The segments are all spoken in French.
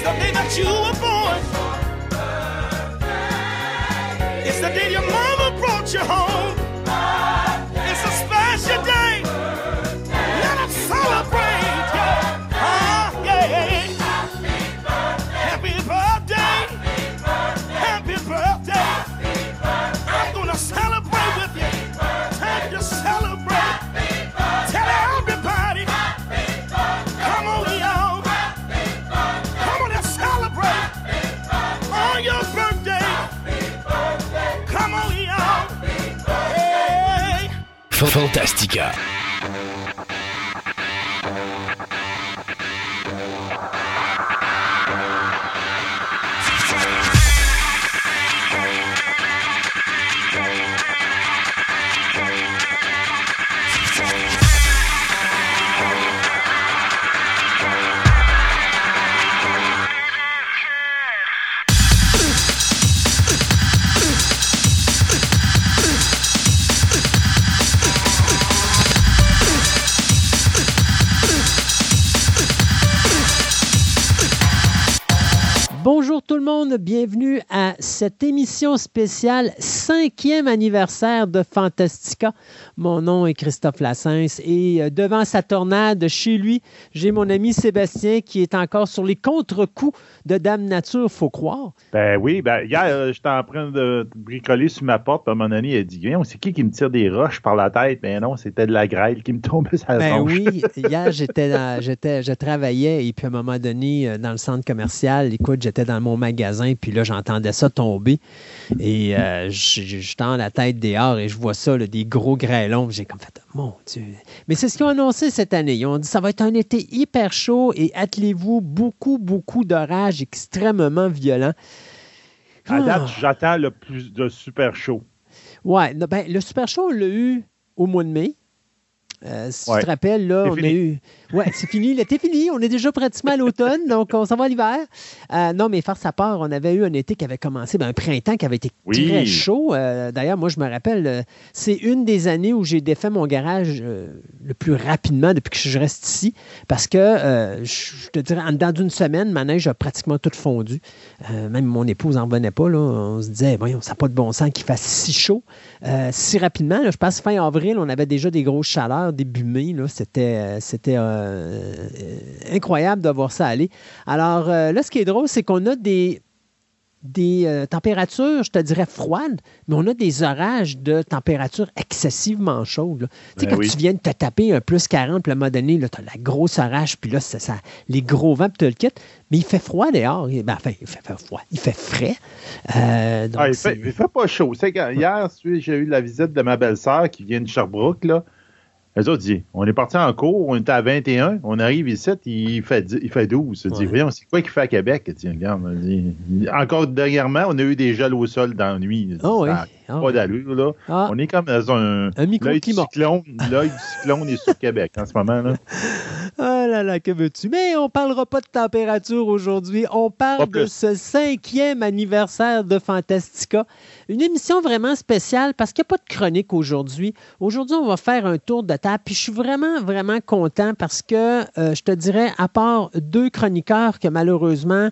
It's the day that you were born. It's the day your mama brought you home. Fantastica. Bienvenue à cette émission spéciale cinquième anniversaire de Fantastica. Mon nom est Christophe Lassens et euh, devant sa tornade chez lui, j'ai mon ami Sébastien qui est encore sur les contre-coups de Dame Nature, faut croire. Ben oui, ben hier, euh, j'étais en train de bricoler sur ma porte, mon ami a dit Viens, c'est qui qui me tire des roches par la tête? Ben non, c'était de la grêle qui me tombait sur la Ben oui, hier j'étais j'étais je travaillais et puis à un moment donné euh, dans le centre commercial, écoute, j'étais dans mon magasin puis là j'entendais ça tomber et euh, je je tends la tête dehors et je vois ça là, des gros j'ai comme fait mon dieu. Mais c'est ce qu'ils ont annoncé cette année. Ils ont dit ça va être un été hyper chaud et attelez-vous beaucoup beaucoup d'orages extrêmement violents. À date, Ah. j'attends le plus de super chaud. Ouais, ben, le Super Show, on l'a eu au mois de mai. Euh, si Ouais. tu te rappelles, là, on fini. a eu. Ouais, c'est fini. L'été fini. On est déjà pratiquement à l'automne, donc on s'en va à l'hiver. Euh, non, mais farce à part, on avait eu un été qui avait commencé, ben, un printemps qui avait été Oui. très chaud. Euh, D'ailleurs, moi, je me rappelle, euh, c'est une des années où j'ai défait mon garage le plus rapidement depuis que je reste ici, parce que, je te dirais, en dedans d'une semaine, ma neige a pratiquement toute fondu. Même mon épouse n'en revenait pas. Là. On se disait, voyons, ça n'a pas de bon sens qu'il fasse si chaud, si rapidement. là. je pense fin avril, on avait déjà des grosses chaleurs début mai. là. C'était, euh, incroyable de voir ça aller. Alors euh, là, ce qui est drôle, c'est qu'on a des, des euh, températures, je te dirais, froides, mais on a des orages de température excessivement chaudes. là. Tu sais, Ben quand oui. tu viens de te taper un plus 40, puis à un moment donné, tu as la grosse orage, puis là, ça, les gros vents, puis tu le quittes. Mais il fait froid dehors. Il- ben, enfin, il fait, fait froid. Il fait frais. Euh, donc Ah, il, fait, il fait pas chaud. Quand- hier, j'ai eu la visite de ma belle-sœur qui vient de Sherbrooke. Là. Elles ont dit on est parti en cours, on était à 21, on arrive ici, il fait, dix- il fait 12. Je dis Ouais. Voyons, c'est quoi qu'il fait à Québec? Dit, Regarde, dit, Encore dernièrement, on a eu des gels au sol dans la nuit. Dit, oui. Ah pas d'allure. Là. Ah. On est comme dans un. Un L'œil du microclimat. cyclone, l'œil du cyclone est sur Québec en ce moment. Là. Ah là là, que veux-tu? Mais on parlera pas de température aujourd'hui. On parle de ce cinquième anniversaire de Fantastica. Une émission vraiment spéciale parce qu'il n'y a pas de chronique aujourd'hui. Aujourd'hui, on va faire un tour de table. Puis je suis vraiment, vraiment content parce que euh, je te dirais, à part deux chroniqueurs que malheureusement,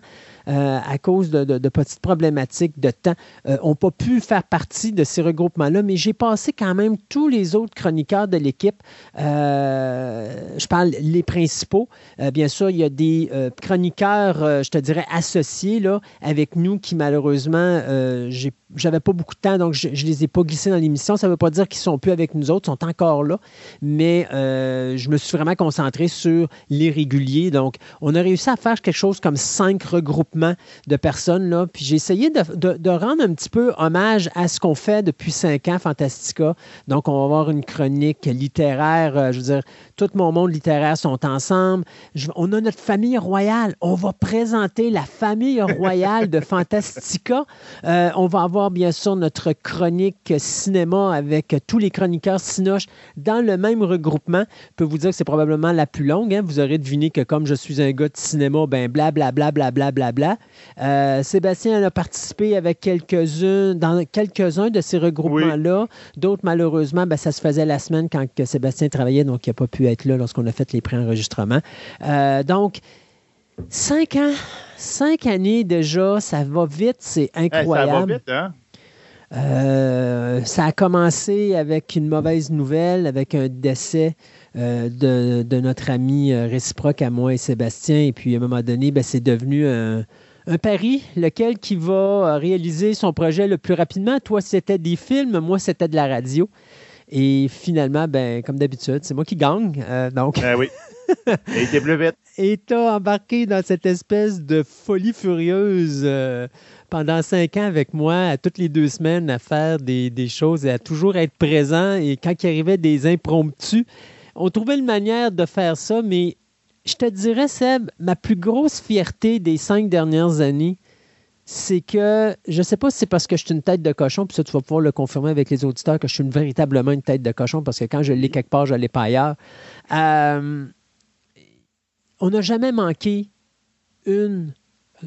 euh, à cause de, petites problématiques de temps, n'ont pas pu faire partie de ces regroupements-là, mais j'ai passé quand même tous les autres chroniqueurs de l'équipe. Euh, je parle les principaux. Euh, bien sûr, il y a des euh, chroniqueurs, euh, je te dirais, associés là, avec nous qui, malheureusement, euh, j'avais pas beaucoup de temps, donc je ne les ai pas glissés dans l'émission. Ça ne veut pas dire qu'ils sont plus avec nous autres, ils sont encore là, mais euh, je me suis vraiment concentré sur les réguliers. Donc, on a réussi à faire quelque chose comme cinq regroupements de personnes, là, puis j'ai essayé de, de- de rendre un petit peu hommage à ce qu'on fait depuis cinq ans, Fantastica. Donc, on va avoir une chronique littéraire, euh, je veux dire, tout mon monde littéraire sont ensemble. Je- on a notre famille royale. On va présenter la famille royale de Fantastica. Euh, on va avoir bien sûr notre chronique cinéma avec tous les chroniqueurs Cinoche dans le même regroupement. Je peux vous dire que c'est probablement la plus longue. hein. Vous aurez deviné que comme je suis un gars de cinéma, ben blablabla, blablabla, bla, bla. Euh, Sébastien a participé avec quelques-uns dans quelques-uns de ces regroupements-là. D'autres, malheureusement, ben, ça se faisait la semaine quand que Sébastien travaillait, donc il n'a pas pu être là lorsqu'on a fait les pré-enregistrements. Euh, donc, Cinq ans. Cinq années déjà, ça va vite, c'est Hey, ça va incroyable. vite, hein? Euh, ça a commencé avec une mauvaise nouvelle, avec un décès euh, de, de notre ami euh, réciproque à moi et Sébastien. Et puis, à un moment donné, ben, c'est devenu un, un pari, lequel qui va réaliser son projet le plus rapidement. Toi, c'était des films, moi, c'était de la radio. Et finalement, ben, comme d'habitude, c'est moi qui gagne. Euh, donc, Ben oui. Il était plus vite. et t'as embarqué dans cette espèce de folie furieuse euh, pendant cinq ans avec moi, à toutes les deux semaines, à faire des, choses et à toujours être présent. Et quand il arrivait des impromptus, on trouvait une manière de faire ça, mais je te dirais, Seb, ma plus grosse fierté des cinq dernières années, c'est que, je sais pas si c'est parce que je suis une tête de cochon, puis ça, tu vas pouvoir le confirmer avec les auditeurs, que je suis véritablement une tête de cochon, parce que quand je l'ai quelque part, je l'ai pas ailleurs. Euh, on n'a jamais manqué une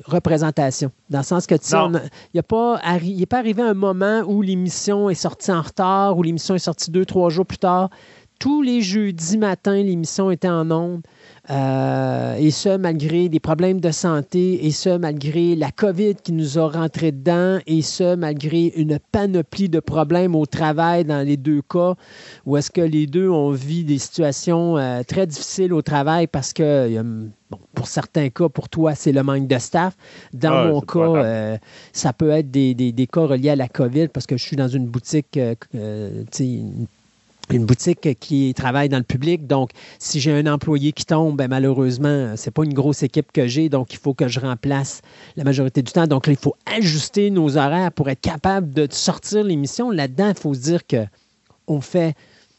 représentation. Dans le sens que, tu il n'est pas, arri- pas arrivé un moment où l'émission est sortie en retard, où l'émission est sortie deux, trois jours plus tard. Tous les jeudis matins, l'émission était en ondes. Euh, et ce, malgré des problèmes de santé, et ce, malgré la COVID qui nous a rentré dedans, et ce, malgré une panoplie de problèmes au travail dans les deux cas, où est-ce que les deux ont vu des situations euh, très difficiles au travail parce que, bon, pour certains cas, pour toi, c'est le manque de staff. Dans Ah, mon cas, euh, ça peut être des, des- des cas reliés à la COVID parce que je suis dans une boutique, une une boutique qui travaille dans le public. Donc, si j'ai un employé qui tombe, ben, malheureusement, c'est pas une grosse équipe que j'ai, donc il faut que je remplace la majorité du temps. Donc, il faut ajuster nos horaires pour être capable de sortir l'émission. Là-dedans, il faut se dire que on fait,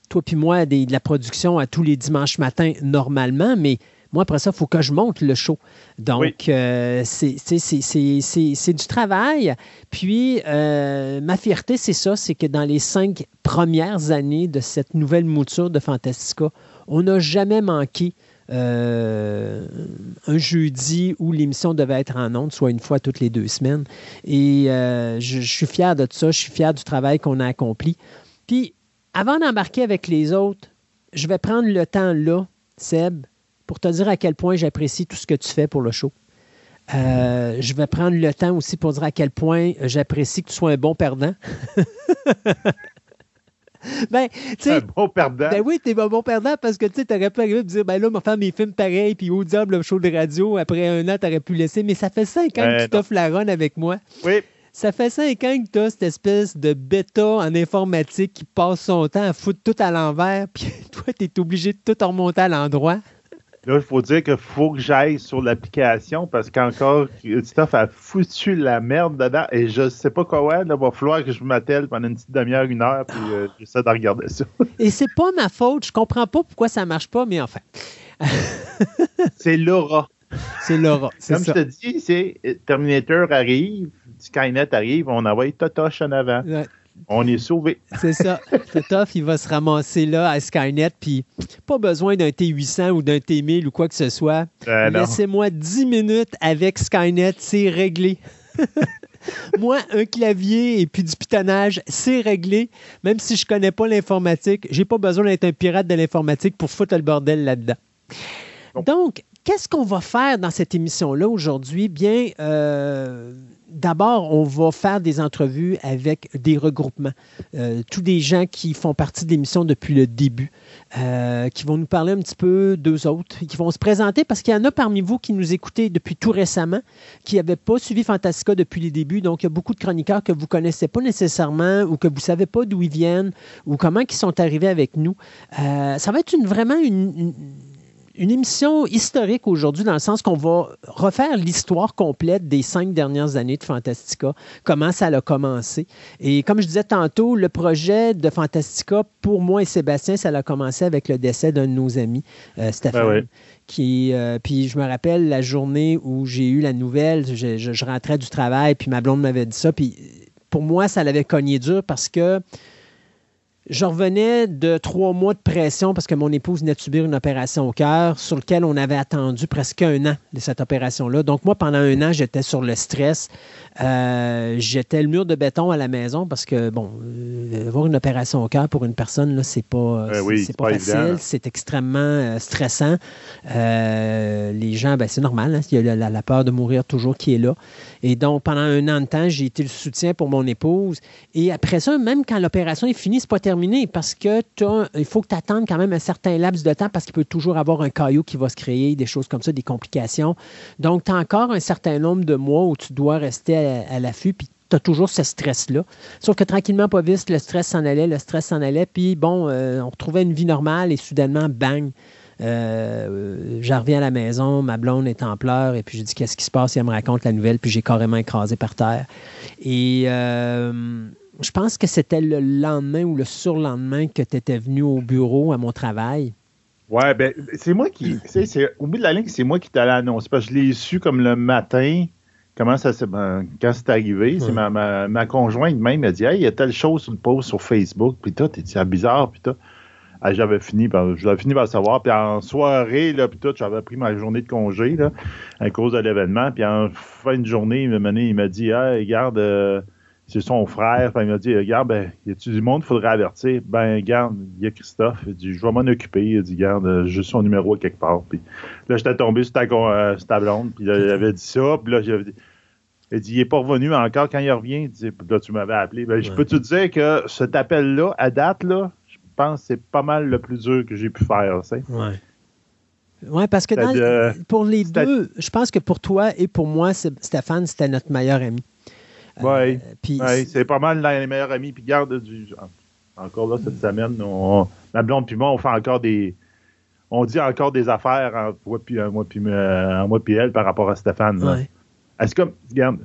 toi puis moi, de la production à tous les dimanches matins normalement, mais moi, après ça, il faut que je monte le show. Donc, Oui. euh, c'est- du travail. Puis, euh, ma fierté, c'est ça, c'est que dans les cinq premières années de cette nouvelle mouture de Fantastica, on n'a jamais manqué euh, un jeudi où l'émission devait être en ondes, soit une fois toutes les deux semaines. Et euh, je, je suis fier de ça, je suis fier du travail qu'on a accompli. Puis, avant d'embarquer avec les autres, je vais prendre le temps là, Seb, pour te dire à quel point j'apprécie tout ce que tu fais pour le show. Euh, je vais prendre le temps aussi pour dire à quel point j'apprécie que tu sois un bon perdant. ben, tu sais, Un bon perdant. ben oui, t'es un bon perdant parce que tu sais, t'aurais pu arriver et dire, ben là, ma femme, mes films pareil, puis au diable, le show de radio, après un an, t'aurais pu laisser. Mais ça fait cinq ans Ben que tu t'offres la run avec moi. Oui. Ça fait cinq ans que tu as cette espèce de bêta en informatique qui passe son temps à foutre tout à l'envers, puis toi, tu es obligé de tout remonter à l'endroit. Là, il faut dire qu'il faut que j'aille sur l'application parce qu'encore, Stuff a foutu la merde dedans et je sais pas quoi. Il va falloir que je m'attelle pendant une petite demi-heure, une heure, puis euh, j'essaie de regarder ça. Et c'est pas ma faute, je comprends pas pourquoi ça marche pas, mais enfin, C'est Laura. c'est Laura. Comme ça. je te dis, c'est euh, Terminator arrive, Skynet arrive, on envoie Totoche en avant. Ouais, On est sauvé. c'est ça. Totoff, il va se ramasser là à Skynet, puis pas besoin d'un T800 ou d'un T1000 ou quoi que ce soit. Euh, non. Laissez-moi 10 minutes avec Skynet, c'est réglé. Moi, un clavier et puis du pitonnage, c'est réglé. Même si je connais pas l'informatique, j'ai pas besoin d'être un pirate de l'informatique pour foutre le bordel là-dedans. Donc, qu'est-ce qu'on va faire dans cette émission-là aujourd'hui? Bien, euh, d'abord, on va faire des entrevues avec des regroupements. Euh, tous des gens qui font partie de l'émission depuis le début, euh, qui vont nous parler un petit peu d'eux autres, qui vont se présenter parce qu'il y en a parmi vous qui nous écoutez depuis tout récemment, qui n'avaient pas suivi Fantastica depuis les débuts. Donc, il y a beaucoup de chroniqueurs que vous ne connaissez pas nécessairement ou que vous ne savez pas d'où ils viennent ou comment ils sont arrivés avec nous. Euh, ça va être une, vraiment une, une- une émission historique aujourd'hui, dans le sens qu'on va refaire l'histoire complète des cinq dernières années de Fantastica, comment ça a commencé. Et comme je disais tantôt, le projet de Fantastica, pour moi et Sébastien, ça a commencé avec le décès d'un de nos amis, euh, Stéphane. Ben ouais. Qui, euh, puis je me rappelle la journée où j'ai eu la nouvelle, je, je- je rentrais du travail, puis ma blonde m'avait dit ça, puis pour moi, ça l'avait cogné dur parce que je revenais de trois mois de pression parce que mon épouse venait de subir une opération au cœur sur lequel on avait attendu presque un an de cette opération-là. Donc, moi, pendant un an, j'étais sur le stress. Euh, j'étais le mur de béton à la maison parce que, bon, euh, avoir une opération au cœur pour une personne, là, c'est pas, Euh, c'est- c'est pas, facile. C'est extrêmement stressant. Les gens, ben, c'est normal. hein, il y a la, peur de mourir toujours qui est là. Et donc, pendant un an de temps, j'ai été le soutien pour mon épouse. Et après ça, même quand l'opération est finie, c'est pas terminé parce que il faut que tu attendes quand même un certain laps de temps parce qu'il peut toujours avoir un caillou qui va se créer, des choses comme ça, des complications. Donc, tu as encore un certain nombre de mois où tu dois rester à, l'affût, puis tu as toujours ce stress-là. Sauf que tranquillement, pas vite, le stress s'en allait, le stress s'en allait, puis bon, euh, on retrouvait une vie normale et soudainement, bang, euh, je reviens à la maison, ma blonde est en pleurs, et puis je dis qu'est-ce qui se passe, et elle me raconte la nouvelle, puis j'ai carrément écrasé par terre. Et euh, je pense que c'était le lendemain ou le surlendemain que tu étais venu au bureau à mon travail. Ouais, ben, c'est moi qui. Au bout de la ligne, c'est moi qui t'allais annoncer. Parce que je l'ai su comme le matin. Comment ça s'est. ben, quand c'est arrivé, c'est ma, ma, ma conjointe même m'a dit Hey, il y a telle chose sur le post sur Facebook. Puis toi, t'es c'est bizarre. Puis. Ah, j'avais fini par. J'avais fini par le savoir. Puis en soirée, là, puis tout, j'avais pris ma journée de congé, là, à cause de l'événement. Puis en fin de journée, il m'a mené, il m'a dit Hey, regarde, euh, c'est son frère. Puis il m'a dit Regarde, ben, y a-tu du monde, il faudrait avertir? Ben, regarde, il y a Christophe. Il dit Je vais m'en occuper. Il dit Regarde, euh, j'ai son numéro à quelque part. Puis là, j'étais tombé sur ta, euh, sur ta blonde. Puis là, il avait dit ça. Puis là, j'avais dit. Il dit, il n'est pas revenu encore quand il revient. Il dit, Puis là, tu m'avais appelé. Ben, Je peux te dire que cet appel-là, à date, là, je pense que c'est pas mal le plus dur que j'ai pu faire. tu sais. Ouais. Oui, parce que dans- pour les deux, je pense que pour toi et pour moi, Stéphane, c'était notre meilleur ami. Euh, Ouais. c'est pas mal les meilleurs amis. Puis garde du. Encore là, cette semaine, on, ma blonde puis moi, on fait encore des. On dit encore des affaires moi puis, euh, moi, puis, euh, moi puis elle par rapport à Stéphane. ouais. Est-ce que, regarde,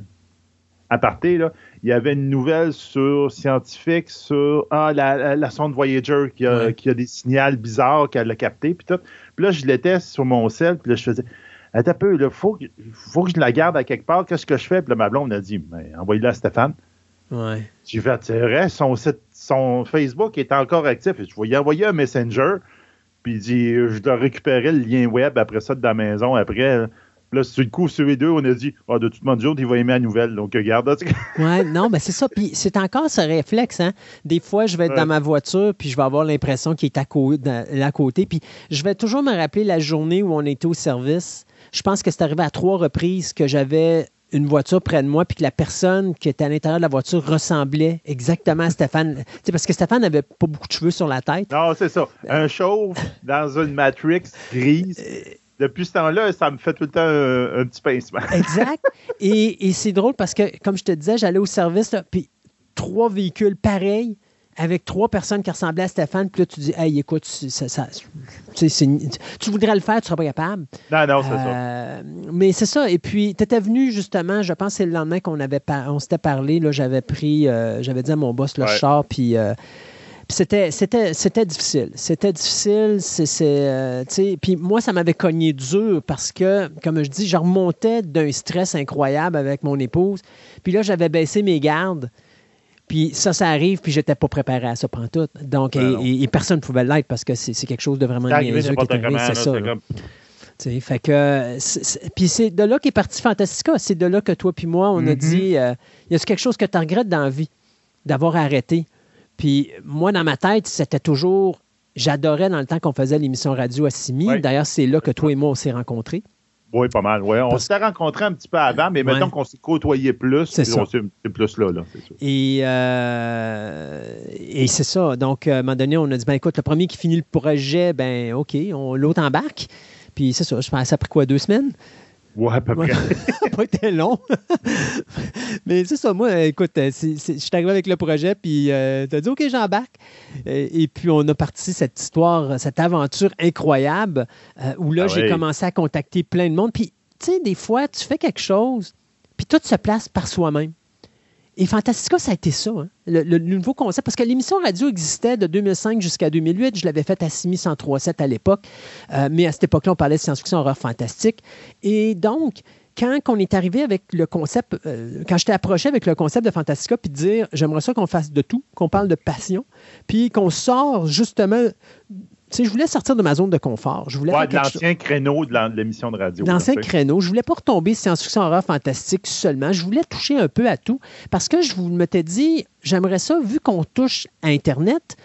à partir, là, il y avait une nouvelle sur scientifique sur ah, la, la, la sonde Voyager qui a, Ouais. qui a des signaux bizarres qu'elle a captés, puis tout. Puis là, je l'étais sur mon sel, puis là, je faisais Attends un peu, il faut, que- faut que je la garde à quelque part, qu'est-ce que je fais? Puis là, ma blonde a dit Ben, envoyez-la à Stéphane. Ouais. J'ai fait, c'est vrai, son, site- son Facebook est encore actif. Je vais y envoyer un messenger. Puis il dit, je dois récupérer le lien web après ça de la maison. Après, là, sur le coup, sur les deux, on a dit, Ah, de toute manière, il va aimer la nouvelle. Donc, regarde. Ouais, non, mais c'est ça. Puis c'est encore ce réflexe. Hein? Des fois, je vais être Ouais. dans ma voiture, puis je vais avoir l'impression qu'il est à côté. Puis je vais toujours me rappeler la journée où on était au service. Je pense que c'est arrivé à trois reprises que j'avais une voiture près de moi, puis que la personne qui était à l'intérieur de la voiture ressemblait exactement à Stéphane. Parce que Stéphane n'avait pas beaucoup de cheveux sur la tête. non, c'est ça. Un chauve dans une Matrix grise. Depuis ce temps-là, ça me fait tout le temps un, un petit pincement. Exact. et et c'est drôle parce que, comme je te disais, j'allais au service, puis trois véhicules pareils avec trois personnes qui ressemblaient à Stéphane. Puis là, tu dis, hey, écoute, ça, ça- tu sais, c'est- tu voudrais le faire, tu ne seras pas capable. Non, non, c'est ça. Euh, mais c'est ça. Et puis, tu étais venu justement, je pense que c'est le lendemain qu'on avait par- on s'était parlé. là, J'avais pris, euh, j'avais dit à mon boss, là, Ouais. sors, puis. euh, c'était, c'était, c'était difficile. C'était difficile. C'est, c'est, euh, puis moi, ça m'avait cogné dur parce que, comme je dis, je remontais d'un stress incroyable avec mon épouse. Puis là, j'avais baissé mes gardes. Puis ça, ça arrive, puis j'étais pas préparé à ça tout. Donc, Ben et, personne ne pouvait l'être parce que c'est, quelque chose de vraiment niaiseux qui est arrivé, c'est ça. fait que, puis c'est de là qu'est parti Fantastica. C'est de là que toi puis moi, on a Mhm. dit, euh, y a quelque chose que tu regrettes dans la vie d'avoir arrêté? Puis moi, dans ma tête, c'était toujours, j'adorais dans le temps qu'on faisait l'émission radio à Simi. D'ailleurs, c'est là que toi et moi, on s'est rencontrés. Oui, pas mal. Ouais. On Parce- s'était rencontrés un petit peu avant, mais Ouais. mettons qu'on s'est côtoyé plus. C'est ça. on s'est- C'est plus là, là, sûr. Et, euh, et c'est ça. Donc, à un moment donné, on a dit, ben écoute, le premier qui finit le projet, ben OK, on l'autre embarque. Puis c'est ça, je pense que ça a pris quoi, deux semaines? Ouais, à peu près. Ça n'a pas été long. Mais c'est ça, moi, écoute, euh, je suis arrivé avec le projet, puis tu as dit, OK, j'embarque. Euh, Et puis, on a parti cette histoire, cette aventure incroyable euh, où là, Ah j'ai oui. commencé à contacter plein de monde. Puis, tu sais, des fois, tu fais quelque chose, puis tout se place par soi-même. Et Fantastica, ça a été ça, hein, le, nouveau concept. Parce que l'émission radio existait de 2005 jusqu'à 2008. Je l'avais faite à 6137 à l'époque. Euh, mais à cette époque-là, on parlait de science-fiction, horreur fantastique. Et donc, quand on est arrivé avec le concept, euh, quand je t'ai approché avec le concept de Fantastica, puis de dire j'aimerais ça qu'on fasse de tout, qu'on parle de passion, puis qu'on sort justement. Sais, je voulais sortir de ma zone de confort. Je voulais Ouais, l'ancien créneau de l'émission de radio. L'ancien créneau. Je voulais pas retomber science-fiction horreur fantastique seulement. Je voulais toucher un peu à tout parce que je vous m'étais dit, j'aimerais ça, vu qu'on touche à Internet,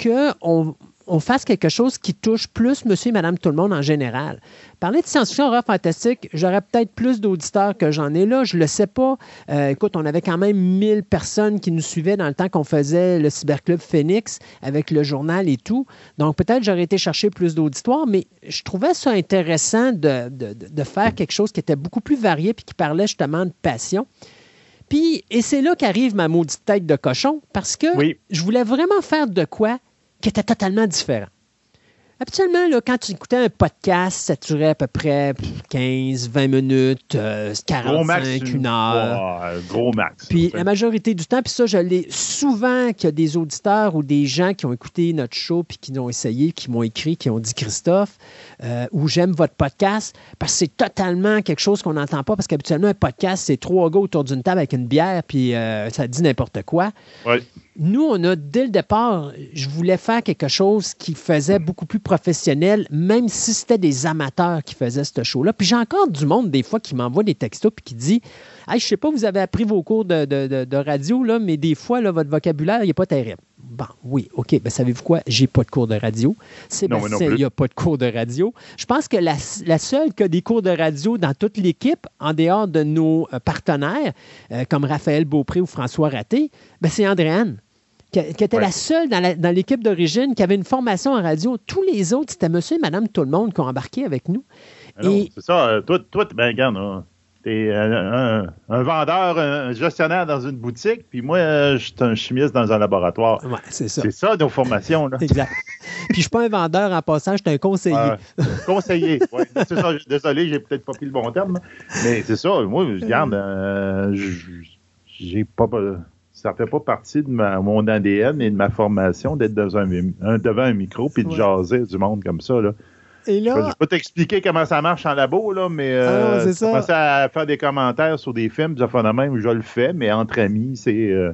qu'on on fasse quelque chose qui touche plus monsieur et madame tout le monde en général. Parler de science-fiction horreur fantastique, j'aurais peut-être plus d'auditeurs que j'en ai là, je le sais pas. Euh, écoute, on avait quand même 1000 personnes qui nous suivaient dans le temps qu'on faisait le Cyberclub Phoenix avec le journal et tout. Donc peut-être j'aurais été chercher plus d'auditoire, mais je trouvais ça intéressant de, de- de- de faire quelque chose qui était beaucoup plus varié puis qui parlait justement de passion. Puis, et c'est là qu'arrive ma maudite tête de cochon, parce que Oui. je voulais vraiment faire de quoi qui était totalement différent. Habituellement, là, quand tu écoutais un podcast, ça durait à peu près 15, 20 minutes, euh, Gros max. 45, une heure. Ouais, gros max. Puis la majorité du temps, puis ça, je l'ai souvent qu'il y a des auditeurs ou des gens qui ont écouté notre show puis qui l'ont essayé, qui m'ont écrit, qui ont dit Christophe, euh, ou j'aime votre podcast, parce que c'est totalement quelque chose qu'on n'entend pas, parce qu'habituellement, un podcast, c'est trois gars autour d'une table avec une bière, puis euh, ça dit n'importe quoi. Ouais. Nous, on a, dès le départ, je voulais faire quelque chose qui faisait beaucoup plus professionnel, même si c'était des amateurs qui faisaient ce show-là. Puis j'ai encore du monde, des fois, qui m'envoie des textos puis qui dit Hey, je sais pas, vous avez appris vos cours de, de- de- de radio, là, mais des fois, là, votre vocabulaire, il n'est pas terrible. Bon, oui, OK. Ben, savez-vous quoi? J'ai pas de cours de radio. Sébastien, il n'y a pas de cours de radio. Je pense que la, la seule qui a des cours de radio dans toute l'équipe, en dehors de nos euh, partenaires, euh, comme Raphaël Beaupré ou François Raté, ben, c'est Andréane qui, qui était Ouais. la seule dans l'équipe d'origine qui avait une formation en radio. Tous les autres, c'était monsieur et madame tout le monde qui ont embarqué avec nous. Et- C'est ça. euh, Toi, toi, ben, regarde, là, t'es euh, un, un vendeur, un gestionnaire dans une boutique, puis moi, euh, je suis un chimiste dans un laboratoire. Ouais, c'est ça. C'est ça, nos formations. Là. Exact. Puis je suis pas un vendeur en passant, je suis un conseiller. Euh, conseiller. Ça, désolé, j'ai peut-être pas pris le bon terme. Mais c'est ça. Moi, je garde. euh, j'ai pas. Ça fait pas partie de ma- mon ADN et de ma formation d'être dans un, un- devant un micro puis de Ouais. jaser du monde comme ça. Là. Et Je là, peux pas t'expliquer comment ça marche en labo, là, mais Ah euh, commencer à faire des commentaires sur des films, ça fait de même, je le fais, mais entre amis, c'est euh,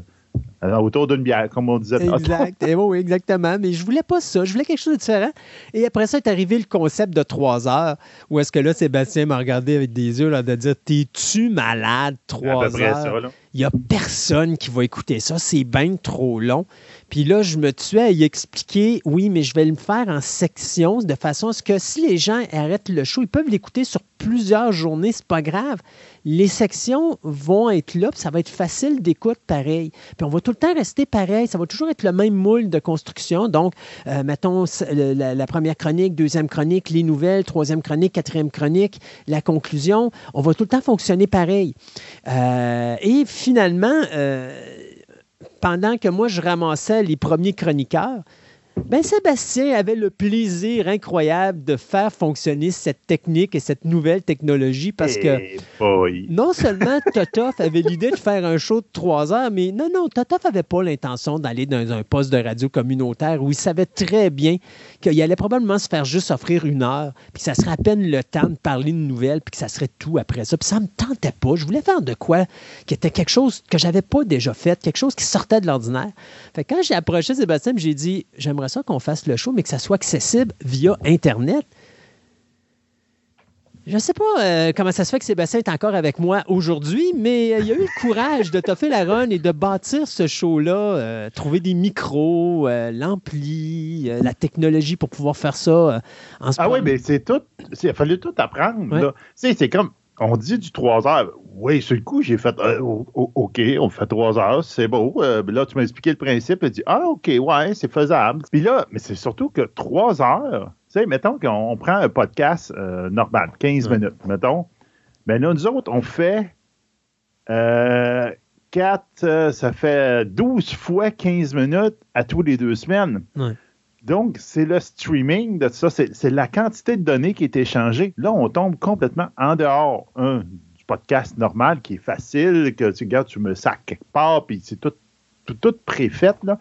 autour d'une bière, comme on disait. Exact. Eh oui, exactement. Mais je voulais pas ça. Je voulais quelque chose de différent. Et après ça est arrivé le concept de trois heures, où est-ce que là, Sébastien m'a regardé avec des yeux là, de dire T'es-tu malade, trois heures? Il n'y a personne qui va écouter ça. C'est bien trop long. Puis là, je me tuais à y expliquer, oui, mais je vais le faire en sections de façon à ce que si les gens arrêtent le show, ils peuvent l'écouter sur plusieurs journées, c'est pas grave. Les sections vont être là, puis ça va être facile d'écoute pareil. Puis on va tout le temps rester pareil. Ça va toujours être le même moule de construction. Donc, euh, mettons la première chronique, deuxième chronique, les nouvelles, troisième chronique, quatrième chronique, la conclusion. On va tout le temps fonctionner pareil. Euh, et finalement, euh, pendant que moi, je ramassais les premiers chroniqueurs, ben Sébastien avait le plaisir incroyable de faire fonctionner cette technique et cette nouvelle technologie parce que Eh boy. non seulement Totoff avait l'idée de faire un show de trois heures, mais non, non, Totoff n'avait pas l'intention d'aller dans un poste de radio communautaire où il savait très bien qu'il allait probablement se faire juste offrir une heure, puis ça serait à peine le temps de parler de nouvelles, puis que ça serait tout après ça. Puis ça me tentait pas. Je voulais faire de quoi qui était quelque chose que j'avais pas déjà fait, quelque chose qui sortait de l'ordinaire. Fait que quand j'ai approché Sébastien, j'ai dit j'aimerais ça qu'on fasse le show, mais que ça soit accessible via Internet. Je ne sais pas euh, comment ça se fait que Sébastien est encore avec moi aujourd'hui, mais euh, il a eu le courage de toffer la run et de bâtir ce show-là, euh, trouver des micros, euh, l'ampli, la technologie pour pouvoir faire ça en ce Ah oui, mais c'est tout. Il a fallu tout apprendre. Ouais. c'est comme. On dit du 3 heures. Oui, sur le coup, j'ai fait euh, o- o- OK, on fait 3 heures, c'est beau. Euh, là, tu m'as expliqué le principe. Tu dit Ah, OK, ouais, c'est faisable. Puis là, mais c'est surtout que 3 heures, tu sais, mettons qu'on on prend un podcast euh, normal, 15 Ouais. minutes, mettons. Ben là, nous autres, on fait 4, ça fait 12 fois 15 minutes à tous les deux semaines. Ouais. Donc, c'est le streaming de ça, c'est la quantité de données qui est échangée. Là, on tombe complètement en dehors, un, du podcast normal qui est facile, que tu regardes, tu me sacs quelque part, puis c'est tout tout. Là.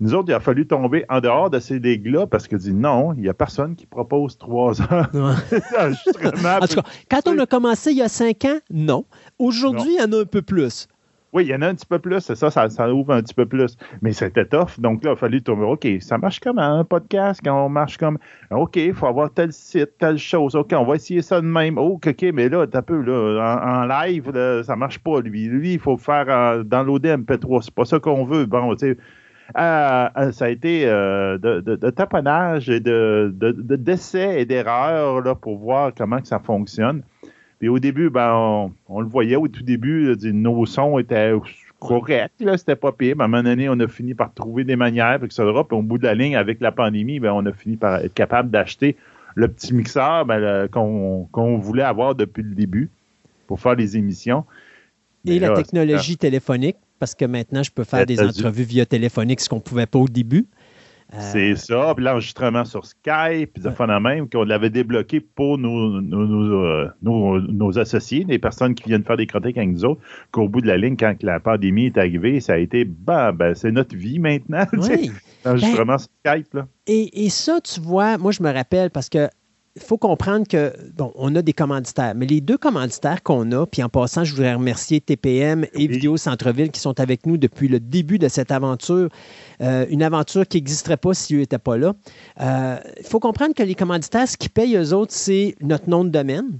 Nous autres, il a fallu tomber en dehors de ces ligues-là parce que dit non, il n'y a personne qui propose trois heures en tout cas, quand on a commencé il y a cinq ans, non. Aujourd'hui, il y en a un peu plus. Oui, il y en a un petit peu plus, c'est ça, ça, ouvre un petit peu plus. Mais c'était tough. Donc là, il a fallu tomber. OK, ça marche comme un podcast quand on marche comme OK, il faut avoir tel site, telle chose. OK, on va essayer ça de même. Oh, OK, mais là, t'as peu, là, en, live, là, ça marche pas, lui. Lui, il faut faire euh, dans l'ODMP3. C'est pas ça qu'on veut. Bon, tu sais euh, euh, ça a été euh, de, taponnage et de, d'essais et d'erreurs pour voir comment que ça fonctionne. Puis au début, ben, on, le voyait au tout début, nos sons étaient corrects, là, c'était pas pire. à un moment donné, on a fini par trouver des manières, etc. Puis au bout de la ligne, avec la pandémie, ben, on a fini par être capable d'acheter le petit mixeur ben, qu'on, voulait avoir depuis le début pour faire les émissions. Et la technologie téléphonique parce que maintenant, je peux faire des entrevues via téléphonique, ce qu'on ne pouvait pas au début. Euh, c'est ça. Puis l'enregistrement sur Skype, puis de même, qu'on l'avait débloqué pour nos, euh, nos, nos, associés, les personnes qui viennent faire des chroniques avec nous autres, qu'au bout de la ligne, quand la pandémie est arrivée, ça a été, ben, ben c'est notre vie maintenant. L'enregistrement ben, sur Skype. Là. Et, et, ça, tu vois, moi, je me rappelle parce que il faut comprendre que, bon, on a des commanditaires, mais les deux commanditaires qu'on a, puis en passant, je voudrais remercier TPM et Vidéo Centre-Ville qui sont avec nous depuis le début de cette aventure, euh, une aventure qui n'existerait pas si eux n'étaient pas là. Euh, il faut comprendre que les commanditaires, ce qui payent eux autres, c'est notre nom de domaine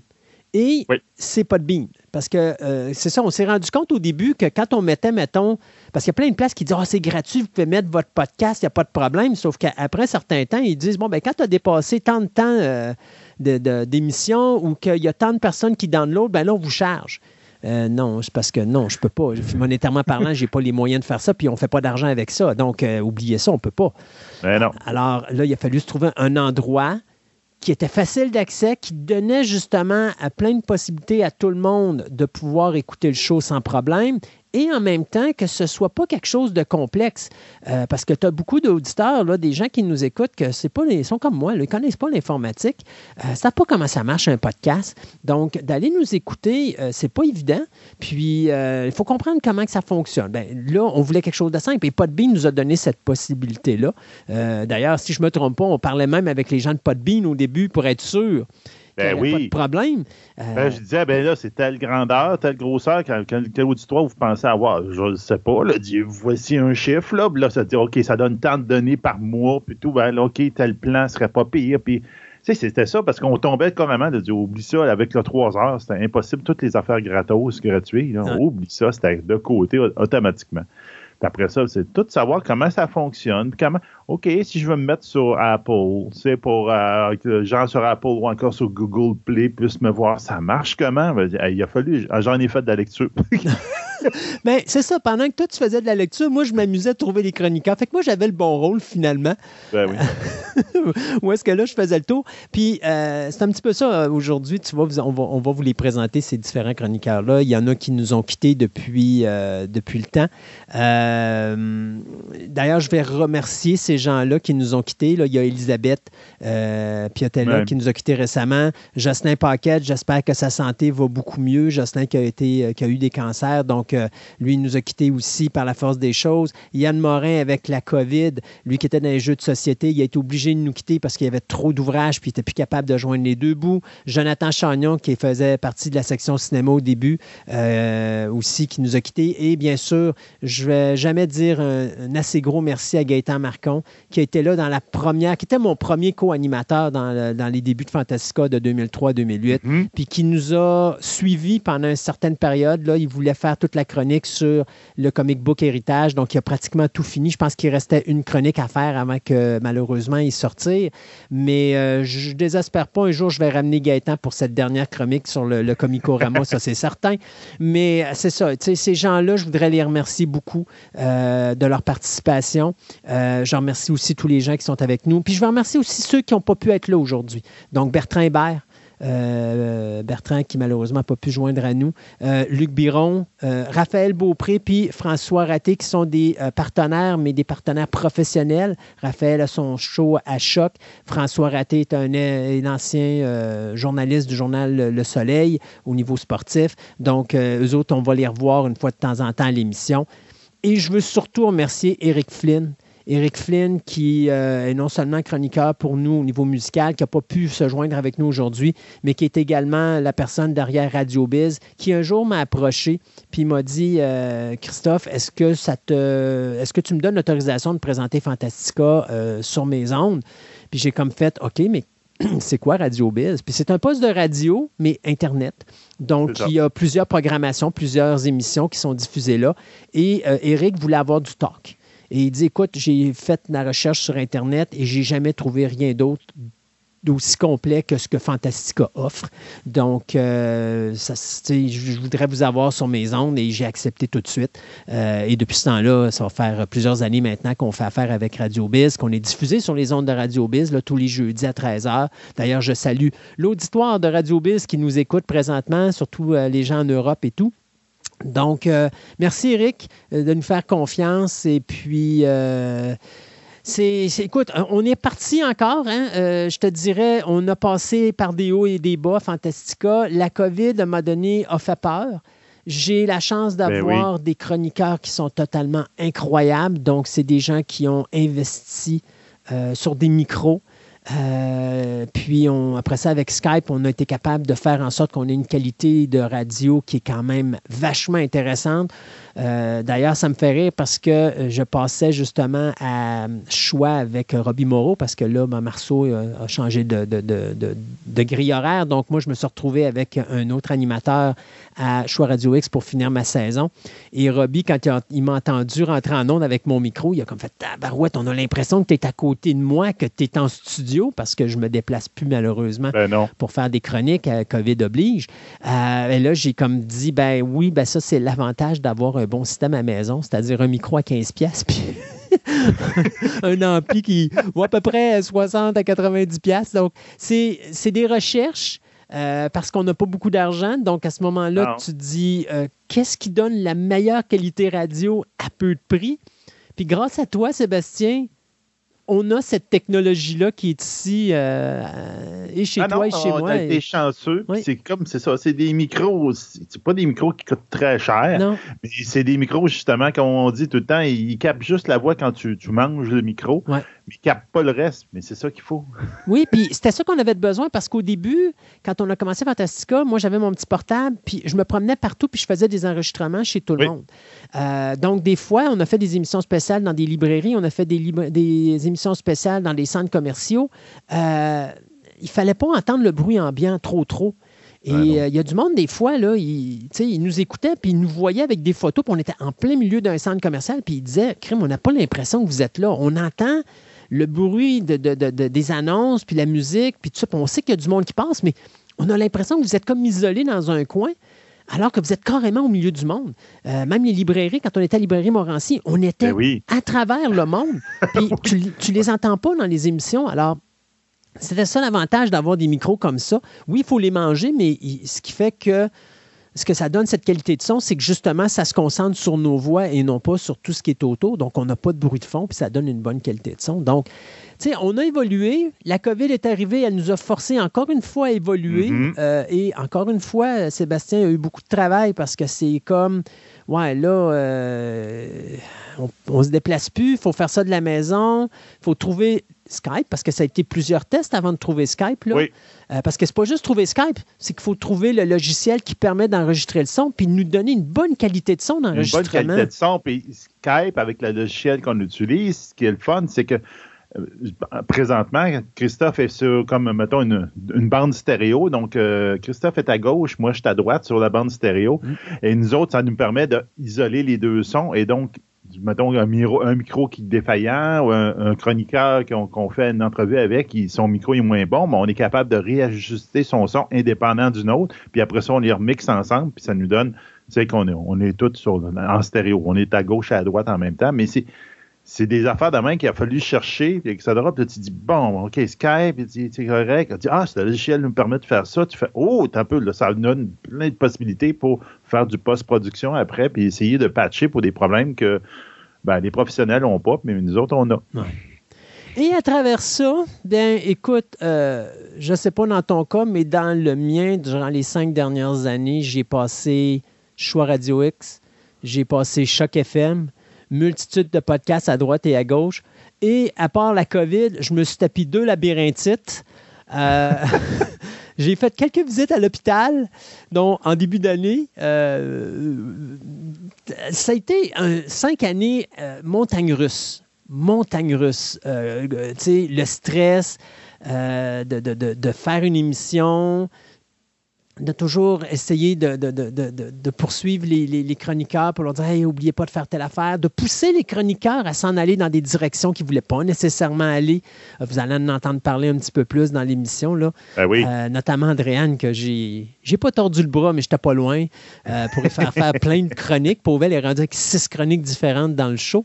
et c'est pas de bean. Parce que euh, c'est ça, on s'est rendu compte au début que quand on mettait, mettons, parce qu'il y a plein de places qui disent Ah, c'est gratuit, vous pouvez mettre votre podcast, il n'y a pas de problème. Sauf qu'après un certain temps, ils disent Bon, ben quand tu as dépassé tant de temps euh, d'émission ou qu'il y a tant de personnes qui downloadent, ben là, on vous charge. Euh, non, c'est parce que non, je peux pas. Monétairement parlant, j'ai pas les moyens de faire ça, puis on fait pas d'argent avec ça. Donc, oubliez ça, on peut pas. Ben non. Alors là, il a fallu se trouver un endroit qui était facile d'accès, qui donnait justement à plein de possibilités à tout le monde de pouvoir écouter le show sans problème et en même temps que ce ne soit pas quelque chose de complexe. Euh, parce que tu as beaucoup d'auditeurs, des gens qui nous écoutent, que c'est pas les, sont comme moi, ils ne connaissent pas l'informatique, euh, ne savent pas comment ça marche un podcast. Donc, d'aller nous écouter, euh, c'est pas évident. Puis, euh, il faut comprendre comment ça fonctionne. Ben, là, on voulait quelque chose de simple et Podbean nous a donné cette possibilité-là. D'ailleurs, si je ne me trompe pas, on parlait même avec les gens de Podbean au début pour être sûr ben oui. pas de problème. Ben, je disais, ben là, c'est telle grandeur, telle grosseur, quel, quel, auditoire vous pensez avoir? Je ne sais pas, là, voici un chiffre, là, là, ça dit, OK, ça donne tant de données par mois, puis tout, ben là, OK, tel plan serait pas pire, puis... C'était ça parce qu'on tombait carrément de dire oublie ça avec le 3 heures, c'était impossible. Toutes les affaires gratos, gratuites, oublie ça, c'était de côté automatiquement. Puis après ça, c'est tout savoir comment ça fonctionne. Comment, OK, si je veux me mettre sur Apple, c'est pour euh, que gens sur Apple ou encore sur Google Play puissent me voir, ça marche comment? Il a fallu, j'en ai fait de la lecture. ben, c'est ça, pendant que toi tu faisais de la lecture, moi je m'amusais à trouver les chroniqueurs. Fait que moi j'avais le bon rôle finalement. Ben oui. Où est-ce que là je faisais le tour? Puis euh, c'est un petit peu ça euh, aujourd'hui, tu vois, on va, on va vous les présenter, ces différents chroniqueurs-là. Il y en a qui nous ont quittés depuis, depuis le temps. Euh, d'ailleurs, je vais remercier ces gens-là qui nous ont quittés. Là, il y a Elisabeth euh, Piotella qui nous a quittés récemment. Jocelyn Paquette, j'espère que sa santé va beaucoup mieux. Jocelyn qui a, été, euh, qui a eu des cancers, donc lui, il nous a quittés aussi par la force des choses. Yann Morin avec la COVID, lui qui était dans les jeux de société, il a été obligé de nous quitter parce qu'il y avait trop d'ouvrages puis il n'était plus capable de joindre les deux bouts. Jonathan Chagnon qui faisait partie de la section cinéma au début aussi qui nous a quittés. Et bien sûr, je vais jamais dire un, assez gros merci à Gaëtan Marcon, qui a été là dans la première, qui était mon premier co-animateur dans, dans, les débuts de Fantastica de 2003-2008, mhm. puis qui nous a suivis pendant une certaine période. Là, il voulait faire toute la chronique sur le comic book héritage, donc il a pratiquement tout fini. Je pense qu'il restait une chronique à faire avant que malheureusement il sortir. Mais euh, je désespère pas, un jour je vais ramener Gaëtan pour cette dernière chronique sur le, le Comicorama, ça c'est certain. Mais euh, c'est ça, ces gens-là, je voudrais les remercier beaucoup. Euh, de leur participation. Euh, je remercie aussi tous les gens qui sont avec nous. Puis je veux remercier aussi ceux qui n'ont pas pu être là aujourd'hui. Donc Bertrand Hébert, euh, Bertrand qui malheureusement n'a pas pu joindre à nous, Luc Biron, Raphaël Beaupré, puis François Raté, qui sont des partenaires, mais des partenaires professionnels. Raphaël a son show à choc. François Raté est un, un ancien journaliste du journal Le Soleil au niveau sportif. Donc, eux autres, on va les revoir une fois de temps en temps à l'émission. Et je veux surtout remercier Eric Flynn. Eric Flynn, qui euh, est non seulement chroniqueur pour nous au niveau musical, qui n'a pas pu se joindre avec nous aujourd'hui, mais qui est également la personne derrière Radio Biz, qui un jour m'a approché puis m'a dit euh, Christophe, est-ce que ça te est-ce que tu me donnes l'autorisation de présenter Fantastica euh, sur mes ondes? Puis j'ai comme fait OK, mais c'est quoi Radio Biz? Puis c'est un poste de radio, mais Internet. Donc, il y a plusieurs programmations, plusieurs émissions qui sont diffusées là. Et Eric voulait avoir du talk. Et il dit Écoute, j'ai fait la recherche sur Internet et j'ai jamais trouvé rien d'autre d'aussi complet que ce que Fantastica offre. Donc, euh, je voudrais vous avoir sur mes ondes et j'ai accepté tout de suite. Euh, et depuis ce temps-là, ça va faire plusieurs années maintenant qu'on fait affaire avec Radio Biz, qu'on est diffusé sur les ondes de Radio Biz tous les jeudis à 13h. D'ailleurs, je salue l'auditoire de Radio Biz qui nous écoute présentement, surtout euh, les gens en Europe et tout. Donc, merci Eric de nous faire confiance. Et puis, c'est, écoute, on est parti encore. Hein? je te dirais, on a passé par des hauts et des bas, Fantastica. La COVID, à un moment donné, a fait peur. J'ai la chance ben d'avoir des chroniqueurs qui sont totalement incroyables. Donc, c'est des gens qui ont investi sur des micros. Euh, puis on, après ça, avec Skype, on a été capable de faire en sorte qu'on ait une qualité de radio qui est quand même vachement intéressante. Euh, d'ailleurs, ça me fait rire parce que euh, je passais justement à choix avec Robbie Moreau parce que là, ma Marceau a changé de, de, grille horaire. Donc, moi, je me suis retrouvé avec un autre animateur à Choix Radio X pour finir ma saison. Et Robbie, quand il, m'a entendu rentrer en onde avec mon micro, il a comme fait Barouette, on a l'impression que tu es à côté de moi, que tu es en studio parce que je me déplace plus malheureusement ben pour faire des chroniques. à COVID oblige. Euh, et là, j'ai comme dit Ben oui, ben ça, c'est l'avantage d'avoir un bon système à maison, c'est-à-dire un micro à 15$, puis un ampli qui vaut à peu près 60 à 90$. Donc, c'est des recherches euh, parce qu'on n'a pas beaucoup d'argent. Donc, à ce moment-là, tu dis euh, qu'est-ce qui donne la meilleure qualité radio à peu de prix? Puis grâce à toi, Sébastien, on a cette technologie-là qui est ici euh, et chez ah toi et chez moi. On été chanceux. C'est comme, c'est ça, c'est des micros, c'est pas des micros qui coûtent très cher, mais c'est des micros, justement, comme on dit tout le temps, ils capent juste la voix quand tu, manges le micro, mais ils capent pas le reste, mais c'est ça qu'il faut. Oui, puis c'était ça qu'on avait besoin parce qu'au début, quand on a commencé Fantastica, moi j'avais mon petit portable, puis je me promenais partout, puis je faisais des enregistrements chez tout le monde. Euh, donc, des fois, on a fait des émissions spéciales dans des librairies, on a fait des, des émissions spéciale dans les centres commerciaux, euh, il fallait pas entendre le bruit ambiant trop, trop. Et euh, il y a du monde, des fois, là, il, nous écoutait, puis il nous voyait avec des photos, puis on était en plein milieu d'un centre commercial, puis il disait Crime, on n'a pas l'impression que vous êtes là. On entend le bruit de, des annonces, puis la musique, puis tout ça, puis on sait qu'il y a du monde qui passe, mais on a l'impression que vous êtes comme isolé dans un coin alors que vous êtes carrément au milieu du monde. Euh, même les librairies, quand on était à Librairie Morancy, on était ben à travers le monde. Puis tu, ne les entends pas dans les émissions. Alors, c'était ça l'avantage d'avoir des micros comme ça. Oui, il faut les manger, mais ce qui fait que ce que ça donne, cette qualité de son, c'est que justement, ça se concentre sur nos voix et non pas sur tout ce qui est autour. Donc, on n'a pas de bruit de fond, puis ça donne une bonne qualité de son. Donc, tu sais, on a évolué. La COVID est arrivée, elle nous a forcé encore une fois à évoluer. Mm-hmm. Euh, et encore une fois, Sébastien a eu beaucoup de travail parce que c'est comme, ouais, là, euh, on, ne se déplace plus, il faut faire ça de la maison, il faut trouver Skype, parce que ça a été plusieurs tests avant de trouver Skype. Là. Oui. Euh, parce que c'est pas juste trouver Skype, c'est qu'il faut trouver le logiciel qui permet d'enregistrer le son, puis nous donner une bonne qualité de son d'enregistrement. Une bonne qualité de son, puis Skype, avec le logiciel qu'on utilise, ce qui est le fun, c'est que présentement, Christophe est sur, comme, mettons, une, bande stéréo. Donc, euh, Christophe est à gauche, moi, je suis à droite sur la bande stéréo. Mm. Et nous autres, ça nous permet d'isoler les deux sons. Et donc, mettons, un, micro, qui est défaillant ou un, chroniqueur qu'on fait une entrevue avec, son micro est moins bon, mais on est capable de réajuster son son indépendant d'une autre. Puis après ça, on les remixe ensemble, puis ça nous donne, tu sais, qu'on est, on est tous en stéréo. On est à gauche et à droite en même temps. Mais c'est des affaires de main qu'il a fallu chercher, puis etc. Puis tu dis, bon, OK, Skype, c'est correct. Tu dis, ah, ce logiciel nous permet de faire ça. Tu fais, oh, un peu, là, ça donne plein de possibilités pour faire du post-production après, puis essayer de patcher pour des problèmes que ben, les professionnels n'ont pas, mais nous autres, on a. Et à travers ça, bien, écoute, euh, je ne sais pas dans ton cas, mais dans le mien, durant les cinq dernières années, j'ai passé Choix Radio X, j'ai passé Choc FM, multitude de podcasts à droite et à gauche. Et à part la COVID, je me suis tapé deux labyrinthites. Euh, j'ai fait quelques visites à l'hôpital, dont en début d'année. Euh, ça a été cinq années euh, montagne russe. Montagne russe. le stress de, de, faire une émission, de toujours essayer de, de, poursuivre les, chroniqueurs pour leur dire hey, n'oubliez pas de faire telle affaire, de pousser les chroniqueurs à s'en aller dans des directions qu'ils ne voulaient pas nécessairement aller. Euh, vous allez en entendre parler un petit peu plus dans l'émission, là. Ben oui. Euh, notamment Andréane, que j'ai. J'ai pas tordu le bras, mais j'étais pas loin euh, pour faire faire plein de chroniques. Pour elle est avec six chroniques différentes dans le show.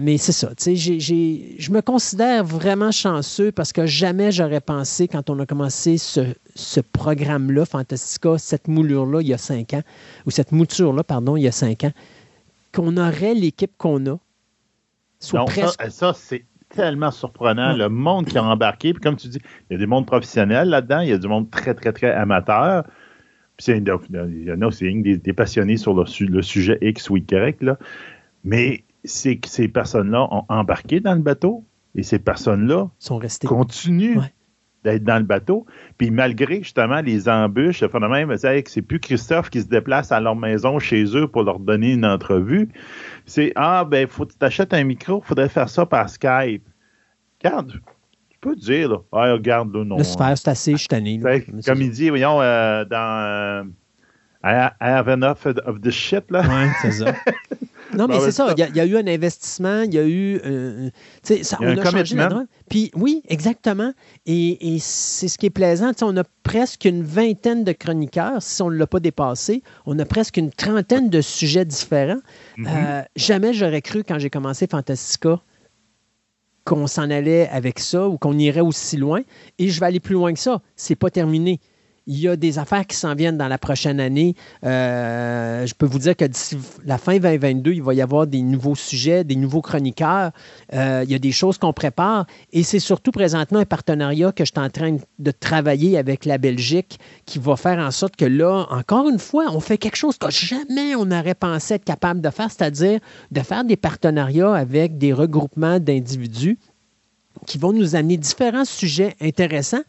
mais c'est ça. Je me considère vraiment chanceux parce que jamais j'aurais pensé, quand on a commencé ce, ce programme-là, Fantastica, cette moulure-là, il y a cinq ans, ou cette mouture-là, pardon, il y a cinq ans, qu'on aurait l'équipe qu'on a. Soit presque... ça, c'est tellement surprenant. Le monde qui a embarqué, puis comme tu dis, il y a des mondes professionnels là-dedans, il y a du monde très, très, très amateur. Puis il y en a aussi des, des, passionnés sur le, sujet X ou Y. Là. Mais c'est que ces personnes-là ont embarqué dans le bateau et ces personnes-là sont restées. continuent d'être dans le bateau. Puis malgré justement les embûches, le phénomène, c'est plus Christophe qui se déplace à leur maison chez eux pour leur donner une entrevue. C'est Ah, ben, faut que tu t'achètes un micro, il faudrait faire ça par Skype. Regarde, tu peux dire, là, ah, regarde, là, non. Laisse faire, c'est assez, je suis tanné. Comme il dit, voyons, euh, dans. Euh, I, have enough of this shit, là. Oui, c'est ça. Non, mais c'est ça. Il y, a eu un investissement, il y a eu. Euh, ça, on a, changé Puis oui, exactement. Et, c'est ce qui est plaisant. on a presque une vingtaine de chroniqueurs, si on ne l'a pas dépassé. On a presque une trentaine de sujets différents. Mm-hmm. Euh, jamais j'aurais cru, quand j'ai commencé Fantastica, qu'on s'en allait avec ça ou qu'on irait aussi loin. Et je vais aller plus loin que ça. C'est pas terminé. Il y a des affaires qui s'en viennent dans la prochaine année. Euh, je peux vous dire que d'ici la fin 2022, il va y avoir des nouveaux sujets, des nouveaux chroniqueurs. Euh, il y a des choses qu'on prépare. Et c'est surtout présentement un partenariat que je suis en train de travailler avec la Belgique qui va faire en sorte que là, encore une fois, on fait quelque chose que jamais on n'aurait pensé être capable de faire, c'est-à-dire de faire des partenariats avec des regroupements d'individus qui vont nous amener différents sujets intéressants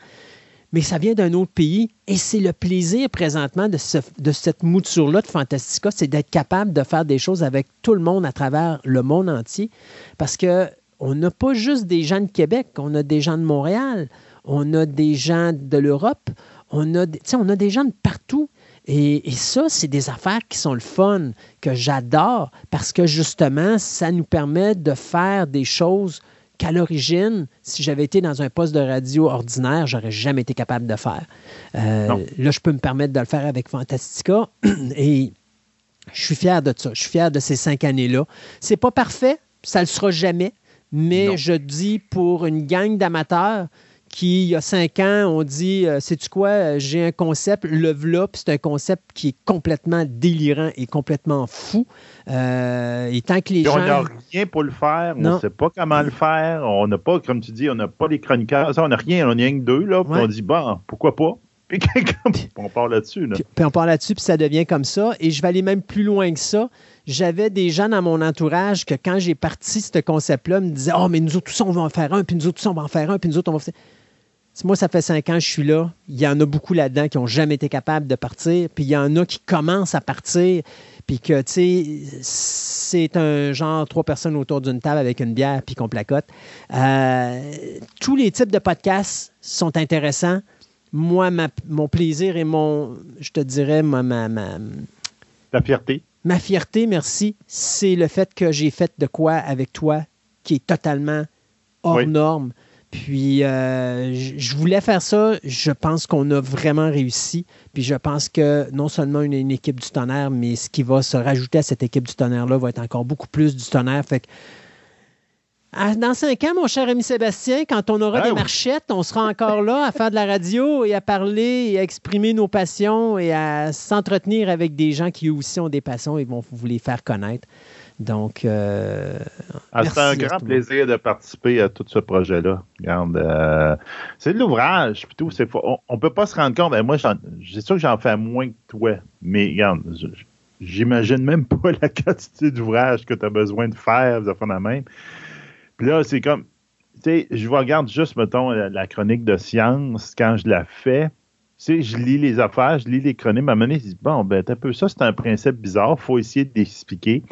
mais ça vient d'un autre pays. Et c'est le plaisir présentement de, cette mouture-là de Fantastica, c'est d'être capable de faire des choses avec tout le monde à travers le monde entier. Parce que on n'a pas juste des gens de Québec, on a des gens de Montréal, on a des gens de l'Europe, on, a, on a des gens de partout. Et, ça, c'est des affaires qui sont le fun, que j'adore, parce que justement, ça nous permet de faire des choses qu'à l'origine, si j'avais été dans un poste de radio ordinaire, j'aurais jamais été capable de faire. Euh, là, je peux me permettre de le faire avec Fantastica et je suis fier de ça. Je suis fier de ces cinq années-là. C'est pas parfait, ça ne le sera jamais, mais je dis pour une gang d'amateurs, qui, il y a cinq ans, on dit euh, Sais-tu quoi, j'ai un concept, le v'là, c'est un concept qui est complètement délirant et complètement fou. Euh, et tant que les gens. On n'a rien pour le faire, on ne sait pas comment le faire, on n'a pas, comme tu dis, on n'a pas les chroniqueurs, ça, on n'a rien, on a rien que deux, là, puis on dit Bon, pourquoi pas? Puis on part là-dessus. Là. Puis, on part là-dessus, puis ça devient comme ça. Et je vais aller même plus loin que ça. J'avais des gens dans mon entourage que quand j'ai parti ce concept-là, me disaient Oh, mais nous autres, tous, on va en faire un, puis nous autres, tous, on va en faire un, puis nous autres, on va faire moi, ça fait cinq ans que je suis là. Il y en a beaucoup là-dedans qui n'ont jamais été capables de partir. Puis il y en a qui commencent à partir. Puis que, tu sais, c'est un genre trois personnes autour d'une table avec une bière puis qu'on placote. Euh, tous les types de podcasts sont intéressants. Moi, mon plaisir et mon, je te dirais, ma, ma, ma La fierté. Ma fierté, merci, c'est le fait que j'ai fait de quoi avec toi qui est totalement hors norme. Puis, euh, je voulais faire ça. Je pense qu'on a vraiment réussi. Puis, je pense que non seulement une, une, équipe du tonnerre, mais ce qui va se rajouter à cette équipe du tonnerre-là va être encore beaucoup plus du tonnerre. Fait que, dans cinq ans, mon cher ami Sébastien, quand on aura des marchettes, on sera encore là à faire de la radio et à parler et à exprimer nos passions et à s'entretenir avec des gens qui aussi ont des passions et vont vous les faire connaître. Donc, euh, ah, c'est un grand plaisir de participer à tout ce projet-là. Euh, c'est de l'ouvrage, tout. On, ne peut pas se rendre compte. Ben, moi, c'est sûr que j'en fais moins que toi, mais regarde, j'imagine même pas la quantité d'ouvrages que tu as besoin de faire, de faire la même. Puis là, c'est comme, tu sais, je regarde juste, mettons, la, chronique de science quand je la fais. Tu sais, je lis les affaires, je lis les chroniques, à un moment donné, je dis, bon, ben, un peu ça, c'est un principe bizarre, il faut essayer d'expliquer.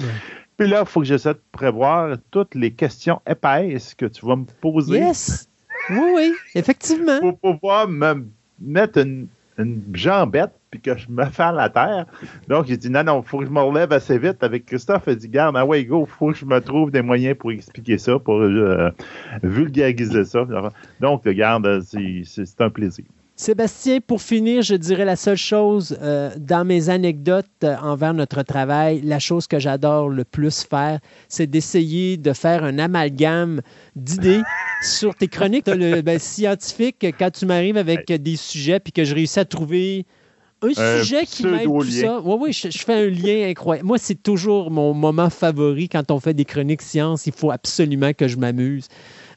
Puis là, il faut que j'essaie de prévoir toutes les questions épaisses que tu vas me poser. Yes! Oui, oui, effectivement. Pour pouvoir me mettre une, une jambette puis que je me fais à la terre. Donc, j'ai dit non, non, il faut que je me relève assez vite. Avec Christophe, il dit garde, ah ouais, go, il faut que je me trouve des moyens pour expliquer ça, pour euh, vulgariser ça. Donc, garde, c'est un plaisir. Sébastien, pour finir, je dirais la seule chose euh, dans mes anecdotes euh, envers notre travail, la chose que j'adore le plus faire, c'est d'essayer de faire un amalgame d'idées sur tes chroniques ben, scientifiques quand tu m'arrives avec des sujets puis que je réussis à trouver un sujet qui m'aide tout ça. Oui, oui, je, fais un lien incroyable. Moi, c'est toujours mon moment favori quand on fait des chroniques sciences. Il faut absolument que je m'amuse.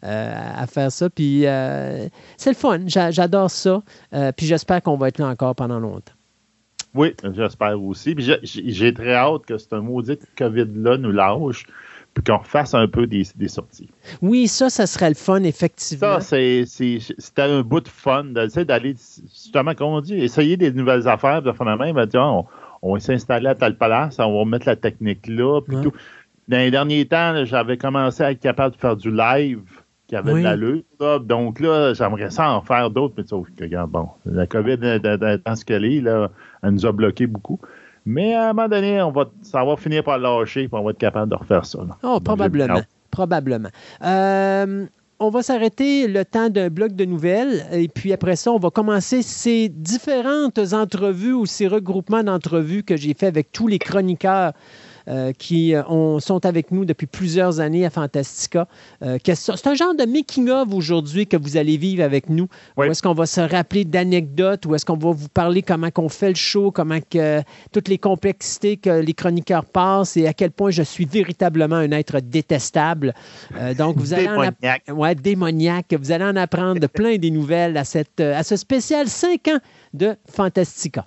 Euh, à faire ça. Puis euh, c'est le fun. J'adore ça. Euh, puis j'espère qu'on va être là encore pendant longtemps. Oui, j'espère aussi. Puis j'ai très hâte que ce maudit COVID-là nous lâche puis qu'on refasse un peu des, sorties. Oui, ça, ça serait le fun, effectivement. Ça, c'était un bout de fun d'aller, justement, comme on dit, essayer des nouvelles affaires, de faire la même, on, on va s'installer à tel place, on va mettre la technique là, puis tout. Dans les derniers temps, j'avais commencé à être capable de faire du live qui avait de l'allure. Donc là, j'aimerais ça en faire d'autres, mais sauf que, regarde, bon, la COVID, dans ce qu'elle est, là, elle nous a bloqué beaucoup. Mais à un moment donné, on va, ça va finir par lâcher et on va être capable de refaire ça. Oh, probablement. Probablement. Euh, on va s'arrêter le temps d'un bloc de nouvelles et puis après ça, on va commencer ces différentes entrevues ou ces regroupements d'entrevues que j'ai fait avec tous les chroniqueurs euh, qui euh, sont avec nous depuis plusieurs années à Fantastica. Euh, c'est un genre de making-of aujourd'hui que vous allez vivre avec nous. Où est-ce qu'on va se rappeler d'anecdotes, où est-ce qu'on va vous parler comment qu'on fait le show, comment que toutes les complexités que les chroniqueurs passent et à quel point je suis véritablement un être détestable. donc, vous allez démoniaque. En ouais, démoniaque. Vous allez en apprendre plein des nouvelles à, cette, à ce spécial 5 ans de Fantastica.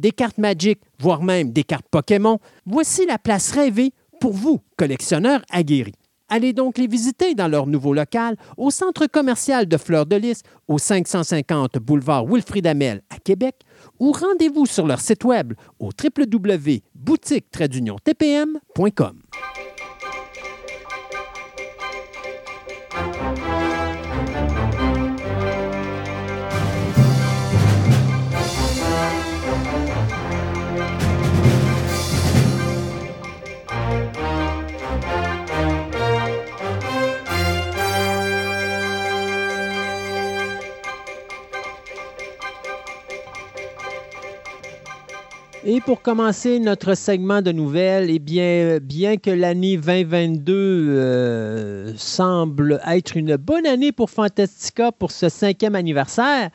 des cartes Magic, voire même des cartes Pokémon, voici la place rêvée pour vous, collectionneurs aguerris. Allez donc les visiter dans leur nouveau local au centre commercial de Fleur de Lys au 550 boulevard Wilfrid Amel à Québec ou rendez-vous sur leur site web au www.boutique-tpm.com. Et pour commencer notre segment de nouvelles, eh bien, bien que l'année 2022 euh, semble être une bonne année pour Fantastica pour ce cinquième anniversaire,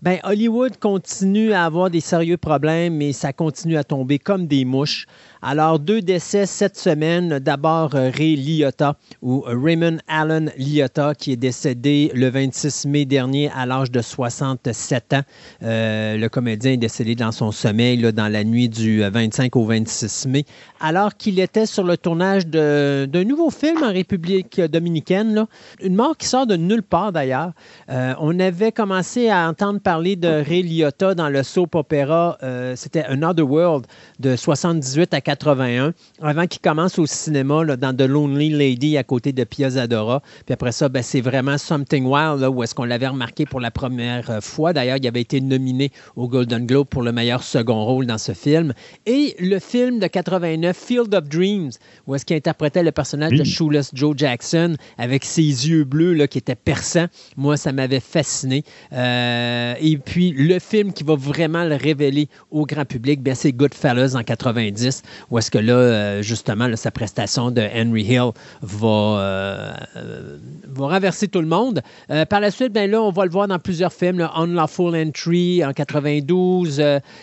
ben, Hollywood continue à avoir des sérieux problèmes et ça continue à tomber comme des mouches. Alors, deux décès cette semaine. D'abord, euh, Ray Liotta ou Raymond Allen Liotta qui est décédé le 26 mai dernier à l'âge de 67 ans. Euh, le comédien est décédé dans son sommeil dans la nuit du 25 au 26 mai, alors qu'il était sur le tournage d'un nouveau film en République dominicaine. Une mort qui sort de nulle part d'ailleurs. Euh, on avait commencé à entendre parlé de Ray Liotta dans le soap opéra, euh, c'était Another World de 78 à 81, avant qu'il commence au cinéma là, dans The Lonely Lady à côté de Pia Zadora. Puis après ça, ben, c'est vraiment Something Wild, là, où est-ce qu'on l'avait remarqué pour la première euh, fois. D'ailleurs, il avait été nominé au Golden Globe pour le meilleur second rôle dans ce film. Et le film de 89, Field of Dreams, où est-ce qu'il interprétait le personnage de Shoeless Joe Jackson avec ses yeux bleus là, qui étaient perçants. Moi, ça m'avait fasciné. Euh, et puis, le film qui va vraiment le révéler au grand public, bien, c'est Goodfellas en 90, où est-ce que là, euh, justement, sa prestation de Henry Hill va, euh, renverser tout le monde. par la suite, bien là, on va le voir dans plusieurs films. Là, Unlawful Entry en 92,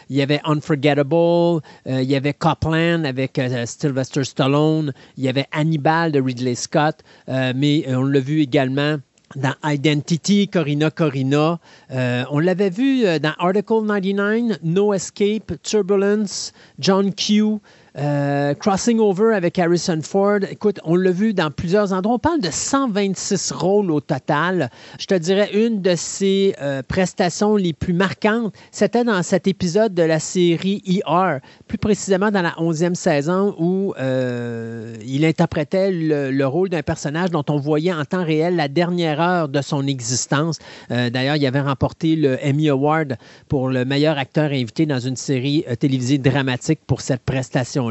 il y avait Unforgettable, il y avait Copland avec Sylvester Stallone, il y avait Hannibal de Ridley Scott, mais on l'a vu également dans Identity, Corina Corina. Euh, on l'avait vu euh, dans Article 99, No Escape, Turbulence, John Q. Euh, Crossing Over avec Harrison Ford. Écoute, on l'a vu dans plusieurs endroits. On parle de 126 rôles au total. Je te dirais une de ses euh, prestations les plus marquantes, c'était dans cet épisode de la série ER, plus précisément dans la 11e saison où euh, il interprétait le, rôle d'un personnage dont on voyait en temps réel la dernière heure de son existence. D'ailleurs, il avait remporté le Emmy Award pour le meilleur acteur invité dans une série télévisée dramatique pour cette prestation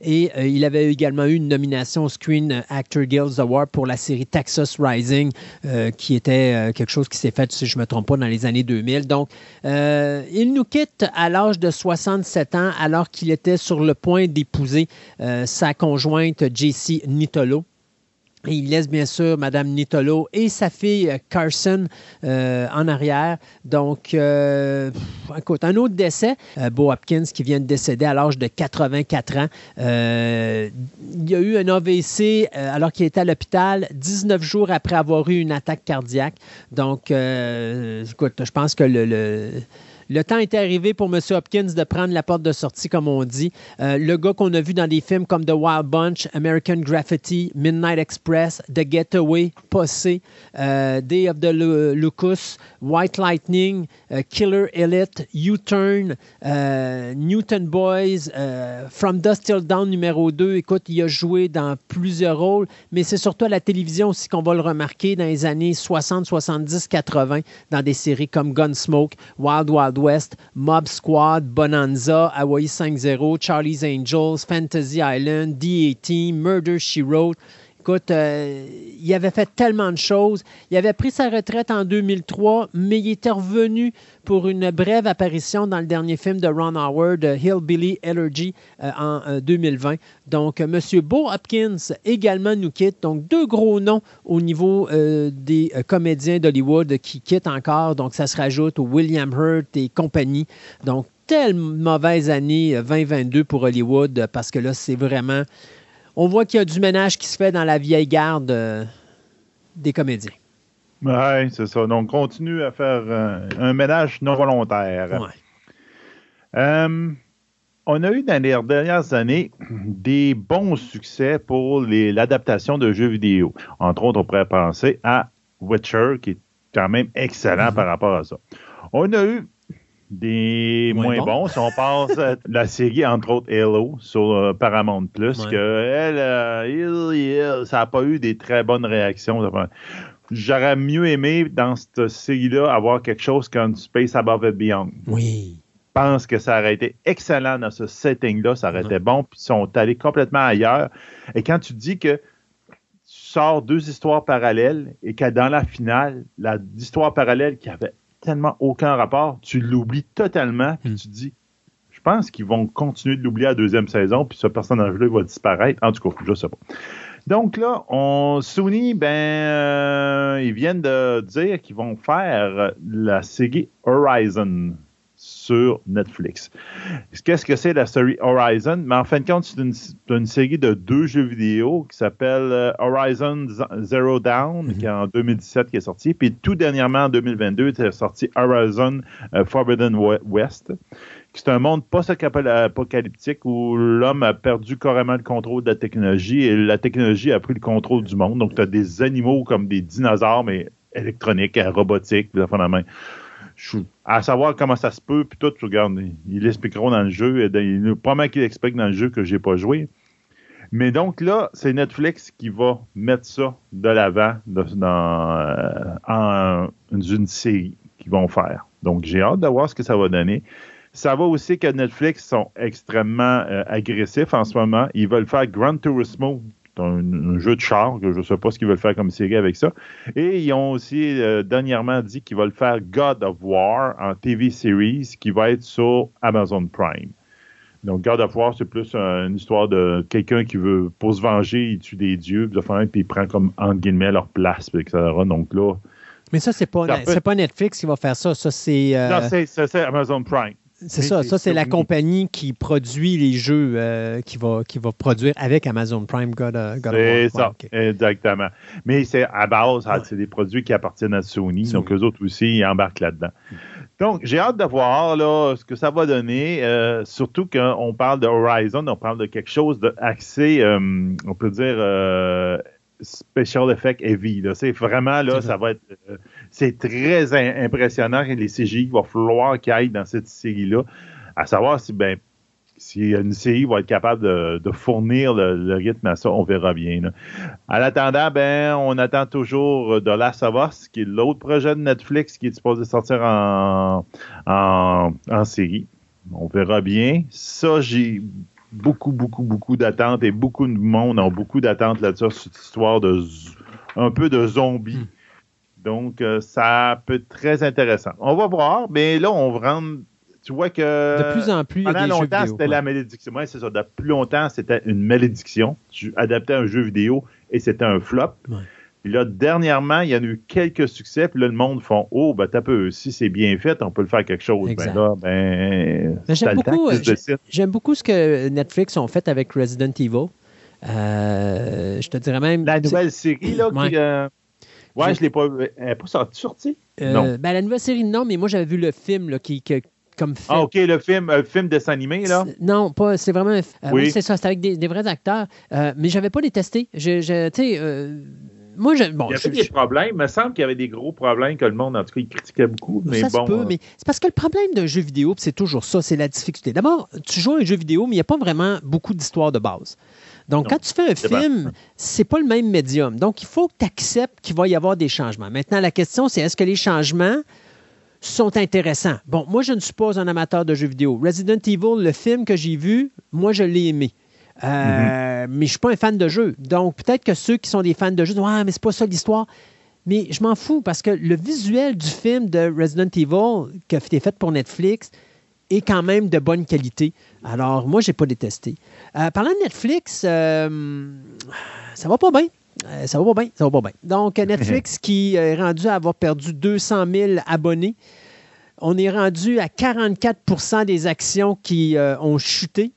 Et euh, il avait également eu une nomination au Screen Actor Guild Award pour la série Texas Rising, euh, qui était euh, quelque chose qui s'est fait, si je ne me trompe pas, dans les années 2000. Donc, il nous quitte à l'âge de 67 ans, alors qu'il était sur le point d'épouser sa conjointe JC Nitolo il laisse bien sûr Mme Nitolo et sa fille euh, Carson euh, en arrière. Donc, euh, écoute, un autre décès, Bo Hopkins qui vient de décéder à l'âge de 84 ans. il y a eu un AVC alors qu'il était à l'hôpital 19 jours après avoir eu une attaque cardiaque. Donc, écoute, je pense que le temps était arrivé pour M. Hopkins de prendre la porte de sortie, comme on dit. Euh, le gars qu'on a vu dans des films comme The Wild Bunch, American Graffiti, Midnight Express, The Getaway, Posse, euh, Day of the Lucas, White Lightning, euh, Killer Elite, U-Turn, Newton Boys, From Dust Till Dawn numéro 2. Écoute, il a joué dans plusieurs rôles, mais c'est surtout à la télévision aussi qu'on va le remarquer dans les années 60, 70, 80, dans des séries comme Gunsmoke, Wild Wild West, Mob Squad, Bonanza, Hawaii 5-0, Charlie's Angels, Fantasy Island, D-18, Murder She Wrote. Écoute, euh, il avait fait tellement de choses. Il avait pris sa retraite en 2003, mais il était revenu pour une brève apparition dans le dernier film de Ron Howard, Hillbilly Allergy, euh, en 2020. Euh, Donc, M. Bo Hopkins également nous quitte. Donc, deux gros noms au niveau des comédiens d'Hollywood qui quittent encore. Donc, ça se rajoute au William Hurt et compagnie. Donc, telle mauvaise année 2022 pour Hollywood parce que là, c'est vraiment on voit qu'il y a du ménage qui se fait dans la vieille garde euh, des comédiens. Oui, c'est ça. Donc, continue à faire euh, un ménage non volontaire. Euh, on a eu dans les dernières années des bons succès pour l'adaptation de jeux vidéo. Entre autres, on pourrait penser à Witcher, qui est quand même excellent mm-hmm. par rapport à ça. On a eu des moins, bons. Si on passe à la série, entre autres, Halo sur euh, Paramount Plus, que elle, euh, ça n'a pas eu des très bonnes réactions. J'aurais mieux aimé dans cette série-là avoir quelque chose comme Space Above and Beyond. Oui. Je pense que ça aurait été excellent dans ce setting-là, ça aurait été bon, puis ils sont allés complètement ailleurs. Et quand tu dis que tu sors deux histoires parallèles et que dans la finale, l'histoire parallèle qui avait tellement aucun rapport, tu l'oublies totalement, puis hmm. tu te dis, je pense qu'ils vont continuer de l'oublier à la deuxième saison, puis ce personnage-là va disparaître. En tout cas, je sais pas. Donc là, on, Sony, ben, euh, ils viennent de dire qu'ils vont faire la série Horizon sur Netflix. Qu'est-ce que c'est la série Horizon? Mais en fin de compte, c'est une, série de deux jeux vidéo qui s'appelle euh, Horizon Zero Down, qui est en 2017 qui est sorti. Puis tout dernièrement, en 2022, est sorti Horizon euh, Forbidden West. C'est un monde post-apocalyptique où l'homme a perdu carrément le contrôle de la technologie et la technologie a pris le contrôle du monde. Donc, tu as des animaux comme des dinosaures, mais électroniques, robotiques, de la main je, à savoir comment ça se peut, puis tout, tu regardes, ils l'expliqueront dans le jeu. Il a pas mal qu'ils expliquent dans le jeu que j'ai pas joué. Mais donc là, c'est Netflix qui va mettre ça de l'avant dans, euh, en une série qu'ils vont faire. Donc j'ai hâte de voir ce que ça va donner. Ça va aussi que Netflix sont extrêmement euh, agressifs en ce moment. Ils veulent faire Gran Turismo, un, jeu de char, que je ne sais pas ce qu'ils veulent faire comme série avec ça. Et ils ont aussi euh, dernièrement dit qu'ils veulent faire God of War en TV series qui va être sur Amazon Prime. Donc, God of War, c'est plus une histoire de quelqu'un qui veut, pour se venger, il tue des dieux, puis il prend comme, entre guillemets, leur place, etc. Donc là. Mais ça, c'est pas, pas Netflix qui va faire ça. Ça, c'est. Euh, non, c'est Amazon Prime. C'est ça, ça c'est la compagnie qui produit les jeux euh, qui, va, qui va produire avec Amazon Prime God, of War. C'est ça, exactement. Mais c'est à base, c'est des produits qui appartiennent à Sony, donc eux autres aussi, ils embarquent là-dedans. Donc, j'ai hâte de voir là, ce que ça va donner, euh, surtout qu'on parle de Horizon, on parle de quelque chose d'axé, euh, on peut dire, euh, special effect heavy. C'est vraiment, là, ça va être, c'est très impressionnant les CGI qu'il va falloir qu'il aillent dans cette série-là, à savoir si, ben, si une série va être capable de, fournir le, rythme à ça, on verra bien. En attendant, ben, on attend toujours de Last of Us, qui est l'autre projet de Netflix qui est supposé sortir en, en, série. On verra bien. Ça, j'ai beaucoup, beaucoup, beaucoup d'attentes et beaucoup de monde ont beaucoup d'attentes là-dessus sur cette histoire de un peu de zombies. Donc, euh, ça peut être très intéressant. On va voir, mais là, on va rendre tu vois que. De plus en plus. Pendant longtemps, c'était la malédiction. Moi, c'est ça. De plus longtemps, c'était une malédiction. Tu adaptais un jeu vidéo et c'était un flop. Puis là, dernièrement, il y en a eu quelques succès. Puis là, le monde font Oh, ben, t'as peu. Si c'est bien fait, on peut le faire quelque chose. Ben là, ben. J'aime beaucoup, j'aime beaucoup ce que Netflix ont fait avec Resident Evil. Euh, je te dirais même. La nouvelle série, là, qui. Euh, ouais, je, l'ai pas. Elle n'est pas sortie? Euh, non. Ben, la nouvelle série, non, mais moi, j'avais vu le film là, qui, comme Ah, OK, le film, un film dessin animé, là? Non, pas, c'est vraiment. Euh, oui, c'est ça, c'est avec des, vrais acteurs. Euh, mais je n'avais pas les testés. Je, je tu sais. Euh, moi, je, bon, il y avait des problèmes. Il me semble qu'il y avait des gros problèmes que le monde, en tout cas, il critiquait beaucoup. Mais ça bon, se peut, mais c'est parce que le problème d'un jeu vidéo, c'est toujours ça, c'est la difficulté. D'abord, tu joues à un jeu vidéo, mais il n'y a pas vraiment beaucoup d'histoire de base. Donc, quand tu fais un film, c'est pas le même médium. Donc, il faut que tu acceptes qu'il va y avoir des changements. Maintenant, la question, c'est est-ce que les changements sont intéressants? Bon, moi, je ne suis pas un amateur de jeux vidéo. Resident Evil, le film que j'ai vu, moi, je l'ai aimé. Euh, mm-hmm. Mais je ne suis pas un fan de jeu. Donc, peut-être que ceux qui sont des fans de jeux disent Ouais, mais c'est pas ça l'histoire. Mais je m'en fous parce que le visuel du film de Resident Evil qui a été fait pour Netflix est quand même de bonne qualité. Alors, moi, je n'ai pas détesté. Euh, parlant de Netflix, euh, ça va pas bien. Euh, ça va pas bien, ça va pas bien. Donc, Netflix qui est rendu à avoir perdu 200 000 abonnés. On est rendu à 44% des actions qui ont chuté.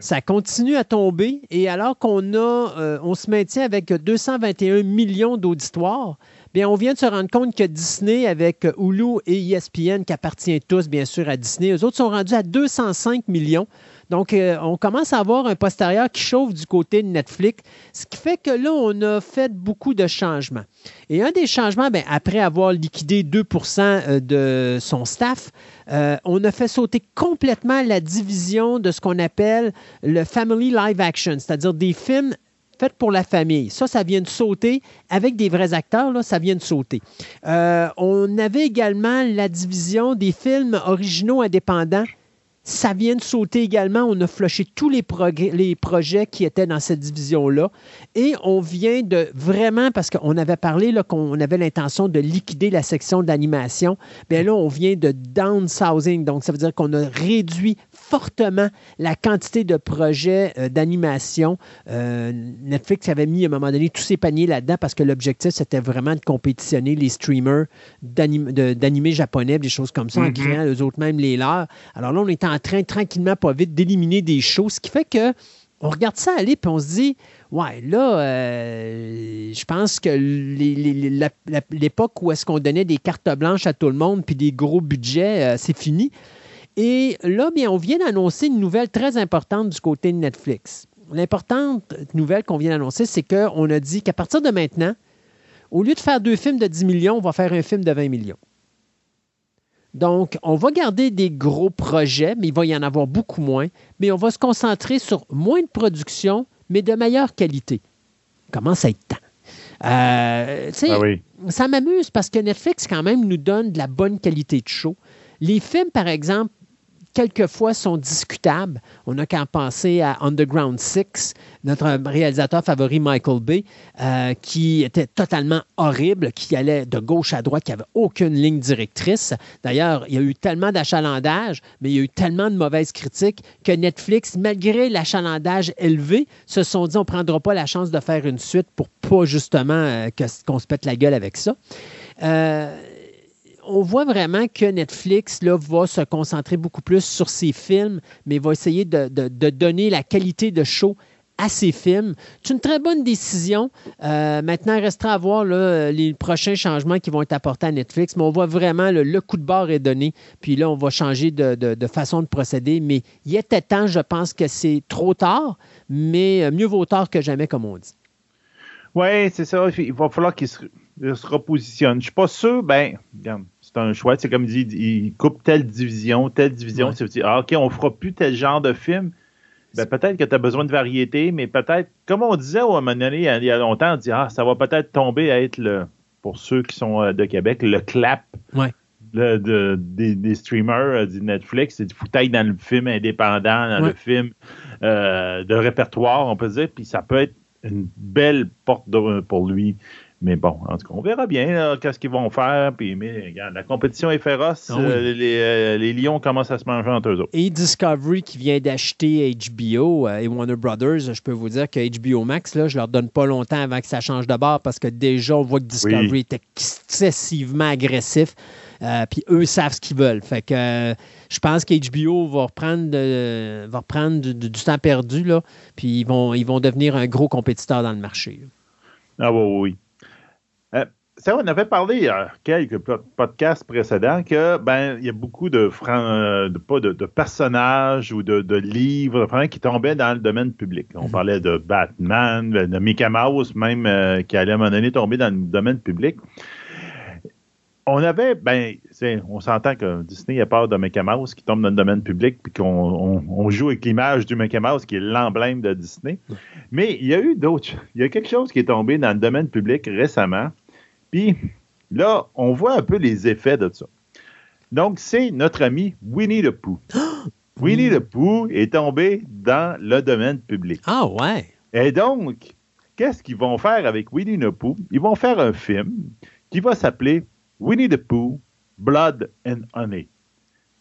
Ça continue à tomber et alors qu'on a, on se maintient avec 221 millions d'auditoires, bien, on vient de se rendre compte que Disney, avec Hulu et ESPN, qui appartiennent tous, bien sûr, à Disney, eux autres sont rendus à 205 millions. Donc, euh, on commence à avoir un postérieur qui chauffe du côté de Netflix, ce qui fait que là, on a fait beaucoup de changements. Et un des changements, bien, après avoir liquidé 2 euh, de son staff, euh, on a fait sauter complètement la division de ce qu'on appelle le Family Live Action, c'est-à-dire des films faits pour la famille. Ça, ça vient de sauter. Avec des vrais acteurs, là, ça vient de sauter. on avait également la division des films originaux indépendants ça vient de sauter également. On a flushé tous les, projets qui étaient dans cette division-là. Et on vient de vraiment, parce qu'on avait parlé qu'on avait l'intention de liquider la section d'animation, bien là, on vient de downsizing. Donc, ça veut dire qu'on a réduit fortement la quantité de projets euh, d'animation. Euh, Netflix avait mis à un moment donné tous ses paniers là-dedans parce que l'objectif, c'était vraiment de compétitionner les streamers d'animés japonais, des choses comme ça, en mm-hmm. créant eux autres même les leurs. Alors là, on est en en train tranquillement, pas vite, d'éliminer des choses, ce qui fait que on regarde ça aller puis on se dit ouais là euh, je pense que l'époque où est-ce qu'on donnait des cartes blanches à tout le monde puis des gros budgets euh, c'est fini et là bien on vient d'annoncer une nouvelle très importante du côté de Netflix l'importante nouvelle qu'on vient d'annoncer c'est qu'on a dit qu'à partir de maintenant au lieu de faire deux films de 10 millions on va faire un film de 20 millions Donc, on va garder des gros projets, mais il va y en avoir beaucoup moins. Mais on va se concentrer sur moins de production, mais de meilleure qualité. Comment ça être temps? Euh, Ah oui. ça m'amuse parce que Netflix, quand même, nous donne de la bonne qualité de show. Les films, par exemple, quelquefois sont discutables. On n'a qu'à en penser à Underground Six, notre réalisateur favori Michael Bay, euh, qui était totalement horrible, qui allait de gauche à droite, qui n'avait aucune ligne directrice. D'ailleurs, il y a eu tellement d'achalandage, mais il y a eu tellement de mauvaises critiques que Netflix, malgré l'achalandage élevé, se sont dit on ne prendra pas la chance de faire une suite pour pas justement euh, qu'on se pète la gueule avec ça. Euh, on voit vraiment que Netflix là, va se concentrer beaucoup plus sur ses films, mais va essayer de, donner la qualité de show à ses films. C'est une très bonne décision. Euh, maintenant, il restera à voir les prochains changements qui vont être apportés à Netflix, mais on voit vraiment le coup de barre est donné. Puis là, on va changer de, façon de procéder. Mais il était temps, je pense que c'est trop tard, mais euh, mieux vaut tard que jamais, comme on dit. Oui, c'est ça. Il va falloir qu'il se, repositionne. Je suis pas sûr, ben, c'est un choix. C'est comme il dit, il coupe telle division, telle division. Ouais. Tu dis, ah, OK, on fera plus tel genre de film. Ben, peut-être que tu as besoin de variété, mais peut-être, comme on disait à un moment donné, il y a, longtemps, on dit, ah, ça va peut-être tomber à être le, pour ceux qui sont euh, de Québec, le clap Ouais. le- de- des, des streamers euh, du Netflix. C'est du foutage dans le film indépendant, dans Ouais. le film euh, de répertoire, on peut dire. Puis ça peut être une belle porte de- pour lui. Mais bon, en tout cas, on verra bien qu'est-ce qu'ils vont faire. Puis, mais regarde, la compétition est féroce. Ah oui. Euh, les, euh, les lions commencent à se manger entre eux autres. Et Discovery qui vient d'acheter HBO euh, et Warner Brothers, je peux vous dire que HBO Max, là, je leur donne pas longtemps avant que ça change de bord parce que déjà, on voit que Discovery Oui. est excessivement agressif. Puis eux savent ce qu'ils veulent. Fait que je pense qu'HBO va reprendre, de- va reprendre du, du- du temps perdu, là, puis ils vont, ils vont devenir un gros compétiteur dans le marché. là. Ah oui, oui, ça, on avait parlé il y a quelques po- podcasts précédents que ben il y a beaucoup de, fran- euh, de pas de, de personnages ou de, de livres qui tombaient dans le domaine public. On Mhm. parlait de Batman, de de Mickey Mouse même euh, qui allait à un moment donné tomber dans le domaine public. On avait, ben, on s'entend que Disney a peur de Mickey Mouse qui tombe dans le domaine public, puis qu'on on- on joue avec l'image du Mickey Mouse qui est l'emblème de Disney. Mais il y a eu d'autres. Il y a quelque chose qui est tombé dans le domaine public récemment. Puis là, on voit un peu les effets de ça. Donc, c'est notre ami Winnie the Pooh. Winnie the Pooh est tombé dans le domaine public. Ah ouais! Et donc, qu'est-ce qu'ils vont faire avec Winnie the Pooh? Ils vont faire un film qui va s'appeler Winnie the Pooh, Blood and Honey.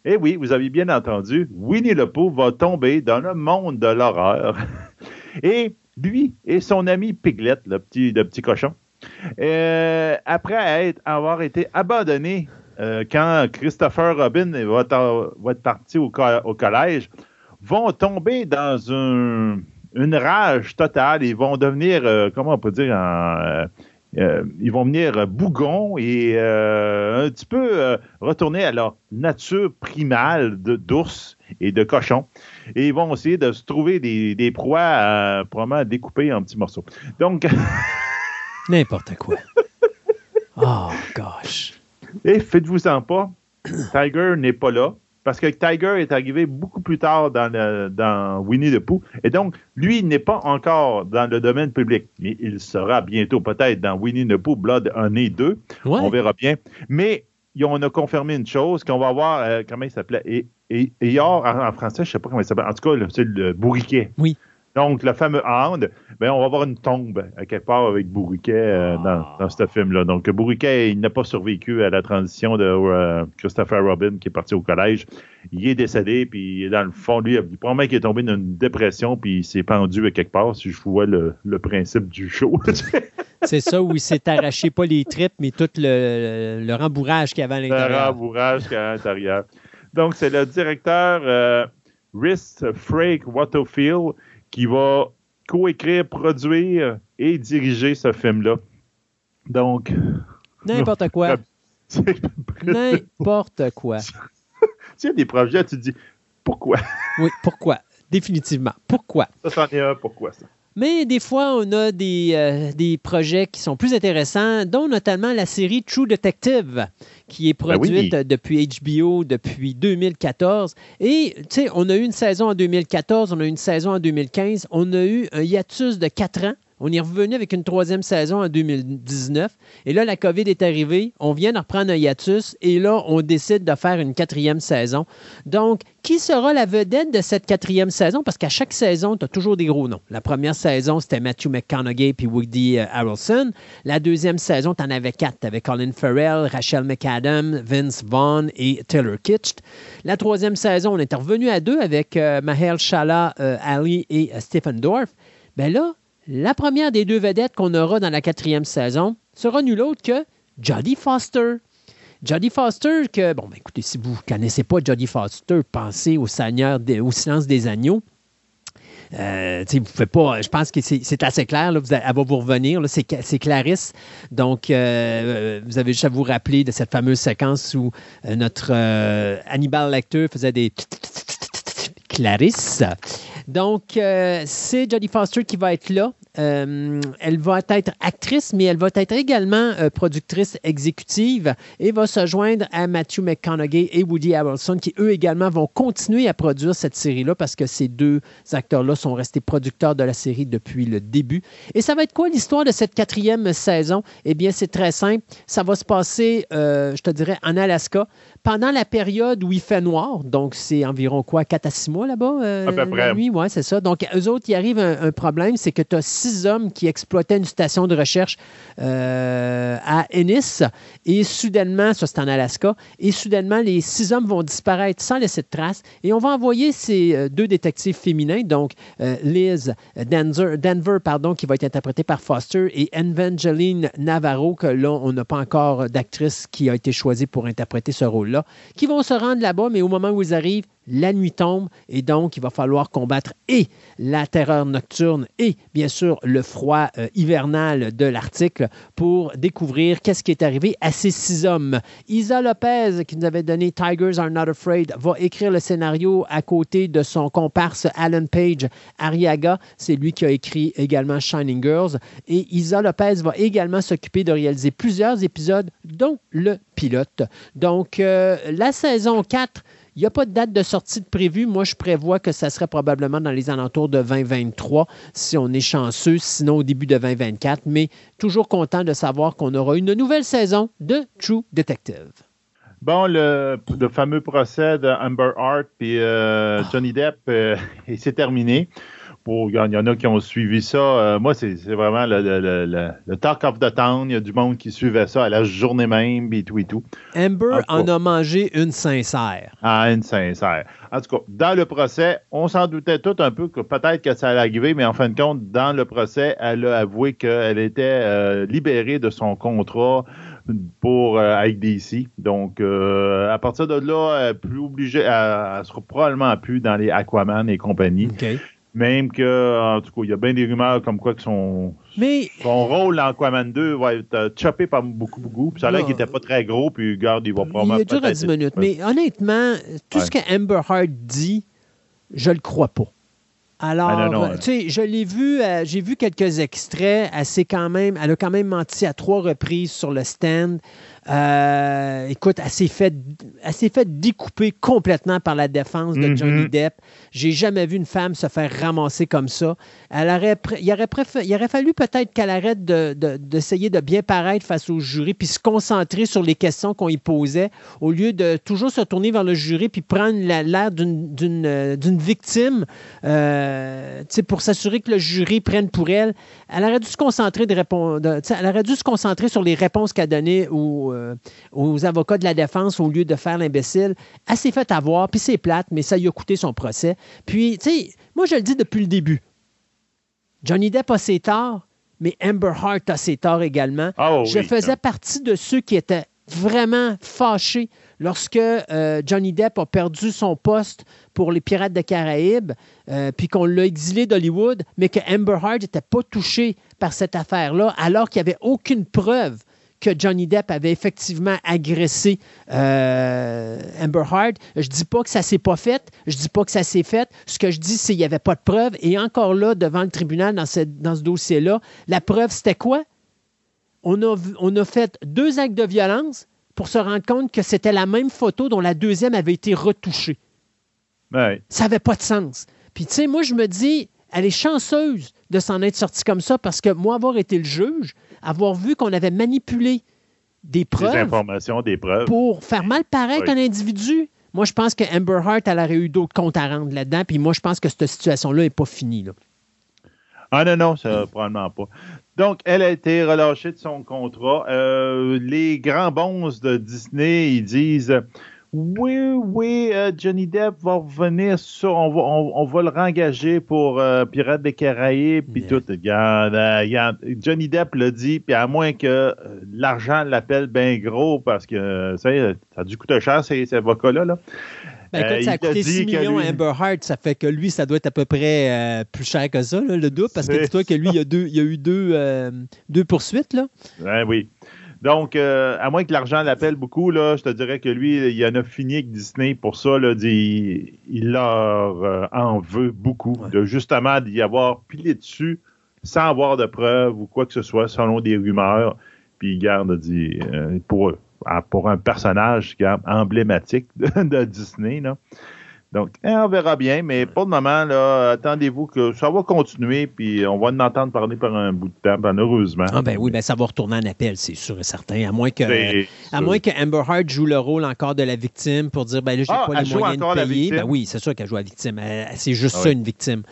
Et oui, vous avez bien entendu, Winnie the Pooh va tomber dans le monde de l'horreur. Et lui et son ami Piglet, le petit, le petit cochon, euh, après avoir été abandonné euh, quand Christopher Robin va, être parti au, co- au collège, vont tomber dans un- une rage totale. Ils vont devenir, euh, comment on peut dire, en, ils vont venir euh, bougons et euh, un petit peu euh, retourner à leur nature primale d'ours et de cochons. Et ils vont essayer de se trouver des, des proies euh, probablement découpées en petits morceaux. Donc, N'importe quoi. Oh gosh. Et faites-vous-en pas, Tiger n'est pas là. Parce que Tiger est arrivé beaucoup plus tard dans, le- dans Winnie the Pooh. Et donc, lui, il n'est pas encore dans le domaine public. Mais il sera bientôt peut-être dans Winnie the Pooh Blood 1 et 2. Ouais. On verra bien. Mais on a confirmé une chose, qu'on va voir, euh, comment il s'appelait? Et, et, Eeyore, en, en français, je ne sais pas comment il s'appelle. En tout cas, c'est le bourriquet. Oui. Donc, le fameux Hound, ben, on va avoir une tombe à quelque part avec Bourriquet euh, dans, Ah. dans ce film-là. Donc, Bourriquet, il n'a pas survécu à la transition de euh, Christopher Robin qui est parti au collège. Il est décédé, puis dans le fond, lui, il probablement qu'il est tombé dans une dépression, puis il s'est pendu à quelque part, si je vois le, le principe du show. C'est ça où il s'est arraché pas les tripes, mais tout le, le, le rembourrage qu'il y avait à le l'intérieur. rembourrage qu'il y a à l'intérieur. Donc, c'est le directeur euh, Rhys Frake Waterfield qui va coécrire, produire et diriger ce film-là. Donc, N'importe quoi. N'importe quoi. tu as des projets, tu te dis pourquoi? Oui, pourquoi? Définitivement. Pourquoi? Ça, c'en est un, pourquoi ça? Mais des fois, on a des, euh, des projets qui sont plus intéressants, dont notamment la série True Detective, qui est Ben oui. produite depuis HBO depuis 2014. Et, tu sais, on a eu une saison en 2014, on a eu une saison en 2015, on a eu un hiatus de 4 ans. On est revenu avec une troisième saison en 2019. Et là, la COVID est arrivée. On vient de reprendre un hiatus. Et là, on décide de faire une quatrième saison. Donc, qui sera la vedette de cette quatrième saison? Parce qu'à chaque saison, tu as toujours des gros noms. La première saison, c'était Matthew McConaughey puis Woody euh, Harrelson. La deuxième saison, tu en avais quatre. Tu avais Colin Farrell, Rachel McAdams, Vince Vaughn et Taylor Kitsch. La troisième saison, on est revenu à deux avec euh, Mahel Shala, euh, Ali et euh, Stephen Dorff. Ben là, la première des deux vedettes qu'on aura dans la quatrième saison sera nulle autre que Jodie Foster. Jodie Foster, que, bon, ben, écoutez, si vous ne connaissez pas Jodie Foster, pensez au, Seigneur au silence des agneaux. Euh, vous pouvez pas, je pense que c'est assez clair, là, elle va vous revenir, c'est Clarisse. Donc, euh, vous avez juste à vous rappeler de cette fameuse séquence où euh, notre euh, Hannibal Lecter faisait des Clarisse. Donc, euh, c'est Jodie Foster qui va être là. Euh, elle va être actrice, mais elle va être également euh, productrice exécutive et va se joindre à Matthew McConaughey et Woody Harrelson, qui eux également vont continuer à produire cette série-là parce que ces deux acteurs-là sont restés producteurs de la série depuis le début. Et ça va être quoi l'histoire de cette quatrième saison? Eh bien, c'est très simple. Ça va se passer, euh, je te dirais, en Alaska pendant la période où il fait noir. Donc, c'est environ quoi, 4 à 6 mois là-bas? À peu près. Oui, c'est ça. Donc, eux autres, il arrive un, un problème, c'est que tu as six hommes qui exploitaient une station de recherche euh, à Ennis. Et soudainement, ça c'est en Alaska, et soudainement, les six hommes vont disparaître sans laisser de traces. Et on va envoyer ces euh, deux détectives féminins, donc euh, Liz Denver, pardon, qui va être interprétée par Foster et Evangeline Navarro, que là, on n'a pas encore d'actrice qui a été choisie pour interpréter ce rôle-là, qui vont se rendre là-bas, mais au moment où ils arrivent, la nuit tombe et donc il va falloir combattre et la terreur nocturne et bien sûr le froid euh, hivernal de l'Arctique pour découvrir qu'est-ce qui est arrivé à ces six hommes. Isa Lopez, qui nous avait donné Tigers Are Not Afraid, va écrire le scénario à côté de son comparse Alan Page Ariaga. C'est lui qui a écrit également Shining Girls. Et Isa Lopez va également s'occuper de réaliser plusieurs épisodes, dont le pilote. Donc, euh, la saison 4 il n'y a pas de date de sortie de prévue. Moi, je prévois que ça serait probablement dans les alentours de 2023, si on est chanceux, sinon au début de 2024. Mais toujours content de savoir qu'on aura une nouvelle saison de True Detective. Bon, le, le fameux procès de Amber Hart puis euh, Ah. Johnny Depp, euh, il s'est terminé. Bon, il y en- a qui ont suivi ça. Euh, moi, c'est vraiment le, le- le- le- le talk of the town. Il y a du monde qui suivait ça à la journée même, et tout et tout. Amber en a mangé une sincère. Ah, une sincère. En tout cas, dans le procès, on s'en doutait tout un peu que peut-être que ça allait arriver, mais en fin de compte, dans le procès, elle a avoué qu'elle était euh, libérée de son contrat pour euh, avec DC. Donc, euh, à partir de là, elle est plus obligée, elle, elle sera probablement plus dans les Aquaman et compagnie. Même que, en tout cas, il y a bien des rumeurs comme quoi que son, Mais son rôle dans Aquaman 2 va être euh, choppé par beaucoup, beaucoup. Puis ça a l'air qu'il était pas très gros, puis garde, il va il probablement. est dur à peut-être 10 minutes. Mais honnêtement, tout ce que Amber Heard dit, je le crois pas. Alors, Ah, tu sais, je l'ai vu, euh, j'ai vu quelques extraits. Elle, quand même, elle a quand même menti à trois reprises sur le stand. Euh, écoute, elle s'est fait, fait découper complètement par la défense de Mhm. Johnny Depp. J'ai jamais vu une femme se faire ramasser comme ça. Elle aurait, il, aurait il aurait fallu peut-être qu'elle arrête de- de- d'essayer de, bien paraître face au jury puis se concentrer sur les questions qu'on y posait au lieu de toujours se tourner vers le jury puis prendre la- l'air d'une- euh, d'une victime euh, pour s'assurer que le jury prenne pour elle. Elle aurait dû se concentrer de répondre. de- tu sais, elle aurait dû se concentrer sur les réponses qu'elle donnait aux, euh, aux avocats de la défense au lieu de faire l'imbécile. Elle s'est fait avoir, puis c'est plate, mais ça lui a coûté son procès. Puis, tu sais, moi, je le dis depuis le début. Johnny Depp a ses torts, mais Amber Heart a ses torts également. Ah, oui. Je faisais partie de ceux qui étaient vraiment fâchés lorsque euh, Johnny Depp a perdu son poste pour les Pirates des Caraïbes, euh, puis qu'on l'a exilé d'Hollywood, mais que Amber Heard n'était pas touchée par cette affaire-là, alors qu'il n'y avait aucune preuve que Johnny Depp avait effectivement agressé euh, Amber Heard. Je dis pas que ça s'est pas fait. Je dis pas que ça s'est fait. Ce que je dis, c'est qu'il n'y avait pas de preuve. Et encore là, devant le tribunal, dans ce, dans ce dossier-là, la preuve, c'était quoi? On a, on a fait deux actes de violence pour se rendre compte que c'était la même photo dont la deuxième avait été retouchée. Ouais. Ça n'avait pas de sens. Puis, tu sais, moi, je me dis, elle est chanceuse de s'en être sortie comme ça parce que moi, avoir été le juge, avoir vu qu'on avait manipulé des Des preuves informations, des preuves. pour faire mal paraître Oui. un individu. Moi, je pense que Amber Heard, elle aurait eu d'autres comptes à rendre là-dedans. Puis moi, je pense que cette situation-là n'est pas finie. là. Ah non, non, ça, probablement pas. Donc, elle a été relâchée de son contrat. Euh, les grands bons de Disney, ils disent Oui, oui, euh, Johnny Depp va revenir sur. On va, on, on va le rengager pour euh, Pirates des Caraïbes, puis Yeah. tout. Regarde, euh, regarde, Johnny Depp l'a dit, puis à moins que euh, l'argent l'appelle bien gros, parce que ça, ça a dû coûter cher, ces, ces avocats-là. Là. Ben, écoute, Euh, ça a coûté dit 6 que millions lui- à Amber Heard. Ça fait que lui, ça doit être à peu près euh, plus cher que ça, là, le double. Parce que dis-toi que lui, il y a, deux, il y a eu deux, euh, deux poursuites. Là. Ouais, oui. Donc, euh, à moins que l'argent l'appelle beaucoup, là, je te dirais que lui, il en a fini avec Disney pour ça. Là, il leur euh, en veut beaucoup. Ouais. De justement d'y avoir pilé dessus sans avoir de preuves ou quoi que ce soit, selon des rumeurs. Puis il garde, dit, euh, pour, pour un personnage emblématique de, de Disney. Là. Donc, eh, on verra bien, mais pour le moment, là, attendez-vous que ça va continuer, puis on va en entendre parler par un bout de temps, ben, heureusement. Ah ben oui, ben ça va retourner en appel, c'est sûr et certain. À moins que, à moins que Amber Heard joue le rôle encore de la victime pour dire ben là, j'ai Ah, pas les moyens de payer. victime? Ben oui, c'est sûr qu'elle joue la victime. C'est juste Ah ça, oui. une victime.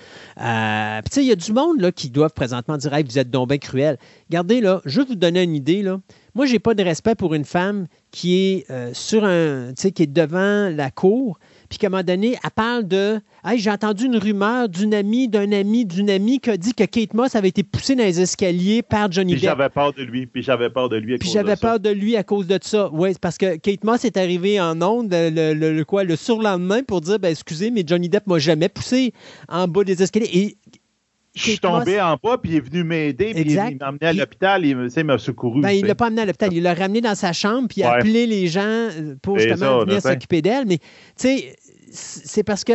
Euh, Puis tu sais, il y a du monde là, qui doivent présentement dire Hey, vous êtes donc bien cruel. Regardez, là, je vais vous donner une idée. Là. Moi, j'ai pas de respect pour une femme qui est euh, sur un. tu sais, qui est devant la cour, puis qu'à un moment donné, elle parle de Hey, j'ai entendu une rumeur d'une amie, d'un ami, d'une amie qui a dit que Kate Moss avait été poussée dans les escaliers par Johnny Puis Depp. j'avais peur de lui, puis j'avais peur de lui à Puis cause de j'avais ça. peur de lui à cause de ça. Oui, parce que Kate Moss est arrivée en ondes le, le- le- quoi, le surlendemain pour dire ben, excusez, mais Johnny Depp m'a jamais poussé en bas des escaliers. Et Je suis tombé en bas, puis il est venu m'aider, puis il m'a emmené à l'hôpital, il, m'a secouru. ben, il sais. l'a pas amené à l'hôpital. Il l'a ramené dans sa chambre puis il a Ouais. appelé les gens euh, pour justement ça, venir s'occuper d'elle. Mais tu sais, c'est parce que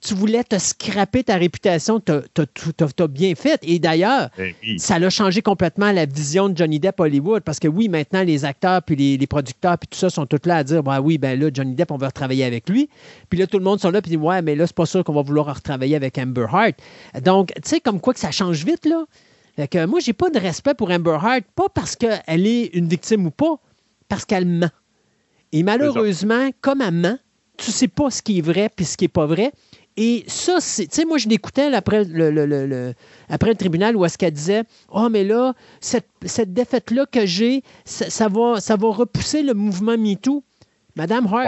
tu voulais te scraper ta réputation, tu as, bien fait. Et d'ailleurs, Ben oui. ça l'a changé complètement la vision de Johnny Depp Hollywood parce que oui, maintenant les acteurs puis les, les producteurs puis tout ça sont tous là à dire bah oui, ben là Johnny Depp on va retravailler avec lui. Puis là tout le monde sont là puis dit ouais, mais là c'est pas sûr qu'on va vouloir retravailler avec Amber Heard. Donc, tu sais comme quoi que ça change vite là. Fait que moi j'ai pas de respect pour Amber Heard, pas parce qu'elle est une victime ou pas, parce qu'elle ment. Et malheureusement, comme elle ment, tu sais pas ce qui est vrai puis ce qui est pas vrai. Et ça, c'est. Tu sais, moi, je l'écoutais après le, le- le- le- après le tribunal où est-ce qu'elle disait Oh, mais là, cette, cette défaite-là que j'ai, ça, ça va, ça va repousser le mouvement MeToo. Madame Hart,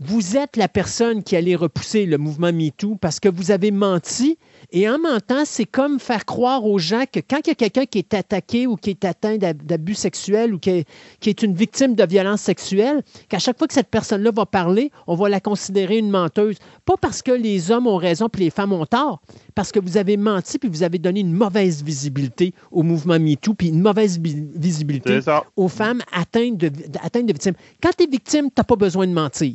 vous êtes la personne qui allait repousser le mouvement MeToo parce que vous avez menti. Et en mentant, c'est comme faire croire aux gens que quand il y a quelqu'un qui est attaqué ou qui est atteint d'ab- d'abus sexuels ou qui est, qui est une victime de violence sexuelle, qu'à chaque fois que cette personne-là va parler, on va la considérer une menteuse. Pas parce que les hommes ont raison puis les femmes ont tort, parce que vous avez menti puis vous avez donné une mauvaise visibilité au mouvement MeToo puis une mauvaise vi- visibilité aux femmes atteintes de, atteintes de victimes. Quand tu es victime, tu n'as pas besoin de mentir.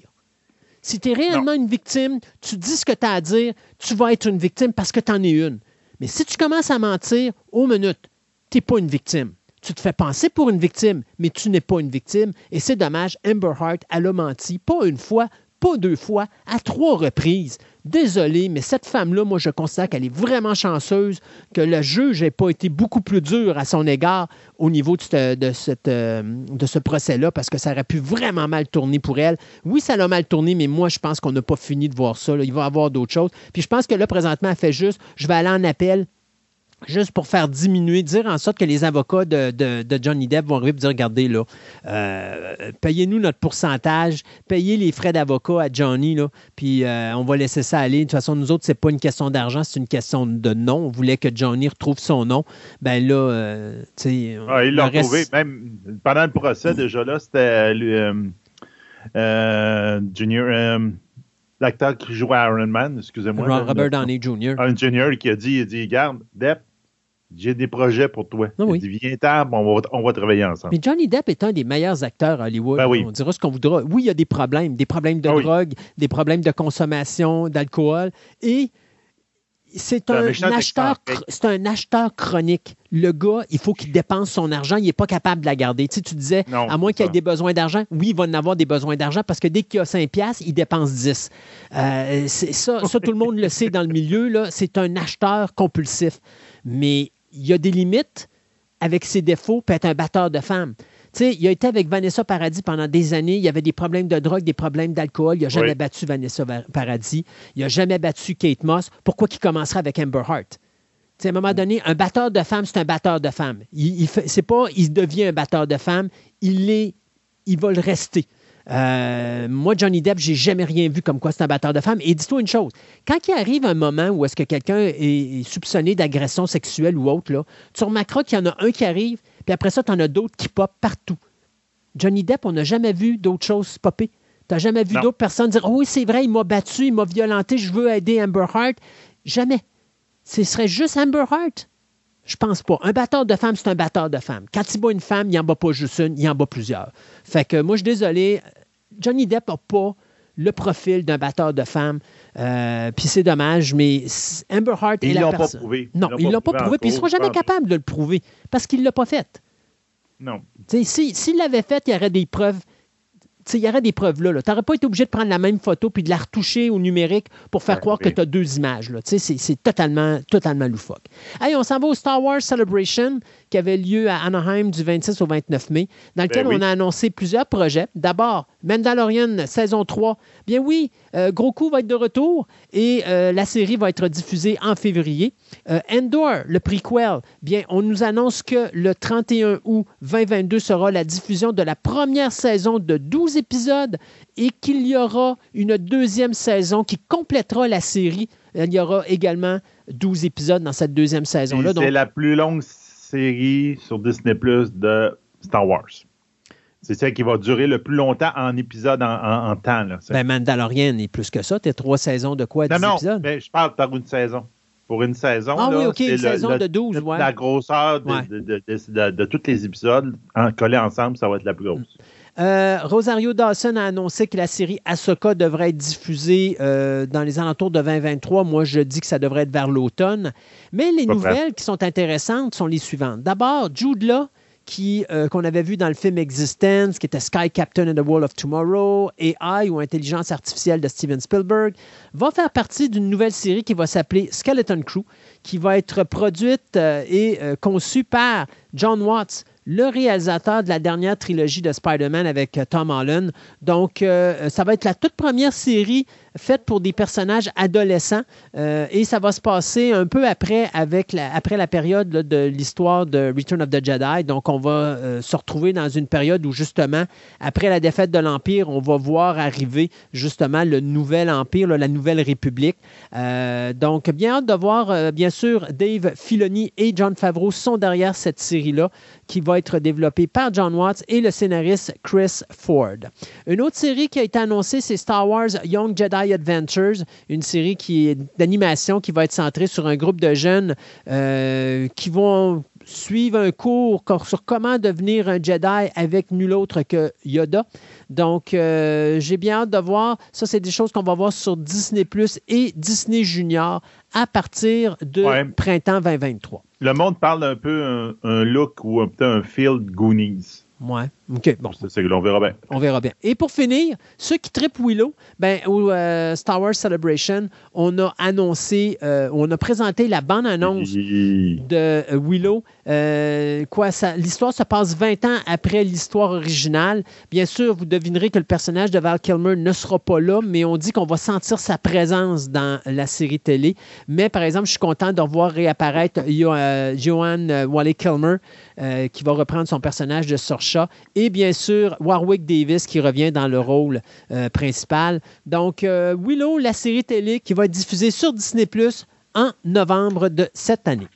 Si tu es réellement une victime, tu dis ce que tu as à dire, tu vas être une victime parce que tu en es une. Mais si tu commences à mentir, aux minutes, tu n'es pas une victime. Tu te fais penser pour une victime, mais tu n'es pas une victime. Et c'est dommage, Amber Heard, elle a menti, pas une fois, pas deux fois, à trois reprises. Désolé, mais cette femme-là, moi, je considère qu'elle est vraiment chanceuse, que le juge n'ait pas été beaucoup plus dur à son égard au niveau de, ce- de cette, euh, de ce procès-là, parce que ça aurait pu vraiment mal tourner pour elle. Oui, ça l'a mal tourné, mais moi, je pense qu'on n'a pas fini de voir ça. Il va y avoir d'autres choses. Puis je pense que là, présentement, elle fait juste, je vais aller en appel juste pour faire diminuer, dire en sorte que les avocats de, de- de Johnny Depp vont arriver et dire regardez là, euh, payez-nous notre pourcentage, payez les frais d'avocat à Johnny, là, puis euh, on va laisser ça aller. De toute façon, nous autres, c'est pas une question d'argent, c'est une question de nom. On voulait que Johnny retrouve son nom. Ben là, euh, tu sais. Ah, il l'a reste- retrouvé. Même pendant le procès, déjà là, c'était Junior, l'acteur qui jouait à Iron Man, excusez-moi. Robert Downey Jr. Un junior qui a dit, il dit, garde, Depp, j'ai des projets pour toi. Ah oui. Dit, viens-t'en, on va, on va travailler ensemble. Mais Johnny Depp est un des meilleurs acteurs à Hollywood. Ben oui. On dira ce qu'on voudra. Oui, il y a des problèmes, des problèmes de Ah oui. drogue, des problèmes de consommation d'alcool. Et c'est un acheteur, c'est un acheteur chronique. Le gars, il faut qu'il dépense son argent. Il n'est pas capable de la garder. Tu, sais, tu disais, Non, à moins qu'il ait des besoins d'argent, oui, il va en avoir des besoins d'argent parce que dès qu'il a 5 piastres, il dépense 10. Euh, ça, ça, tout le monde le sait dans le milieu. C'est un acheteur compulsif. Mais il y a des limites avec ses défauts, peut être un batteur de femmes. Tu sais, il a été avec Vanessa Paradis pendant des années. Il y avait des problèmes de drogue, des problèmes d'alcool. Il n'a jamais Oui. battu Vanessa Va- Paradis. Il n'a jamais battu Kate Moss. Pourquoi qu'il commencerait avec Amber sais, à un moment donné, un batteur de femmes, c'est un batteur de femmes. Il, c'est pas il devient un batteur de femmes, il est, il va le rester. Euh, moi, Johnny Depp, j'ai jamais rien vu comme quoi c'est un batteur de femmes. Et dis-toi une chose, quand il arrive un moment où est-ce que quelqu'un est, soupçonné d'agression sexuelle ou autre, là, tu remarqueras qu'il y en a un qui arrive, puis après ça, tu en as d'autres qui popent partout. Johnny Depp, on n'a jamais vu d'autres choses popper. Tu n'as jamais vu d'autres personnes dire Oh oui, c'est vrai, il m'a battu, il m'a violenté, je veux aider Amber Heart. Jamais. Ce serait juste Amber Heart. Je pense pas. Un batteur de femmes, c'est un batteur de femmes. Quand il bat une femme, il n'en bat pas juste une, il en bat plusieurs. Fait que moi, je suis désolé. Johnny Depp n'a pas le profil d'un batteur de femmes. Euh, Puis c'est dommage, mais Amber Heart est Ils la l'ont pas personne. prouvé. Non, ils ne l'ont pas prouvé. Puis il ne sera jamais encore. capable de le prouver parce qu'il ne l'a pas fait. Non. Si- S'il l'avait fait, il y aurait des preuves. Il y aurait des preuves là. Tu n'aurais pas été obligé de prendre la même photo puis de la retoucher au numérique pour faire Ouais, croire que tu as deux images. là. C'est totalement, totalement loufoque. Allez, on s'en va au Star Wars Celebration qui avait lieu à Anaheim du 26 au 29 mai, dans lequel oui. on a annoncé plusieurs projets. D'abord, Mandalorian saison 3. Bien oui, euh, gros coup va être de retour et euh, la série va être diffusée en février. Euh, Endor, le prequel, bien, on nous annonce que le 31 août 2022 sera la diffusion de la première saison de 12 épisodes et qu'il y aura une deuxième saison qui complétera la série. Il y aura également 12 épisodes dans cette deuxième saison-là. C'est la plus longue série sur Disney Plus de Star Wars. C'est celle qui va durer le plus longtemps en épisode en, en- en temps. Là. Ben, Mandalorian est plus que ça. Tu as trois saisons de quoi? 10 non, non, épisodes? mais je parle par une saison. Pour une saison. Ah là, oui, OK, une saison le- de 12, ouais. La grosseur de, Ouais. de, de, de- de- de tous les épisodes en, collés ensemble, ça va être la plus grosse. Euh, Rosario Dawson a annoncé que la série Ahsoka devrait être diffusée euh, dans les alentours de 2023. Moi, je dis que ça devrait être vers l'automne. Mais les Pas nouvelles qui sont intéressantes sont les suivantes. D'abord, Jude Law, qui, euh, qu'on avait vu dans le film Existence, qui était Sky Captain in the World of Tomorrow, AI ou Intelligence artificielle de Steven Spielberg, va faire partie d'une nouvelle série qui va s'appeler Skeleton Crew, qui va être produite euh, et euh, conçue par John Watts, le réalisateur de la dernière trilogie de Spider-Man avec euh, Tom Holland. Donc, euh, ça va être la toute première série faite pour des personnages adolescents euh, et ça va se passer un peu après, avec la, après la période de l'histoire de Return of the Jedi. Donc, on va euh, se retrouver dans une période où, justement, après la défaite de l'Empire, on va voir arriver, justement, le nouvel Empire, la Nouvelle République. Euh, donc, bien hâte de voir, bien sûr, Dave Filoni et John Favreau sont derrière cette série-là qui va être développée par John Watts et le scénariste Chris Ford. Une autre série qui a été annoncée, c'est Star Wars Young Jedi Adventures, une série qui est d'animation qui va être centrée sur un groupe de jeunes euh, qui vont suivre un cours co- sur comment devenir un Jedi avec nul autre que Yoda. Donc, euh, j'ai bien hâte de voir. Ça, c'est des choses qu'on va voir sur Disney Plus et Disney Junior à partir de Ouais. printemps 2023. Le monde parle d'un peu un, un look ou un, peut-être un feel de Goonies. Ouais. OK, bon. C'est, on verra bien. On verra bien. Et pour finir, ceux qui trippent Willow, ben, au euh, Star Wars Celebration, on a annoncé, euh, on a présenté la bande-annonce de euh, Willow. Euh, quoi, l'histoire se passe 20 ans après l'histoire originale. Bien sûr, vous devinerez que le personnage de Val Kilmer ne sera pas là, mais on dit qu'on va sentir sa présence dans la série télé. Mais par exemple, je suis content de revoir réapparaître Johan Wally Kilmer, qui va reprendre son personnage de Sorcha, et bien sûr Warwick Davis qui revient dans le rôle euh, principal. Donc, euh, Willow, la série télé qui va être diffusée sur Disney Plus en novembre de cette année.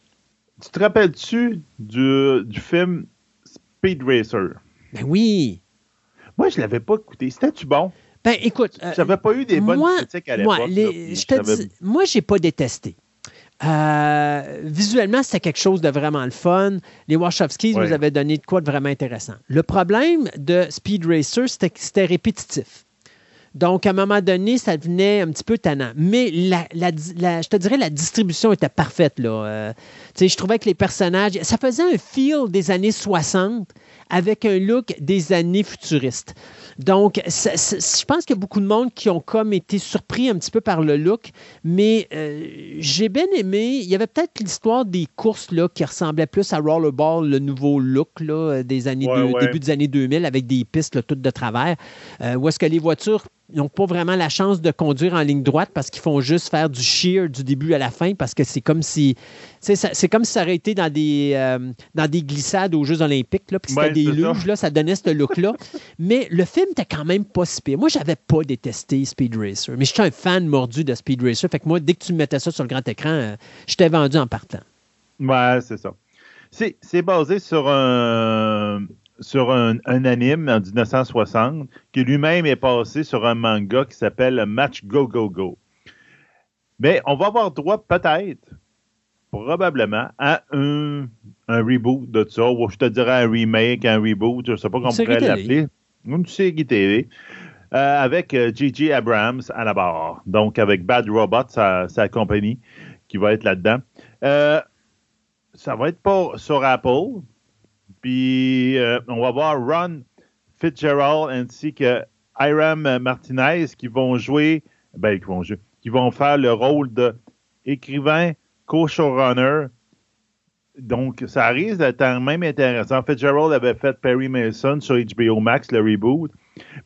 Tu te rappelles-tu du, du film Speed Racer? Ben oui. Moi, je l'avais pas écouté. C'était-tu bon? Ben écoute, euh, J'avais pas eu des bonnes moi, critiques à l'époque. moi, là, je dis, moi, j'ai pas détesté. Euh, visuellement, c'était quelque chose de vraiment le fun. Les Wachowskis Ouais. nous avaient donné de quoi de vraiment intéressant. Le problème de Speed Racer, c'était que c'était répétitif. Donc, à un moment donné, ça devenait un petit peu tannant. Mais la, la- la- je te dirais, la distribution était parfaite. Là. Euh, je trouvais que les personnages, ça faisait un feel des années 60 avec un look des années futuristes. Donc, ça- ça- je pense qu'il y a beaucoup de monde qui ont comme été surpris un petit peu par le look, mais euh, j'ai bien aimé. Il y avait peut-être l'histoire des courses là, qui ressemblaient plus à Rollerball, le nouveau look là, des années Ouais, deux- ouais. début des années 2000 avec des pistes là, toutes de travers, euh, où est-ce que les voitures n'ont pas vraiment la chance de conduire en ligne droite parce qu'ils font juste faire du shear du début à la fin parce que c'est comme si c'est comme si ça aurait été dans des, euh, dans des glissades aux Jeux olympiques là, puis c'était Ouais, des c'est ça. luges là, ça donnait ce look-là. mais le film était quand même pas si pire. Moi, j'avais pas détesté Speed Racer, mais je suis un fan mordu de Speed Racer. Fait que moi, dès que tu me mettais ça sur le grand écran, euh, je t'ai vendu en partant. Ouais, c'est ça. C'est c'est basé sur un sur un, un anime en 1960 qui lui-même est passé sur un manga qui s'appelle Match Go Go Go. Mais on va avoir droit peut-être, probablement, à un, un reboot de ça, ou je te dirais un remake, un reboot, je ne sais pas comment on pourrait l'appeler. Une série TV. euh, avec euh, J.J. Abrams à la barre. Donc, avec Bad Robot, sa, sa compagnie, qui va être là-dedans. Euh, ça va être pas sur Apple. Puis euh, on va voir Ron Fitzgerald ainsi que Hiram Martinez qui vont jouer, ben, qui vont jouer, qui vont faire le rôle de écrivain, co-showrunner. Donc, ça risque d'être même intéressant. Fitzgerald avait fait Perry Mason sur HBO Max, le reboot.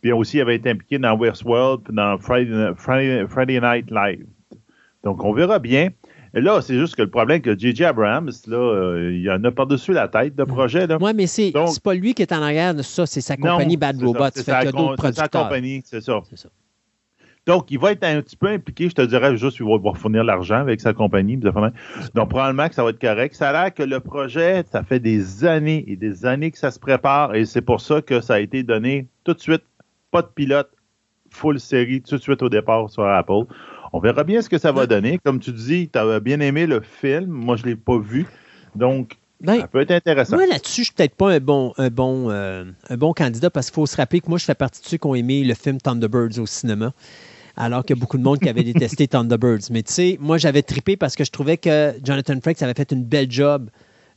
Puis aussi, il avait été impliqué dans Westworld, puis dans Friday Night Live. Donc, on verra bien. Et là, c'est juste que le problème que J.J. Abrams, là, euh, il y en a par-dessus la tête de projet. Là. Oui, mais c'est pas lui qui est en arrière de ça, c'est sa Non, compagnie Bad Robot. C'est sa, sa compagnie, c'est ça. Donc, il va être un petit peu impliqué, je te dirais juste qu'il va devoir fournir l'argent avec sa compagnie. Donc, probablement que ça va être correct. Ça a l'air que le projet, ça fait des années et des années que ça se prépare et c'est pour ça que ça a été donné tout de suite, pas de pilote, full série, tout de suite au départ sur Apple. On verra bien ce que ça va donner. Comme tu dis, tu avais bien aimé le film. Moi, je ne l'ai pas vu. Donc, Ben, ça peut être intéressant. Moi, là-dessus, je suis peut-être pas un bon, un bon, euh, un bon candidat parce qu'il faut se rappeler que moi, je fais partie de ceux qui ont aimé le film Thunderbirds au cinéma. Alors qu'il y a beaucoup de monde qui avait détesté Thunderbirds. Mais tu sais, moi, j'avais trippé parce que je trouvais que Jonathan Frakes avait fait une belle job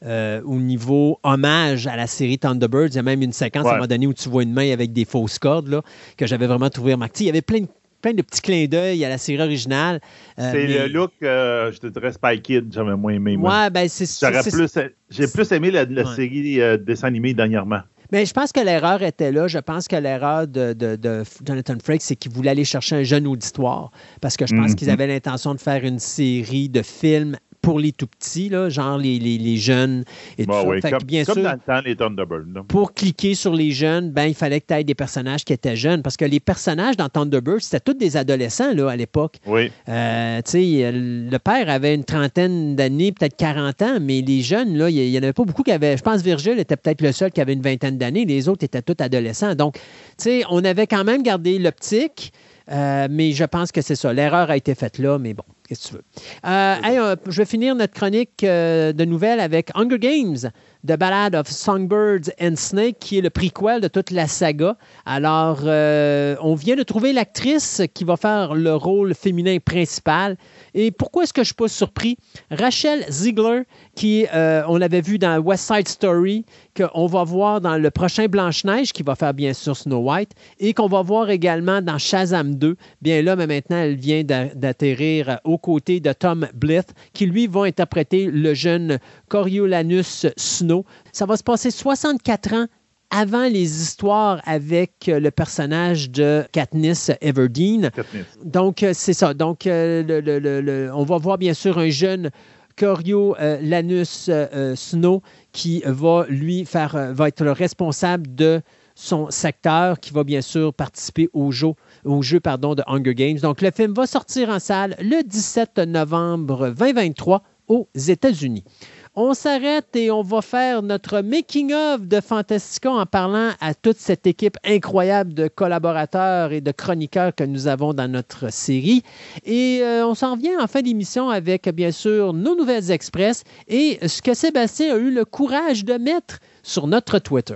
euh, au niveau hommage à la série Thunderbirds. Il y a même une séquence à un moment donné où tu vois une main avec des fausses cordes là, que j'avais vraiment trouvé remarqué. Il y avait plein de, plein de petits clins d'œil à la série originale. Euh, c'est mais- le look, euh, je te dirais Spy Kid, j'avais moins aimé. moi. Ouais, ben c'est J'aurais c'est- plus, j'ai plus aimé la, la Ouais. série euh, dessin animé dernièrement. Mais je pense que l'erreur était là. Je pense que l'erreur de, de- de Jonathan Frakes, c'est qu'il voulait aller chercher un jeune auditoire. Parce que je pense Mhm. qu'ils avaient l'intention de faire une série de films pour les tout petits, là, genre les, les- les jeunes et tout ça. oui, comme, bien comme sûr, dans le temps, les Thunderbirds. pour cliquer sur les jeunes, ben, il fallait que tu aies des personnages qui étaient jeunes. Parce que les personnages dans Thunderbird, c'était tous des adolescents là, à l'époque. Oui, Euh, tu sais, le père avait une trentaine d'années, peut-être 40 ans, mais les jeunes, là, il n'y en avait pas beaucoup qui avaient. Je pense que Virgile était peut-être le seul qui avait une vingtaine d'années. Les autres étaient tous adolescents. Donc, tu sais, on avait quand même gardé l'optique, euh, mais je pense que c'est ça. L'erreur a été faite là, mais bon, qu'est-ce que tu veux. Euh, euh, je vais finir notre chronique de nouvelles avec Hunger Games. The Ballad of Songbirds and Snake, qui est le prequel de toute la saga. Alors, on vient de trouver l'actrice qui va faire le rôle féminin principal. Et pourquoi est-ce que je ne suis pas surpris? Rachel Ziegler, qui, euh, on l'avait vu dans West Side Story, qu'on va voir dans le prochain Blanche-Neige, qui va faire bien sûr Snow White, et qu'on va voir également dans Shazam 2. Bien là, mais maintenant, elle vient d'a- d'atterrir aux côtés de Tom Blyth, qui lui va interpréter le jeune Coriolanus Snow. Ça va se passer 64 ans avant les histoires avec euh, le personnage de Katniss Everdeen. Katniss. Donc, euh, c'est ça. Donc, euh, le- le- le- le- on va voir bien sûr un jeune Coriolanus euh, euh, Snow qui va, lui, faire, euh, va être le responsable de son secteur qui va bien sûr participer au jeu, au jeu pardon, de Hunger Games. Donc, le film va sortir en salle le 17 novembre 2023 aux États-Unis. On s'arrête et on va faire notre making-of de Fantastica en parlant à toute cette équipe incroyable de collaborateurs et de chroniqueurs que nous avons dans notre série. Et euh, on s'en vient en fin d'émission avec, bien sûr, nos nouvelles express et ce que Sébastien a eu le courage de mettre sur notre Twitter.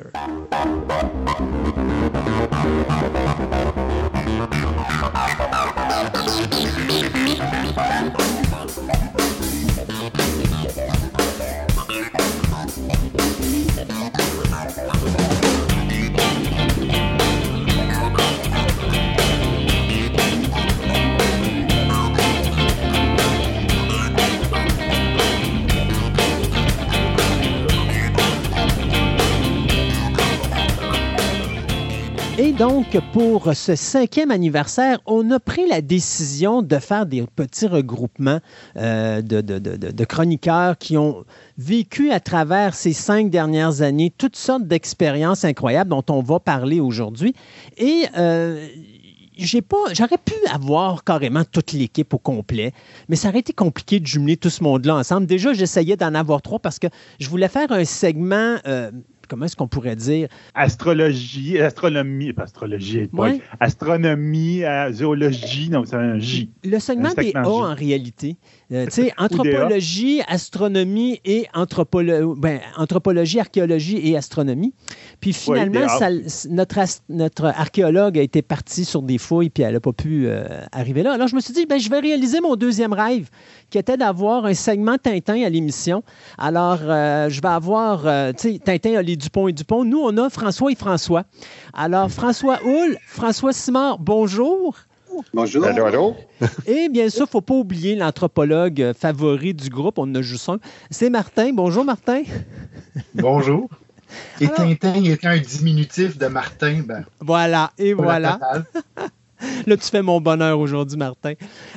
Et donc, pour ce cinquième anniversaire, on a pris la décision de faire des petits regroupements euh, de, chroniqueurs qui ont vécu à travers ces cinq dernières années toutes sortes d'expériences incroyables dont on va parler aujourd'hui. Et euh, j'aurais pu avoir carrément toute l'équipe au complet, mais ça aurait été compliqué de jumeler tout ce monde-là ensemble. Déjà, j'essayais d'en avoir trois parce que je voulais faire un segment, euh, comment est-ce qu'on pourrait dire, Astrologie, astronomie, pas astrologie, Ouais. astronomie, euh, zoologie, non, c'est un J. Le segment des A en réalité. Euh, tu sais, anthropologie, astronomie et anthropolo- ben, anthropologie, archéologie et astronomie. Puis finalement, ça- notre, notre archéologue a été parti sur des fouilles puis elle n'a pas pu euh, arriver là. Alors je me suis dit, ben, je vais réaliser mon deuxième rêve qui était d'avoir un segment Tintin à l'émission. Alors euh, je vais avoir, euh, tu sais, Tintin a les Dupont et Dupont. Nous, on a François et François. Alors François Houle, François Simard, bonjour. Bonjour. Allô, allô? Et bien sûr, il ne faut pas oublier l'anthropologue favori du groupe. On en a juste un. C'est Martin. Bonjour, Martin. Bonjour. Et Alors- Tintin étant un diminutif de Martin, ben, Voilà. Et voilà. Là, tu fais mon bonheur aujourd'hui, Martin.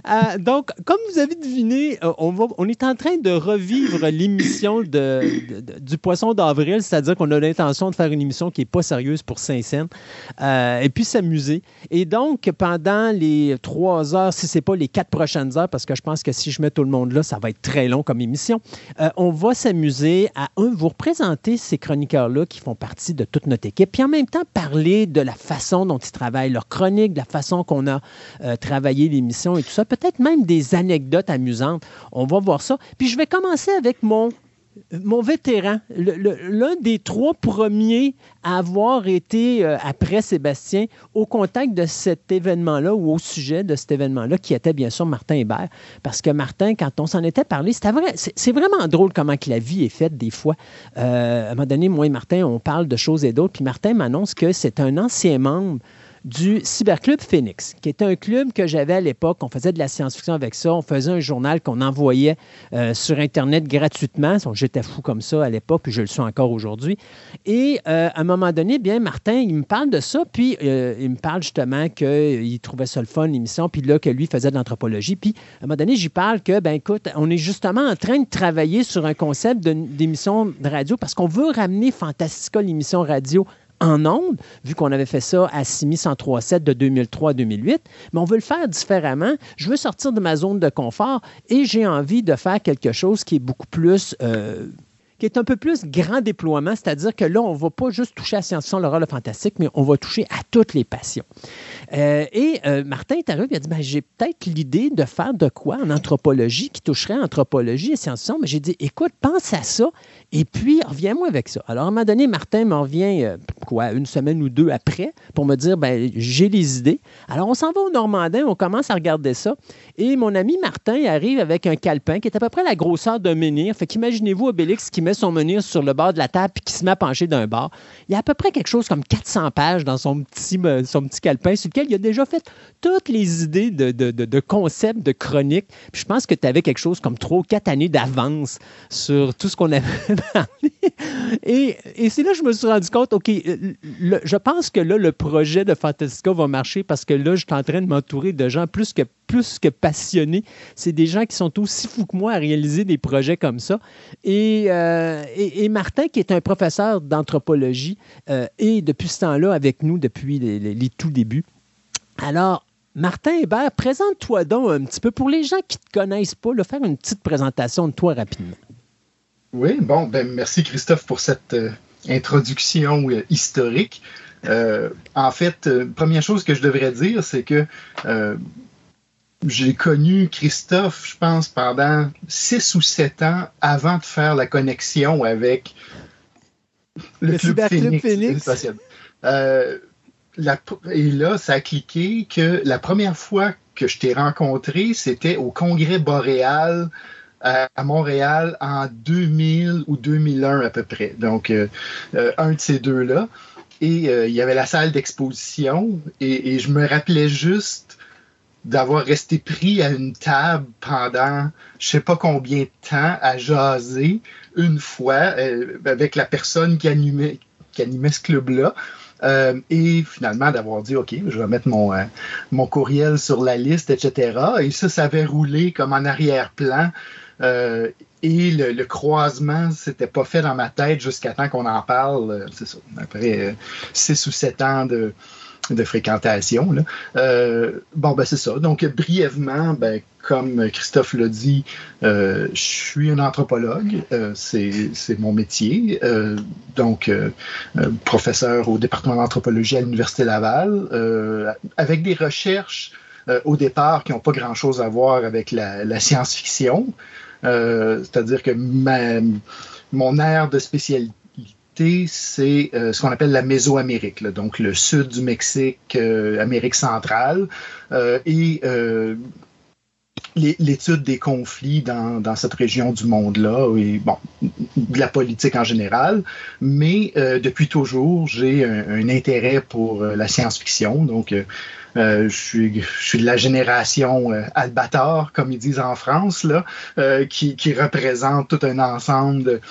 Euh, donc, comme vous avez deviné, euh, on, est en train de revivre l'émission de, du Poisson d'avril, c'est-à-dire qu'on a l'intention de faire une émission qui n'est pas sérieuse pour Saint-Saëns, euh, et puis s'amuser. Et donc, pendant les trois heures, si ce n'est pas les quatre prochaines heures, parce que je pense que si je mets tout le monde là, ça va être très long comme émission, on va s'amuser à, un, vous représenter ces chroniqueurs-là qui font partie de toute notre équipe, puis en même temps parler de la façon dont ils travaillent leur chronique, de la façon qu'on a euh, travaillé l'émission et tout ça, peut-être même des anecdotes amusantes. On va voir ça. Puis je vais commencer avec mon mon vétéran, l'un des trois premiers à avoir été, euh, après Sébastien, au contact de cet événement-là ou au sujet de cet événement-là, qui était bien sûr Martin Hébert. Parce que Martin, quand on s'en était parlé, c'est vraiment drôle comment que la vie est faite des fois. Euh, à un moment donné, moi et Martin, on parle de choses et d'autres, puis Martin m'annonce que c'est un ancien membre du Cyberclub Phoenix, qui était un club que j'avais à l'époque. On faisait de la science-fiction avec ça. On faisait un journal qu'on envoyait euh, sur Internet gratuitement. J'étais fou comme ça à l'époque, puis je le suis encore aujourd'hui. Et euh, à un moment donné, bien, Martin, il me parle de ça, puis euh, il me parle justement qu'il trouvait ça le fun, l'émission, puis là, que lui faisait de l'anthropologie. Puis à un moment donné, j'y parle que, ben écoute, on est justement en train de travailler sur un concept d'émission de radio parce qu'on veut ramener Fantastica, l'émission radio, en ondes, vu qu'on avait fait ça à 6137 de 2003 à 2008, mais on veut le faire différemment. Je veux sortir de ma zone de confort et j'ai envie de faire quelque chose qui est beaucoup plus... euh, qui est un peu plus grand déploiement, c'est-à-dire que là, on ne va pas juste toucher à science-fiction, l'horreur, le fantastique, mais on va toucher à toutes les passions. Euh, et euh, Martin est arrivé, il a dit ben, J'ai peut-être l'idée de faire de quoi en anthropologie qui toucherait à anthropologie et science-fiction. Mais j'ai dit Écoute, pense à ça et puis reviens-moi avec ça. Alors, à un moment donné, Martin m'en revient, euh, une semaine ou deux après pour me dire ben, J'ai les idées. Alors, on s'en va au Normandin, on commence à regarder ça. Et mon ami Martin arrive avec un calepin qui est à peu près la grosseur d'un menhir. Fait qu'imaginez-vous Obélix qui met son menhir sur le bord de la table puis qui se met à pencher d'un bord. Il y a à peu près quelque chose comme 400 pages dans son petit, son petit calepin sur lequel il a déjà fait toutes les idées de, de, de, de concepts, de chroniques. Je pense que tu avais quelque chose comme trois ou quatre années d'avance sur tout ce qu'on avait parlé. Et, et c'est là que je me suis rendu compte, OK, je pense que là, le projet de Fantastica va marcher parce que là, je suis en train de m'entourer de gens plus que, plus que passionnés. C'est des gens qui sont aussi fous que moi à réaliser des projets comme ça. Et, euh, et, Martin, qui est un professeur d'anthropologie, euh, est depuis ce temps-là avec nous depuis les, tout débuts. Alors, Martin Hébert, présente-toi donc un petit peu pour les gens qui ne te connaissent pas, faire une petite présentation de toi rapidement. Oui, bon, ben merci Christophe pour cette euh, introduction historique. En fait, première chose que je devrais dire, c'est que j'ai connu Christophe, je pense, pendant six ou sept ans avant de faire la connexion avec Le Cyberclub Phoenix. C'est possible. Euh, la- et là, ça a cliqué que la première fois que je t'ai rencontré, c'était au Congrès boréal à, à Montréal en 2000 ou 2001 à peu près. Donc, euh, euh, un de ces deux-là. Et euh, il y avait la salle d'exposition et, et je me rappelais juste d'avoir resté pris à une table pendant je sais pas combien de temps à jaser une fois euh, avec la personne qui animait, qui animait ce club-là. Euh, et finalement d'avoir dit OK, je vais mettre mon, euh, mon courriel sur la liste, etc. Et ça, ça avait roulé comme en arrière-plan. Euh, et le, le croisement, c'était pas fait dans ma tête jusqu'à temps qu'on en parle. euh, C'est ça, après six ou sept ans de, de fréquentation. Euh, bon, ben c'est ça. Donc, brièvement, ben, comme Christophe l'a dit, euh, je suis un anthropologue. Euh, c'est mon métier. Donc, professeur au département d'anthropologie à l'Université Laval, avec des recherches au départ qui n'ont pas grand-chose à voir avec la, science-fiction. C'est-à-dire que mon aire de spécialité, c'est euh, ce qu'on appelle la Mésoamérique, donc le sud du Mexique, euh, Amérique centrale, euh, et l'é- l'étude des conflits dans, cette région du monde-là, et bon, de la politique en général, mais depuis toujours, j'ai un, intérêt pour la science-fiction, donc je, suis, de la génération Albator, comme ils disent en France, là, qui, représente tout un ensemble de,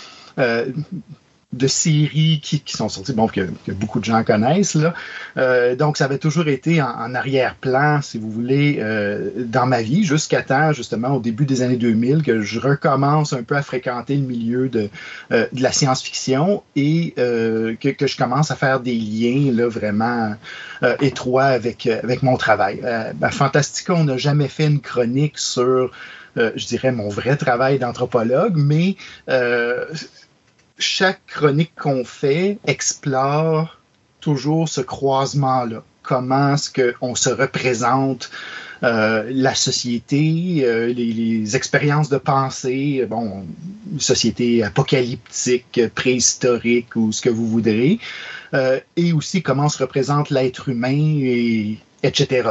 de séries qui, qui sont sorties, bon, que, que beaucoup de gens connaissent. Là. Euh, donc, ça avait toujours été en, en arrière-plan, si vous voulez, euh, dans ma vie, jusqu'à temps, justement, au début des années 2000, que je recommence un peu à fréquenter le milieu de, euh, de la science-fiction et euh, que, que je commence à faire des liens là, vraiment euh, étroits avec, euh, avec mon travail. À Fantastica, on n'a jamais fait une chronique sur, euh, je dirais, mon vrai travail d'anthropologue, mais euh, chaque chronique qu'on fait explore toujours ce croisement-là. Comment est-ce qu'on se représente euh, la société, euh, les, expériences de pensée, bon, société apocalyptique, préhistorique ou ce que vous voudrez, euh, et aussi comment se représente l'être humain et etc.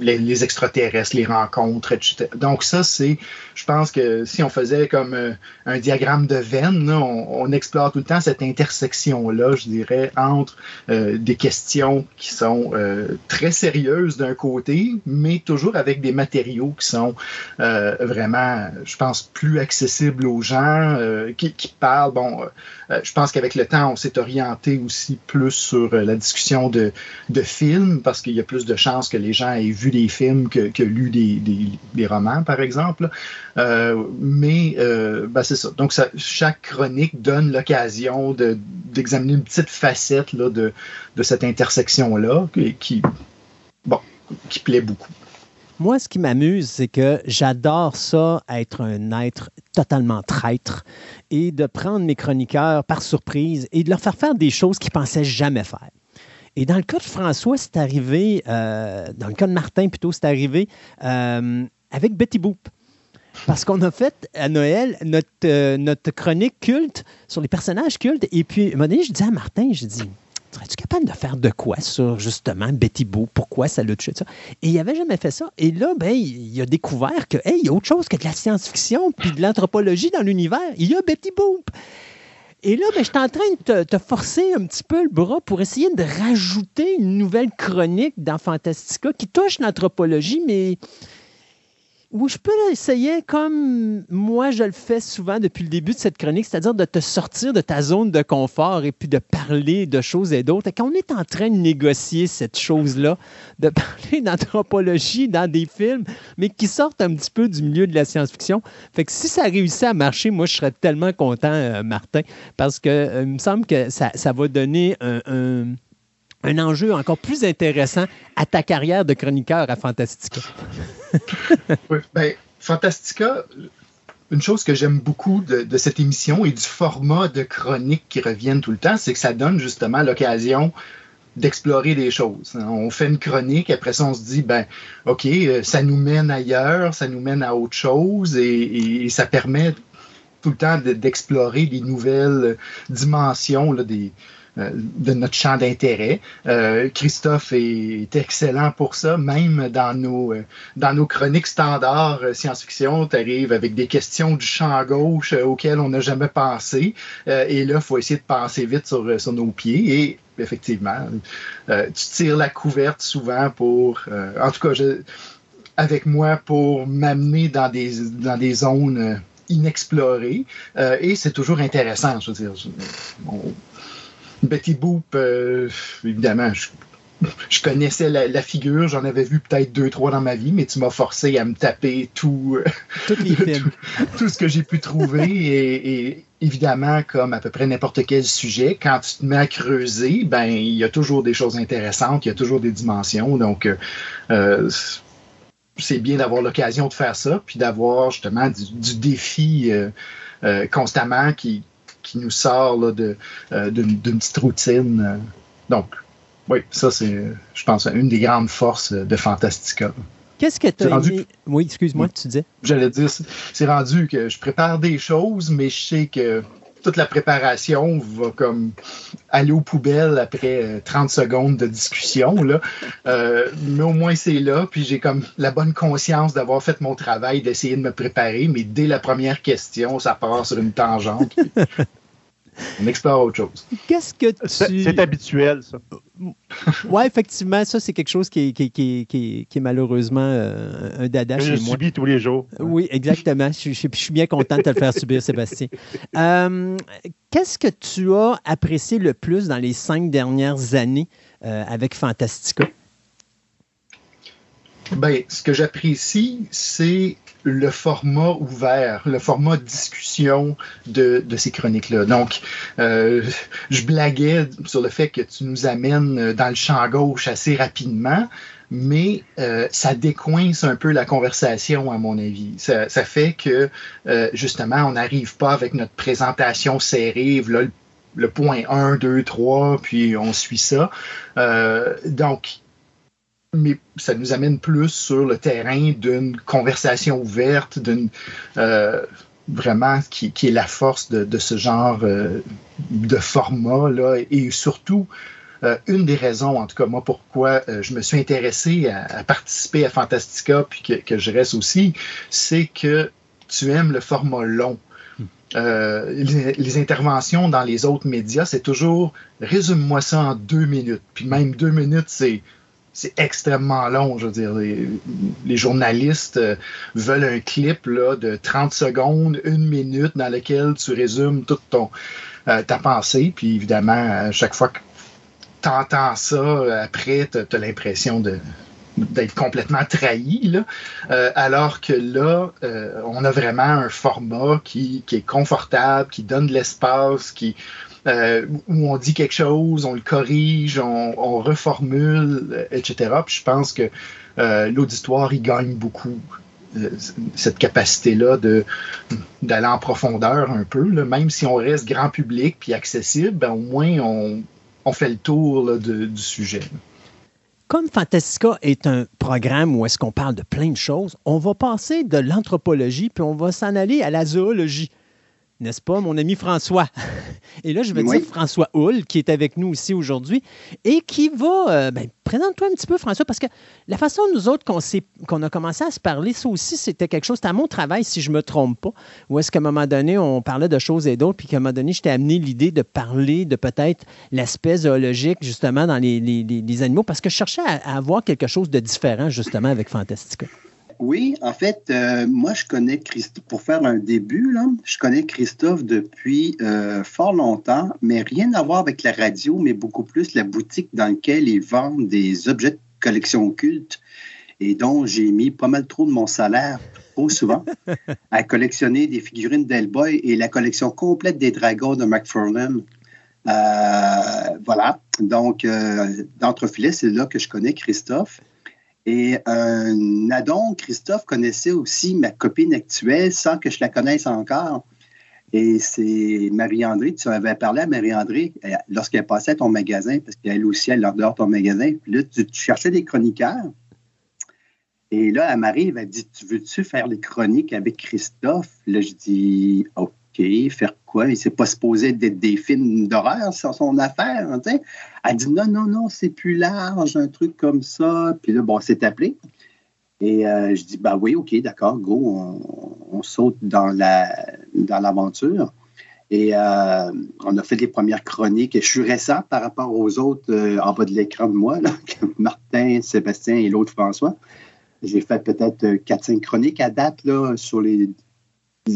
les extraterrestres, les rencontres, etc. Donc ça, c'est, je pense que si on faisait comme euh, un diagramme de veine, on, explore tout le temps cette intersection-là, je dirais, entre euh, des questions qui sont euh, très sérieuses d'un côté, mais toujours avec des matériaux qui sont vraiment, je pense, plus accessibles aux gens, qui, parlent. Bon, je pense qu'avec le temps, on s'est orienté aussi plus sur la discussion de, de films, parce qu'il y a plus de chances que les gens aient vu des films que, que lu des, des romans, par exemple. Euh, mais euh, ben, c'est ça. Donc, chaque chronique donne l'occasion de- d'examiner une petite facette de, cette intersection-là qui, bon, qui plaît beaucoup. Moi, ce qui m'amuse, c'est que j'adore ça, être un être totalement traître et de prendre mes chroniqueurs par surprise et de leur faire faire des choses qu'ils pensaient jamais faire. Et dans le cas de François, c'est arrivé, euh, dans le cas de Martin plutôt, c'est arrivé avec Betty Boop. Parce qu'on a fait à Noël notre, euh, notre chronique culte sur les personnages cultes. Et puis, à un moment donné, je dis à Martin, je dis, serais-tu capable de faire de quoi sur justement Betty Boop? Pourquoi ça l'a touché ça? Et il n'avait jamais fait ça. Et là, ben, il a découvert que, hey, il y a autre chose que de la science-fiction puis de l'anthropologie dans l'univers. Il y a Betty Boop. Et là, ben, je suis en train de te, te forcer un petit peu le bras pour essayer de rajouter une nouvelle chronique dans Fantastica qui touche l'anthropologie, mais où je peux essayer comme moi je le fais souvent depuis le début de cette chronique, c'est-à-dire de te sortir de ta zone de confort et puis de parler de choses et d'autres. Et quand on est en train de négocier cette chose-là, de parler d'anthropologie dans des films, mais qui sortent un petit peu du milieu de la science-fiction, fait que si ça réussit à marcher, moi je serais tellement content, euh, Martin, parce que euh, il me semble que ça, ça va donner un un enjeu encore plus intéressant à ta carrière de chroniqueur à Fantastica. Oui, ben, Fantastica, une chose que j'aime beaucoup de, cette émission et du format de chronique qui reviennent tout le temps, c'est que ça donne justement l'occasion d'explorer des choses. On fait une chronique, après ça, on se dit, ben, OK, euh, ça nous mène ailleurs, ça nous mène à autre chose et, ça permet tout le temps d'explorer des nouvelles dimensions des, de notre champ d'intérêt. Euh, Christophe est, excellent pour ça, même dans nos, euh, dans nos chroniques standards science-fiction, tu arrives avec des questions du champ gauche auxquelles on n'a jamais pensé. et là, il faut essayer de penser vite sur, sur nos pieds. Et effectivement, tu tires la couverte souvent pour, en tout cas, avec moi, pour m'amener dans des, dans des zones inexplorées. et c'est toujours intéressant. Je veux dire, Betty Boop, euh, évidemment, je, connaissais la, figure, j'en avais vu peut-être deux, trois dans ma vie, mais tu m'as forcé à me taper tout, tout, ce que j'ai pu trouver. et, évidemment, comme à peu près n'importe quel sujet, quand tu te mets à creuser, ben il y a toujours des choses intéressantes, il y a toujours des dimensions. Donc, euh, euh, c'est bien d'avoir l'occasion de faire ça, puis d'avoir justement du, défi constamment qui, qui nous sort euh, d'une petite routine. Euh. Donc, oui, ça, c'est, je pense, une des grandes forces de Fantastica. Qu'est-ce que tu as rendu... Oui, excuse-moi, tu disais. J'allais dire, c'est rendu que je prépare des choses, mais je sais que toute la préparation va comme aller aux poubelles après 30 euh, secondes de discussion. Là. Euh, mais au moins, c'est là. Puis j'ai comme la bonne conscience d'avoir fait mon travail, d'essayer de me préparer. Mais dès la première question, ça part sur une tangente. on explore autre chose. Qu'est-ce que tu... C'est habituel, ça. oui, effectivement, ça, c'est quelque chose qui est, qui, est malheureusement euh, un dada chez moi. Je subis tous les jours. Oui, exactement. je, suis bien content de te le faire subir, Sébastien. Euh, qu'est-ce que tu as apprécié le plus dans les cinq dernières années euh, avec Fantastica? Ben, ce que j'apprécie, c'est le format ouvert, le format discussion de, ces chroniques-là. Donc, euh, je blaguais sur le fait que tu nous amènes dans le champ gauche assez rapidement, mais euh, ça décoince un peu la conversation, à mon avis. Ça, fait que, euh, justement, on n'arrive pas avec notre présentation serrée, le, le, point 1, 2, 3, puis on suit ça. donc, mais ça nous amène plus sur le terrain d'une conversation ouverte, d'une euh, vraiment qui, est la force de, ce genre euh, de format là, et surtout euh, une des raisons, en tout cas moi, pourquoi je me suis intéressé à, participer à Fantastica puis que, je reste aussi, c'est que tu aimes le format long. les, interventions dans les autres médias, c'est toujours résume-moi ça en deux minutes. Puis même deux minutes, c'est c'est extrêmement long. Je veux dire, les, journalistes euh, veulent un clip là, de 30 secondes, une minute, dans lequel tu résumes toute ton, euh, ta pensée. Puis évidemment, à chaque fois que tu entends ça, après, tu as, l'impression de d'être complètement trahi, là. Euh, alors que là, on a vraiment un format qui, qui est confortable, qui donne de l'espace, qui, euh, où on dit quelque chose, on le corrige, on, reformule, euh, etc. Puis je pense que euh, l'auditoire, il gagne beaucoup cette capacité-là d'aller en profondeur un peu, même si on reste grand public puis accessible, ben, au moins on, fait le tour du sujet. Comme Fantastica est un programme où est-ce qu'on parle de plein de choses, on va passer de l'anthropologie puis on va s'en aller à la zoologie n'est-ce pas, mon ami François? Et là, je vais dire François Hull, qui est avec nous ici aujourd'hui, et qui va. Euh, ben, présente-toi un petit peu, François, parce que la façon, nous autres, qu'on, a commencé à se parler, ça aussi, c'était quelque chose. C'était à mon travail, si je ne me trompe pas, où est-ce qu'à un moment donné, on parlait de choses et d'autres, puis qu'à un moment donné, je t'ai amené l'idée de parler de peut-être l'aspect zoologique, justement, dans les, animaux, parce que je cherchais à avoir quelque chose de différent, justement, avec Fantastica. Oui, en fait, euh, moi, je connais Christophe, pour faire un début, là, je connais Christophe depuis euh, fort longtemps, mais rien à voir avec la radio, mais beaucoup plus la boutique dans laquelle ils vendent des objets de collection culte et dont j'ai mis pas mal trop de mon salaire, trop souvent, à collectionner des figurines d'Hellboy et la collection complète des dragons de McFarlane. Euh, voilà. Donc, d'entrefilets, c'est là que je connais Christophe. Et un adon, Christophe, connaissait aussi ma copine actuelle sans que je la connaisse encore. Et c'est Marie-André, tu avais parlé à Marie-André lorsqu'elle passait à ton magasin, parce qu'elle aussi, elle dehors ton magasin. Puis là, tu, cherchais des chroniqueurs. Et là, elle m'arrive, elle dit Tu veux-tu faire les chroniques avec Christophe? Là, je dis OK, faire quoi? Il s'est pas supposé d'être des films d'horreur sur son affaire. Elle dit Non, non, non, c'est plus large, un truc comme ça. Puis là, bon, c'est appelé. Et euh, je dis, bah oui, OK, d'accord, go, on, saute dans la dans l'aventure. Et euh, on a fait les premières chroniques. Et je suis récent par rapport aux autres euh, en bas de l'écran de moi, Martin, Sébastien et l'autre François. J'ai fait peut-être 4-5 chroniques à date là, sur les.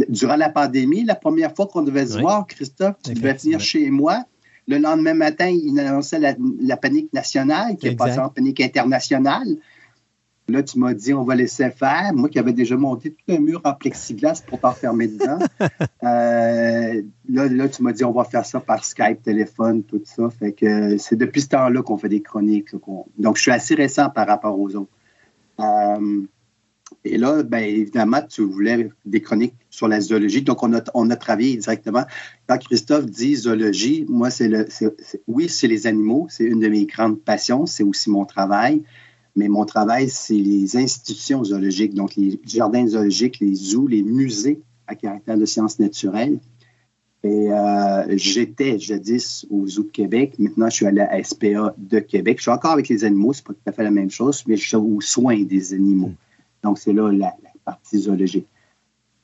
Durant la pandémie, la première fois qu'on devait se voir, Christophe, tu devais venir chez moi. Le lendemain matin, il annonçait la, panique nationale, qui est passée en panique internationale. Là, tu m'as dit, on va laisser faire. Moi qui avais déjà monté tout un mur en plexiglas pour t'enfermer dedans. Euh, là, tu m'as dit, on va faire ça par Skype, téléphone, tout ça. Fait que c'est depuis ce temps-là qu'on fait des chroniques. Donc, je suis assez récent par rapport aux autres. Euh, et là, bien évidemment, tu voulais des chroniques sur la zoologie. Donc, on a, on a travaillé directement. Quand Christophe dit zoologie, moi, c'est le. oui, c'est les animaux. C'est une de mes grandes passions. C'est aussi mon travail. Mais mon travail, c'est les institutions zoologiques, donc les jardins zoologiques, les zoos, les musées à caractère de sciences naturelles. Et euh, j'étais jadis au Zoo de Québec. Maintenant, je suis à la SPA de Québec. Je suis encore avec les animaux, c'est pas tout à fait la même chose, mais je suis aux soins des animaux. Donc, c'est là la partie zoologique.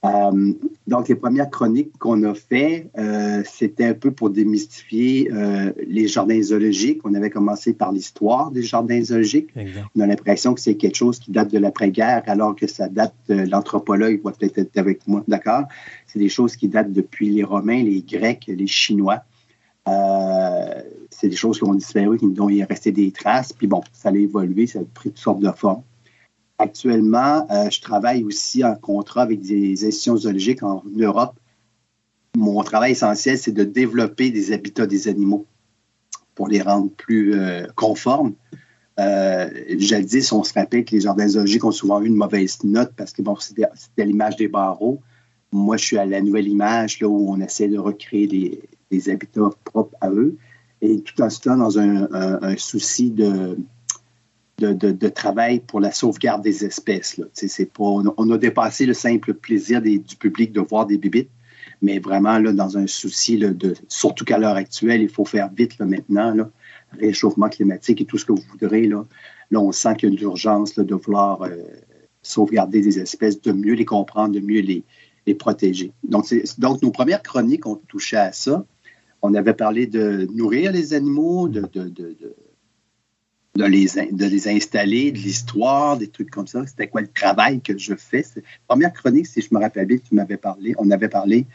Euh, donc, les premières chroniques qu'on a fait, euh, c'était un peu pour démystifier euh, les jardins zoologiques. On avait commencé par l'histoire des jardins zoologiques. On a l'impression que c'est quelque chose qui date de l'après-guerre, alors que ça date l'anthropologue, va peut-être être avec moi, d'accord? C'est des choses qui datent depuis les Romains, les Grecs, les Chinois. c'est des choses qui ont disparu, dont il est resté des traces. Puis bon, ça a évolué, ça a pris toutes sortes de formes. Actuellement, euh, je travaille aussi en contrat avec des institutions zoologiques en Europe. Mon travail essentiel, c'est de développer des habitats des animaux pour les rendre plus euh, conformes. Euh, jadis, on se rappelle que les jardins zoologiques ont souvent eu une mauvaise note parce que bon, c'était l'image des barreaux. Moi, je suis à la nouvelle image là, où on essaie de recréer des, habitats propres à eux. Et tout en ce temps, dans un souci de, de, travail pour la sauvegarde des espèces. Là. Pas, on, a dépassé le simple plaisir du public de voir des bibites, mais vraiment là, dans un souci de, surtout qu'à l'heure actuelle, il faut faire vite là, maintenant, là, réchauffement climatique et tout ce que vous voudrez. Là, là on sent qu'il y a une urgence de vouloir euh, sauvegarder des espèces, de mieux les comprendre, de mieux les, les protéger. Donc, donc, nos premières chroniques ont touché à ça. On avait parlé de nourrir les animaux, de de les, de les installer, de l'histoire, des trucs comme ça. C'était quoi le travail que je fais? Première chronique, si je me rappelle bien, tu m'avais parlé, on avait parlé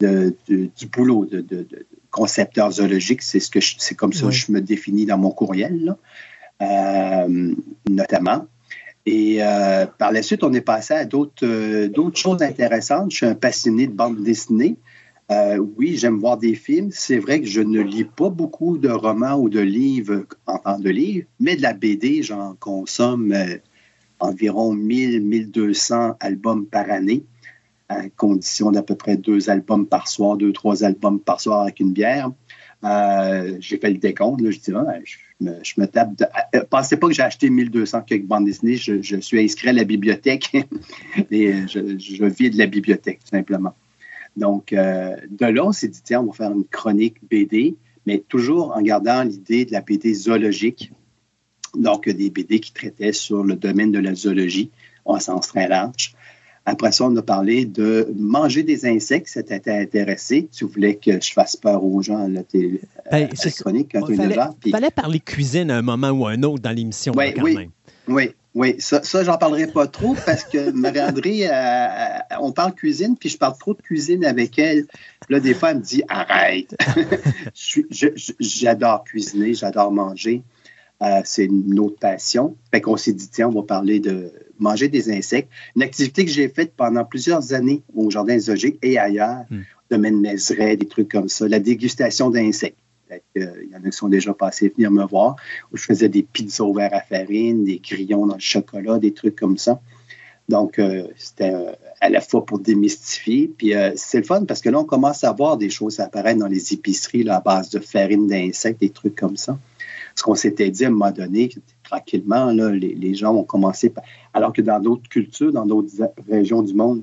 de, du boulot de, concepteur zoologique. C'est ce que c'est comme ça que je me définis dans mon courriel, euh, notamment. Et euh, par la suite, on est passé à d'autres, euh, d'autres choses intéressantes. Je suis un passionné de bande dessinée. Euh, oui, j'aime voir des films. C'est vrai que je ne lis pas beaucoup de romans ou de livres en temps de livre, mais de la BD, j'en consomme euh, environ 1000-1200 albums par année, à condition d'à peu près deux albums par soir, deux, trois albums par soir avec une bière. Euh, j'ai fait le décompte, je dis, ah, je, me, tape. pensez pas que j'ai acheté 1200 quelques bandes dessinées, je, suis inscrit à la bibliothèque et je, je vis de la bibliothèque, tout simplement. Donc, euh, de là, on s'est dit, tiens, on va faire une chronique BD, mais toujours en gardant l'idée de la BD zoologique. Donc, des BD qui traitaient sur le domaine de la zoologie, en sens très large. Après ça, on a parlé de manger des insectes. Ça t'était intéressé. Tu voulais que je fasse peur aux gens à la, télé, ben, chronique quand tu fallait, Il fallait parler cuisine à un moment ou à un autre dans l'émission. Oui, oui, oui. Oui, ça, ça j'en parlerai pas trop parce que Marie-André, euh, on parle cuisine, puis je parle trop de cuisine avec elle. Là, des fois, elle me dit arrête. j'adore cuisiner, j'adore manger. Euh, c'est une autre passion. Fait qu'on s'est dit, tiens, on va parler de manger des insectes. Une activité que j'ai faite pendant plusieurs années au Jardin zoologique et ailleurs, hmm. domaine Mézeray, des trucs comme ça, la dégustation d'insectes. Qu'il y en a qui sont déjà passés venir me voir. Où je faisais des pizzas au verre à farine, des grillons dans le chocolat, des trucs comme ça. Donc, euh, c'était euh, à la fois pour démystifier. Puis euh, c'est le fun parce que là, on commence à voir des choses apparaître dans les épiceries là, à base de farine d'insectes, des trucs comme ça. Ce qu'on s'était dit à un moment donné, tranquillement, là, les, les, gens ont commencé. Par... Alors que dans d'autres cultures, dans d'autres régions du monde,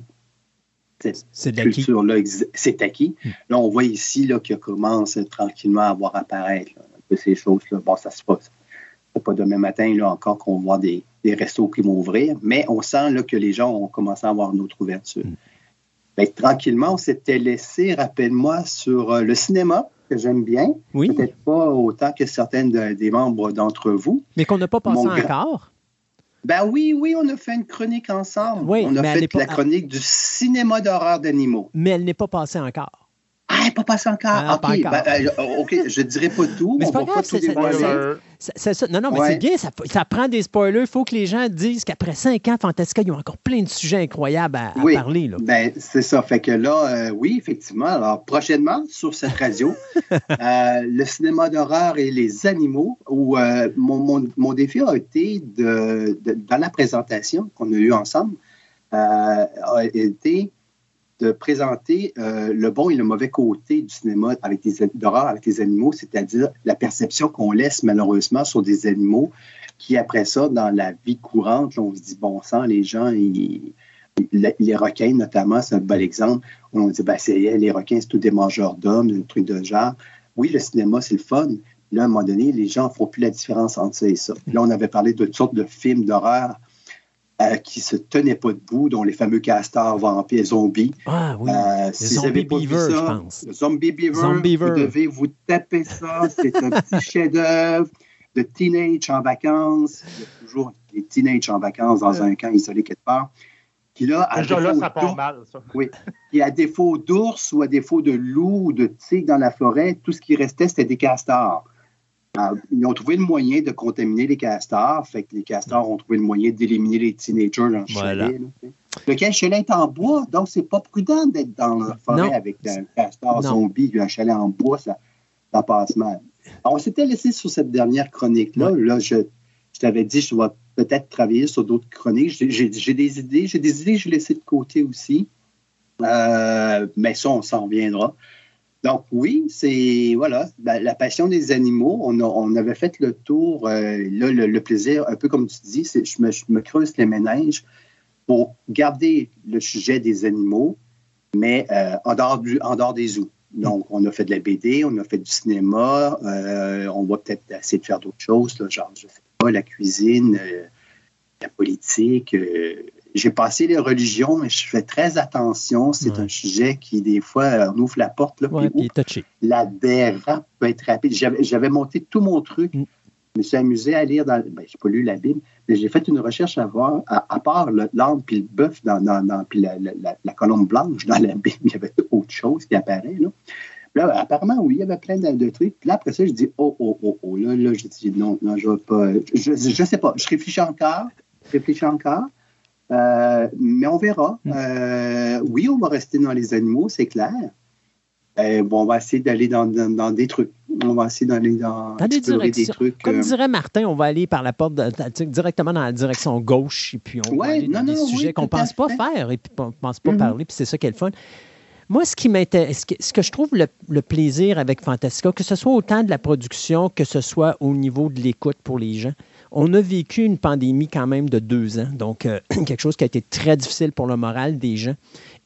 cette culture-là, c'est acquis. Hmm. Là, on voit ici qu'il commence tranquillement à voir apparaître là, ces choses-là. Bon, ça se passe. C'est pas demain matin là, encore qu'on voit des, des, restos qui vont ouvrir, mais on sent là, que les gens ont commencé à avoir une autre ouverture. Hmm. Ben, tranquillement, on s'était laissé, rappelle-moi, sur euh, le cinéma, que j'aime bien. Oui. Peut-être pas autant que certains des membres d'entre vous. Mais qu'on n'a pas passé encore. Ben oui, oui, on a fait une chronique ensemble. Oui, on a fait la chronique du cinéma d'horreur d'animaux. Mais elle n'est pas passée encore. Ah, pas passé encore. Ah, OK, ben, euh, OK, je ne dirai pas tout. Mais c'est pas grave, c'est ça. Non, non, mais c'est bien, ça, ça, prend des spoilers. Il faut que les gens disent qu'après cinq ans, Fantastica, ils ont encore plein de sujets incroyables à, parler. Là. Ben, c'est ça. Fait que là, euh, oui, effectivement. Alors, prochainement, sur cette radio, euh, le cinéma d'horreur et les animaux, où mon, mon, mon, défi a été, de, de dans la présentation qu'on a eue ensemble, a été de présenter euh, le bon et le mauvais côté du cinéma avec d'horreur avec les animaux, c'est-à-dire la perception qu'on laisse malheureusement sur des animaux qui, après ça, dans la vie courante, on se dit, bon sang, les gens, les requins notamment, c'est un bel exemple. On dit, ben, c'est, les requins, c'est tous des mangeurs d'hommes, un truc de genre. Oui, le cinéma, c'est le fun. Là, à un moment donné, les gens ne font plus la différence entre ça et ça. Là, on avait parlé de toutes sortes de films d'horreur euh, qui ne se tenaient pas debout, dont les fameux castors vampires zombies. Ah oui, euh, si Zombie Beaver, je pense. Zombie Beaver, vous devez vous taper ça. C'est un petit chef-d'œuvre de teenage en vacances. Il y a toujours des teenage en vacances dans un camp isolé quelque part. Qui là, à Déjà là, ça part mal, ça. Oui. Qui à défaut d'ours ou à défaut de loup ou de tigre dans la forêt, tout ce qui restait, c'était des castors. Ah, ils ont trouvé le moyen de contaminer les castors. Fait que les castors ont trouvé le moyen d'éliminer les teenagers dans le chalet. le chalet est en bois, donc c'est pas prudent d'être dans la forêt avec un castor zombie un chalet en bois, ça, passe mal. on s'était laissé sur cette dernière chronique-là. Là, je, t'avais dit, je vais peut-être travailler sur d'autres chroniques. J'ai des idées. J'ai des idées que je vais laisser de côté aussi. Euh, mais ça, on s'en reviendra. Donc oui, c'est voilà ben, la passion des animaux. On, avait fait le tour. Euh, là, le, plaisir, un peu comme tu dis, c'est je me, je me creuse les méninges pour garder le sujet des animaux, mais euh, en, dehors du, en dehors des zoos. Donc, on a fait de la BD, on a fait du cinéma, euh, on va peut-être essayer de faire d'autres choses, genre, je sais pas, la cuisine, la politique, j'ai passé les religions, mais je fais très attention. C'est un sujet qui, des fois, on ouvre la porte. Là, La dérape peut être rapide. J'avais monté tout mon truc. Mm. Je me suis amusé à lire dans. Ben, je n'ai pas lu la Bible, mais j'ai fait une recherche à voir, à, part l'âme puis le bœuf, dans, dans, puis la, la, colombe blanche dans la Bible, il y avait autre chose qui apparaît. Là. Là, apparemment, oui, il y avait plein de, trucs. Puis là, après ça, je dis, oh, oh, oh, oh. Là, là, je dis, non, non, je ne vais pas. Je ne sais pas. Je réfléchis encore. Je réfléchis encore. Euh, mais on verra. Hmm. Euh, oui, on va rester dans les animaux, c'est clair. Euh, bon, on va essayer d'aller dans, des trucs. On va essayer d'aller dans, dans des, directions. trucs. Comme dirait Martin, on va aller par la porte directement dans la direction gauche et puis on va aller dans des sujets qu'on ne pense pas faire et puis on ne pense pas mm-hmm. parler, puis c'est ça qui est le fun. Moi, ce qui m'intéresse, ce que je trouve le, le, plaisir avec Fantastica, que ce soit autant de la production que ce soit au niveau de l'écoute pour les gens, on a vécu une pandémie quand même de deux ans, donc euh, quelque chose qui a été très difficile pour le moral des gens.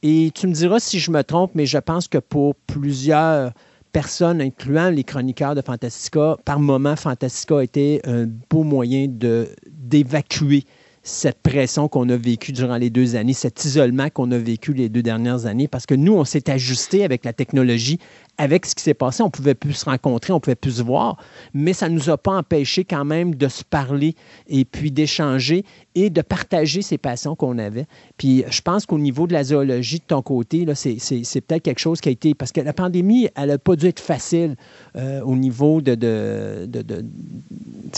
Et tu me diras si je me trompe, mais je pense que pour plusieurs personnes, incluant les chroniqueurs de Fantastica, par moment, Fantastica a été un beau moyen d'évacuer cette pression qu'on a vécue durant les deux années, cet isolement qu'on a vécu les deux dernières années, parce que nous, on s'est ajusté avec la technologie avec ce qui s'est passé, on pouvait plus se rencontrer, on pouvait plus se voir, mais ça ne nous a pas empêché quand même de se parler et puis d'échanger et de partager ces passions qu'on avait. Puis je pense qu'au niveau de la zoologie, de ton côté, c'est peut-être quelque chose qui a été... Parce que la pandémie, elle n'a pas dû être facile euh, au niveau de, de, de,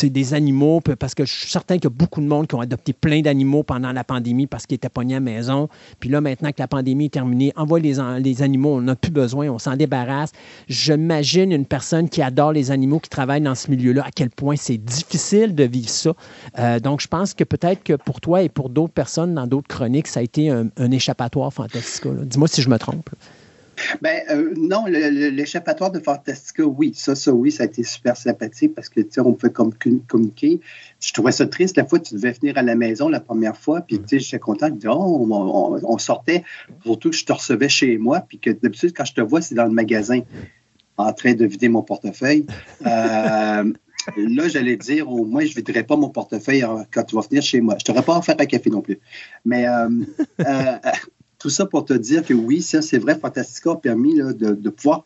des animaux, parce que je suis certain qu'il y a beaucoup de monde qui ont adopté plein d'animaux pendant la pandémie parce qu'ils étaient pognés à la maison. Puis là, maintenant que la pandémie est terminée, envoie les, les animaux, on n'a plus besoin, on s'en débarrasse. J'imagine une personne qui adore les animaux, qui travaille dans ce milieu-là, à quel point c'est difficile de vivre ça. Euh, donc, je pense que peut-être que pour toi et pour d'autres personnes dans d'autres chroniques, ça a été un, échappatoire fantastique. Dis-moi si je me trompe. Ben euh, non, l'échappatoire de Fantastica, oui, ça, ça, oui, ça a été super sympathique parce que tu sais, on pouvait communiquer. Je trouvais ça triste la fois que tu devais venir à la maison la première fois, puis tu sais, j'étais content de dire, oh, on, sortait, surtout que je te recevais chez moi, puis que d'habitude, quand je te vois, c'est dans le magasin en train de vider mon portefeuille. Euh, là, j'allais dire, au moins, je ne viderai pas mon portefeuille quand tu vas venir chez moi. Je ne t'aurais pas offert un café non plus. Mais euh, tout ça pour te dire que oui, ça, c'est vrai, Fantastica a permis de, pouvoir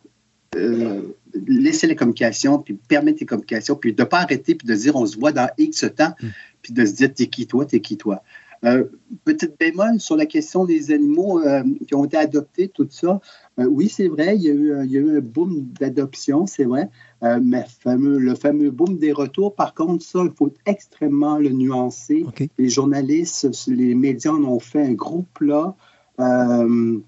euh, laisser les communications, puis permettre les communications, puis de ne pas arrêter, puis de dire on se voit dans X temps, mm. puis de se dire t'es qui toi, t'es qui toi. Euh, petite bémol sur la question des animaux euh, qui ont été adoptés, tout ça. oui, c'est vrai, il y, a eu, un boom d'adoption, c'est vrai, mais le fameux boom des retours, par contre, ça, il faut extrêmement le nuancer. Les journalistes, les médias en ont fait un gros plat. Euh,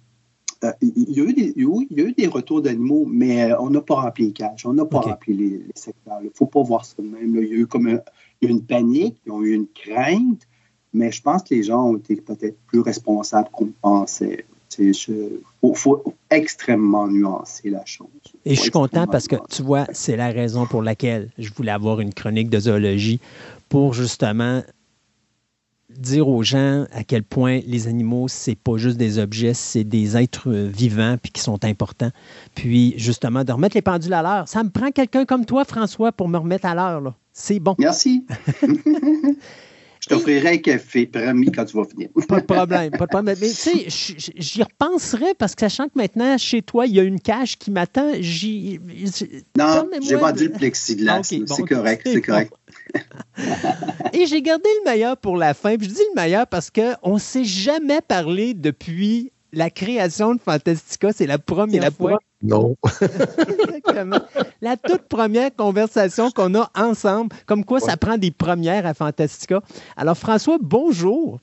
euh, il y, a eu des, il y a eu des retours d'animaux, mais euh, on n'a pas rempli les cages, on n'a pas rempli les, secteurs. Il ne faut pas voir ça de même. Il y a eu comme une panique, ils ont eu une crainte, mais je pense que les gens ont été peut-être plus responsables qu'on pensait. Il faut, extrêmement nuancer la chose. Et je suis content parce que, tu vois, c'est la raison pour laquelle je voulais avoir une chronique de zoologie pour justement dire aux gens à quel point les animaux, c'est pas juste des objets, c'est des êtres vivants puis qui sont importants. Puis justement, de remettre les pendules à l'heure. Ça me prend quelqu'un comme toi, François, pour me remettre à l'heure. C'est bon. Merci. Je t'offrirai un café, promis, quand tu vas venir. pas de problème, pas de problème. Mais tu sais, j'y repenserai parce que sachant que maintenant, chez toi, il y a une cage qui m'attend, j'y. Non, j'ai vendu le plexiglas. c'est correct, c'est correct. Et j'ai gardé le meilleur pour la fin. Puis je dis le meilleur parce qu'on ne s'est jamais parlé depuis la création de Fantastica. C'est la première fois. Non. Exactement. La toute première conversation qu'on a ensemble, comme quoi ça prend des premières à Fantastica. Alors, François, bonjour.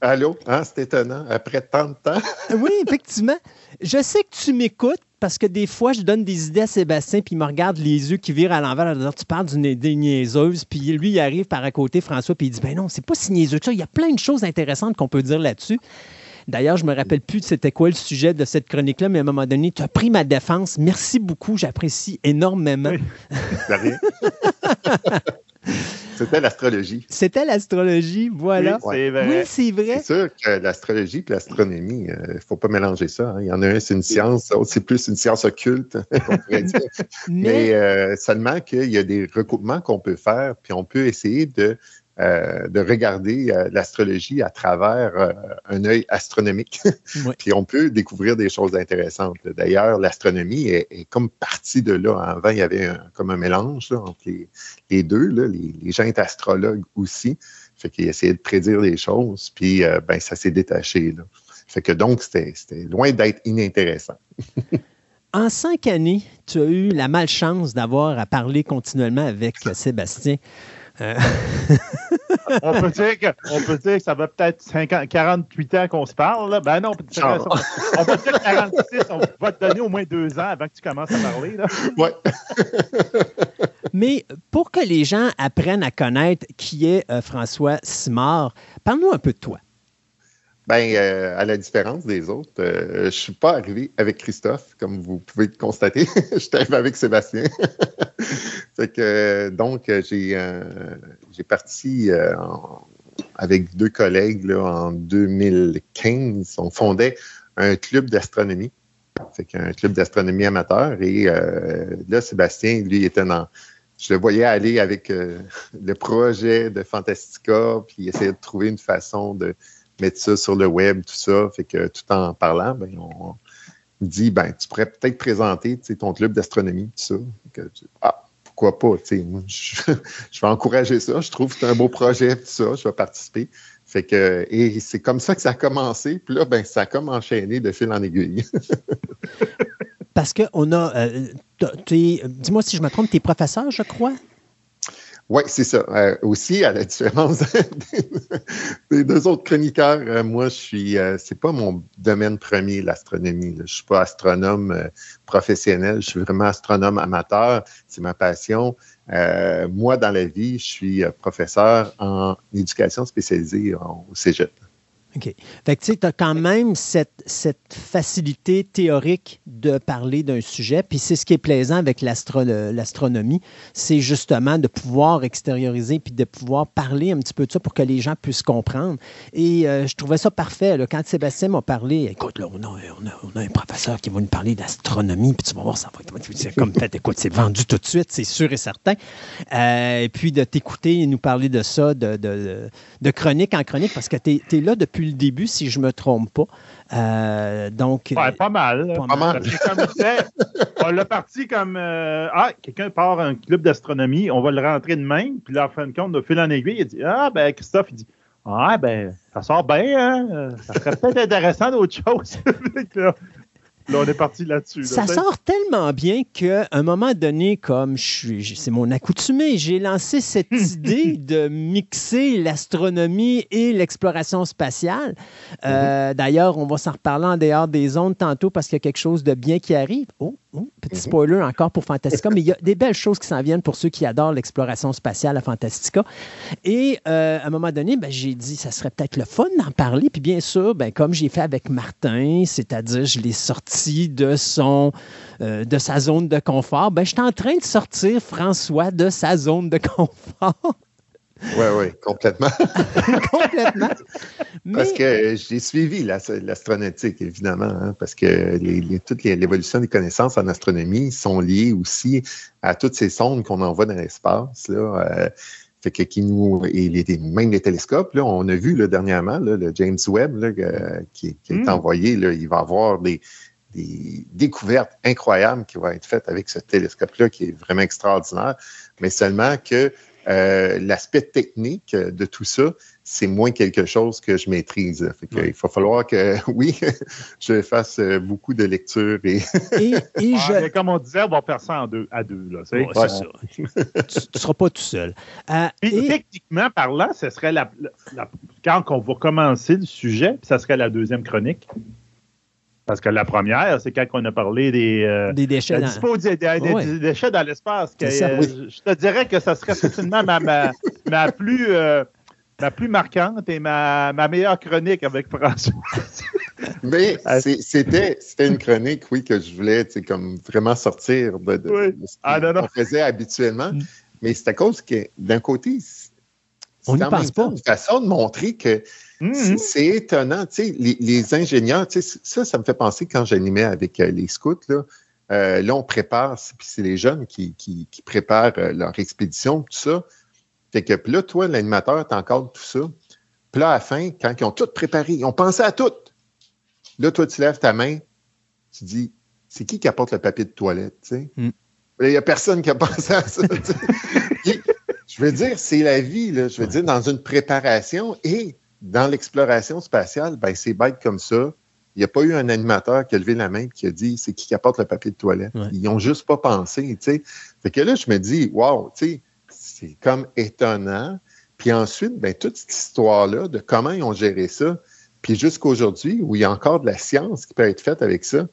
Allô? Hein, c'est étonnant. Après tant de temps. oui, effectivement. Je sais que tu m'écoutes parce que des fois, je donne des idées à Sébastien, puis il me regarde les yeux qui virent à l'envers. Tu parles d'une idée niaiseuse, puis lui, il arrive par à côté, François, puis il dit Ben non, c'est pas si niaiseux que ça. Il y a plein de choses intéressantes qu'on peut dire là-dessus. D'ailleurs, je me rappelle plus c'était quoi le sujet de cette chronique-là, mais à un moment donné, tu as pris ma défense. Merci beaucoup, j'apprécie énormément. C'était l'astrologie. C'était l'astrologie, voilà. Oui, c'est vrai. c'est sûr que l'astrologie et l'astronomie, il euh, ne faut pas mélanger ça. Hein. Il y en a un, c'est une science, l'autre, c'est plus une science occulte, on pourrait dire. Mais, euh, seulement qu'il y a des recoupements qu'on peut faire, puis on peut essayer de euh, de regarder euh, l'astrologie à travers euh, un œil astronomique. Puis on peut découvrir des choses intéressantes. D'ailleurs, l'astronomie est, comme partie de là. Avant, il y avait comme un mélange entre les, deux. Là. Les, gens étaient astrologues aussi. Fait qu'ils essayaient de prédire des choses. Puis ben, ça s'est détaché. Là. Fait que donc, c'était loin d'être inintéressant. en cinq années, tu as eu la malchance d'avoir à parler continuellement avec Sébastien. Euh. on, peut dire que, on peut dire que ça va peut-être 48 ans qu'on se parle. Là. Ben non, on peut, dire, on peut dire 46, on va te donner au moins deux ans avant que tu commences à parler. Là. Ouais. Mais pour que les gens apprennent à connaître qui est euh, François Simard, parle-nous un peu de toi. Ben, euh, à la différence des autres, euh, je suis pas arrivé avec Christophe, comme vous pouvez le constater. je suis arrivé avec Sébastien. fait que, donc, j'ai euh, j'ai parti avec deux collègues en 2015. On fondait un club d'astronomie. Fait qu'un club d'astronomie amateur. Et là, Sébastien, lui, était dans. Je le voyais aller avec le projet de Fantastica, puis essayer de trouver une façon de mettre ça sur le web, tout ça. Fait que tout en parlant, ben, on dit ben, tu pourrais peut-être présenter ton club d'astronomie, tout ça. Ah, pourquoi pas? je, je vais encourager ça. Je trouve que c'est un beau projet, tout ça. Je vais participer. Que, et c'est comme ça que ça a commencé. Puis là, ben, ça a comme enchaîné de fil en aiguille. Parce qu'on a. Euh, dis-moi si je me trompe, tu es professeur, je crois? Oui, c'est ça. Euh, aussi, à la différence des deux autres chroniqueurs, euh, moi, je suis, euh, c'est pas mon domaine premier, l'astronomie. Je suis pas astronome professionnel, je suis vraiment astronome amateur. C'est ma passion. moi, dans la vie, je suis professeur en éducation spécialisée au Cégep. OK. Fait que tu sais, tu as quand même cette, cette, facilité théorique de parler d'un sujet. Puis c'est ce qui est plaisant avec l'astronomie, c'est justement de pouvoir extérioriser puis de pouvoir parler un petit peu de ça pour que les gens puissent comprendre. Et euh, je trouvais ça parfait. Là, quand Sébastien m'a parlé, écoute, là, on a, on, a, un professeur qui va nous parler d'astronomie, puis tu vas voir, ça va être comme fait, écoute, c'est vendu tout de suite, c'est sûr et certain. Euh, et puis de t'écouter et nous parler de ça, de, de, de, chronique en chronique, parce que tu es, là depuis le début, si je ne me trompe pas. Euh, donc, ouais, pas mal. Pas, mal. on l'a parti comme euh, Ah, quelqu'un part un club d'astronomie, on va le rentrer de même. Puis là, en fin de compte, de fil en aiguille, il dit Ah, ben, Christophe, il dit Ah, ben, ça sort bien, hein? Ça serait peut-être intéressant d'autre chose. Là, on est parti là-dessus. ça sort tellement bien qu'à un moment donné, comme je c'est mon accoutumé, j'ai lancé cette idée de mixer l'astronomie et l'exploration spatiale. Euh, mhm. D'ailleurs, on va s'en reparler en dehors des ondes tantôt parce qu'il y a quelque chose de bien qui arrive. Oh, oh petit mhm. spoiler encore pour Fantastica, mais il y a des belles choses qui s'en viennent pour ceux qui adorent l'exploration spatiale à Fantastica. Et euh, à un moment donné, ben, j'ai dit, ça serait peut-être le fun d'en parler. Puis bien sûr, ben, comme j'ai fait avec Martin, c'est-à-dire je l'ai sorti de, son, euh, de sa zone de confort, ben, je suis en train de sortir François de sa zone de confort. Oui, oui, complètement. complètement. Parce que j'ai suivi l'astronautique, évidemment, hein, parce que les, toute l'évolution des connaissances en astronomie sont liées aussi à toutes ces sondes qu'on envoie dans l'espace. Là, euh, fait que qui nous et les, même les télescopes, là, on a vu là, dernièrement le James Webb là, qui, qui, est hmm. envoyé, là, il va avoir des, des découvertes incroyables qui vont être faites avec ce télescope-là qui est vraiment extraordinaire, mais seulement que euh, l'aspect technique de tout ça, c'est moins quelque chose que je maîtrise. Il va falloir que, oui, je fasse euh, beaucoup de lectures. Et, et, comme on disait, on va faire ça en deux, à deux. Là, c'est ça. tu ne seras pas tout seul. Euh, techniquement parlant, ce serait la, quand on va commencer le sujet, ça serait la deuxième chronique. Parce que la première, c'est quand on a parlé des, euh, des déchets, dans... des, déchets dans l'espace. Euh, je te dirais que ça serait certainement ma, ma, plus, euh, ma plus marquante et ma, ma meilleure chronique avec François. Mais c'était une chronique, oui, que je voulais comme vraiment sortir de, ce ah, qu'on faisait habituellement. Mm. Mais c'est à cause que, d'un côté, on n'y pense pas. une façon de montrer que Mm-hmm. C'est étonnant, tu sais, les, ingénieurs, tu sais, ça, ça me fait penser quand j'animais avec euh, les scouts, là, euh, là, on prépare, puis c'est les jeunes qui, qui, préparent euh, leur expédition, tout ça. Fait que, puis là, toi, l'animateur, encore tout ça. Puis là, à la fin, quand ils ont tout préparé, ils ont pensé à tout. Là, toi, tu lèves ta main, tu dis, c'est qui qui apporte le papier de toilette, tu sais? Mm. Il n'y a personne qui a pensé à ça. je veux dire, c'est la vie, là. Je veux dire, dans une préparation et dans l'exploration spatiale, ben, c'est bête comme ça. Il n'y a pas eu un animateur qui a levé la main et qui a dit c'est qui qui apporte le papier de toilette. Ils n'ont juste pas pensé. sais. Fait que là, je me dis, wow, c'est comme étonnant. Puis ensuite, ben, toute cette histoire-là de comment ils ont géré ça, puis jusqu'à aujourd'hui, où il y a encore de la science qui peut être faite avec ça,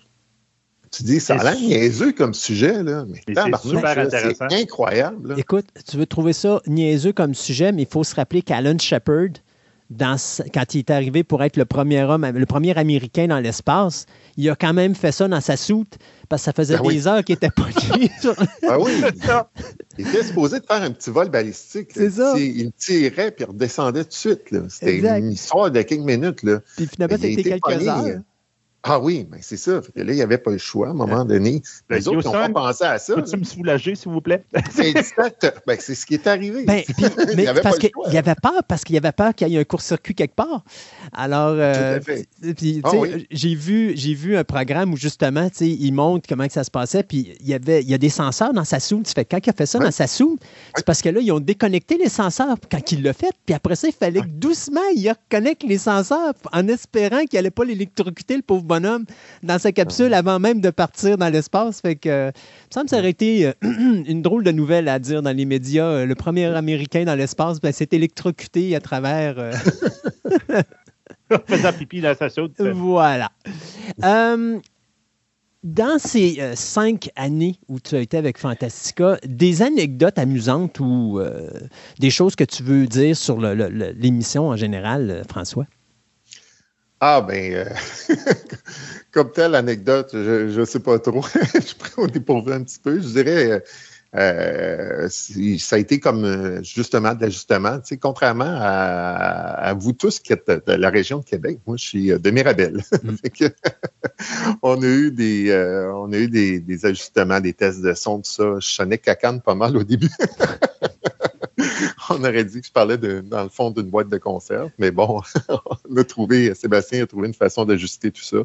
tu dis, ça a l'air niaiseux comme sujet, là, mais c'est incroyable. Écoute, tu veux trouver ça niaiseux comme sujet, mais il faut se rappeler qu'Alan Shepard, quand il est arrivé pour être le premier homme, le premier Américain dans l'espace, il a quand même fait ça dans sa soute parce que ça faisait ben des heures qu'il était pas Ah oui, il, était supposé de faire un petit vol balistique. C'est ça. Il, tirait puis redescendait tout de suite. C'était une histoire de quelques minutes. Là. Puis finalement, c'était quelques heures. Ah oui, mais c'est ça. là, il n'y avait pas le choix à un moment donné. Ben, les autres n'ont pas pensé à ça. Peux-tu me soulager, s'il vous plaît? ben, c'est ce qui est arrivé. Ben, mais parce qu'il y avait peur, parce qu'il y avait peur qu'il y ait un court-circuit quelque part. Alors, euh, ah j'ai vu, j'ai vu un programme où justement, il montre comment que ça se passait, puis il y avait, il y a des senseurs dans sa soude. Fait quand il a fait ça dans sa soude, c'est parce que là, ils ont déconnecté les senseurs quand il l'a fait, puis après ça, il fallait que doucement, il reconnecte les senseurs en espérant qu'il n'allait pas l'électrocuter, le pauvre bonhomme dans sa capsule avant même de partir dans l'espace. Fait que, euh, il me semble que ça aurait été euh, une drôle de nouvelle à dire dans les médias. Euh, le premier Américain dans l'espace ben, s'est électrocuté à travers. euh, Faisant pipi dans sa soude. voilà. Euh, dans ces euh, cinq années où tu as été avec Fantastica, des anecdotes amusantes ou euh, des choses que tu veux dire sur l'émission en général, euh, François? Ah, ben, euh, comme telle anecdote, je ne sais pas trop. je prends au dépourvu un petit peu. Je dirais, euh, euh, ça a été comme justement de l'ajustement. Tu sais, contrairement à, à vous tous qui êtes de, la région de Québec, moi, je suis de Mirabel. Mm. On a eu des, euh, on a eu des, des ajustements, des tests de son, tout ça. Je sonnais cacane pas mal au début. on aurait dit que je parlais dans le fond d'une boîte de conserve, mais bon, on a trouvé, Sébastien a trouvé une façon d'ajuster tout ça.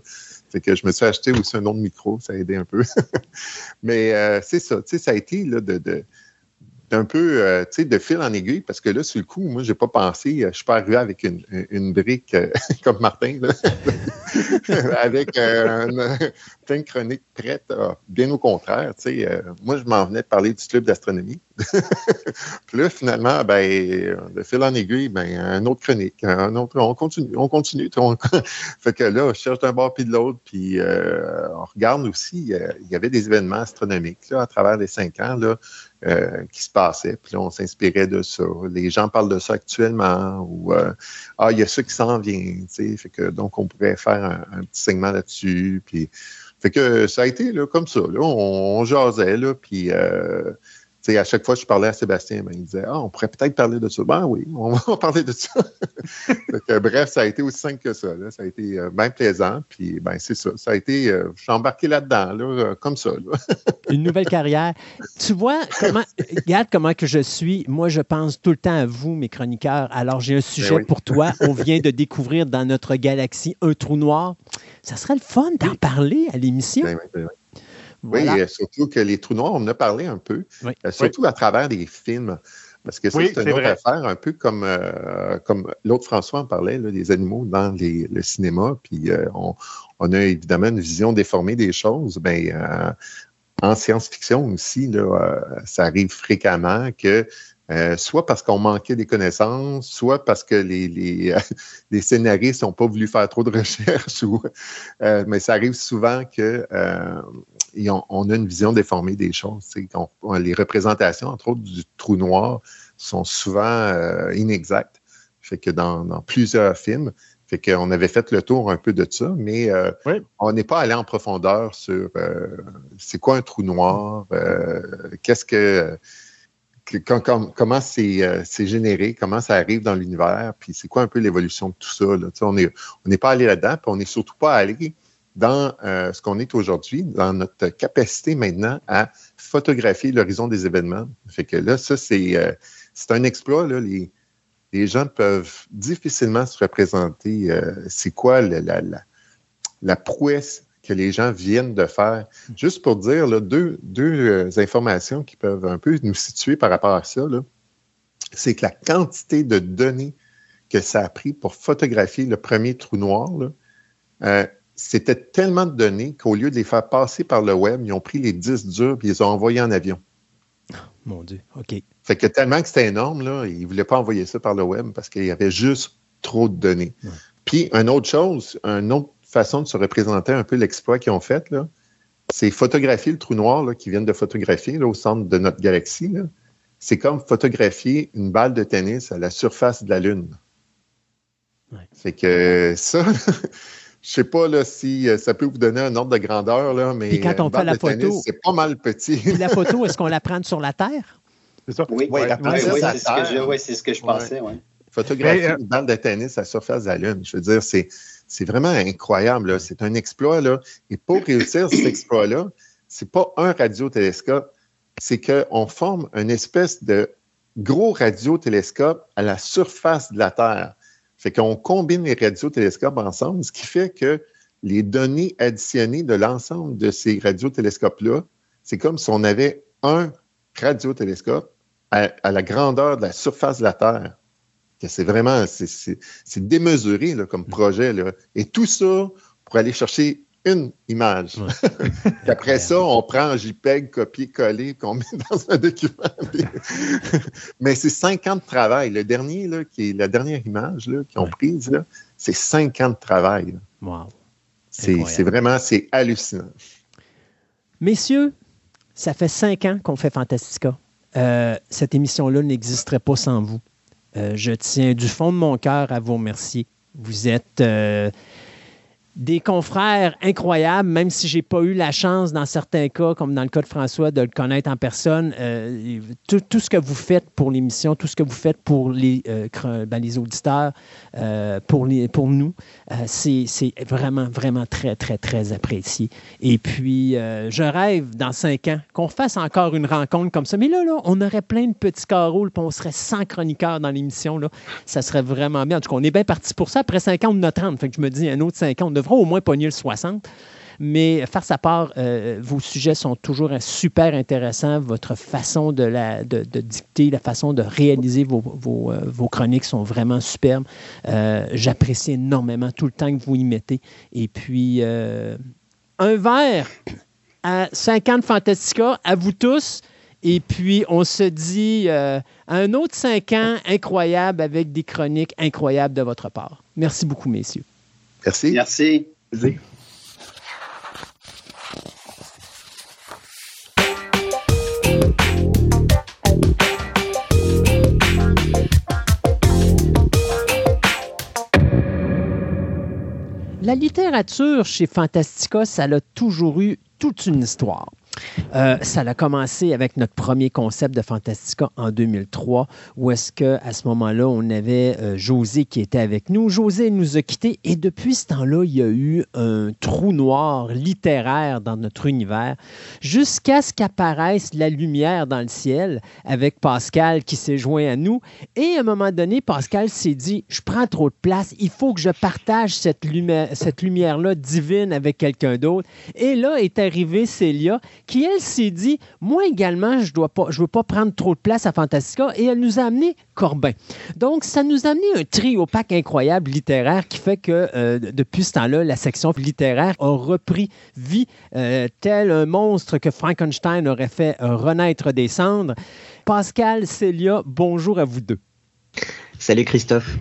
Fait que je me suis acheté aussi un autre micro, ça a aidé un peu. mais euh, c'est ça, tu sais, ça a été là, de, de- d'un peu, euh, tu sais, de fil en aiguille, parce que là, sur le coup, moi, j'ai pas pensé, euh, je suis pas arrivé avec une, une brique comme Martin, là, avec un- chroniques prêtes. Ah, bien au contraire, tu sais, euh, moi, je m'en venais de parler du club d'astronomie. Puis là, finalement, ben, de fil en aiguille, ben, un autre chronique, un autre, on continue, on continue. on- fait que là, je cherche d'un bord puis de l'autre, puis euh, on regarde aussi, euh, il y avait des événements astronomiques là, à travers les cinq ans là, qui se passaient, puis là, on s'inspirait de ça. Les gens parlent de ça actuellement, ou ah, il y a ça qui s'en vient, tu sais, fait que donc on pourrait faire un, un petit segment là-dessus, puis fait que ça a été là, comme ça, là, on, on jasait, là, puis euh, tu sais, à chaque fois que je parlais à Sébastien, ben, il disait Ah, on pourrait peut-être parler de ça. Ben oui, on va parler de ça. Que, bref, ça a été aussi simple que ça. là. Ça a été euh, bien plaisant. Puis, ben, c'est ça. Ça a été. euh, je suis embarqué là-dedans, là, euh, comme ça. là. Une nouvelle carrière. Tu vois, comment, regarde comment que je suis. Moi, je pense tout le temps à vous, mes chroniqueurs. Alors, j'ai un sujet oui. pour toi. On vient de découvrir dans notre galaxie un trou noir. Ça serait le fun d'en parler à l'émission. Ben, ben, ben, Voilà. Oui, euh, surtout que les trous noirs, on en a parlé un peu, Oui. euh, surtout à travers des films. Parce que ça, Oui, c'est une autre vrai. affaire, un peu comme, euh, comme l'autre François en parlait, là, des animaux dans les- le cinéma. Puis euh, on, on a évidemment une vision déformée des choses. Ben, euh, en science-fiction aussi, là, ça arrive fréquemment que euh, soit parce qu'on manquait des connaissances, soit parce que les, les, les scénaristes n'ont pas voulu faire trop de recherches, ou, euh, mais ça arrive souvent que et on, on a une vision déformée des choses. on- les représentations, entre autres, du trou noir sont souvent euh, inexactes. Fait que dans, dans plusieurs films, fait qu'on avait fait le tour un peu de ça, mais euh, Oui. on n'est pas allé en profondeur sur euh, c'est quoi un trou noir, qu'est-ce que, comment c'est c'est généré, comment ça arrive dans l'univers, puis c'est quoi un peu l'évolution de tout ça. Là. On n'est on n'est pas allé là-dedans, puis on n'est surtout pas allé dans euh, ce qu'on est aujourd'hui, dans notre capacité maintenant à photographier l'horizon des événements. Fait que là, ça, c'est euh, un exploit. Les, les gens peuvent difficilement se représenter euh, c'est quoi la, la, la, prouesse que les gens viennent de faire. Juste pour dire deux, deux informations qui peuvent un peu nous situer par rapport à ça, c'est que la quantité de données que ça a pris pour photographier le premier trou noir, c'était tellement de données qu'au lieu de les faire passer par le web, ils ont pris les disques durs et ils les ont envoyés en avion. Mon Dieu, OK. Fait que tellement que c'était énorme, là, ils ne voulaient pas envoyer ça par le web parce qu'il y avait juste trop de données. Ouais. Puis, une autre chose, une autre façon de se représenter un peu l'exploit qu'ils ont fait, là, c'est photographier le trou noir là, qu'ils viennent de photographier là, au centre de notre galaxie. C'est comme photographier une balle de tennis à la surface de la Lune. Ouais. Fait que ça, sais pas là, si euh, ça peut vous donner un ordre de grandeur, là, mais Puis quand on une fait la photo- c'est pas mal petit. Puis la photo, est-ce qu'on la prend sur la Terre? C'est ça? Oui, Ouais, oui, la oui, princesse oui, à c'est ce que je, ce que je pensais. Ouais. photographier Mais, euh, une balle de tennis à la surface de la Lune. Je veux dire, c'est, c'est vraiment incroyable. là. C'est un exploit. Là. Et pour réussir cet exploit-là, c'est pas un radiotélescope, c'est qu'on forme une espèce de gros radiotélescope à la surface de la Terre. Fait qu'on combine les radiotélescopes ensemble, ce qui fait que les données additionnées de l'ensemble de ces radiotélescopes-là, c'est comme si on avait un radiotélescope à, à la grandeur de la surface de la Terre. C'est vraiment, c'est- démesuré là, comme projet. Là. Et tout ça pour aller chercher une image. Après ça, on prend un JPEG, copier-coller, qu'on met dans un document. Mais c'est cinq ans de travail. Le dernier, là, qui est la dernière image qu'ils ont Ouais. prise, là, c'est cinq ans de travail. là. Wow. C'est vraiment, c'est hallucinant. Messieurs, ça fait cinq ans qu'on fait Fantastica. Euh, cette émission-là n'existerait pas sans vous. Euh, je tiens du fond de mon cœur à vous remercier. Vous êtes euh, des confrères incroyables, même si j'ai pas eu la chance, dans certains cas, comme dans le cas de François, de le connaître en personne. Euh, tout, ce que vous faites pour l'émission, tout ce que vous faites pour les, euh, ben, auditeurs, euh, pour, nous, c'est vraiment, vraiment très, très, très apprécié. Et puis, je rêve dans cinq ans qu'on fasse encore une rencontre comme ça. Mais là, là on aurait plein de petits carreaux, puis on serait 100 chroniqueurs dans l'émission. Ça serait vraiment bien. En tout cas, on est bien parti pour ça. Après cinq ans, on en a 30. Fait que je me dis, un autre cinq ans, on devrait au moins pogner le 60. Mais faire sa part, euh, vos sujets sont toujours super intéressants. Votre façon de, la, de, dicter, la façon de réaliser vos, vos, euh, chroniques sont vraiment superbes. Euh, J'apprécie énormément tout le temps que vous y mettez. Et puis, un verre à 5 ans de Fantastica, à vous tous. Et puis, on se dit un autre 5 ans incroyable avec des chroniques incroyables de votre part. Merci beaucoup, messieurs. Merci. Merci. La littérature chez Fantastica, ça a toujours eu toute une histoire. Euh, ça a commencé avec notre premier concept de Fantastica en 2003, où est-ce que à ce moment-là, on avait euh, José qui était avec nous. José nous a quittés et depuis ce temps-là, il y a eu un trou noir littéraire dans notre univers, jusqu'à ce qu'apparaisse la lumière dans le ciel avec Pascal qui s'est joint à nous. Et à un moment donné, Pascal s'est dit, je prends trop de place, il faut que je partage cette, lumière, cette lumière-là divine avec quelqu'un d'autre. Et là est arrivée Célia, qui elle s'est dit, moi également, je ne veux pas prendre trop de place à Fantastica. Et elle nous a amené Corbin. Donc, ça nous a amené un trio pack incroyable littéraire qui fait que euh, depuis ce temps-là, la section littéraire a repris vie euh, tel un monstre que Frankenstein aurait fait euh, renaître des cendres. Pascal, Célia, bonjour à vous deux. Salut Christophe.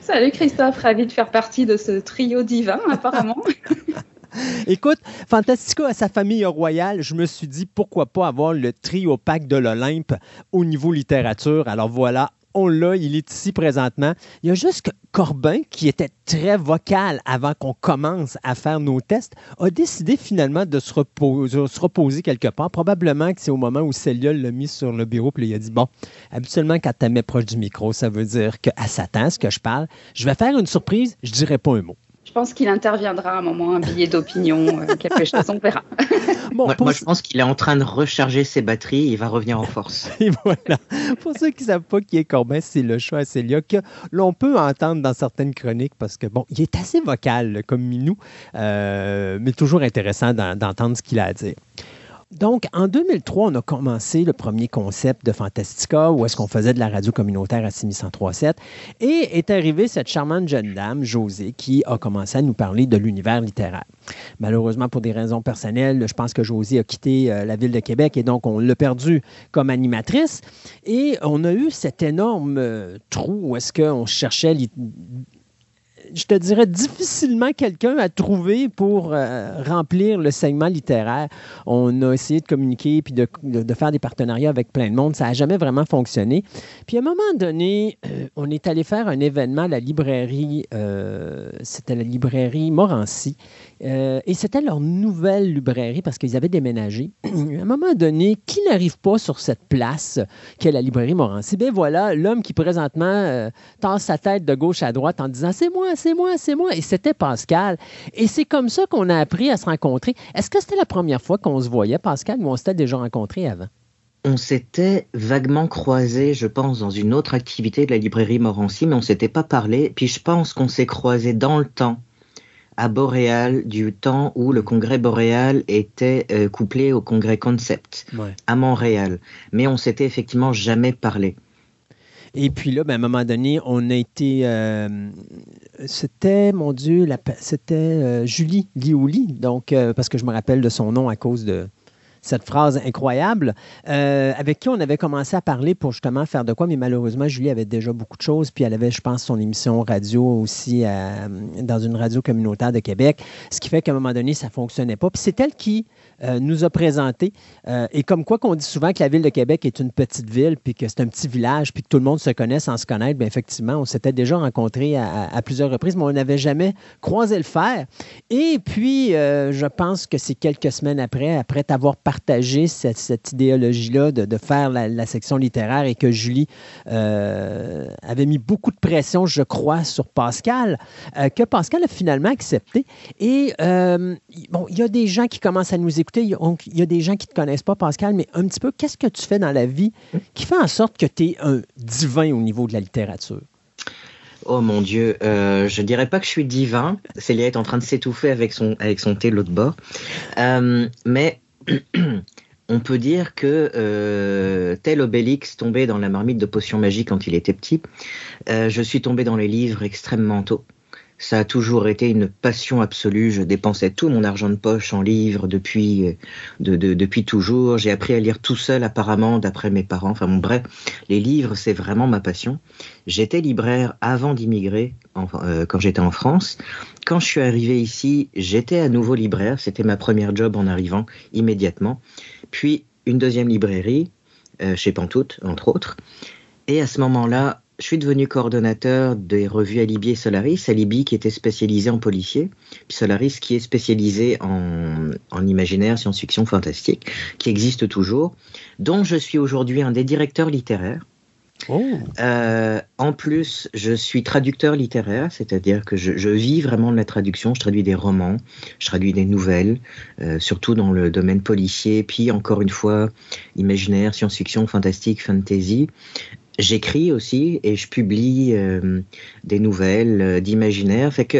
Salut Christophe, ravi de faire partie de ce trio divin apparemment. Écoute, Fantastica à sa famille royale, je me suis dit pourquoi pas avoir le trio pack de l'Olympe au niveau littérature? Alors voilà, on l'a, il est ici présentement. Il y a juste que Corbin, qui était très vocal avant qu'on commence à faire nos tests, a décidé finalement de se reposer, se reposer quelque part. Probablement que c'est au moment où Célia l'a mis sur le bureau, puis il a dit Bon, habituellement, quand tu mets proche du micro, ça veut dire qu'elle s'attend à ce que je parle. Je vais faire une surprise, je dirai pas un mot. Je pense qu'il interviendra à un moment, un billet d'opinion, euh, quelque chose, on verra. Bon, moi, pour moi, je pense qu'il est en train de recharger ses batteries et il va revenir en force. Et voilà. Pour ceux qui ne savent pas qui est Corbin, c'est le chat à Célia que l'on peut entendre dans certaines chroniques parce que, bon, il est assez vocal comme Minou, euh, mais toujours intéressant d'en- d'entendre ce qu'il a à dire. Donc, en 2003, on a commencé le premier concept de Fantastica, où est-ce qu'on faisait de la radio communautaire à 6137. Et est arrivée cette charmante jeune dame, Josée, qui a commencé à nous parler de l'univers littéraire. Malheureusement, pour des raisons personnelles, je pense que Josée a quitté euh, la ville de Québec et donc on l'a perdue comme animatrice. Et on a eu cet énorme euh, trou où est-ce qu'on cherchait je te dirais, difficilement quelqu'un à trouver pour euh, remplir le segment littéraire. On a essayé de communiquer puis de, faire des partenariats avec plein de monde. Ça n'a jamais vraiment fonctionné. Puis à un moment donné, euh, on est allé faire un événement à la librairie, euh, c'était la librairie Morancy. Et c'était leur nouvelle librairie parce qu'ils avaient déménagé. à un moment donné, qui n'arrive pas sur cette place qu'est la librairie Morancy? Bien voilà, l'homme qui présentement tasse sa tête de gauche à droite en disant c'est moi, c'est moi, c'est moi. Et c'était Pascal. Et c'est comme ça qu'on a appris à se rencontrer. Est-ce que c'était la première fois qu'on se voyait, Pascal, ou on s'était déjà rencontrés avant? On s'était vaguement croisés, je pense, dans une autre activité de la librairie Morancy, mais on s'était pas parlé. Puis je pense qu'on s'est croisés dans le temps, à Boréal, du temps où le congrès Boréal était euh, couplé au congrès Concept, Ouais. à Montréal. Mais on s'était effectivement jamais parlé. Et puis là, ben, à un moment donné, on a été. euh, c'était, mon Dieu, c'était euh, Julie Liouli, donc, euh, parce que je me rappelle de son nom à cause de cette phrase incroyable, avec qui on avait commencé à parler pour justement faire de quoi, mais malheureusement, Julie avait déjà beaucoup de choses, puis elle avait, je pense, son émission radio aussi dans une radio communautaire de Québec, ce qui fait qu'à un moment donné, ça fonctionnait pas. Puis c'est elle qui euh, nous a présenté, euh, et comme quoi qu'on dit souvent que la ville de Québec est une petite ville, puis que c'est un petit village, puis que tout le monde se connaît sans se connaître, bien effectivement, on s'était déjà rencontrés à, plusieurs reprises, mais on n'avait jamais croisé le fer. Et puis, euh, je pense que c'est quelques semaines après, après t'avoir partagé cette, idéologie-là de, faire la, section littéraire et que Julie avait mis beaucoup de pression, je crois, sur Pascal, que Pascal a finalement accepté. Et bon, il y a des gens qui commencent à nous écouter, on- il y a des gens qui ne te connaissent pas, Pascal, mais un petit peu, qu'est-ce que tu fais dans la vie qui fait en sorte que tu es un divin au niveau de la littérature? Oh mon Dieu, euh, je dirais pas que je suis divin. Célia est en train de s'étouffer avec son, avec son thé de l'autre bord. Euh, mais on peut dire que euh, tel Obélix tombé dans la marmite de potions magiques quand il était petit, euh, je suis tombé dans les livres extrêmement tôt. Ça a toujours été une passion absolue. Je dépensais tout mon argent de poche en livres depuis, euh, de, de- depuis toujours. J'ai appris à lire tout seul apparemment, d'après mes parents. Enfin bref, les livres, c'est vraiment ma passion. J'étais libraire avant d'immigrer euh, quand j'étais en France. Quand je suis arrivé ici, j'étais à nouveau libraire. C'était ma première job en arrivant immédiatement. Puis une deuxième librairie euh, chez Pantoute, entre autres. Et à ce moment-là, je suis devenu coordonnateur des revues Alibi et Solaris. Alibi qui était spécialisé en policier, puis Solaris qui est spécialisé en, en imaginaire, science-fiction, fantastique, qui existe toujours, dont je suis aujourd'hui un des directeurs littéraires. Oh! Euh, en plus, je suis traducteur littéraire, c'est-à-dire que je, je vis vraiment de la traduction. Je traduis des romans, je traduis des nouvelles, euh, surtout dans le domaine policier, puis encore une fois, imaginaire, science-fiction, fantastique, fantasy. J'écris aussi et je publie euh, des nouvelles euh, d'imaginaire. Fait que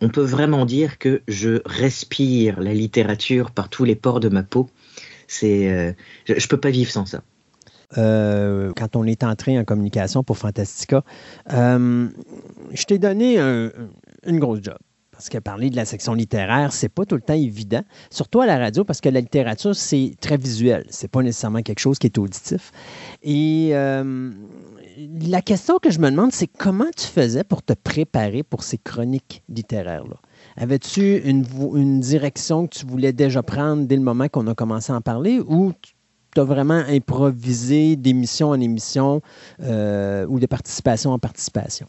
on peut vraiment dire que je respire la littérature par tous les pores de ma peau. C'est, euh, je, je peux pas vivre sans ça. euh, quand on est entré en communication pour Fantastica, je t'ai donné un- une grosse job. Parce que parler de la section littéraire, c'est pas tout le temps évident, surtout à la radio, parce que la littérature, c'est très visuel. C'est pas nécessairement quelque chose qui est auditif. Et euh, la question que je me demande, c'est comment tu faisais pour te préparer pour ces chroniques littéraires-là? Avais-tu une, direction que tu voulais déjà prendre dès le moment qu'on a commencé à en parler ou tu as vraiment improvisé d'émission en émission euh, ou de participation en participation?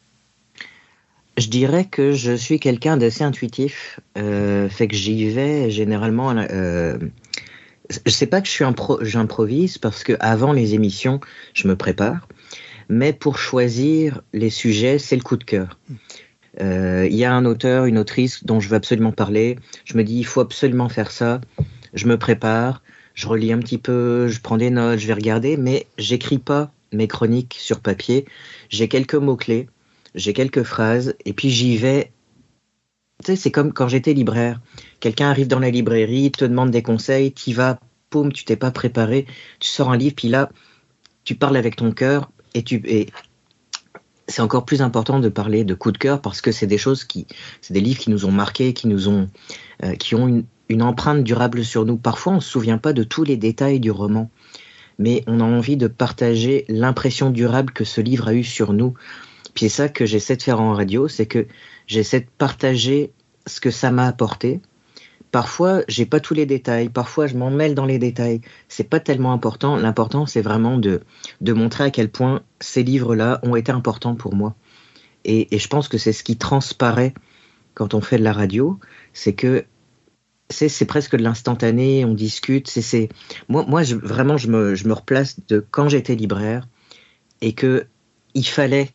Je dirais que je suis quelqu'un d'assez intuitif, euh, fait que j'y vais généralement. Euh, je sais pas que je suis impro- j'improvise parce que avant les émissions, je me prépare, mais pour choisir les sujets, c'est le coup de cœur. Euh, Il y a un auteur, une autrice dont je veux absolument parler. Je me dis, il faut absolument faire ça. Je me prépare, je relis un petit peu, je prends des notes, je vais regarder, mais j'écris pas mes chroniques sur papier. J'ai quelques mots clés j'ai quelques phrases et puis j'y vais. Tu sais, c'est comme quand j'étais libraire. Quelqu'un arrive dans la librairie, te demande des conseils, t'y vas, poum, tu t'es pas préparé, tu sors un livre, puis là, tu parles avec ton cœur et tu et c'est encore plus important de parler de coup de cœur parce que c'est des choses qui, c'est des livres qui nous ont marqués, qui nous ont, euh, qui ont une, une empreinte durable sur nous. Parfois, on se souvient pas de tous les détails du roman, mais on a envie de partager l'impression durable que ce livre a eu sur nous. C'est ça que j'essaie de faire en radio, c'est que j'essaie de partager ce que ça m'a apporté. Parfois, j'ai pas tous les détails. Parfois, je m'en mêle dans les détails. C'est pas tellement important. L'important, c'est vraiment de, de montrer à quel point ces livres-là ont été importants pour moi. Et, je pense que c'est ce qui transparaît quand on fait de la radio, c'est que c'est presque de l'instantané. On discute. C'est moi moi vraiment je me je me replace de quand j'étais libraire et que il fallait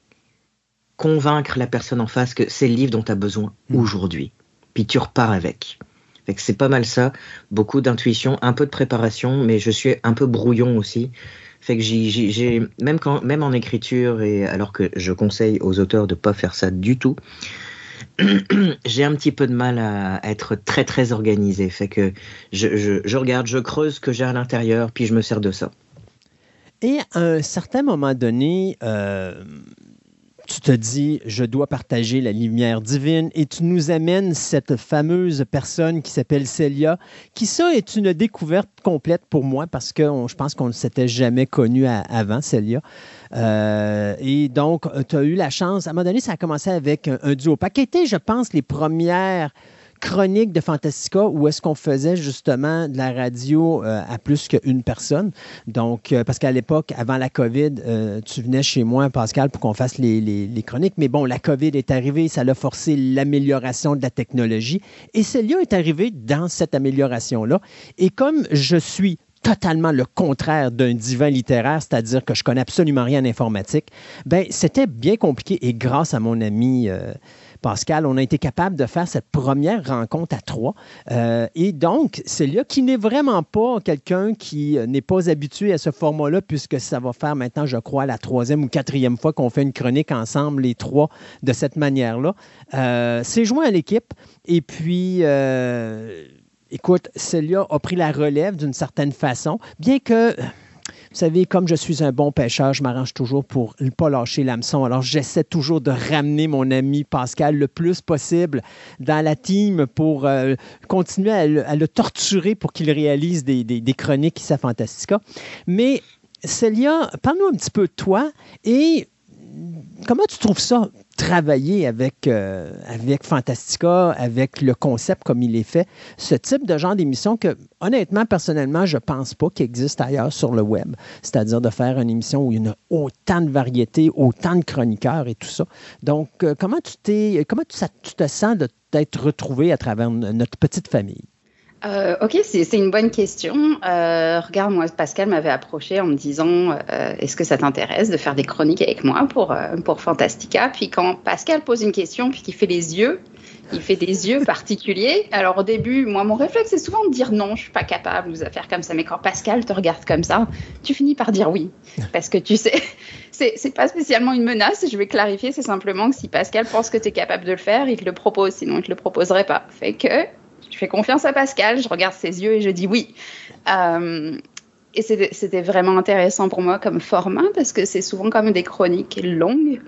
convaincre la personne en face que c'est le livre dont tu as besoin Mm. aujourd'hui. Puis tu repars avec. Fait que c'est pas mal ça. Beaucoup d'intuition, un peu de préparation, mais je suis un peu brouillon aussi. Fait que j'ai, même quand, même en écriture et alors que je conseille aux auteurs de pas faire ça du tout, j'ai un petit peu de mal à être très très organisé. Fait que je, je, je regarde, je creuse ce que j'ai à l'intérieur, puis je me sers de ça. Et à un certain moment donné, euh, tu te dis, je dois partager la lumière divine et tu nous amènes cette fameuse personne qui s'appelle Célia, qui ça est une découverte complète pour moi parce que je pense qu'on ne s'était jamais connu avant, Célia. Euh, et donc, tu as eu la chance, à un moment donné, ça a commencé avec un, un duo. Qui était, je pense, les premières chroniques de Fantastica où est-ce qu'on faisait justement de la radio euh, à plus qu'une personne. Donc, euh, parce qu'à l'époque, avant la COVID, euh, tu venais chez moi, Pascal, pour qu'on fasse les, chroniques. Mais bon, la COVID est arrivée, ça a forcé l'amélioration de la technologie. Et Célia est arrivée dans cette amélioration-là. Et comme je suis totalement le contraire d'un divin littéraire, c'est-à-dire que je connais absolument rien en informatique, ben c'était bien compliqué. Et grâce à mon ami Pascal, on a été capable de faire cette première rencontre à trois. Euh, et donc, là qui n'est vraiment pas quelqu'un qui euh, n'est pas habitué à ce format-là, puisque ça va faire maintenant, je crois, la troisième ou quatrième fois qu'on fait une chronique ensemble, les trois, de cette manière-là. Euh, c'est joint à l'équipe. Et puis, euh, écoute, Célia a pris la relève d'une certaine façon, bien que. Vous savez, comme je suis un bon pêcheur, je m'arrange toujours pour ne pas lâcher l'hameçon. Alors, j'essaie toujours de ramener mon ami Pascal le plus possible dans la team pour euh, continuer à le, torturer pour qu'il réalise des, des, chroniques Issa Fantastica. Mais Célia, parle-nous un petit peu de toi et comment tu trouves ça, travailler avec, euh, avec Fantastica, avec le concept comme il est fait, ce type de genre d'émission que, honnêtement, personnellement, je ne pense pas qu'il existe ailleurs sur le web. C'est-à-dire de faire une émission où il y a autant de variétés, autant de chroniqueurs et tout ça. Donc, euh, comment tu t'es, comment tu, tu te sens de t'être retrouvé à travers notre petite famille? Euh, ok, c'est une bonne question. Euh, regarde, moi, Pascal m'avait approché en me disant euh, Est-ce que ça t'intéresse de faire des chroniques avec moi pour, euh, pour Fantastica? Puis quand Pascal pose une question, puis qu'il fait les yeux, il fait des yeux particuliers. Alors au début, moi, mon réflexe, c'est souvent de dire non, je suis pas capable de faire comme ça. Mais quand Pascal te regarde comme ça, tu finis par dire oui. Parce que tu sais, c'est c'est pas spécialement une menace. Je vais clarifier, c'est simplement que si Pascal pense que tu es capable de le faire, il te le propose, sinon il te le proposerait pas. Fait que je fais confiance à Pascal, je regarde ses yeux et je dis oui. Euh, et c'était vraiment intéressant pour moi comme format parce que c'est souvent comme des chroniques longues.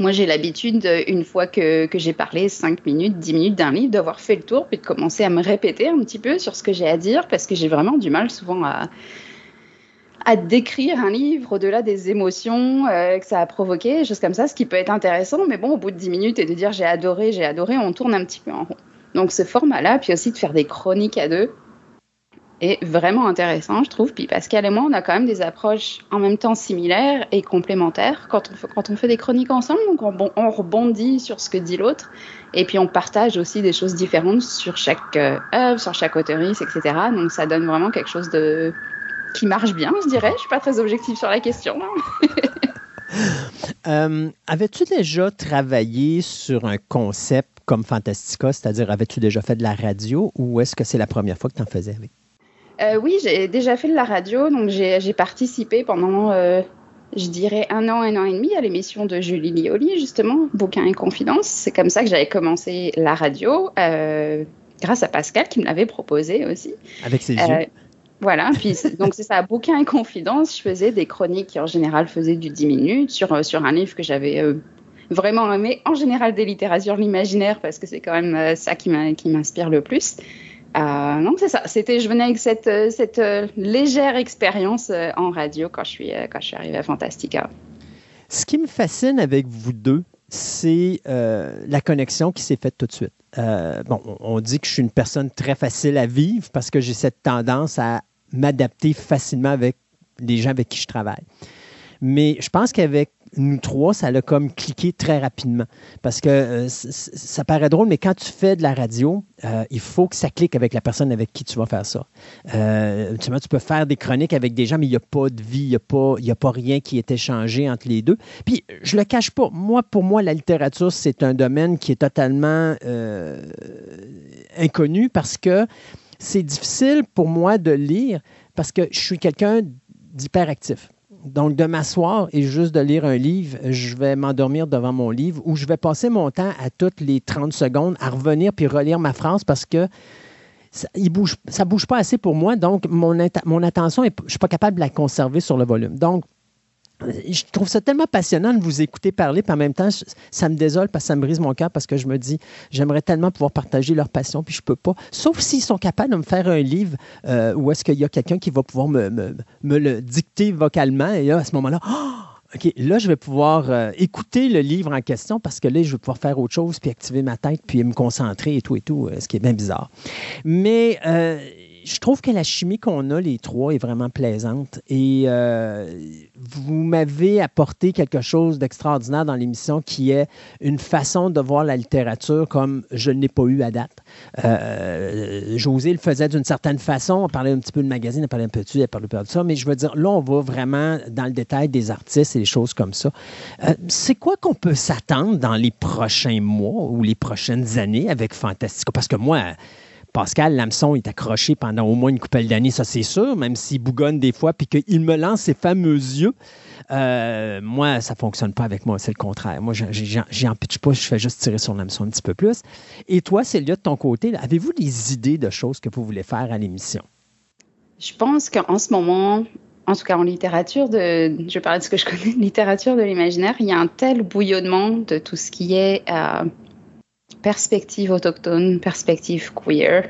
Moi, j'ai l'habitude, une fois que, j'ai parlé 5 minutes, 10 minutes d'un livre, d'avoir fait le tour puis de commencer à me répéter un petit peu sur ce que j'ai à dire parce que j'ai vraiment du mal souvent à, décrire un livre au-delà des émotions euh, que ça a provoqué, choses comme ça, ce qui peut être intéressant, mais bon, au bout de 10 minutes et de dire j'ai adoré, j'ai adoré, on tourne un petit peu en rond. Donc ce format-là, puis aussi de faire des chroniques à deux, est vraiment intéressant, je trouve. Puis Pascal et moi, on a quand même des approches en même temps similaires et complémentaires quand on fait, des chroniques ensemble. Donc on, bon- on rebondit sur ce que dit l'autre. Et puis on partage aussi des choses différentes sur chaque euh, œuvre, sur chaque auteuriste, etc. Donc ça donne vraiment quelque chose de qui marche bien, je dirais. Je suis pas très objective sur la question. Euh, avais-tu déjà travaillé sur un concept comme Fantastica, c'est-à-dire avais-tu déjà fait de la radio ou est-ce que c'est la première fois que tu en faisais avec? Euh, oui, j'ai déjà fait de la radio, donc j'ai participé pendant, euh, je dirais, un an, un an et demi à l'émission de Julie Lioli, justement, Bouquin et Confidence. C'est comme ça que j'avais commencé la radio, euh, grâce à Pascal qui me l'avait proposé aussi. Avec ses yeux? Voilà, puis donc c'est ça, Bouquin et Confidence. Je faisais des chroniques qui en général faisaient du 10 minutes sur, sur un livre que j'avais vraiment aimé, en général des littératures l'imaginaire, parce que c'est quand même euh, ça qui m'inspire le plus. Euh, donc c'est ça, c'était, je venais avec cette, euh, euh, légère expérience en radio quand je suis, quand je suis arrivée à Fantastica. Ce qui me fascine avec vous deux, c'est la connexion qui s'est faite tout de suite. Bon, on- on dit que je suis une personne très facile à vivre parce que j'ai cette tendance à m'adapter facilement avec les gens avec qui je travaille. Mais je pense qu'avec nous trois, ça a comme cliqué très rapidement. Parce que euh, ça paraît drôle, mais quand tu fais de la radio, euh, il faut que ça clique avec la personne avec qui tu vas faire ça. Euh, tu, vois, tu peux faire des chroniques avec des gens, mais il n'y a pas de vie, il n'y a, pas- y a pas rien qui est échangé entre les deux. Puis, je le cache pas, moi, pour moi, la littérature, c'est un domaine qui est totalement inconnu parce que c'est difficile pour moi de lire parce que je suis quelqu'un d'hyperactif. Donc, de m'asseoir et juste de lire un livre, je vais m'endormir devant mon livre ou je vais passer mon temps à toutes les 30 secondes à revenir puis relire ma phrase parce que ça, il bouge, pas assez pour moi, donc mon, attention, est, je suis pas capable de la conserver sur le volume. Donc, je trouve ça tellement passionnant de vous écouter parler, puis en même temps, ça me désole parce que ça me brise mon cœur parce que je me dis, j'aimerais tellement pouvoir partager leur passion, puis je peux pas. Sauf s'ils sont capables de me faire un livre euh, où est-ce qu'il y a quelqu'un qui va pouvoir me, me, le dicter vocalement, et là, à ce moment-là, oh! OK, là, je vais pouvoir euh, écouter le livre en question parce que là, je vais pouvoir faire autre chose, puis activer ma tête, puis me concentrer et tout et tout, euh, ce qui est bien bizarre. Mais euh, je trouve que la chimie qu'on a, les trois, est vraiment plaisante. Et euh, vous m'avez apporté quelque chose d'extraordinaire dans l'émission qui est une façon de voir la littérature comme je n'ai pas eu à date. Euh, José le faisait d'une certaine façon. On parlait un petit peu de magazine, on parlait un peu de on parlait un peu de ça. Mais je veux dire, là, on va vraiment dans le détail des artistes et des choses comme ça. Euh, c'est quoi qu'on peut s'attendre dans les prochains mois ou les prochaines années avec Fantastica? Parce que moi, Pascal Lamson est accroché pendant au moins une couple d'années, ça c'est sûr, même s'il bougonne des fois, puis qu'il me lance ses fameux yeux. Euh, moi, ça ne fonctionne pas avec moi, c'est le contraire. Moi, j'en pitche pas, je fais juste tirer sur l'hameçon un petit peu plus. Et toi, Célia, de ton côté, avez-vous des idées de choses que vous voulez faire à l'émission? Je pense qu'en ce moment, en tout cas en littérature, de, je parler de ce que je connais, littérature de l'imaginaire, il y a un tel bouillonnement de tout ce qui est euh, perspectives autochtones, perspectives queer,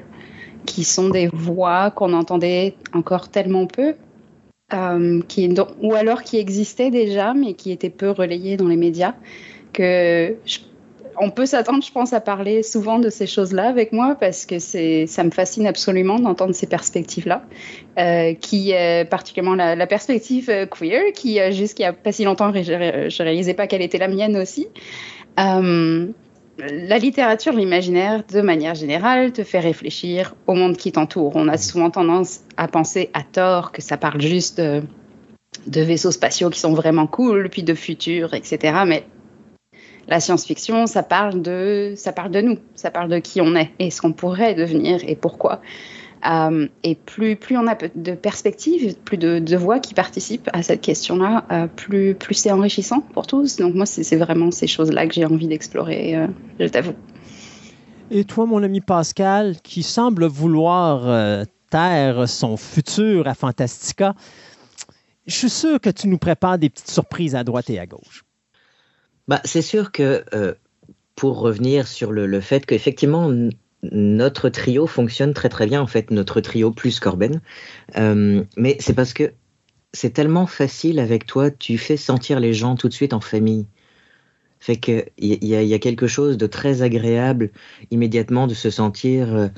qui sont des voix qu'on entendait encore tellement peu, euh, ou alors qui existaient déjà, mais qui étaient peu relayées dans les médias, que on peut s'attendre, je pense, à parler souvent de ces choses-là avec moi parce que ça me fascine absolument d'entendre ces perspectives-là, euh, qui est particulièrement la, perspective euh, queer, qui jusqu'à pas si longtemps, je, je réalisais pas quelle était la mienne aussi. Euh, la littérature, l'imaginaire, de manière générale, te fait réfléchir au monde qui t'entoure. On a souvent tendance à penser à tort que ça parle juste de, vaisseaux spatiaux qui sont vraiment cool, puis de futur, etc. Mais la science-fiction, ça parle de, ça parle de nous, ça parle de qui on est et ce qu'on pourrait devenir et pourquoi. Euh, et plus, plus on a de perspectives, plus de, voix qui participent à cette question-là, euh, plus, plus c'est enrichissant pour tous. Donc moi, c'est vraiment ces choses-là que j'ai envie d'explorer, euh, je t'avoue. Et toi, mon ami Pascal, qui semble vouloir taire son futur à Fantastica, je suis sûr que tu nous prépares des petites surprises à droite et à gauche. Bah, c'est sûr que pour revenir sur le, le fait qu'effectivement, notre trio fonctionne très très bien, en fait, notre trio plus Corben. Euh, mais c'est parce que c'est tellement facile avec toi, tu fais sentir les gens tout de suite en famille. Fait qu'il y, y, a quelque chose de très agréable immédiatement de se sentir. Euh,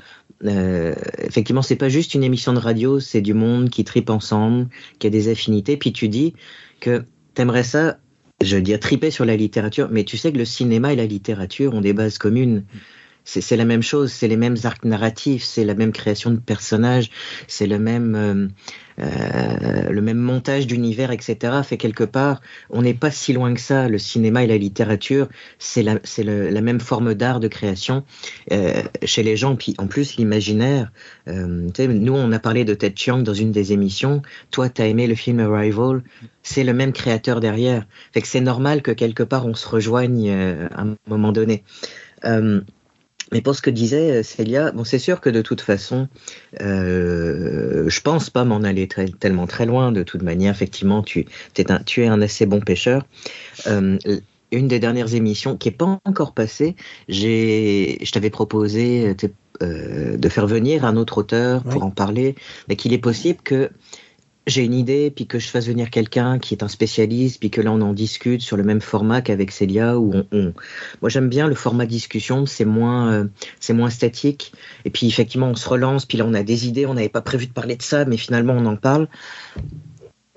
euh, effectivement, c'est pas juste une émission de radio, c'est du monde qui tripe ensemble, qui a des affinités. Puis tu dis que t'aimerais ça, je veux dire, triper sur la littérature, mais tu sais que le cinéma et la littérature ont des bases communes c'est la même chose, c'est les mêmes arcs narratifs, c'est la même création de personnages, c'est le même euh, euh, le même montage d'univers, etc. Fait quelque part, on n'est pas si loin que ça. Le cinéma et la littérature, c'est la c'est la même forme d'art de création euh, chez les gens. Puis en plus, l'imaginaire. Euh, nous, on a parlé de Ted Chiang dans une des émissions. Toi, tu as aimé le film Arrival. C'est le même créateur derrière. Fait que c'est normal que quelque part on se rejoigne euh, à un moment donné. Euh, mais pour ce que disait euh, Célia, bon, c'est sûr que de toute façon, euh, je pense pas m'en aller tellement très loin. De toute manière, effectivement, tu, es un, tu es un assez bon pêcheur. Euh, une des dernières émissions qui n'est pas encore passée, je t'avais proposé euh, de faire venir un autre auteur pour en parler, mais qu'il est possible que j'ai une idée, puis que je fasse venir quelqu'un qui est un spécialiste, puis que là on en discute sur le même format qu'avec Célia, où on, moi j'aime bien le format discussion, c'est moins, euh, c'est moins statique, et puis effectivement on se relance, puis là on a des idées, on n'avait pas prévu de parler de ça, mais finalement on en parle.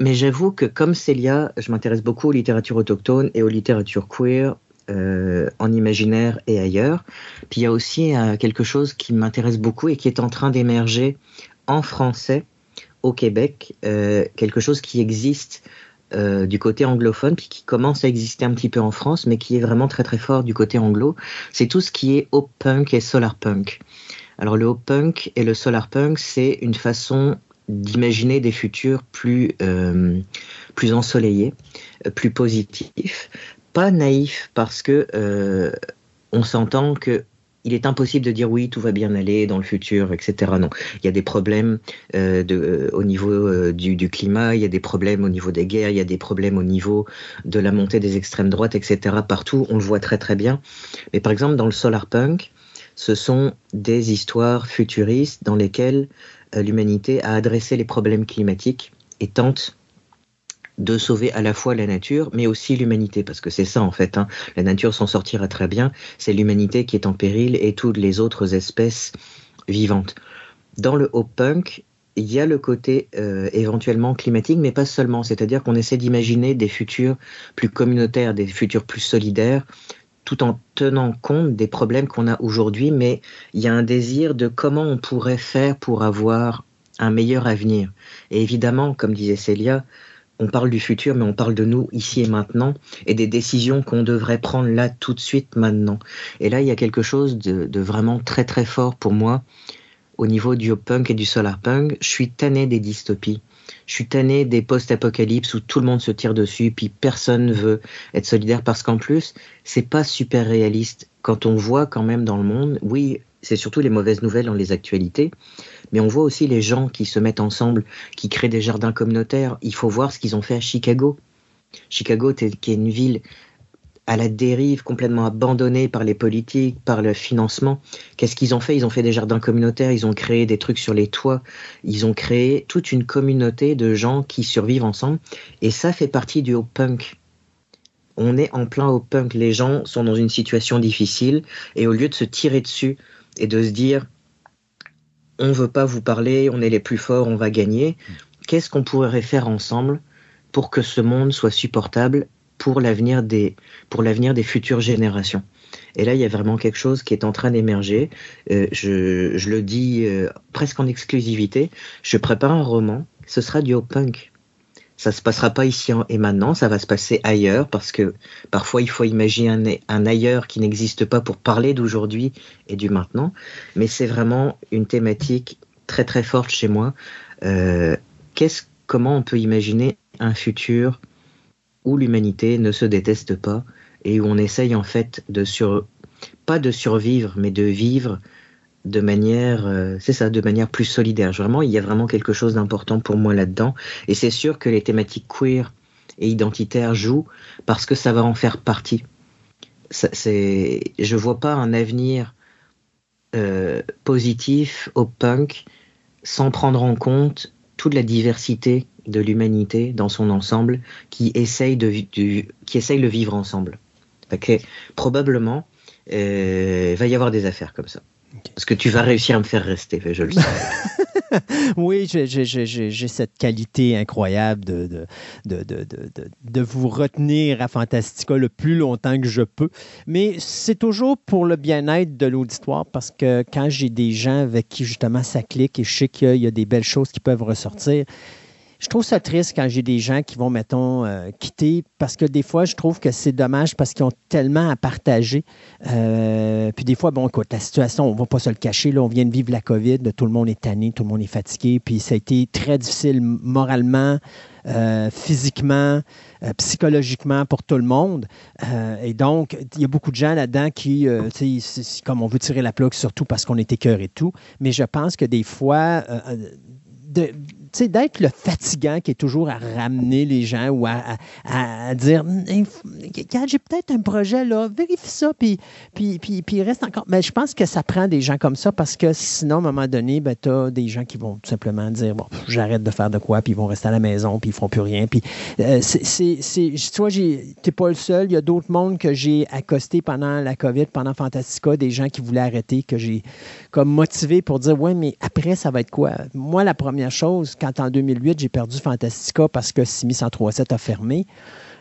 Mais j'avoue que comme Célia, je m'intéresse beaucoup aux littératures autochtones et aux littératures queer, euh, en imaginaire et ailleurs. Puis il y a aussi euh, quelque chose qui m'intéresse beaucoup et qui est en train d'émerger en français au Québec, euh, quelque chose qui existe euh, du côté anglophone, puis qui commence à exister un petit peu en France, mais qui est vraiment très très fort du côté anglo, c'est tout ce qui est hop punk et solar punk. Alors le hop punk et le solar punk, c'est une façon d'imaginer des futurs plus, euh, plus ensoleillés, plus positifs, pas naïfs, parce que on s'entend que il est impossible de dire oui, tout va bien aller dans le futur, etc. Non, il y a des problèmes euh, euh, au niveau euh, du, du, climat, il y a des problèmes au niveau des guerres, il y a des problèmes au niveau de la montée des extrêmes droites, etc. Partout, on le voit très très bien. Mais par exemple, dans le solar punk, ce sont des histoires futuristes dans lesquelles l'humanité a adressé les problèmes climatiques et tente de sauver à la fois la nature, mais aussi l'humanité, parce que c'est ça en fait. Hein. La nature s'en sortira très bien, c'est l'humanité qui est en péril et toutes les autres espèces vivantes. Dans le hop punk, il y a le côté euh, éventuellement climatique, mais pas seulement. C'est-à-dire qu'on essaie d'imaginer des futurs plus communautaires, des futurs plus solidaires, tout en tenant compte des problèmes qu'on a aujourd'hui, mais il y a un désir de comment on pourrait faire pour avoir un meilleur avenir. Et évidemment, comme disait Célia, on parle du futur, mais on parle de nous ici et maintenant et des décisions qu'on devrait prendre là tout de suite maintenant. Et là, il y a quelque chose de, vraiment très très fort pour moi au niveau du punk et du solar punk. Je suis tanné des dystopies. Je suis tanné des post-apocalypses où tout le monde se tire dessus, puis personne veut être solidaire parce qu'en plus, c'est pas super réaliste. Quand on voit quand même dans le monde, oui, c'est surtout les mauvaises nouvelles dans les actualités, mais on voit aussi les gens qui se mettent ensemble, qui créent des jardins communautaires. Il faut voir ce qu'ils ont fait à Chicago. Chicago, qui est une ville à la dérive, complètement abandonnée par les politiques, par le financement. Qu'est-ce qu'ils ont fait? Ils ont fait des jardins communautaires, ils ont créé des trucs sur les toits, ils ont créé toute une communauté de gens qui survivent ensemble. Et ça fait partie du haut punk. On est en plein haut punk. Les gens sont dans une situation difficile et au lieu de se tirer dessus et de se dire on veut pas vous parler, on est les plus forts, on va gagner. Qu'est-ce qu'on pourrait faire ensemble pour que ce monde soit supportable pour l'avenir des, pour l'avenir des futures générations? Et là, il y a vraiment quelque chose qui est en train d'émerger. Euh, je, le dis euh, presque en exclusivité. Je prépare un roman. Ce sera du punk ça se passera pas ici et maintenant, ça va se passer ailleurs parce que parfois il faut imaginer un, ailleurs qui n'existe pas pour parler d'aujourd'hui et du maintenant. Mais c'est vraiment une thématique très très forte chez moi. Euh, comment on peut imaginer un futur où l'humanité ne se déteste pas et où on essaye en fait de sur, pas de survivre, mais de vivre de manière, euh, c'est ça, de manière plus solidaire. Vraiment, il y a vraiment quelque chose d'important pour moi là-dedans. Et c'est sûr que les thématiques queer et identitaires jouent parce que ça va en faire partie. Ça, c'est, je vois pas un avenir euh, positif au punk sans prendre en compte toute la diversité de l'humanité dans son ensemble qui essaye de, qui essaye le vivre ensemble. Probablement, euh, va y avoir des affaires comme ça. Parce que tu vas réussir à me faire rester, je le sais. oui, j'ai cette qualité incroyable de, de, de, de, vous retenir à Fantastica le plus longtemps que je peux. Mais c'est toujours pour le bien-être de l'auditoire parce que quand j'ai des gens avec qui justement ça clique et je sais qu'il y a des belles choses qui peuvent ressortir, je trouve ça triste quand j'ai des gens qui vont, mettons, euh, quitter parce que des fois, je trouve que c'est dommage parce qu'ils ont tellement à partager. Euh, puis des fois, bon, écoute, la situation, on ne va pas se le cacher, là, on vient de vivre la COVID, tout le monde est tanné, tout le monde est fatigué, puis ça a été très difficile moralement, euh, physiquement, psychologiquement pour tout le monde. et donc, il y a beaucoup de gens là-dedans qui, comme on veut tirer la plaque, surtout parce qu'on était cœur et tout. Mais je pense que des fois, d'être le fatigant qui est toujours à ramener les gens ou à, dire j'ai peut-être un projet là, vérifie ça, puis, puis, puis, puis reste encore. Mais je pense que ça prend des gens comme ça parce que sinon, à un moment donné, ben, tu as des gens qui vont tout simplement dire bon, j'arrête de faire de quoi, puis ils vont rester à la maison, puis ils feront plus rien. Puis, euh, c'est, tu vois, t'es pas le seul. Il y a d'autres mondes que j'ai accostés pendant la COVID, pendant Fantastica, des gens qui voulaient arrêter, que j'ai comme motivé pour dire ouais, mais après, ça va être quoi? Moi, la première chose, quand en 2008, j'ai perdu Fantastica parce que 6137 a fermé,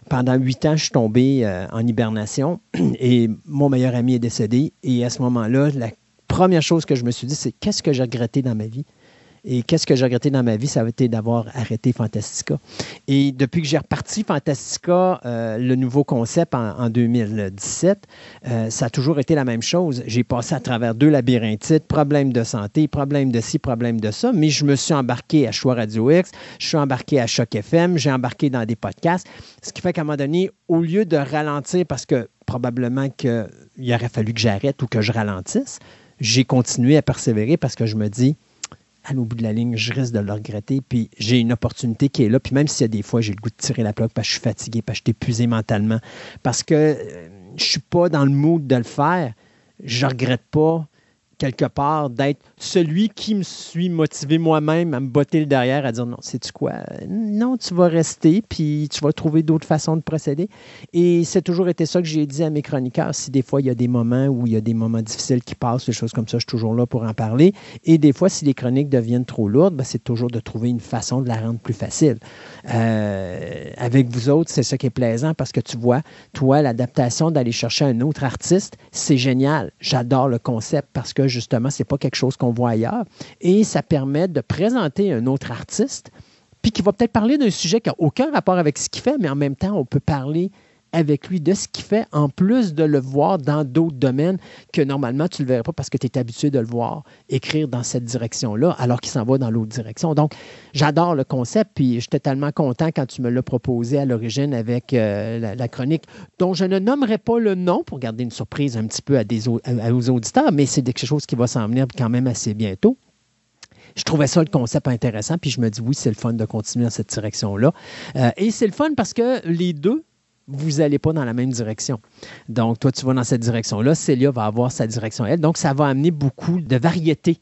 pendant huit ans, je suis tombé euh, en hibernation et mon meilleur ami est décédé. Et à ce moment-là, la première chose que je me suis dit, c'est qu'est-ce que j'ai regretté dans ma vie? Et qu'est-ce que j'ai regretté dans ma vie? Ça a été d'avoir arrêté Fantastica. Et depuis que j'ai reparti Fantastica, euh, le nouveau concept en, 2017, euh, ça a toujours été la même chose. J'ai passé à travers deux labyrinthites, problèmes de santé, problèmes de ci, problèmes de ça, mais je me suis embarqué à Choix Radio X, je suis embarqué à Choc FM, j'ai embarqué dans des podcasts, ce qui fait qu'à un moment donné, au lieu de ralentir parce que probablement qu'il aurait fallu que j'arrête ou que je ralentisse, j'ai continué à persévérer parce que je me dis, à bout de la ligne, je risque de le regretter. Puis j'ai une opportunité qui est là. Puis même a des fois, j'ai le goût de tirer la plaque parce que je suis fatigué, parce que je suis épuisé mentalement, parce que euh, je ne suis pas dans le mood de le faire, je ne regrette pas quelque part, d'être celui qui me suis motivé moi-même à me botter le derrière, à dire non, sais-tu quoi? Non, tu vas rester, puis tu vas trouver d'autres façons de procéder. Et c'est toujours été ça que j'ai dit à mes chroniqueurs. Si des fois, il y a des moments où il y a des moments difficiles qui passent, des choses comme ça, je suis toujours là pour en parler. Et des fois, si les chroniques deviennent trop lourdes, ben, c'est toujours de trouver une façon de la rendre plus facile. Euh, avec vous autres, c'est ça qui est plaisant parce que tu vois, toi, l'adaptation d'aller chercher un autre artiste, c'est génial. J'adore le concept parce que justement, ce n'est pas quelque chose qu'on voit ailleurs. Et ça permet de présenter un autre artiste, puis qui va peut-être parler d'un sujet qui n'a aucun rapport avec ce qu'il fait, mais en même temps, on peut parler avec lui de ce qu'il fait, en plus de le voir dans d'autres domaines que normalement tu ne le verrais pas parce que tu es habitué de le voir écrire dans cette direction-là, alors qu'il s'en va dans l'autre direction. Donc, j'adore le concept, puis j'étais tellement content quand tu me l'as proposé à l'origine avec euh, la, chronique, dont je ne nommerai pas le nom pour garder une surprise un petit peu à des, aux auditeurs, mais c'est quelque chose qui va s'en venir quand même assez bientôt je trouvais ça le concept intéressant, puis je me dis oui, c'est le fun de continuer dans cette direction-là. Euh, et c'est le fun parce que les deux vous n'allez pas dans la même direction. Donc, toi, tu vas dans cette direction-là, Célia va avoir sa direction elle. Donc, ça va amener beaucoup de variété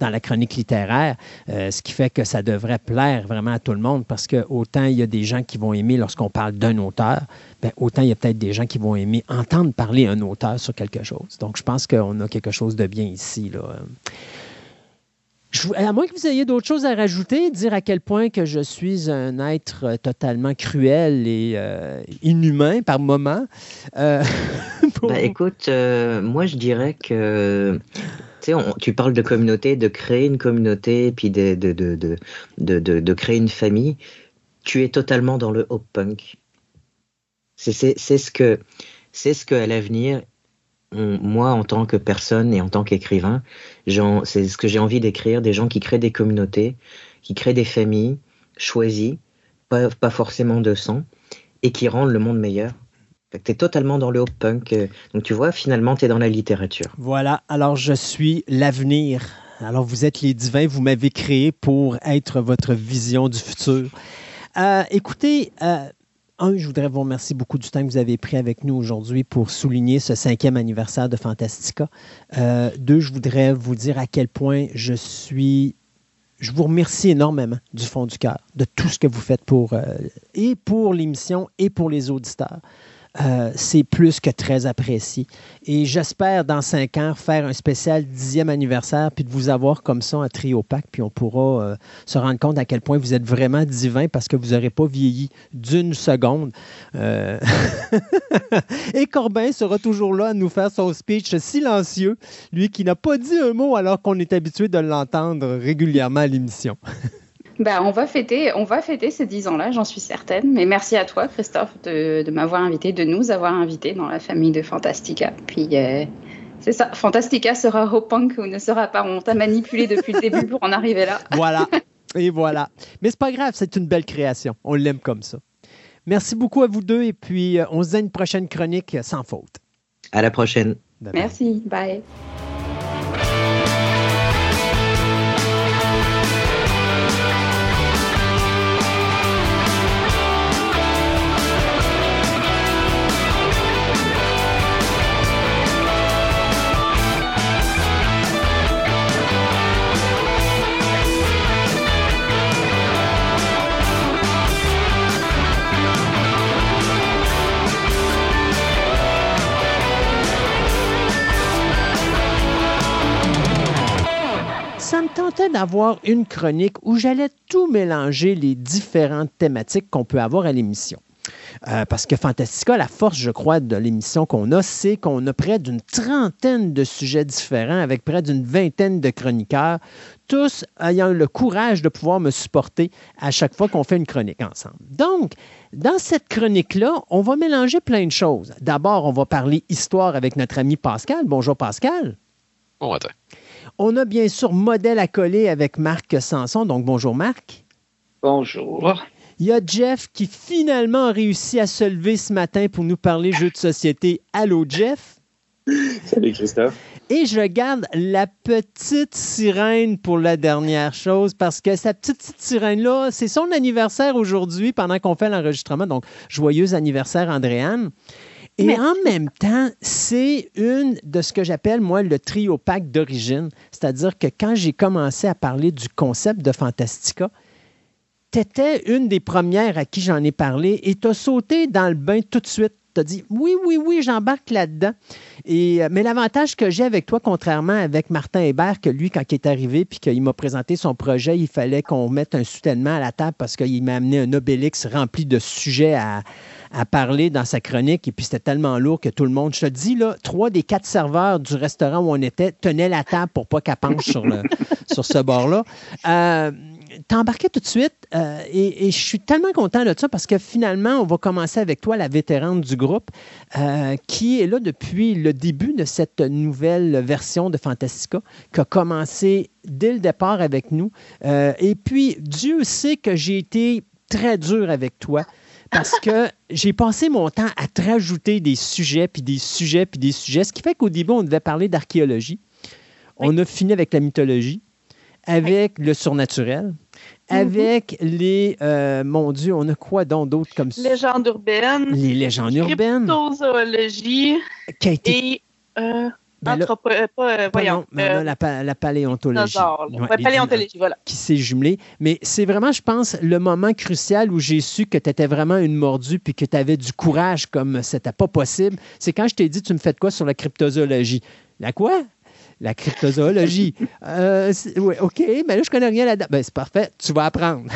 dans la chronique littéraire, euh, ce qui fait que ça devrait plaire vraiment à tout le monde parce que autant il y a des gens qui vont aimer lorsqu'on parle d'un auteur, ben, autant il y a peut-être des gens qui vont aimer entendre parler un auteur sur quelque chose. Donc, je pense qu'on a quelque chose de bien ici. Là à moins que vous ayez d'autres choses à rajouter, dire à quel point que je suis un être euh, totalement cruel et euh, inhumain par moment. Euh, bah, écoute, moi je dirais que tu parles de communauté, de créer une communauté, puis de, de, de, de, créer une famille. Tu es totalement dans le hop punk. C'est ce que, c'est ce que à l'avenir, moi, en tant que personne et en tant qu'écrivain, c'est ce que j'ai envie d'écrire, des gens qui créent des communautés, qui créent des familles choisies, pas, pas forcément de sang, et qui rendent le monde meilleur. Tu es totalement dans le hop punk. Euh, donc tu vois, finalement, tu es dans la littérature. Voilà, alors je suis l'avenir. Alors vous êtes les divins, vous m'avez créé pour être votre vision du futur. Euh, écoutez, euh, un, je voudrais vous remercier beaucoup du temps que vous avez pris avec nous aujourd'hui pour souligner ce cinquième anniversaire de Fantastica. Euh, deux, je voudrais vous dire à quel point je suis je vous remercie énormément du fond du cœur de tout ce que vous faites pour euh, et pour l'émission et pour les auditeurs. Euh, c'est plus que très apprécié. Et j'espère dans cinq ans faire un spécial dixième anniversaire, puis de vous avoir comme ça un trio pack, puis on pourra euh, se rendre compte à quel point vous êtes vraiment divin parce que vous n'aurez pas vieilli d'une seconde. Euh, et Corbin sera toujours là à nous faire son speech silencieux, lui qui n'a pas dit un mot alors qu'on est habitué de l'entendre régulièrement à l'émission. Bah, on va fêter, on va fêter ces 10 ans-là, j'en suis certaine. Mais merci à toi, Christophe, de, m'avoir invité, de nous avoir invités dans la famille de Fantastica. Puis euh, c'est ça, Fantastica sera au punk ou ne sera pas. On t'a manipulé depuis le début pour en arriver là. Voilà. Et voilà. Mais c'est pas grave, c'est une belle création. On l'aime comme ça. Merci beaucoup à vous deux et puis euh, on se dit à une prochaine chronique sans faute. À la prochaine. Merci. Bye. Tentait d'avoir une chronique où j'allais tout mélanger les différentes thématiques qu'on peut avoir à l'émission. Euh, parce que Fantastica, la force, je crois, de l'émission qu'on a, c'est qu'on a près d'une trentaine de sujets différents avec près d'une vingtaine de chroniqueurs, tous ayant le courage de pouvoir me supporter à chaque fois qu'on fait une chronique ensemble. Donc, dans cette chronique-là, on va mélanger plein de choses. D'abord, on va parler histoire avec notre ami Pascal. Bonjour Pascal. Bon. On a bien sûr modèle à coller avec Marc Sanson. Donc, bonjour Marc. Bonjour. Il y a Jeff qui finalement a réussi à se lever ce matin pour nous parler jeux de société. Allô, Jeff? Salut, Christophe. Et je garde la petite sirène pour la dernière chose parce que sa petite, petite sirène-là, c'est son anniversaire aujourd'hui pendant qu'on fait l'enregistrement. Donc, joyeux anniversaire, Andréane. Et Merci. en même temps, c'est une de ce que j'appelle, moi, le trio pack d'origine. C'est-à-dire que quand j'ai commencé à parler du concept de Fantastica, tu étais une des premières à qui j'en ai parlé et tu as sauté dans le bain tout de suite. Tu as dit oui, oui, oui, j'embarque là-dedans. Et, euh, mais l'avantage que j'ai avec toi, contrairement avec Martin Hébert, que lui, quand il est arrivé puis qu'il m'a présenté son projet, il fallait qu'on mette un soutènement à la table parce qu'il m'a amené un Obélix rempli de sujets à, à parler dans sa chronique. Et puis c'était tellement lourd que tout le monde, je te dis, là, trois des quatre serveurs du restaurant où on était tenaient la table pour pas qu'elle penche sur, le, sur ce bord-là. Euh, T'as embarqué tout de suite euh, et, et je suis tellement content de ça parce que finalement, on va commencer avec toi, la vétérane du groupe, euh, qui est là depuis le début de cette nouvelle version de Fantastica, qui a commencé dès le départ avec nous. Euh, et puis, Dieu sait que j'ai été très dur avec toi parce que j'ai passé mon temps à te rajouter des sujets, puis des sujets, puis des sujets, ce qui fait qu'au début, on devait parler d'archéologie. On a fini avec la mythologie, avec le surnaturel, avec les... euh, mon Dieu, on a quoi donc d'autre comme ça? Légende urbaine, Les légendes urbaines. cryptozoologie Qui a été... et euh, Ben là- euh, pas, euh, voyons, non, mais a euh, la, la paléontologie. dinosaures, là. Ouais, Ouais, paléontologie, voilà. qui s'est jumelé. Mais c'est vraiment, je pense, le moment crucial où j'ai su que tu étais vraiment une mordue puis que tu avais du courage comme c'était pas possible. C'est quand je t'ai dit, tu me fais de quoi sur la cryptozoologie? La quoi? La cryptozoologie. Euh, ouais, OK, mais là, je connais rien là-dedans. Ben, c'est parfait, tu vas apprendre.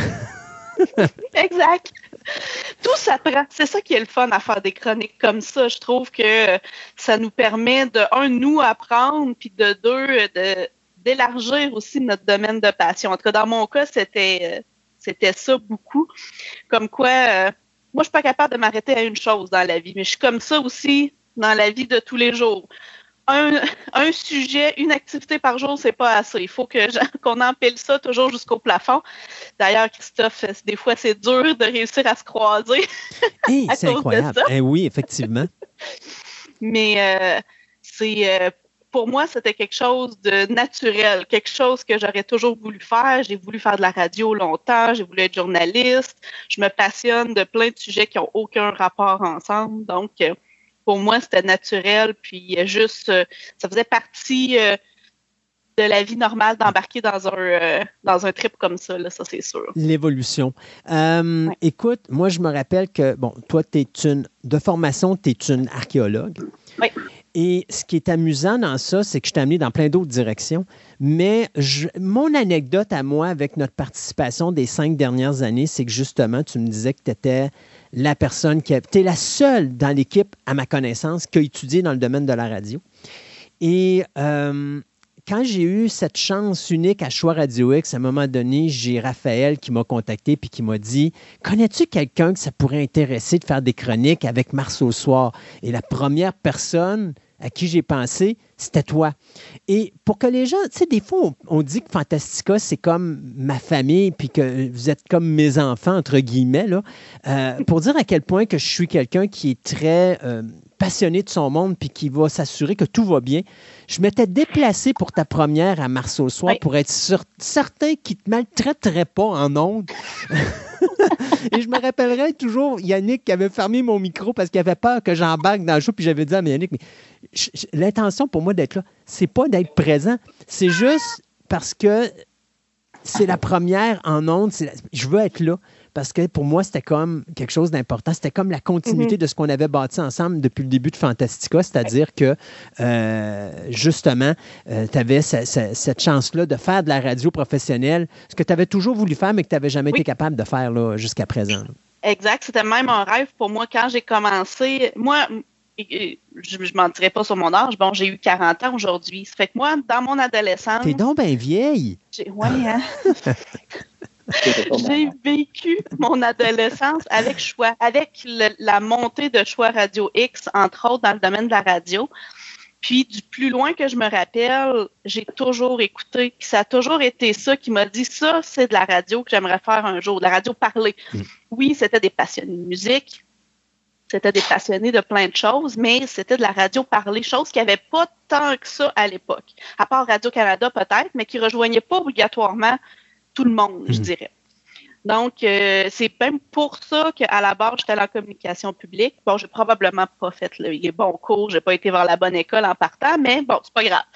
Exact. Tout s'apprend. C'est ça qui est le fun à faire des chroniques comme ça. Je trouve que ça nous permet de, un, nous apprendre, puis de deux, de, d'élargir aussi notre domaine de passion. En tout cas, dans mon cas, c'était, euh, ça beaucoup. Comme quoi, euh, moi, je suis pas capable de m'arrêter à une chose dans la vie, mais je suis comme ça aussi dans la vie de tous les jours. Un, un sujet, une activité par jour, c'est pas assez. Il faut que qu'on empile ça toujours jusqu'au plafond. D'ailleurs, Christophe, des fois, c'est dur de réussir à se croiser. Hey, À c'est incroyable. Eh oui, effectivement. Mais euh, c'est euh, pour moi, c'était quelque chose de naturel, quelque chose que j'aurais toujours voulu faire. J'ai voulu faire de la radio longtemps, j'ai voulu être journaliste. Je me passionne de plein de sujets qui n'ont aucun rapport ensemble. Donc, euh, pour moi, c'était naturel. Puis, euh, juste, euh, ça faisait partie euh, de la vie normale d'embarquer dans un euh, dans un trip comme ça, là, ça c'est sûr. L'évolution. Euh, Ouais. Écoute, moi, je me rappelle que, bon, toi, tu es une, de formation, tu es une archéologue. Oui. Et ce qui est amusant dans ça, c'est que je t'ai amené dans plein d'autres directions. Mais je- mon anecdote à moi avec notre participation des cinq dernières années, c'est que justement, tu me disais que tu étais la personne qui. Tu es la seule dans l'équipe, à ma connaissance, qui a étudié dans le domaine de la radio. Et euh, quand j'ai eu cette chance unique à Choix Radio X, à un moment donné, j'ai Raphaël qui m'a contacté puis qui m'a dit Connais-tu quelqu'un que ça pourrait intéresser de faire des chroniques avec Mars au soir? Et la première personne à qui j'ai pensé, c'était toi. Et pour que les gens, tu sais, des fois, on, dit que Fantastica, c'est comme ma famille, puis que vous êtes comme mes enfants, entre guillemets, là, Euh, pour dire à quel point que je suis quelqu'un qui est très euh, passionné de son monde, puis qui va s'assurer que tout va bien. Je m'étais déplacé pour ta première à Mars au soir Oui. pour être certain qu'il ne te maltraiterait pas en ondes. Et je me rappellerai toujours Yannick qui avait fermé mon micro parce qu'il avait peur que j'embarque dans le show. Puis j'avais dit à mais Yannick, mais l'intention pour moi d'être là, c'est pas d'être présent. C'est juste parce que c'est la première en ondes. la- Je veux être là. Parce que pour moi, c'était comme quelque chose d'important. C'était comme la continuité de ce qu'on avait bâti ensemble depuis le début de Fantastica, c'est-à-dire que euh, justement, tu avais cette chance-là de faire de la radio professionnelle, ce que tu avais toujours voulu faire, mais que tu n'avais jamais Oui. été capable de faire jusqu'à présent. Exact, c'était même un rêve pour moi quand j'ai commencé. Moi, je ne mentirais pas sur mon âge. Bon, j'ai eu 40 ans aujourd'hui. Ça fait que moi, dans mon adolescence. T'es donc bien vieille. Ouais, hein? j'ai vécu mon adolescence avec choix, avec la montée de choix Radio X, entre autres dans le domaine de la radio. Puis du plus loin que je me rappelle, j'ai toujours écouté. ça a toujours été ça qui m'a dit ça, c'est de la radio que j'aimerais faire un jour, de la radio parlée. Mm. Oui, c'était des passionnés de musique, c'était des passionnés de plein de choses, mais c'était de la radio parlée, chose qui avait pas tant que ça à l'époque. À part Radio-Canada peut-être, mais qui rejoignait pas obligatoirement tout le monde, je mm. dirais. Donc, euh, c'est même pour ça qu'à la base, j'étais en communication publique. Bon, j'ai probablement pas fait les bons cours, j'ai pas été vers la bonne école en partant, mais bon, c'est pas grave.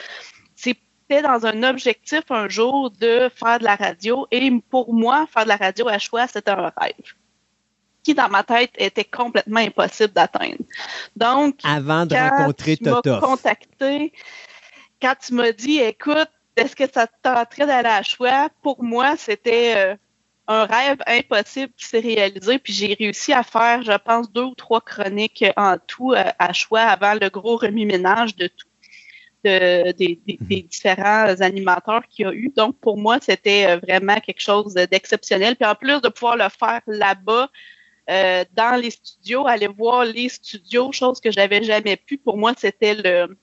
C'était dans un objectif un jour de faire de la radio et pour moi, faire de la radio à choix, c'était un rêve qui dans ma tête était complètement impossible d'atteindre. Donc, avant de rencontrer tu m'as contacté, quand tu m'as dit, écoute, est-ce que ça te tenterait d'aller à choix? Pour moi, c'était euh, un rêve impossible qui s'est réalisé. Puis j'ai réussi à faire, je pense, deux ou trois chroniques en tout euh, à choix avant le gros remis-ménage de tout. des, mhm. différents animateurs qu'il y a eu. Donc, pour moi, c'était euh, vraiment quelque chose d'exceptionnel. Puis en plus de pouvoir le faire là-bas, euh, dans les studios, aller voir les studios, chose que j'avais jamais pu. Pour moi, c'était le,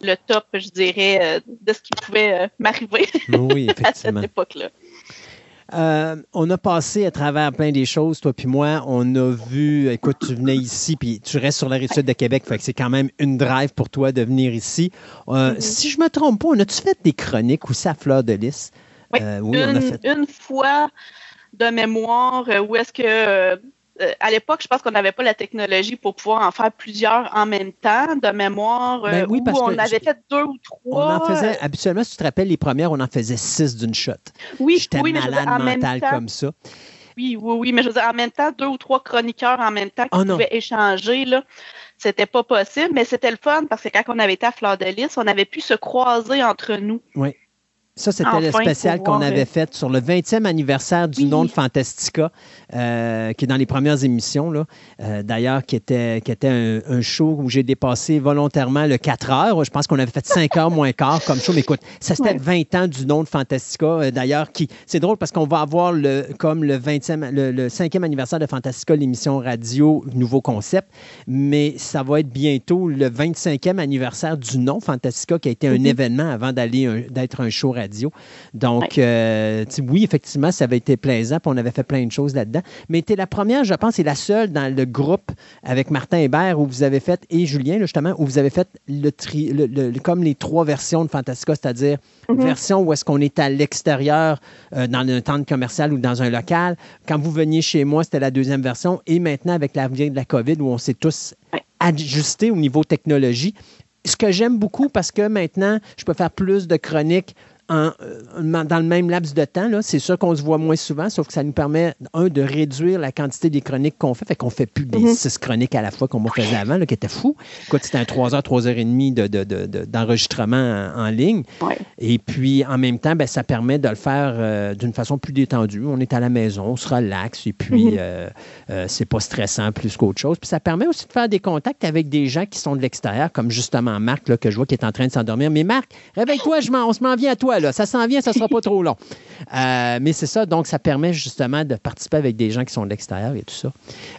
le top, je dirais, de ce qui pouvait m'arriver à cette époque-là. Euh, on a passé à travers plein des choses, toi puis moi. On a vu, écoute, tu venais ici, puis tu restes sur la rive sud de Québec, fait que c'est quand même une drive pour toi de venir ici. Euh, mm-hmm. Si je me trompe pas, on a-tu fait des chroniques aussi à Fleur de Lys? Oui, euh, oui une, on a fait... une fois de mémoire où est-ce que euh, à l'époque, je pense qu'on n'avait pas la technologie pour pouvoir en faire plusieurs en même temps, de mémoire, ben euh, où on avait fait deux ou trois. On en faisait, habituellement, si tu te rappelles, les premières, on en faisait six d'une shot. Oui, J'étais oui, malade mais mental comme ça. Oui, oui, oui, mais je veux dire, en même temps, deux ou trois chroniqueurs en même temps qui oh pouvaient échanger, là. C'était pas possible, mais c'était le fun parce que quand on avait été à Fleur de Lys, on avait pu se croiser entre nous. Oui. Ça, c'était le spécial qu'on avait fait sur le 20e anniversaire du nom de Fantastica, euh, qui est dans les premières émissions, là. Euh, d'ailleurs, qui était, qui était un, show où j'ai dépassé volontairement le 4 heures. Je pense qu'on avait fait 5 heures moins quart comme show, mais écoute, ça c'était 20 ans du nom de Fantastica. Euh, d'ailleurs, qui c'est drôle parce qu'on va avoir le, comme le 20e, le, 5e anniversaire de Fantastica, l'émission radio, nouveau concept, mais ça va être bientôt le 25e anniversaire du nom Fantastica, qui a été un mm-hmm. événement avant d'aller d'être un show radio. Donc, euh, oui, effectivement, ça avait été plaisant, puis on avait fait plein de choses là-dedans. Mais tu es la première, je pense, et la seule dans le groupe avec Martin Hébert où vous avez fait, et Julien, justement, où vous avez fait le, tri, comme les trois versions de Fantastica, c'est-à-dire mm-hmm. version où est-ce qu'on est à l'extérieur, euh, dans un temps commercial ou dans un local. Quand vous veniez chez moi, c'était la deuxième version. Et maintenant, avec l'avenir de la COVID, où on s'est tous ajustés au niveau technologie, ce que j'aime beaucoup parce que maintenant, je peux faire plus de chroniques euh, dans le même laps de temps. C'est sûr qu'on se voit moins souvent, sauf que ça nous permet, un, de réduire la quantité des chroniques qu'on fait. Fait qu'on fait plus des mhm. six chroniques à la fois comme on faisait avant, là, qui était fou. Écoute, c'était un 3 heures, 3 heures et demie d'enregistrement de, en, ligne. Et puis, en même temps, ben, ça permet de le faire euh, d'une façon plus détendue. On est à la maison, on se relaxe, et puis mhm. euh, c'est pas stressant plus qu'autre chose. Puis ça permet aussi de faire des contacts avec des gens qui sont de l'extérieur, comme justement Marc, là, que je vois qui est en train de s'endormir. Mais Marc, réveille-toi, on se m'en vient à toi. Ça s'en vient, ça ne sera pas trop long. Euh, mais c'est ça, donc ça permet justement de participer avec des gens qui sont de l'extérieur et tout ça.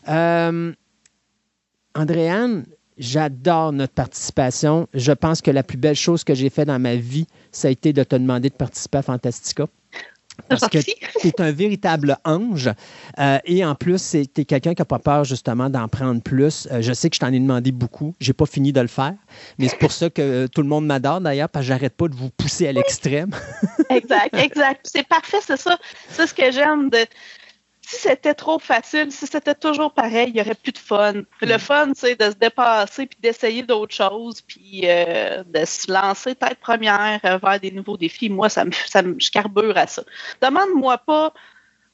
Euh, Andréane, j'adore notre participation. Je pense que la plus belle chose que j'ai faite dans ma vie, ça a été de te demander de participer à Fantastica. Parce que tu es un véritable ange. Euh, et en plus, tu es quelqu'un qui n'a pas peur justement d'en prendre plus. Euh, je sais que je t'en ai demandé beaucoup. J'ai pas fini de le faire. Mais c'est pour ça que euh, tout le monde m'adore d'ailleurs, parce que j'arrête pas de vous pousser à l'extrême. exact, exact. C'est parfait, c'est ça. C'est ce que j'aime de si c'était trop facile, si c'était toujours pareil, il n'y aurait plus de fun. Le mm. fun, c'est de se dépasser puis d'essayer d'autres choses puis euh, de se lancer tête première vers des nouveaux défis. Moi, ça me, ça me je carbure à ça. Demande-moi pas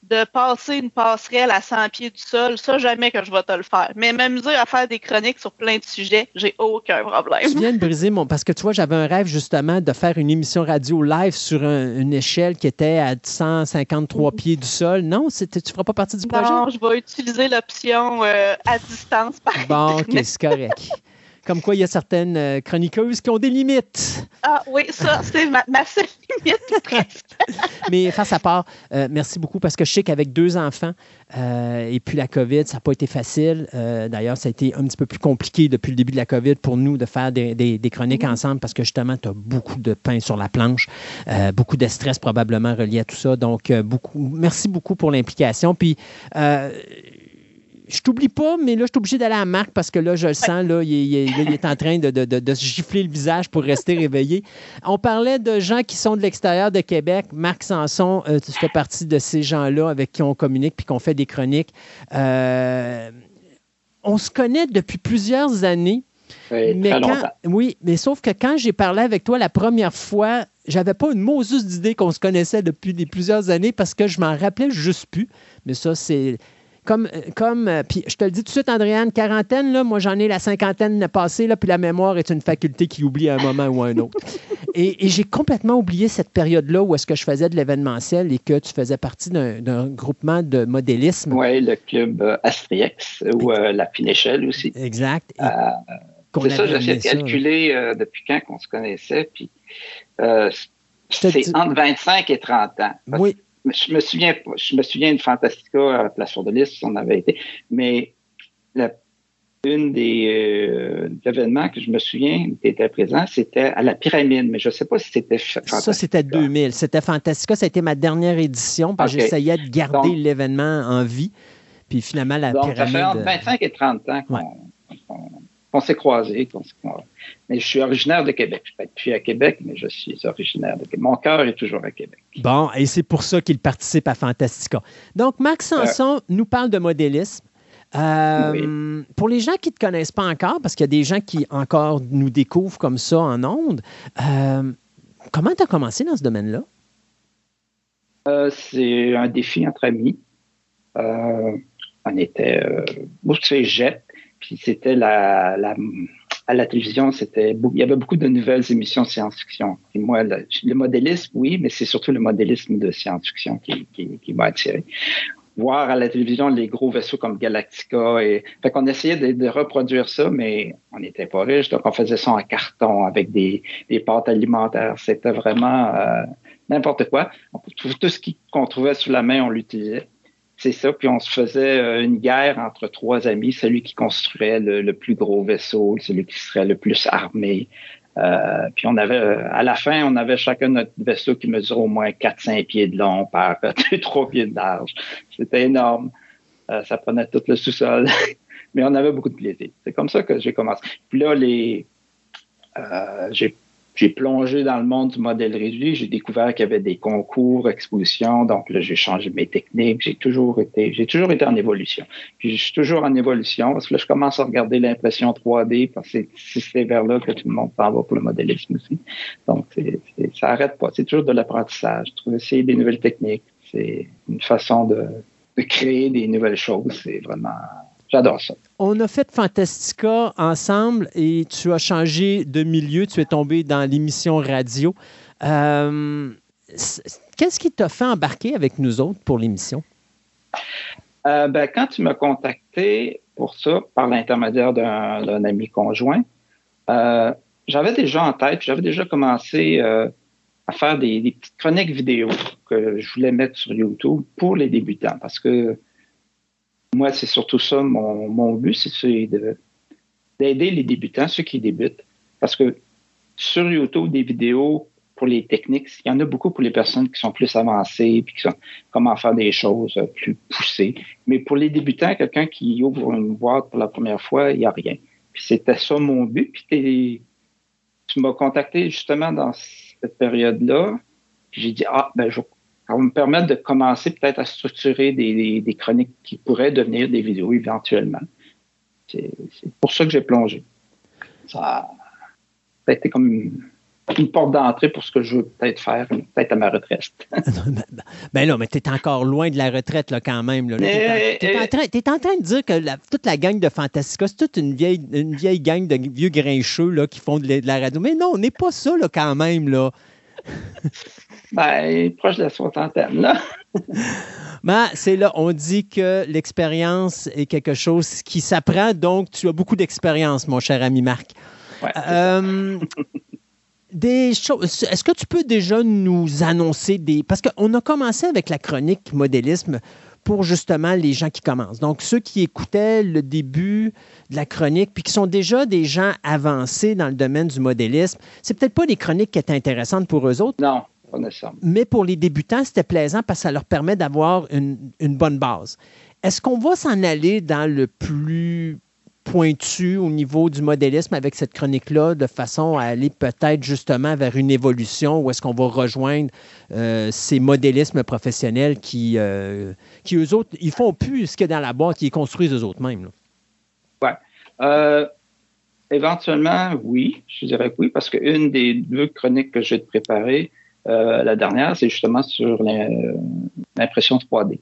de passer une passerelle à 100 pieds du sol, ça, jamais que je vais te le faire. Mais m'amuser à faire des chroniques sur plein de sujets, j'ai aucun problème. Tu viens de briser mon. Parce que tu vois, j'avais un rêve justement de faire une émission radio live sur un- une échelle qui était à 153 pieds du sol. Non, c'était- tu ne feras pas partie du projet? Non, je vais utiliser l'option euh, à distance, par Bon, OK, c'est correct. Comme quoi, il y a certaines euh, chroniqueuses qui ont des limites. Ah oui, ça, c'est ma, ma seule limite presque. Mais face à part, euh, merci beaucoup parce que je sais qu'avec deux enfants euh, et puis la COVID, ça n'a pas été facile. Euh, D'ailleurs, ça a été un petit peu plus compliqué depuis le début de la COVID pour nous de faire des, des- des chroniques ensemble parce que justement, tu as beaucoup de pain sur la planche, beaucoup de stress probablement relié à tout ça. Donc, beaucoup, merci beaucoup pour l'implication. Puis, je t'oublie pas, mais là, je suis obligé d'aller à Marc parce que là, je le sens, là, il, est- il est- là, il est en train de, de- de- de se gifler le visage pour rester réveillé. On parlait de gens qui sont de l'extérieur de Québec. Marc Sanson, euh, tu fais partie de ces gens-là avec qui on communique puis qu'on fait des chroniques. Euh, on se connaît depuis plusieurs années. Oui, Mais très quand- longtemps. oui, mais sauf que quand j'ai parlé avec toi la première fois, j'avais pas une Moses d'idée qu'on se connaissait depuis des plusieurs années parce que je m'en rappelais juste plus. Mais ça, c'est comme, comme euh, puis je te le dis tout de suite, Andréane, quarantaine, là, moi j'en ai la cinquantaine passée, là, puis la mémoire est une faculté qui oublie à un moment ou à un autre. Et, et j'ai complètement oublié cette période-là où est-ce que je faisais de l'événementiel et que tu faisais partie d'un groupement de modélisme. Oui, le club euh, Astriex ou euh, la Finéchelle aussi. Exact. Euh, c'est ça, j'essaie de calculer euh, depuis quand qu'on se connaissait. Puis, euh, c'est entre 25 et 30 ans. Parce Oui. Je me souviens, pas- je me souviens de Fantastica à la place de liste, on avait été. Mais la, une des euh, événements que je me souviens qui était présent, c'était à la pyramide, mais je ne sais pas si c'était fa- Ça, Fantastica. c'était 2000. C'était Fantastica. Ça a été ma dernière édition parce que j'essayais de garder l'événement en vie. Puis finalement, la Donc, ça pyramide. fait entre 25 et 30 ans qu'on qu'on- s'est croisés. Mais je suis originaire de Québec. Je ne suis à Québec, mais je suis originaire de Québec. Mon cœur est toujours à Québec. Bon, et c'est pour ça qu'il participe à Fantastica. Donc, Max Sanson nous parle de modélisme. Euh, Pour les gens qui ne te connaissent pas encore, parce qu'il y a des gens qui encore nous découvrent comme ça en ondes, euh, comment tu as commencé dans ce domaine-là? Euh, c'est un défi entre amis. Euh, on était euh, au cégep, puis c'était la, la, à la télévision, c'était il y avait beaucoup de nouvelles émissions science-fiction. Moi, le, modélisme, oui, mais c'est surtout le modélisme de science-fiction qui, m'a attiré. Voir à la télévision les gros vaisseaux comme Galactica et fait qu'on essayait de, reproduire ça, mais on n'était pas riche, donc on faisait ça en carton avec des, des alimentaires. C'était vraiment euh, n'importe quoi. Tout, tout ce qu'on trouvait sous la main, on l'utilisait. C'est ça. Puis on se faisait euh, une guerre entre trois amis, celui qui construirait le, plus gros vaisseau, celui qui serait le plus armé. Euh, puis on avait, euh, à la fin, on avait chacun notre vaisseau qui mesure au moins 4-5 pieds de long par 2-3 pieds de large. C'était énorme. Euh, ça prenait tout le sous-sol. Mais on avait beaucoup de plaisir. C'est comme ça que j'ai commencé. Puis là, les, euh, j'ai j'ai plongé dans le monde du modèle réduit. J'ai découvert qu'il y avait des concours, expositions. Donc là, j'ai changé mes techniques. J'ai toujours été, j'ai toujours été en évolution. Puis je suis toujours en évolution parce que là, je commence à regarder l'impression 3D parce que c'est vers là que tout le monde s'en va pour le modélisme aussi. Donc, c'est, c'est- ça arrête pas. C'est toujours de l'apprentissage. Essayer des nouvelles techniques. C'est une façon de, de créer des nouvelles choses. C'est vraiment, j'adore ça. On a fait Fantastica ensemble et tu as changé de milieu. Tu es tombé dans l'émission radio. Euh, Qu'est-ce qui t'a fait embarquer avec nous autres pour l'émission? Euh, ben, quand tu m'as contacté pour ça, par l'intermédiaire d'un ami conjoint, euh, j'avais déjà en tête, j'avais déjà commencé à faire des, des petites chroniques vidéo que je voulais mettre sur YouTube pour les débutants. Parce que moi, c'est surtout ça, mon, mon but, c'est de- d'aider les débutants, ceux qui débutent. Parce que sur YouTube, des vidéos pour les techniques, il y en a beaucoup pour les personnes qui sont plus avancées, puis qui sont comment faire des choses euh, plus poussées. Mais pour les débutants, quelqu'un qui ouvre une boîte pour la première fois, il n'y a rien. Puis c'était ça mon but. Puis tu m'as contacté justement dans cette période-là. J'ai dit, ah, ben, je, ça va me permettre de commencer peut-être à structurer des, des- des chroniques qui pourraient devenir des vidéos éventuellement. C'est pour ça que j'ai plongé. Ça, ça a été comme une- une porte d'entrée pour ce que je veux peut-être faire, peut-être à ma retraite. ben non, mais tu es encore loin de la retraite là, quand même. Tu es, en train de dire que toute la gang de Fantastica, c'est toute une vieille, une vieille gang de vieux grincheux là, qui font de, la radio. Mais non, on n'est pas ça là, quand même. Là. ben, proche de la soixantaine. Là. Ben, c'est là, on dit que l'expérience est quelque chose qui s'apprend, donc tu as beaucoup d'expérience, mon cher ami Marc. Euh, des choses. Est-ce que tu peux déjà nous annoncer des. Parce qu'on a commencé avec la chronique modélisme pour justement les gens qui commencent. Donc, ceux qui écoutaient le début de la chronique, puis qui sont déjà des gens avancés dans le domaine du modélisme, c'est peut-être pas des chroniques qui étaient intéressantes pour eux autres. Non, Mais pour les débutants, c'était plaisant parce que ça leur permet d'avoir une, une bonne base. Est-ce qu'on va s'en aller dans le plus pointu au niveau du modélisme avec cette chronique-là, de façon à aller peut-être justement vers une évolution où est-ce qu'on va rejoindre euh, ces modélismes professionnels qui, euh, qui, eux autres, ils font plus ce qu'il y a dans la boîte, ils construisent eux autres mêmes. Oui. Euh, éventuellement, oui, je dirais que oui, parce qu'une des deux chroniques que j'ai préparées, la dernière, c'est justement sur l'impression 3D.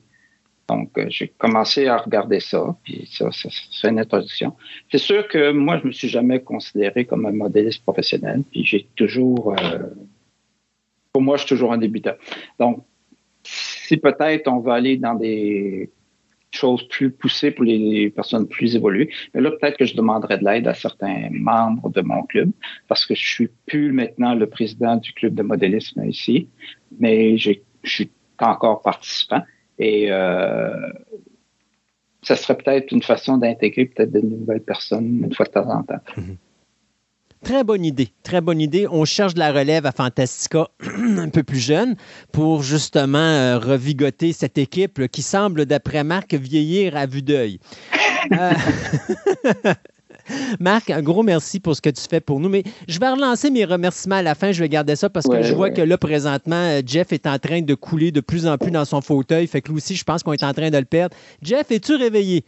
Donc, euh, j'ai commencé à regarder ça, puis ça, ça, c'est une introduction. C'est sûr que moi, je me suis jamais considéré comme un modéliste professionnel, puis j'ai toujours, euh, pour moi, je suis toujours un débutant. Donc, si peut-être on va aller dans des choses plus poussées pour les personnes plus évoluées, mais là, peut-être que je demanderai de l'aide à certains membres de mon club, parce que je suis plus maintenant le président du club de modélisme ici, mais je suis encore participant. Et euh, ça serait peut-être une façon d'intégrer peut-être de nouvelles personnes une fois de temps en temps. Mhm. Très bonne idée, très bonne idée. On cherche de la relève à Fantastica un peu plus jeune pour justement euh, revigoter cette équipe qui semble, d'après Marc, vieillir à vue d'œil. Euh, Marc, un gros merci pour ce que tu fais pour nous. Mais je vais relancer mes remerciements à la fin. Je vais garder ça parce que je vois que là, présentement, euh, Jeff est en train de couler de plus en plus dans son fauteuil. Fait que lui aussi, je pense qu'on est en train de le perdre. Jeff, es-tu réveillé?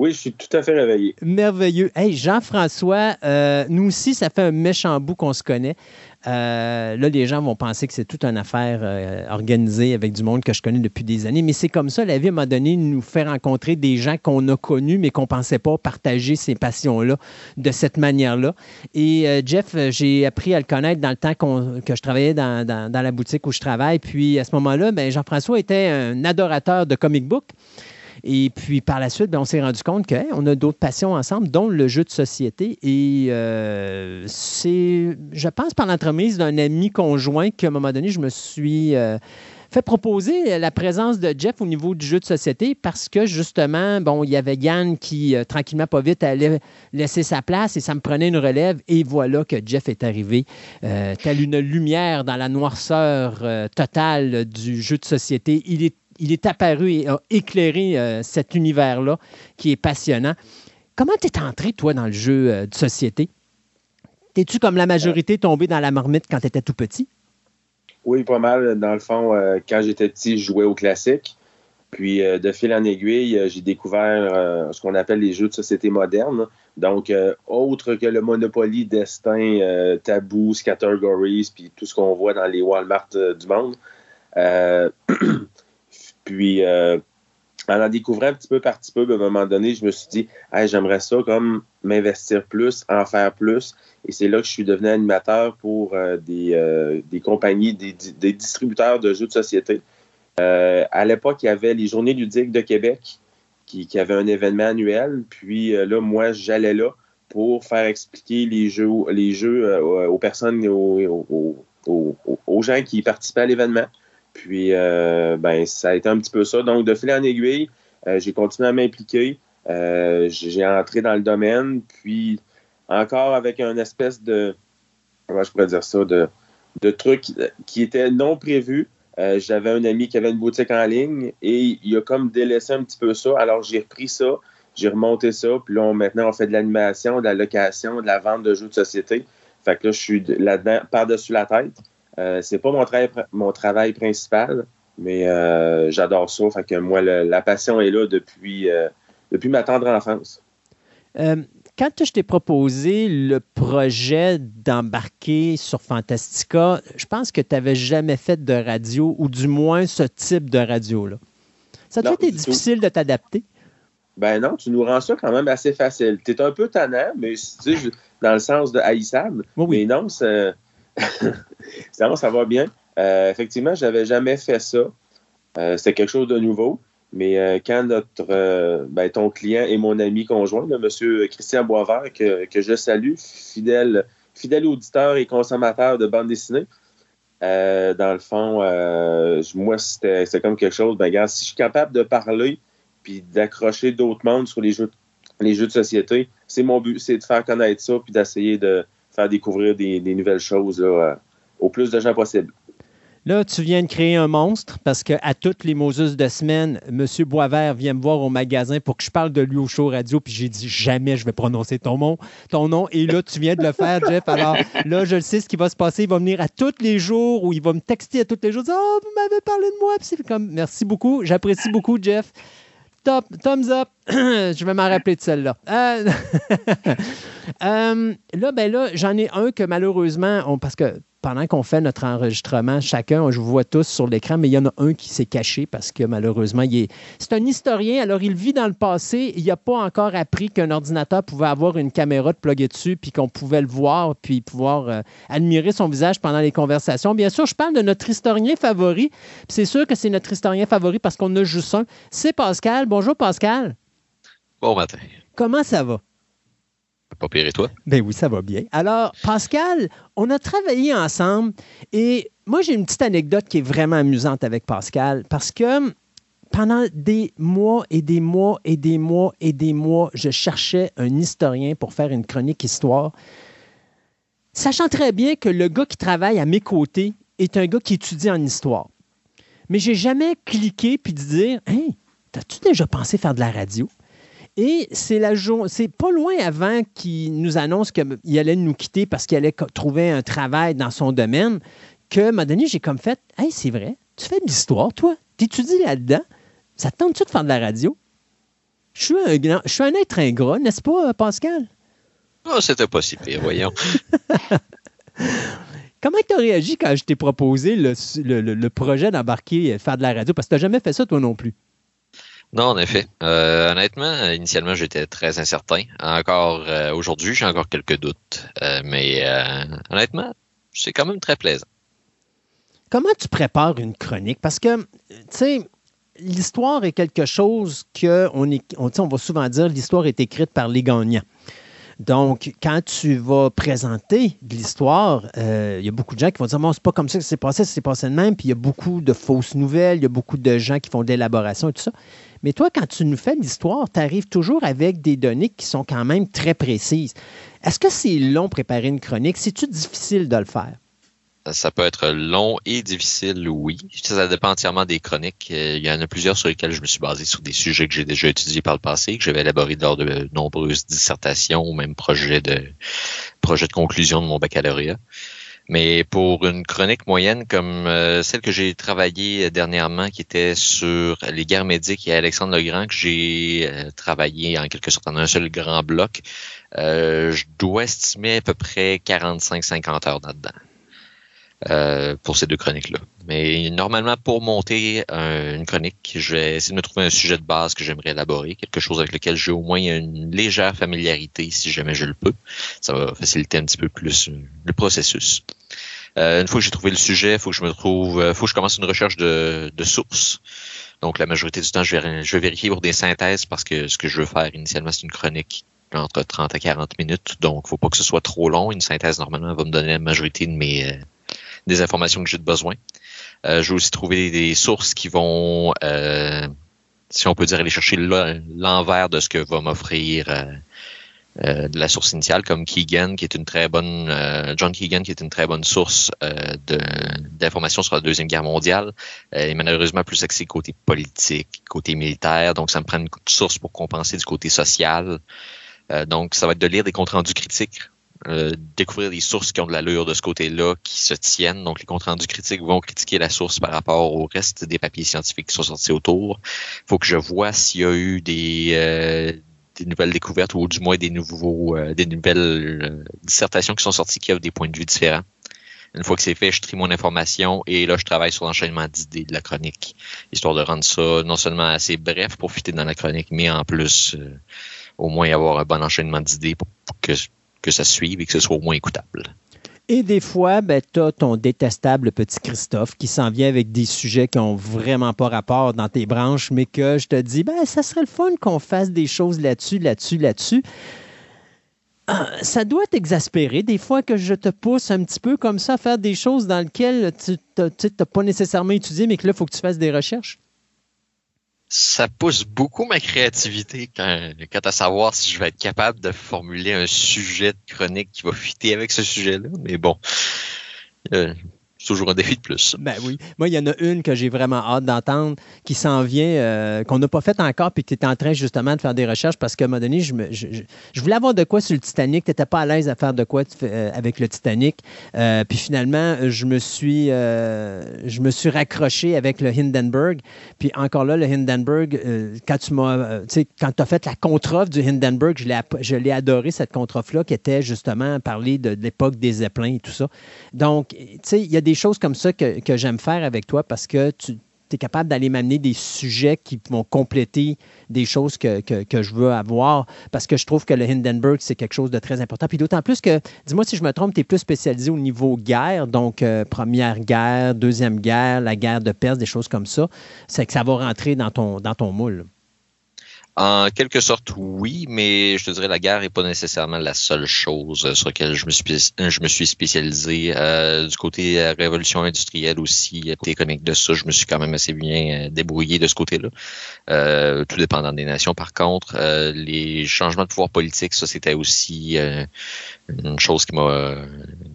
Oui, je suis tout à fait réveillé. Merveilleux. Hey, Jean-François, euh, nous aussi, ça fait un méchant bout qu'on se connaît. Euh, là, les gens vont penser que c'est toute une affaire euh, organisée avec du monde que je connais depuis des années, mais c'est comme ça. La vie, à un moment donné, nous fait rencontrer des gens qu'on a connus, mais qu'on ne pensait pas partager ces passions-là de cette manière-là. Et euh, Jeff, j'ai appris à le connaître dans le temps que je travaillais dans, dans, la boutique où je travaille. Puis à ce moment-là, ben, Jean-François était un adorateur de comic book. Et puis par la suite, ben, on s'est rendu compte qu'on a d'autres passions ensemble, dont le jeu de société. Et euh, c'est, je pense, par l'entremise d'un ami conjoint qu'à un moment donné, je me suis euh, fait proposer la présence de Jeff au niveau du jeu de société parce que justement, bon, il y avait Yann qui, euh, tranquillement, pas vite, allait laisser sa place et ça me prenait une relève. Et voilà que Jeff est arrivé, telle une lumière dans la noirceur totale du jeu de société. Il est il est apparu et a éclairé euh, cet univers-là qui est passionnant. Comment t'es entré, toi, dans le jeu euh, de société? T'es-tu comme la majorité tombé dans la marmite quand tu étais tout petit? Oui, pas mal. Dans le fond, euh, quand j'étais petit, je jouais au classique. Puis, de fil en aiguille, j'ai découvert ce qu'on appelle les jeux de société moderne. Donc, autre que le Monopoly, Destin, Taboo, Scattergories, puis tout ce qu'on voit dans les Walmart du monde. Puis, euh, en en découvrant un petit peu par petit peu, ben, à un moment donné, je me suis dit, j'aimerais ça comme m'investir plus, en faire plus. Et c'est là que je suis devenu animateur pour euh, euh, des, compagnies, des, distributeurs de jeux de société. à l'époque, il y avait les Journées ludiques de Québec qui, avaient un événement annuel. Puis là, moi, j'allais là pour faire expliquer les jeux, les jeux aux personnes, aux, aux gens qui participaient à l'événement. Puis, euh, ben, ça a été un petit peu ça. Donc, de fil en aiguille, euh, j'ai continué à m'impliquer. Euh, j'ai entré dans le domaine, puis encore avec un espèce de, comment je pourrais dire ça, de, de truc qui était non prévu. J'avais un ami qui avait une boutique en ligne et il a comme délaissé un petit peu ça. Alors, j'ai repris ça, j'ai remonté ça, puis là, maintenant, on fait de l'animation, de la location, de la vente de jeux de société. Fait que là, je suis là-dedans par-dessus la tête. Euh, c'est pas mon, travail, mon travail principal, mais euh, j'adore ça. Fait que moi, la passion est là depuis, euh, depuis ma tendre enfance. quand je t'ai proposé le projet d'embarquer sur Fantastica, je pense que tu n'avais jamais fait de radio, ou du moins ce type de radio-là. Ça a été difficile de t'adapter? Ben non, tu nous rends ça quand même assez facile. Tu es un peu tannant, mais dans le sens de haïssable. Mais non, ça, ça va bien. Euh, effectivement, je n'avais jamais fait ça. Euh, C'était quelque chose de nouveau. Mais euh, quand notre, euh, ben, ton client et mon ami conjoint, M. Christian Boisvert, que, je salue, fidèle, fidèle auditeur et consommateur de bande dessinée, dans le fond, moi, c'était comme quelque chose, ben, regarde, si je suis capable de parler puis d'accrocher d'autres mondes sur les jeux, les jeux de société, c'est mon but, c'est de faire connaître ça puis d'essayer de faire découvrir des, nouvelles choses au plus de gens possible. Là, tu viens de créer un monstre parce qu'à toutes les Moses de semaine, M. Boisvert vient me voir au magasin pour que je parle de lui au show radio, puis j'ai dit jamais je vais prononcer ton nom, ton nom. Et là, tu viens de le faire, Jeff. Alors là, je le sais ce qui va se passer. Il va venir à tous les jours ou il va me texter à tous les jours. Oh, vous m'avez parlé de moi. Puis merci beaucoup. J'apprécie beaucoup, Jeff. Top, thumbs up. je vais m'en rappeler de celle-là. Euh, euh, là, ben là, j'en ai un que malheureusement, on, parce que pendant qu'on fait notre enregistrement, chacun, je vous vois tous sur l'écran, mais il y en a un qui s'est caché parce que malheureusement, il est, c'est un historien, alors il vit dans le passé, il n'a pas encore appris qu'un ordinateur pouvait avoir une caméra de plugger dessus, puis qu'on pouvait le voir, puis pouvoir euh, admirer son visage pendant les conversations. Bien sûr, je parle de notre historien favori, c'est sûr que c'est notre historien favori parce qu'on a juste un, c'est Pascal. Bonjour Pascal. Bon matin. Comment ça va? Pas pire et toi? Ben oui, ça va bien. Alors, Pascal, on a travaillé ensemble et moi, j'ai une petite anecdote qui est vraiment amusante avec Pascal parce que pendant des mois et des mois et des mois et des mois, je cherchais un historien pour faire une chronique histoire, sachant très bien que le gars qui travaille à mes côtés est un gars qui étudie en histoire. Mais j'ai jamais cliqué puis de dire Hey, t'as-tu déjà pensé faire de la radio? Et c'est la c'est pas loin avant qu'il nous annonce qu'il allait nous quitter parce qu'il allait trouver un travail dans son domaine que, à un moment donné, j'ai comme fait Hey, c'est vrai, tu fais de l'histoire, toi, t'étudies là-dedans, ça te tente-tu de faire de la radio? Je suis un, je suis un être ingrat, n'est-ce pas, Pascal? Oh, c'était pas si pire, voyons. Comment tu as réagi quand je t'ai proposé le, le projet d'embarquer faire de la radio? Parce que tu n'as jamais fait ça, toi non plus. Non, en effet. Euh, honnêtement, initialement, j'étais très incertain. Encore euh, aujourd'hui, j'ai encore quelques doutes. Euh, mais honnêtement, c'est quand même très plaisant. Comment tu prépares une chronique? Parce que, tu sais, l'histoire est quelque chose que on, est, on, on va souvent dire l'histoire est écrite par les gagnants. Donc, quand tu vas présenter de l'histoire, il y a beaucoup de gens qui vont dire Bon, c'est pas comme ça que c'est passé, c'est passé de même. Puis il y a beaucoup de fausses nouvelles, il y a beaucoup de gens qui font de l'élaboration et tout ça. Mais toi, quand tu nous fais l'histoire, tu arrives toujours avec des données qui sont quand même très précises. Est-ce que c'est long préparer une chronique? C'est-tu difficile de le faire? Ça peut être long et difficile, oui. Ça dépend entièrement des chroniques. Euh, il y en a plusieurs sur lesquelles je me suis basé sur des sujets que j'ai déjà étudiés par le passé, que j'avais élaborés lors de nombreuses dissertations ou même projets de, projets de conclusion de mon baccalauréat. Mais pour une chronique moyenne comme euh, celle que j'ai travaillée dernièrement, qui était sur les guerres médiques et Alexandre Legrand, que j'ai euh, travaillé en quelque sorte en un seul grand bloc, euh, je dois estimer à peu près 45-50 heures là-dedans. Euh, pour ces deux chroniques-là. Mais normalement, pour monter une chronique, je vais essayer de me trouver un sujet de base que j'aimerais élaborer, quelque chose avec lequel j'ai au moins une légère familiarité, si jamais je le peux. Ça va faciliter un petit peu plus le processus. Euh, une fois que j'ai trouvé le sujet, faut que je me trouve, euh, faut que je commence une recherche de, de sources. Donc, la majorité du temps, je vais, je vais vérifier pour des synthèses parce que ce que je veux faire initialement, c'est une chronique entre 30 à 40 minutes. Donc, faut pas que ce soit trop long. Une synthèse, normalement, va me donner la majorité de mes, des informations que j'ai de besoin. Euh, je vais aussi trouver des sources qui vont, euh, si on peut dire, aller chercher l'envers de ce que va m'offrir euh, euh, la source initiale, comme Keegan, qui est une très bonne, John Keegan, qui est une très bonne source d'informations sur la Deuxième Guerre mondiale, et malheureusement plus axé côté politique, côté militaire, donc ça me prend une source pour compenser du côté social. donc, ça va être de lire des comptes rendus critiques euh, découvrir des sources qui ont de l'allure de ce côté-là, qui se tiennent. Donc, les comptes rendus critiques vont critiquer la source par rapport au reste des papiers scientifiques qui sont sortis autour. Il faut que je vois s'il y a eu des, euh, des nouvelles découvertes ou du moins des nouveaux, euh, des nouvelles euh, dissertations qui sont sorties qui offrent des points de vue différents. Une fois que c'est fait, je trie mon information et là, je travaille sur l'enchaînement d'idées de la chronique, histoire de rendre ça non seulement assez bref pour fitter dans la chronique, mais en plus, euh, au moins avoir un bon enchaînement d'idées pour que, que ça suive et que ce soit au moins écoutable. Et des fois, ben, tu as ton détestable petit Christophe qui s'en vient avec des sujets qui n'ont vraiment pas rapport dans tes branches, mais que je te dis, ben, ça serait le fun qu'on fasse des choses là-dessus, là-dessus, là-dessus. Ah, ça doit t'exaspérer des fois que je te pousse un petit peu comme ça à faire des choses dans lesquelles tu n'as pas nécessairement étudié, mais que là, il faut que tu fasses des recherches ça pousse beaucoup ma créativité quand, quant à savoir si je vais être capable de formuler un sujet de chronique qui va fitter avec ce sujet-là. Mais bon, euh, c'est toujours un défi de plus. Ben oui. Moi, il y en a une que j'ai vraiment hâte d'entendre qui s'en vient, euh, qu'on n'a pas fait encore, puis que tu es en train justement de faire des recherches parce qu'à un moment donné, je, me, voulais avoir de quoi sur le Titanic. Tu n'étais pas à l'aise à faire de quoi euh, avec le Titanic. Euh, puis finalement, je me suis je me suis raccroché avec le Hindenburg. Puis encore là, le Hindenburg, quand tu m'as quand tu as fait la contre-offre du Hindenburg, je l'ai adoré, cette contre-offre-là, qui était justement parler de, de l'époque des Zeppelins et tout ça. Donc, tu sais, il y a des choses comme ça que, j'aime faire avec toi parce que tu es capable d'aller m'amener des sujets qui vont compléter des choses que, que, que, je veux avoir parce que je trouve que le Hindenburg, c'est quelque chose de très important. Puis d'autant plus que, dis-moi si je me trompe, tu es plus spécialisé au niveau guerre, donc euh, première guerre, deuxième guerre, la guerre de Perse, des choses comme ça. C'est que ça va rentrer dans ton, dans ton moule. En quelque sorte, oui, mais je te dirais la guerre n'est pas nécessairement la seule chose sur laquelle je me suis, spécialisé. Euh, du côté la révolution industrielle aussi, économique de ça, je me suis quand même assez bien euh, débrouillé de ce côté-là. Euh, tout dépendant des nations, par contre. Euh, les changements de pouvoir politique, ça, c'était aussi euh, une chose qui m'a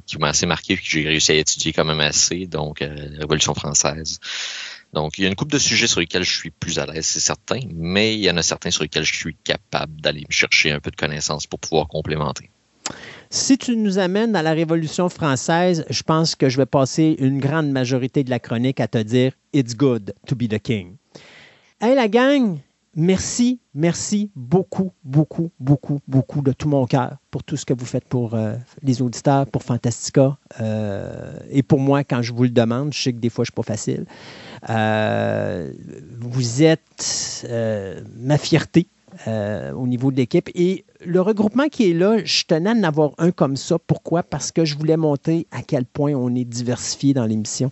qui m'a assez marqué et que j'ai réussi à étudier quand même assez. Donc, la Révolution française. Donc, il y a une couple de sujets sur lesquels je suis plus à l'aise, c'est certain, mais il y en a certains sur lesquels je suis capable d'aller me chercher un peu de connaissances pour pouvoir complémenter. Si tu nous amènes dans la Révolution française, je pense que je vais passer une grande majorité de la chronique à te dire It's good to be the king. Hey la gang, merci, merci beaucoup, beaucoup, beaucoup, beaucoup de tout mon cœur pour tout ce que vous faites pour euh, les auditeurs, pour Fantastica euh, et pour moi quand je vous le demande. Je sais que des fois, je ne suis pas facile. Euh, vous êtes ma fierté au niveau de l'équipe. Et le regroupement qui est là, je tenais à en avoir un comme ça. Pourquoi? Parce que je voulais montrer à quel point on est diversifié dans l'émission.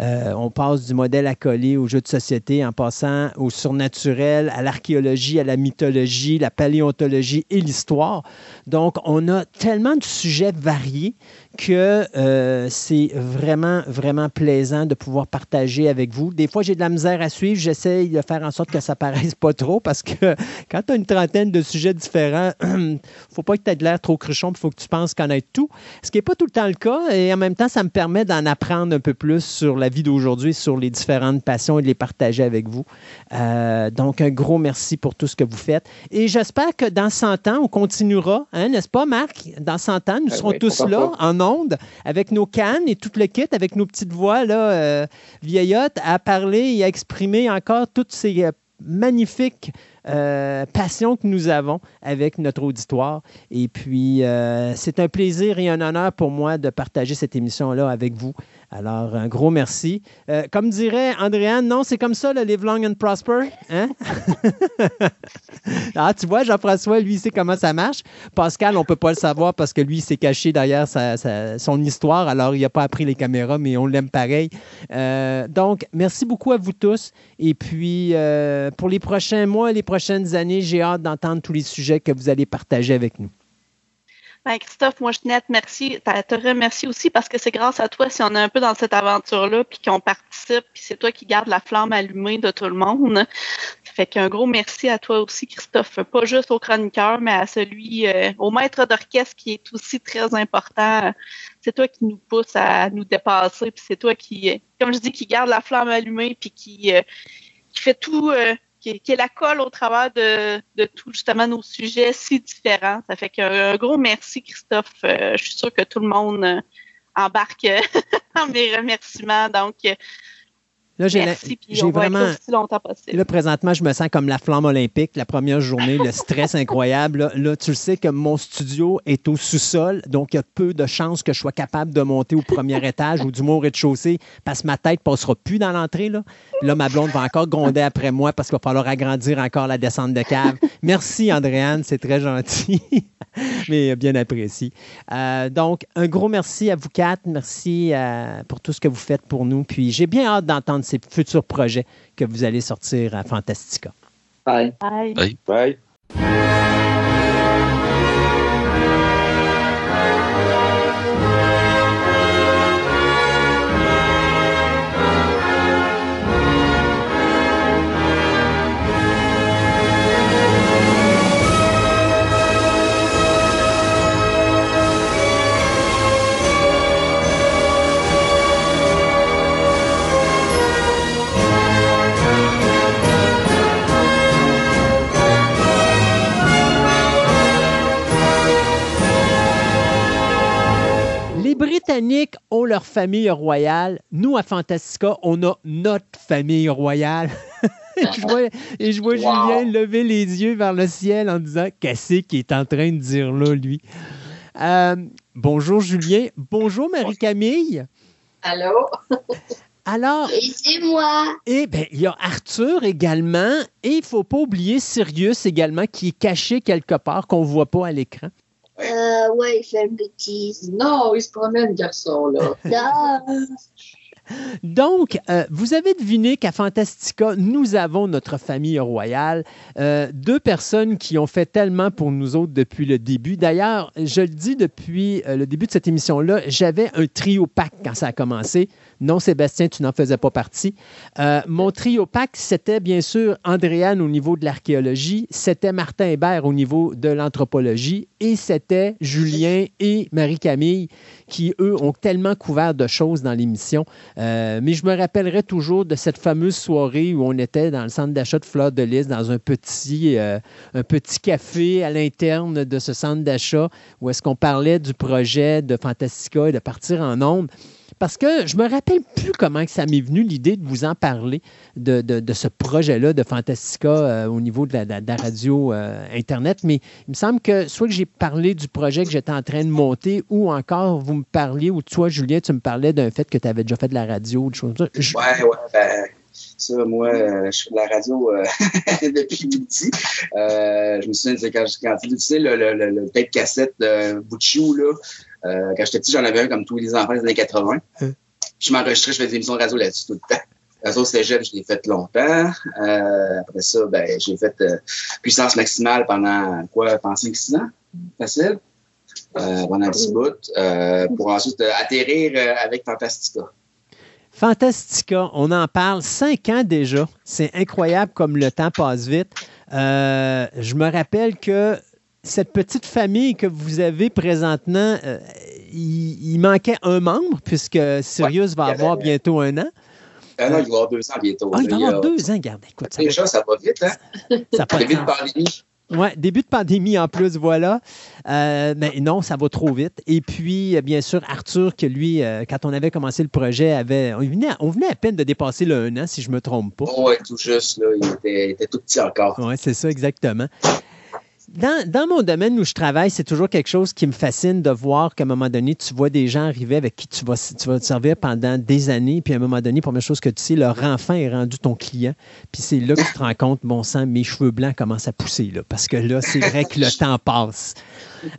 Euh, on passe du modèle accolé au jeu de société en passant au surnaturel, à l'archéologie, à la mythologie, la paléontologie et l'histoire. Donc, on a tellement de sujets variés que euh, c'est vraiment, vraiment plaisant de pouvoir partager avec vous. Des fois, j'ai de la misère à suivre. J'essaye de faire en sorte que ça paraisse pas trop parce que quand tu as une trentaine de sujets différents, faut pas que tu aies de l'air trop cruchon, il faut que tu penses connaître tout. Ce qui n'est pas tout le temps le cas. Et en même temps, ça me permet d'en apprendre un peu plus sur la vie d'aujourd'hui, sur les différentes passions et de les partager avec vous. Euh, donc, un gros merci pour tout ce que vous faites. Et j'espère que dans 100 ans, on continuera, hein, n'est-ce pas, Marc? Dans 100 ans, nous Ah serons oui, tous là, pas. en ondes, avec nos cannes et tout le kit, avec nos petites voix là, euh, vieillottes, à parler et à exprimer encore toutes ces euh, magnifiques euh, passions que nous avons avec notre auditoire. Et puis, euh, c'est un plaisir et un honneur pour moi de partager cette émission-là avec vous. Alors, un gros merci. Euh, comme dirait Andréane, non, c'est comme ça, le Live Long and Prosper. Hein? ah, tu vois, Jean-François, lui, il sait comment ça marche. Pascal, on ne peut pas le savoir parce que lui, il s'est caché derrière sa- son histoire. Alors, il n'a pas appris les caméras, mais on l'aime pareil. Euh, donc, merci beaucoup à vous tous. Et puis, euh, pour les prochains mois, les prochaines années, j'ai hâte d'entendre tous les sujets que vous allez partager avec nous. Ben, Christophe, moi, je tenais à te remercier, à te remercier aussi parce que c'est grâce à toi si on est un peu dans cette aventure-là, puis qu'on participe, puis c'est toi qui garde la flamme allumée de tout le monde. Ça fait qu'un gros merci à toi aussi, Christophe, pas juste au chroniqueur, mais à celui, euh, au maître d'orchestre qui est aussi très important. C'est toi qui nous pousse à nous dépasser, puis c'est toi qui, euh, comme je dis, qui garde la flamme allumée, puis qui, euh, qui fait tout, euh, qui, qui est la colle au travers de, de tout justement nos sujets si différents. Ça fait qu'un un gros merci, Christophe. Euh, je suis sûre que tout le monde euh, embarque dans mes remerciements. Donc, Là, j'ai Merci, la- puis j'ai on va être vraiment. là aussi longtemps possible. Là, présentement, je me sens comme la flamme olympique. La première journée, le stress incroyable. Là, Là, tu le sais que mon studio est au sous-sol, donc il y a peu de chances que je sois capable de monter au premier étage ou du moins au rez-de-chaussée parce que ma tête ne passera plus dans l'entrée. Là. là, ma blonde va encore gronder après moi parce qu'il va falloir agrandir encore la descente de cave. Merci, Andréane, c'est très gentil, mais bien apprécié. Euh, donc, un gros merci à vous quatre. Merci euh, pour tout ce que vous faites pour nous. Puis, j'ai bien hâte d'entendre ces futurs projets que vous allez sortir à Fantastica. Bye. Bye. Bye. Bye. Britanniques ont leur famille royale. Nous, à Fantastica, on a notre famille royale. et je vois, et je vois Wow. Julien lever les yeux vers le ciel en disant Qu'est-ce qu'il est en train de dire là, lui? Euh, Bonjour, Julien. Bonjour, Marie-Camille. Allô? Alors, Et c'est moi. eh bien, il y a Arthur également. Et il ne faut pas oublier Sirius également, qui est caché quelque part, qu'on ne voit pas à l'écran. Euh, ouais, il fait une bêtise. Non, il se promène, garçon, là. Donc, euh, vous avez deviné qu'à Fantastica, nous avons notre famille royale. Euh, deux personnes qui ont fait tellement pour nous autres depuis le début. D'ailleurs, je le dis depuis euh, le début de cette émission-là, j'avais un trio pack quand ça a commencé. Non, Sébastien, tu n'en faisais pas partie. Mon trio pack, c'était bien sûr Andréane au niveau de l'archéologie, c'était Martin Hébert au niveau de l'anthropologie et c'était Julien et Marie-Camille qui, eux, ont tellement couvert de choses dans l'émission. Euh, mais je me rappellerai toujours de cette fameuse soirée où on était dans le centre d'achat de Fleur de Lys, dans un petit, euh, un petit café à l'interne de ce centre d'achat, où est-ce qu'on parlait du projet de Fantastica et de partir en ondes. Parce que je me rappelle plus comment que ça m'est venu l'idée de vous en parler, de, de- ce projet-là de Fantastica euh, au niveau de la, radio euh, Internet. Mais il me semble que soit que j'ai parlé du projet que j'étais en train de monter, ou encore vous me parliez, ou toi, Julien, tu me parlais d'un fait que tu avais déjà fait de la radio ou des choses comme ça. Ouais, ouais, ben, ça, moi, euh, je fais de la radio depuis. Euh, je me souviens, quand, quand tu sais, le, le, le, cassette de chou, là, euh, quand j'étais petit, j'en avais un comme tous les enfants des années 80. Je m'enregistrais, je faisais des émissions de radio là-dessus tout le temps. Au cégep, je l'ai fait longtemps. Euh, après ça, ben, j'ai fait euh, puissance maximale pendant quoi, pendant 5-6 ans, facile. Pendant un petit bout, euh, pour ensuite atterrir avec Fantastica. Fantastica, on en parle cinq ans déjà. C'est incroyable comme le temps passe vite. Je me rappelle que cette petite famille que vous avez présentement, euh, il, il manquait un membre puisque Sirius va avait- avoir bientôt un an. Ah non, il va avoir deux ans bientôt. Ah, il va avoir deux ans, regarde, écoute. Ça Déjà, ça va vite, hein? Ça a pas de Début de sens. pandémie. Oui, début de pandémie en plus, voilà. Euh, mais non, ça va trop vite. Et puis, bien sûr, Arthur, que lui, euh, quand on avait commencé le projet, avait, on, venait, on venait à peine de dépasser le un an, si je ne me trompe pas. Oh, ouais, tout juste, là. Il était, il était tout petit encore. Oui, c'est ça, exactement. Dans, mon domaine où je travaille, c'est toujours quelque chose qui me fascine de voir qu'à un moment donné, tu vois des gens arriver avec qui tu vas, tu vas te servir pendant des années, puis à un moment donné, première chose que tu sais, leur enfant est rendu ton client, puis c'est là que tu te rends compte, bon sang, mes cheveux blancs commencent à pousser, là, parce que là, c'est vrai que le temps passe.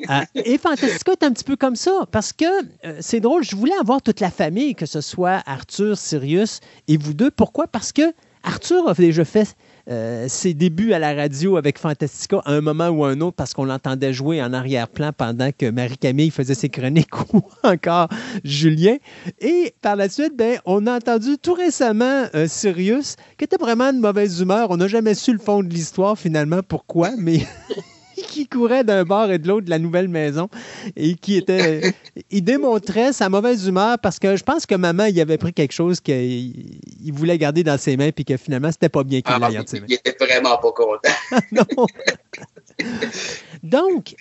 Euh, et Fantastica est un petit peu comme ça, parce que euh, c'est drôle, je voulais avoir toute la famille, que ce soit Arthur, Sirius et vous deux. Pourquoi? Parce que Arthur a déjà fait euh, ses débuts à la radio avec Fantastica à un moment ou à un autre parce qu'on l'entendait jouer en arrière-plan pendant que Marie-Camille faisait ses chroniques ou encore Julien. Et par la suite, ben, on a entendu tout récemment euh, Sirius qui était vraiment de mauvaise humeur. On n'a jamais su le fond de l'histoire finalement, pourquoi, mais qui courait d'un bord et de l'autre de la nouvelle maison et qui était. il démontrait sa mauvaise humeur parce que je pense que maman, il avait pris quelque chose qu'il il voulait garder dans ses mains puis que finalement, c'était pas bien qu'il Ah, l'ait dans ses mains. il était vraiment pas content. non. Donc,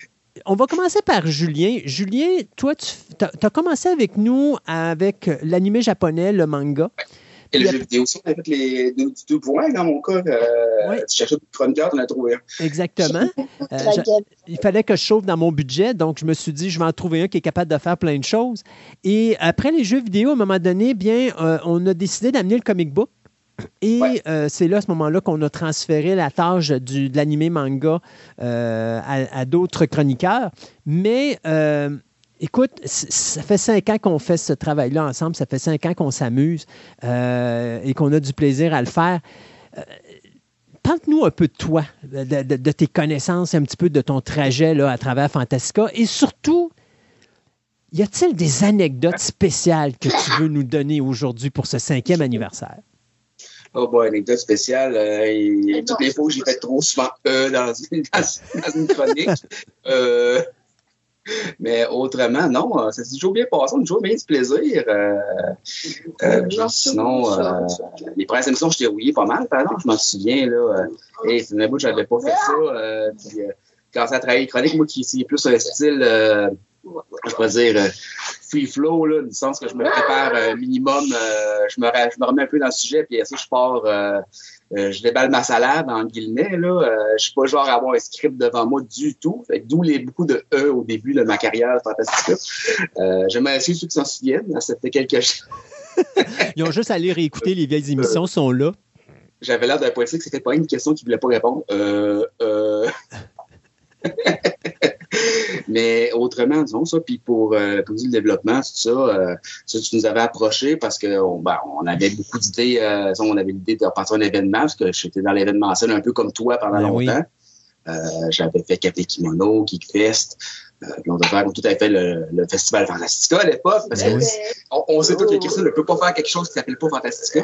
on va commencer par Julien. Julien, toi, tu as, commencé avec nous avec l'animé japonais, le manga. Et le jeu vidéo aussi, on a fait les deux, deux points dans mon cas. Euh, Tu cherchais du chroniqueur, tu en as trouvé un. Exactement. Euh, il fallait que je chauffe dans mon budget, donc je me suis dit, je vais en trouver un qui est capable de faire plein de choses. Et après les jeux vidéo, à un moment donné, bien, euh, on a décidé d'amener le comic book. Et euh, c'est là, à ce moment-là, qu'on a transféré la tâche du, de l'animé manga euh, à, à d'autres chroniqueurs. Mais euh, écoute, ça fait cinq ans qu'on fait ce travail-là ensemble, ça fait cinq ans qu'on s'amuse euh, et qu'on a du plaisir à le faire. Euh, Parle-nous un peu de toi, de, de- de tes connaissances, un petit peu de ton trajet là, à travers Fantastica et surtout, y a-t-il des anecdotes spéciales que tu veux nous donner aujourd'hui pour ce cinquième anniversaire? Oh, boy, anecdote spéciale. Euh, et, toutes les fois où j'ai fait trop souvent euh dans, une, dans, dans une chronique. Euh, mais autrement, non, euh, ça s'est toujours bien passé. On a toujours bien du plaisir. Euh, euh, puis sinon, euh, les premières émissions, je t'ai rouillé pas mal, par exemple. Je m'en souviens, là. Euh, hey, c'est une bout, j'avais pas fait ça. Euh, puis, euh, quand ça a travaillé chronique, moi, qui c'est plus un style, euh, je pourrais dire, euh, free flow, là, du sens que je me prépare un minimum, euh, je, me, je me remets un peu dans le sujet, puis après ça, je pars, euh, je déballe ma salade, en guillemets, là. Euh, je suis pas genre à avoir un script devant moi du tout. D'où les beaucoup de E au début de ma carrière fantastique. Euh, J'aimerais essayer ceux qui s'en souviennent. C'était quelque chose. Ils ont juste à aller réécouter les vieilles émissions, sont là. J'avais l'air d'un politique, c'était pas une question qu'il voulait pas répondre. Euh, euh... Mais autrement, disons ça, puis pour, euh, pour le développement, tout ça, euh, ça, tu nous avais approché parce qu'on ben, on avait beaucoup d'idées. euh, on avait l'idée de repartir un événement, parce que j'étais dans l'événementiel un peu comme toi pendant Ben oui. longtemps. Euh, J'avais fait Café Kimono, Geekfest. Euh, puis on devait faire tout à fait le, le Festival Fantastica à l'époque. Parce Ben que oui. on, on sait tous que Christine ne peut pas faire quelque chose qui s'appelle pas Fantastica.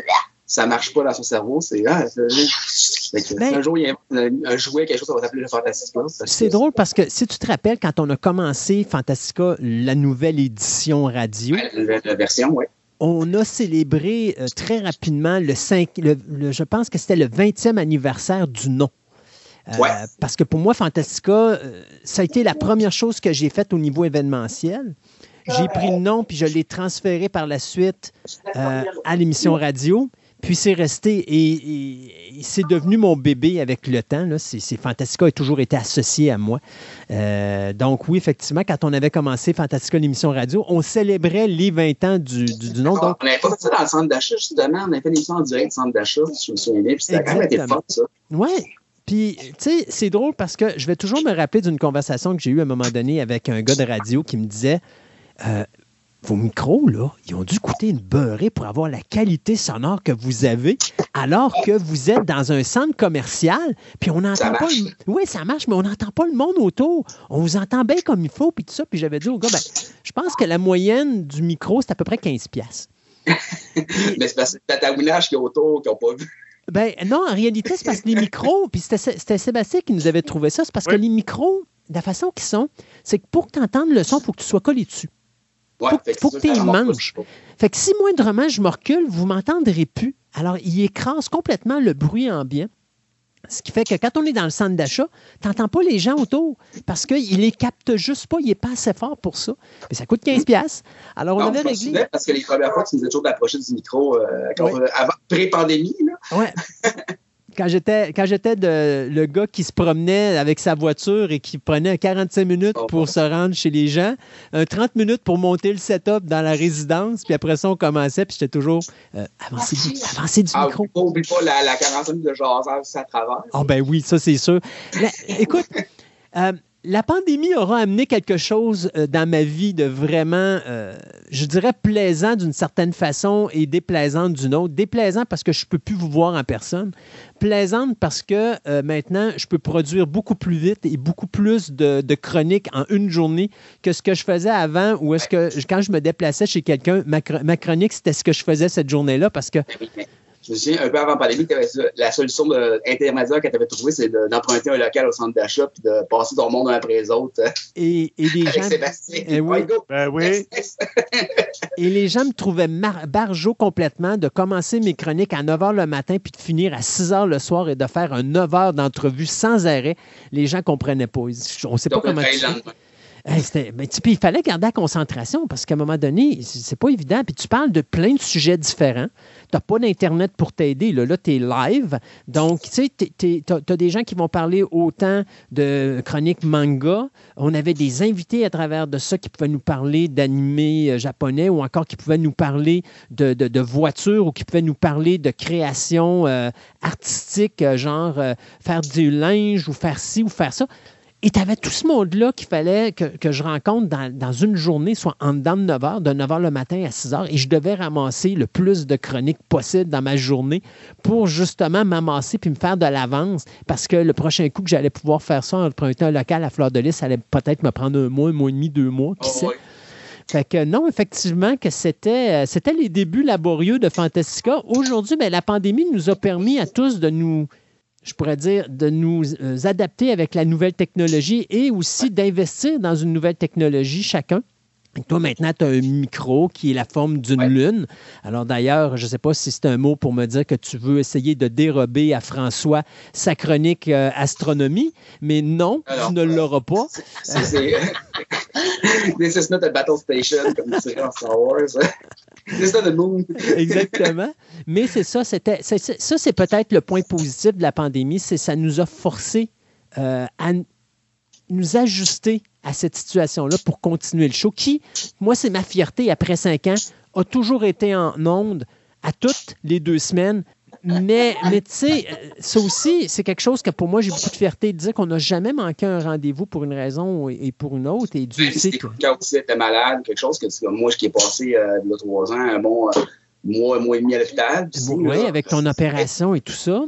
Ça marche pas dans son cerveau. C'est ah, Ben- si un jour il y a un, un jouet, quelque chose, ça va s'appeler le Fantastica. C'est drôle parce que si tu te rappelles, quand on a commencé Fantastica, la nouvelle édition radio, La, la version, oui. on a célébré euh, très rapidement le 5, le- le- je pense que c'était le 20e anniversaire du nom. Euh. Parce que pour moi, Fantastica, euh, ça a été la première chose que j'ai faite au niveau événementiel. J'ai pris le nom puis je l'ai transféré par la suite euh, à l'émission radio. Puis c'est resté et, et- et c'est devenu mon bébé avec le temps. Là. C'est, c'est- Fantastica a toujours été associé à moi. Euh, donc oui, effectivement, quand on avait commencé Fantastica, l'émission radio, on célébrait les 20 ans du, du- du nom. Donc, On n'avait pas fait ça dans le centre d'achat, justement. On avait fait une émission en direct du centre d'achat, si je me souviens bien. Puis ça a quand même été fun, ça. Ouais. Puis, tu sais, c'est drôle parce que je vais toujours me rappeler d'une conversation que j'ai eue à un moment donné avec un gars de radio qui me disait euh, Vos micros, là, ils ont dû coûter une beurrée pour avoir la qualité sonore que vous avez, alors que vous êtes dans un centre commercial, puis on n'entend pas. le- Oui, ça marche, mais on n'entend pas le monde autour. On vous entend bien comme il faut, puis tout ça. Puis j'avais dit au gars ben, Je pense que la moyenne du micro, c'est à peu près 15$. piastres. Mais c'est parce que c'est le tatouinage qui est autour, qu'ils n'ont pas vu. Ben non, en réalité, c'est parce que les micros, puis c'était Sébastien qui nous avait trouvé ça, c'est parce que les micros, de la façon qu'ils sont, c'est que pour que tu entendes le son, il faut que tu sois collé dessus. Ouais, faut fait que faut c'est que tu c'est pas- Fait que si moindrement je me recule, vous m'entendrez plus. Alors, il écrase complètement le bruit ambiant. Ce qui fait que quand on est dans le centre d'achat, tu n'entends pas les gens autour parce qu'il les capte juste pas, il n'est pas assez fort pour ça. Mais ça coûte 15$. piastres. Alors, on Non, avait réglé. parce que les premières fois, tu nous disais toujours d'approcher du micro euh, Oui. avant, pré-pandémie. là. Quand j'étais, quand j'étais de- le gars qui se promenait avec sa voiture et qui prenait 45 minutes Oh, pour se rendre chez les gens, un 30 minutes pour monter le setup dans la résidence, puis après ça, on commençait, puis j'étais toujours euh, avancez, du, avancez du Ah, micro. oublie pas, oublie pas la, la 45 minutes de jasage à travers. Ah ben oui, ça c'est sûr. Écoute, euh, la pandémie aura amené quelque chose euh, dans ma vie de vraiment, euh, je dirais, plaisant d'une certaine façon et déplaisante d'une autre. Déplaisant parce que je ne peux plus vous voir en personne. Plaisante parce que euh, maintenant, je peux produire beaucoup plus vite et beaucoup plus de, de chroniques en une journée que ce que je faisais avant ou est-ce que quand je me déplaçais chez quelqu'un, ma, chro- ma chronique, c'était ce que je faisais cette journée-là parce que Je me souviens, un peu avant la pandémie, la solution de- intermédiaire que tu avais trouvée, c'est de- d'emprunter un local au centre d'achat puis de passer ton monde un après les autres. et, et les avec gens. Sébastien. Eh oui. Ben oui. Et les gens me trouvaient barjot complètement de commencer mes chroniques à 9 h le matin puis de finir à 6 h le soir et de faire un 9 h d'entrevue sans arrêt. Les gens ne comprenaient pas. Ils On ne sait pas comment c'était- ben, puis il fallait garder la concentration parce qu'à un moment donné, c'est pas évident. Puis tu parles de plein de sujets différents. Tu n'as pas d'Internet pour t'aider. Là, là tu es live. Donc, tu sais, tu as, des gens qui vont parler autant de chroniques manga. On avait des invités à travers de ça qui pouvaient nous parler d'animés euh, japonais ou encore qui pouvaient nous parler de, de- voitures ou qui pouvaient nous parler de création euh, artistique, euh, genre euh, faire du linge ou faire ci ou faire ça. Et tu avais tout ce monde-là qu'il fallait que, que je rencontre dans, dans une journée, soit en dedans de 9 h, de 9 h le matin à 6 h, et je devais ramasser le plus de chroniques possible dans ma journée pour justement m'amasser puis me faire de l'avance, parce que le prochain coup que j'allais pouvoir faire ça en empruntant un local à Fleur de Lys, ça allait peut-être me prendre un mois, un mois et demi, deux mois, qui sait. Fait que non, effectivement, que c'était, euh, c'était les débuts laborieux de Fantastica. Aujourd'hui, ben, la pandémie nous a permis à tous de nous, je pourrais dire, de nous euh, adapter avec la nouvelle technologie et aussi d'investir dans une nouvelle technologie chacun. Et toi, maintenant, tu as un micro qui est la forme d'une lune. Alors d'ailleurs, je ne sais pas si c'est un mot pour me dire que tu veux essayer de dérober à François sa chronique euh, astronomie, mais non, tu ne l'auras pas. C'est- c'est- This is not a battle station, comme dirait en Star Wars. This is not a moon. Exactement. Mais c'est ça, c'était, ça, c'est peut-être le point positif de la pandémie, c'est ça nous a forcé euh, à nous ajuster à cette situation-là pour continuer le show, qui, moi, c'est ma fierté après cinq ans, a toujours été en onde à toutes les deux semaines. Mais, mais tu sais, euh, ça aussi, c'est quelque chose que pour moi, j'ai beaucoup de fierté de dire qu'on n'a jamais manqué un rendez-vous pour une raison et pour une autre. Et Dieu sait que. Quand aussi était malade, quelque chose que moi, je qui ai passé euh, a trois ans, un bon euh, mois, mois et demi à l'hôpital. Oui, avec ton opération et tout ça.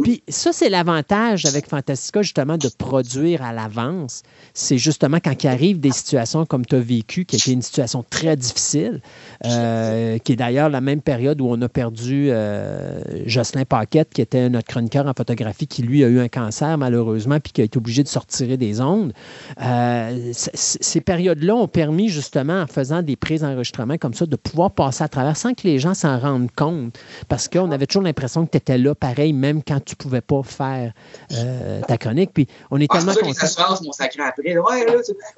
Puis ça, c'est l'avantage avec Fantastica, justement, de produire à l'avance. C'est justement quand il arrive des situations comme tu as vécu, qui était une situation très difficile, euh, qui est d'ailleurs la même période où on a perdu euh, Jocelyn Paquette, qui était notre chroniqueur en photographie, qui lui a eu un cancer malheureusement, puis qui a été obligé de se retirer des ondes. Euh, ces périodes-là ont permis justement, en faisant des prises d'enregistrement comme ça, de pouvoir passer à travers sans que les gens s'en rendent compte. Parce qu'on avait toujours l'impression que tu étais là, pareil, même quand tu pouvais pas faire euh, ta chronique. Puis on est Ah, tellement que les assurances m'ont sacré après. Ouais, là,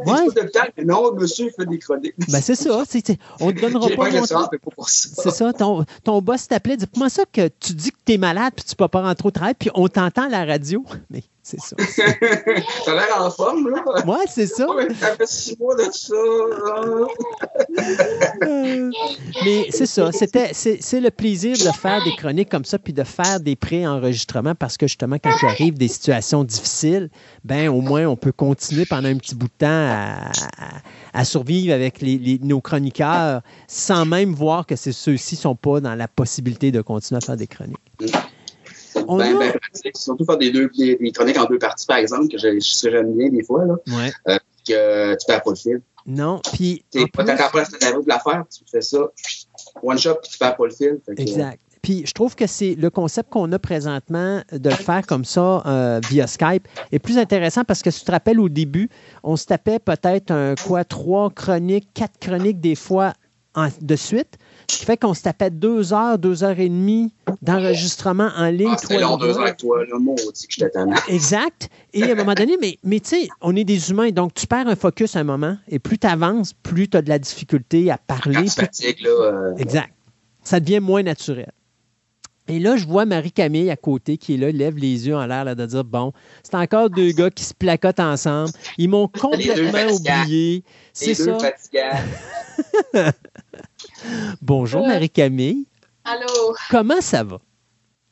Ouais. d'hôpital, mais non, monsieur, il fait des chroniques. Ben, c'est ça. c'est- c'est- on ne te donnera pas. pas mon l'assurance, temps. mais pas pour ça. C'est ça. Ton, ton boss t'appelait, dit Comment ça que tu dis que tu es malade puis tu peux pas rentrer au travail, puis on t'entend à la radio? Mais c'est ça. T'as l'air en forme, là. Ouais, c'est ça. Ouais, ça fait six mois de ça. Euh, Mais c'est ça. C'était, c'est, c'est le plaisir de faire des chroniques comme ça, puis de faire des pré-enregistrements parce que justement, quand il arrive des situations difficiles, ben au moins on peut continuer pendant un petit bout de temps à, à- à survivre avec les- les- nos chroniqueurs sans même voir que ceux-ci ne sont pas dans la possibilité de continuer à faire des chroniques. On ben, a- ben pratique. Surtout faire des, deux, des, des chroniques en deux parties, par exemple, que je, ce que j'aime bien des fois, là. Ouais. Euh, que tu perds pas le fil. Non, puis Tu pas plus- pas t'arrives de la faire, tu fais ça, one shot, puis tu perds pas le fil. Que, Exact. Puis je trouve que c'est le concept qu'on a présentement de le faire comme ça euh, via Skype est plus intéressant parce que si tu te rappelles au début, on se tapait peut-être un quoi trois chroniques, quatre chroniques des fois en- de suite, ce qui fait qu'on se tapait deux heures, deux heures et demie d'enregistrement en ligne. Ah, c'était long deux heures avec toi, là, maudit que j'étais tannant. Exact. Et à un moment donné, mais, mais tu sais, on est des humains, donc tu perds un focus à un moment, et plus tu avances, plus tu as de la difficulté à parler. Quand tu fatigues, là, euh, Exact. Ça devient moins naturel. Et là, je vois Marie-Camille à côté qui est là, lève les yeux en l'air là, de dire Bon, c'est encore deux gars qui se placotent ensemble. Ils m'ont deux complètement fatigants. oublié. C'est les deux ça. fatigants. Bonjour Marie-Camille. Allô? Comment ça va?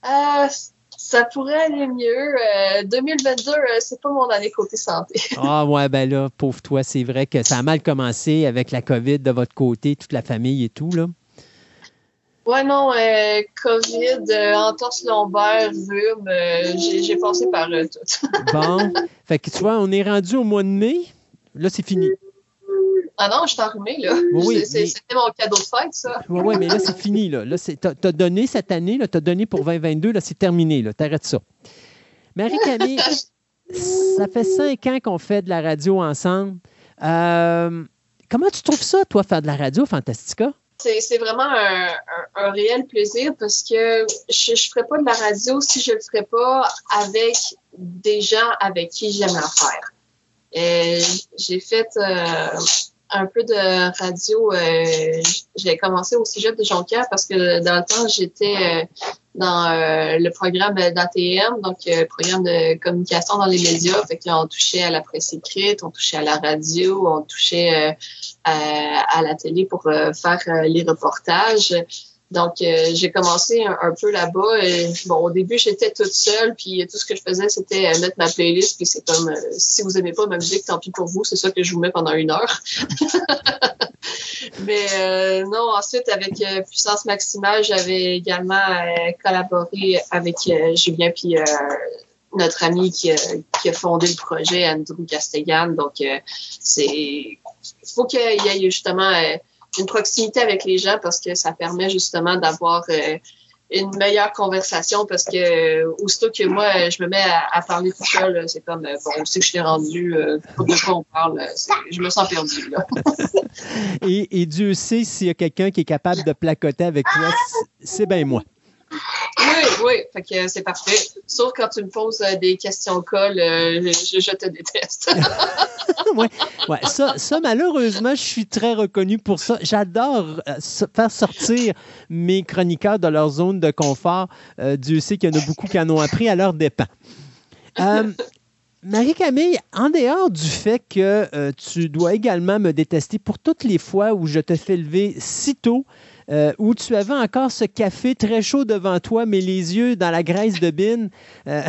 Euh, ça pourrait aller mieux. Euh, 2022, euh, c'est pas mon année côté santé. Ah ouais, ben là, pauvre toi, c'est vrai que ça a mal commencé avec la COVID de votre côté, toute la famille et tout, là. Ouais, non, euh, COVID, euh, entorse lombaire, rhume, euh, j'ai passé par euh, tout. Bon. fait que tu vois, on est rendu au mois de mai. Là, c'est fini. Ah non, je suis enrhumée, là. Oui, oui, mais- C'était mon cadeau de fête, ça. Oui, ouais, mais là, c'est fini. Là. Là, t'as, t'as donné cette année, là, t'as donné pour 2022, là, c'est terminé. Là, t'arrêtes ça. Marie-Camille, ça fait cinq ans qu'on fait de la radio ensemble. Euh, comment tu trouves ça, toi, faire de la radio, Fantastica? C'est vraiment un, un- un réel plaisir parce que je ne ferais pas de la radio si je ne le ferais pas avec des gens avec qui j'aime la faire. Euh, j'ai fait euh, un peu de radio. euh, j'ai commencé au Cégep de Jonquière parce que dans le temps, j'étais euh, dans euh, le programme d'ATM, donc euh, programme de communication dans les médias. Fait qu'on touchait à la presse écrite, on touchait à la radio, on touchait à, la télé pour faire les reportages. Donc, euh, j'ai commencé un, peu là-bas. Bon, au début, j'étais toute seule, puis tout ce que je faisais, c'était euh, mettre ma playlist. Puis c'est comme, euh, si vous aimez pas ma musique, tant pis pour vous. C'est ça que je vous mets pendant une heure. Mais euh, non, ensuite, avec euh, Puissance Maximale, j'avais également collaboré avec Julien, puis notre ami qui, a- fondé le projet, Andrew Castellan. Donc, c'est il faut qu'il y ait justement une proximité avec les gens parce que ça permet justement d'avoir euh, une meilleure conversation parce que euh, aussitôt que moi euh, je me mets à, parler tout seul, c'est comme bon, on sait que je suis rendu, de quoi on parle, je me sens perdu. Et, et Dieu sait s'il y a quelqu'un qui est capable de placoter avec toi, c'est bien moi. Oui, oui, c'est parfait. Sauf quand tu me poses euh, des questions colle, euh, je, te déteste. ouais, ouais, ça, ça, malheureusement, je suis très reconnu pour ça. J'adore euh, faire sortir mes chroniqueurs de leur zone de confort. Dieu sait qu'il y en a beaucoup qui en ont appris à leur dépens. Marie-Camille, en dehors du fait que tu dois également me détester pour toutes les fois où je te fais lever si tôt, euh, où tu avais encore ce café très chaud devant toi, mais les yeux dans la graisse de bine. euh,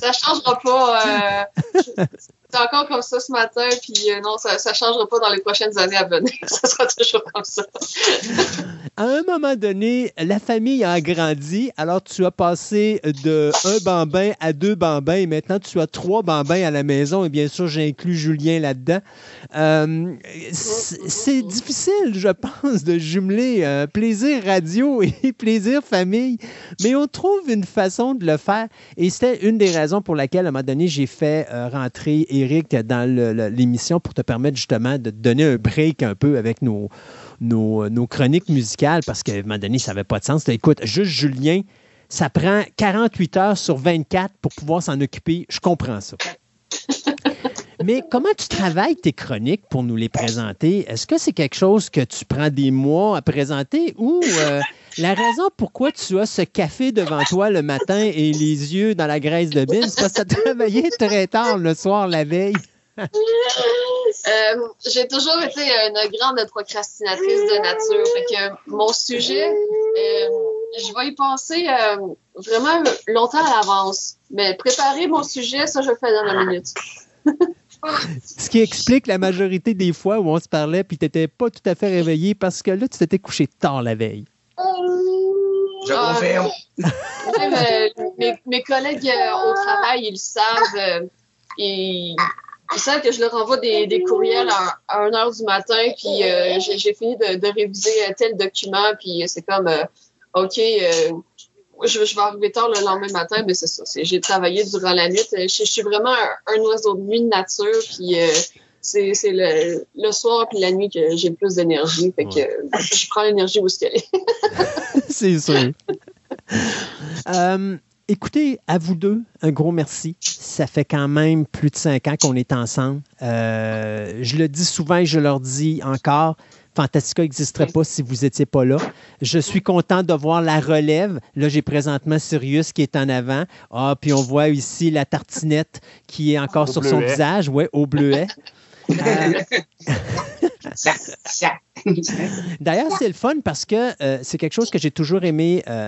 ça changera pas. euh, c'est encore comme ça ce matin, puis euh, non, ça, ça changera pas dans les prochaines années à venir. ça sera toujours comme ça. À un moment donné, la famille a agrandi, alors tu as passé de un bambin à deux bambins et maintenant tu as trois bambins à la maison et bien sûr j'inclus Julien là-dedans. Euh, c'est difficile, je pense, de jumeler euh, plaisir radio et plaisir famille, mais on trouve une façon de le faire et c'était une des raisons pour laquelle à un moment donné j'ai fait rentrer Eric dans l'émission pour te permettre justement de te donner un break un peu avec nos nos, nos chroniques musicales parce qu'à un moment donné, ça n'avait pas de sens. Écoute, juste Julien, ça prend 48 heures sur 24 pour pouvoir s'en occuper. Je comprends ça. Mais comment tu travailles tes chroniques pour nous les présenter? Est-ce que c'est quelque chose que tu prends des mois à présenter ou euh, la raison pourquoi tu as ce café devant toi le matin et les yeux dans la graisse de bine, c'est parce que tu as travaillé très tard le soir la veille? Euh, j'ai toujours été une grande procrastinatrice de nature. Fait que mon sujet, euh, je vais y penser euh, vraiment longtemps à l'avance. Mais préparer mon sujet, ça, je le fais dans la minute. Ce qui explique la majorité des fois où on se parlait puis tu n'étais pas tout à fait réveillé parce que là, tu t'étais couché tard la veille. Je Ah, confirme. Même euh, mes, mes collègues euh, au travail, ils savent. euh, ils, ils savent que je leur envoie des, des courriels à, à 1 heure du matin, puis euh, j'ai fini de, de réviser tel document, puis c'est comme, OK, je, je vais arriver tard le lendemain matin, mais c'est ça. J'ai travaillé durant la nuit. Je, je suis vraiment un, un oiseau de nuit de nature, puis c'est c'est le, le soir puis la nuit que j'ai le plus d'énergie. Fait que euh, je prends l'énergie où est-ce qu'elle est. c'est sûr. Euh, écoutez, à vous deux, un gros merci. Ça fait quand même plus de cinq ans qu'on est ensemble. Euh, je le dis souvent et je leur dis encore. Fantastica n'existerait pas si vous n'étiez pas là. Je suis content de voir la relève. Là, j'ai présentement Sirius qui est en avant. Ah, puis on voit ici la tartinette qui est encore Au sur son visage. Ouais, au bleuet. Uh, D'ailleurs, c'est le fun parce que euh, c'est quelque chose que j'ai toujours aimé euh,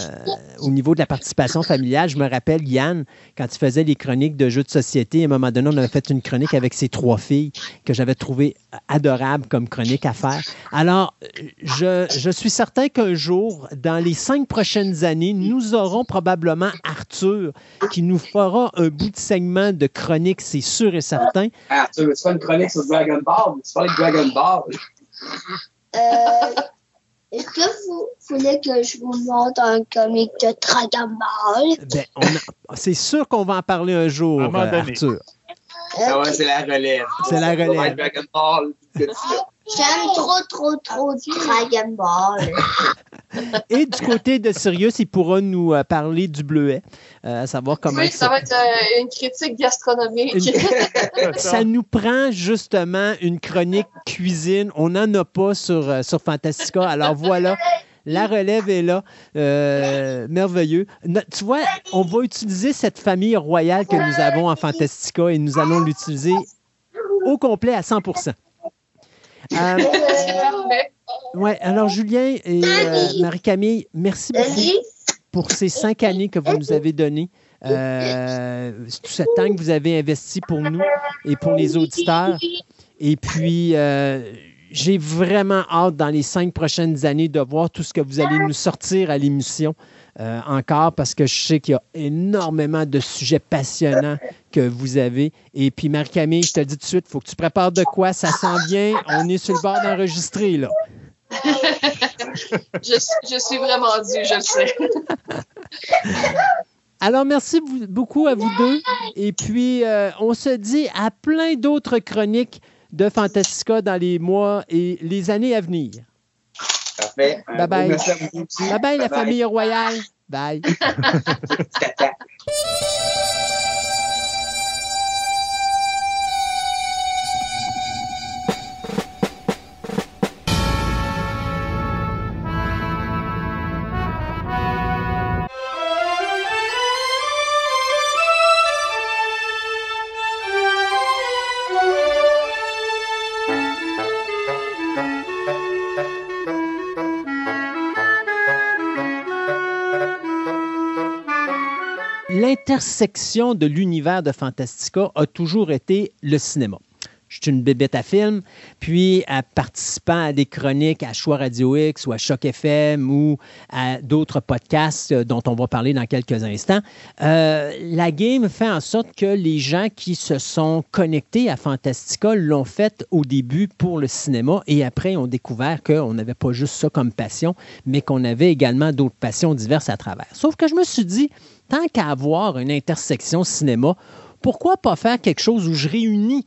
au niveau de la participation familiale. Je me rappelle, Yann, quand il faisait les chroniques de jeux de société, à un moment donné, on avait fait une chronique avec ses trois filles que j'avais trouvé adorable comme chronique à faire. Alors, je, je suis certain qu'un jour, dans les cinq prochaines années, nous aurons probablement Arthur qui nous fera un bout de segment de chronique, c'est sûr et certain. Ah, tu faire une chronique sur Dragon Ball? Tu parles de Dragon Ball? Euh, Est-ce que vous voulez que je vous montre un comic de Dragon Ball? Ben, a- c'est sûr qu'on va en parler un jour, À un euh, donné. Arthur. Ah ouais, c'est la relève. C'est la relève. Dragon Ball. J'aime trop, trop, trop Dragon Ball. Et du côté de Sirius, il pourra nous euh, parler du bleuet, euh, à savoir comment. Oui, ça va être euh, une critique gastronomique. ça nous prend justement une chronique cuisine. On n'en a pas sur, euh, sur Fantastica. Alors voilà. La relève est là. Euh, merveilleux. No- tu vois, on va utiliser cette famille royale que nous avons en Fantastica et nous allons l'utiliser au complet à 100 Euh, C'est parfait. Ouais, alors Julien et euh, Marie-Camille, merci beaucoup pour ces cinq années que vous nous avez données. Euh, tout ce temps que vous avez investi pour nous et pour les auditeurs. Et puis, euh, j'ai vraiment hâte dans les cinq prochaines années de voir tout ce que vous allez nous sortir à l'émission euh, encore parce que je sais qu'il y a énormément de sujets passionnants que vous avez. Et puis, Marie-Camille, je te dis tout de suite, il faut que tu prépares de quoi, ça s'en vient. On est sur le bord d'enregistrer, là. je, je suis vraiment due, je le sais. Alors, merci beaucoup à vous deux. Et puis, euh, on se dit à plein d'autres chroniques de Fantastica dans les mois et les années à venir. Parfait. Bye bye. merci à vous aussi. Bye bye, la Bye. famille royale. Bye. L'intersection de l'univers de Fantastica a toujours été le cinéma. Je suis une bébête à film, puis à participant à des chroniques à Choix Radio X ou à Choc FM ou à d'autres podcasts euh, dont on va parler dans quelques instants, euh, la game fait en sorte que les gens qui se sont connectés à Fantastica l'ont fait au début pour le cinéma et après ont découvert qu'on n'avait pas juste ça comme passion, mais qu'on avait également d'autres passions diverses à travers. Sauf que je me suis dit, tant qu'à avoir une intersection cinéma, pourquoi pas faire quelque chose où je réunis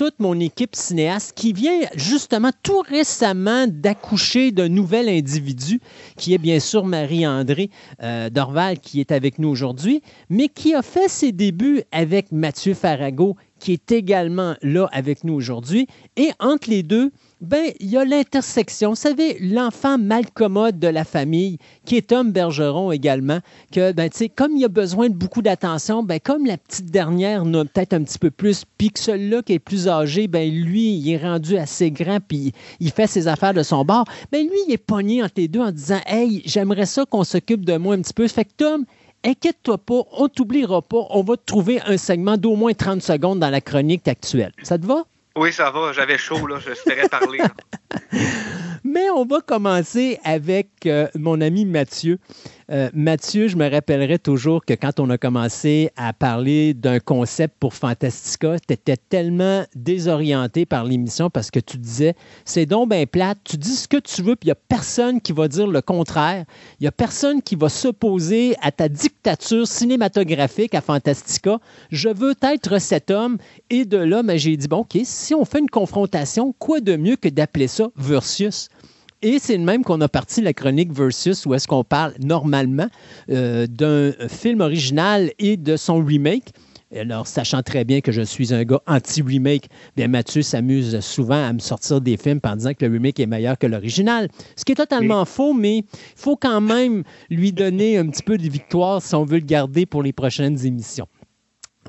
toute mon équipe cinéaste qui vient justement tout récemment d'accoucher d'un nouvel individu qui est bien sûr Marie-André euh, Dorval qui est avec nous aujourd'hui, mais qui a fait ses débuts avec Mathieu Farago qui est également là avec nous aujourd'hui. Et entre les deux, ben, il y a l'intersection. Vous savez, l'enfant malcommode de la famille, qui est Tom Bergeron également, que, ben, tu sais, comme il a besoin de beaucoup d'attention, ben, comme la petite dernière n'a peut-être un petit peu plus, puis que celui-là qui est plus âgé, ben, lui, il est rendu assez grand, puis il fait ses affaires de son bord, ben, lui, il est pogné entre les deux en disant, hey, j'aimerais ça qu'on s'occupe de moi un petit peu. Fait que Tom, inquiète-toi pas, on t'oubliera pas, on va te trouver un segment d'au moins 30 secondes dans la chronique actuelle. Ça te va? Oui, ça va, j'avais chaud, là, j'espérais parler. là. Mais on va commencer avec euh, mon ami Mathieu. Euh, Mathieu, je me rappellerai toujours que quand on a commencé à parler d'un concept pour Fantastica, tu étais tellement désorienté par l'émission parce que tu disais c'est donc bien plate, tu dis ce que tu veux, puis il n'y a personne qui va dire le contraire. Il n'y a personne qui va s'opposer à ta dictature cinématographique à Fantastica. Je veux être cet homme. Et de là, ben, j'ai dit bon, OK, si on fait une confrontation, quoi de mieux que d'appeler ça Versus? Et c'est le même qu'on a parti la chronique Versus, où est-ce qu'on parle normalement euh, d'un film original et de son remake. Alors, sachant très bien que je suis un gars anti-remake, bien Mathieu s'amuse souvent à me sortir des films en disant que le remake est meilleur que l'original. Ce qui est totalement faux, mais il faut quand même lui donner un petit peu de victoire si on veut le garder pour les prochaines émissions.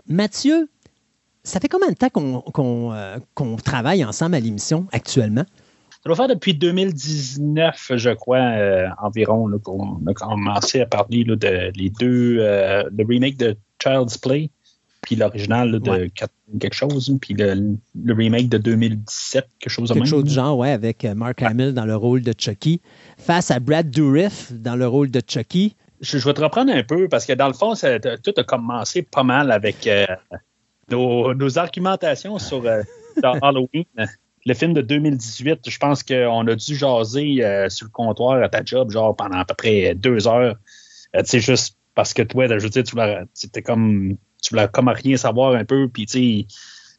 Mathieu, ça fait combien de temps qu'on euh, qu'on travaille ensemble à l'émission actuellement? Ça doit faire depuis 2019, je crois, euh, environ, qu'on a commencé à parler là, de les deux, euh, le remake de Child's Play, puis l'original de quatre- quelque chose, puis le, le remake de 2017, quelque chose de Quelque même. chose du genre, ouais, avec euh, Mark Hamill dans le rôle de Chucky, face à Brad Dourif dans le rôle de Chucky. Je, je vais te reprendre un peu parce que dans le fond, ça- tout a commencé pas mal avec euh, nos, nos argumentations sur euh, Halloween. Le film de 2018, je pense qu'on a dû jaser euh, sur le comptoir à ta job, genre pendant à peu près deux heures. Euh, tu sais, juste parce que toi, je veux dire, tu voulais, comme, tu voulais comme rien savoir un peu, puis tu sais,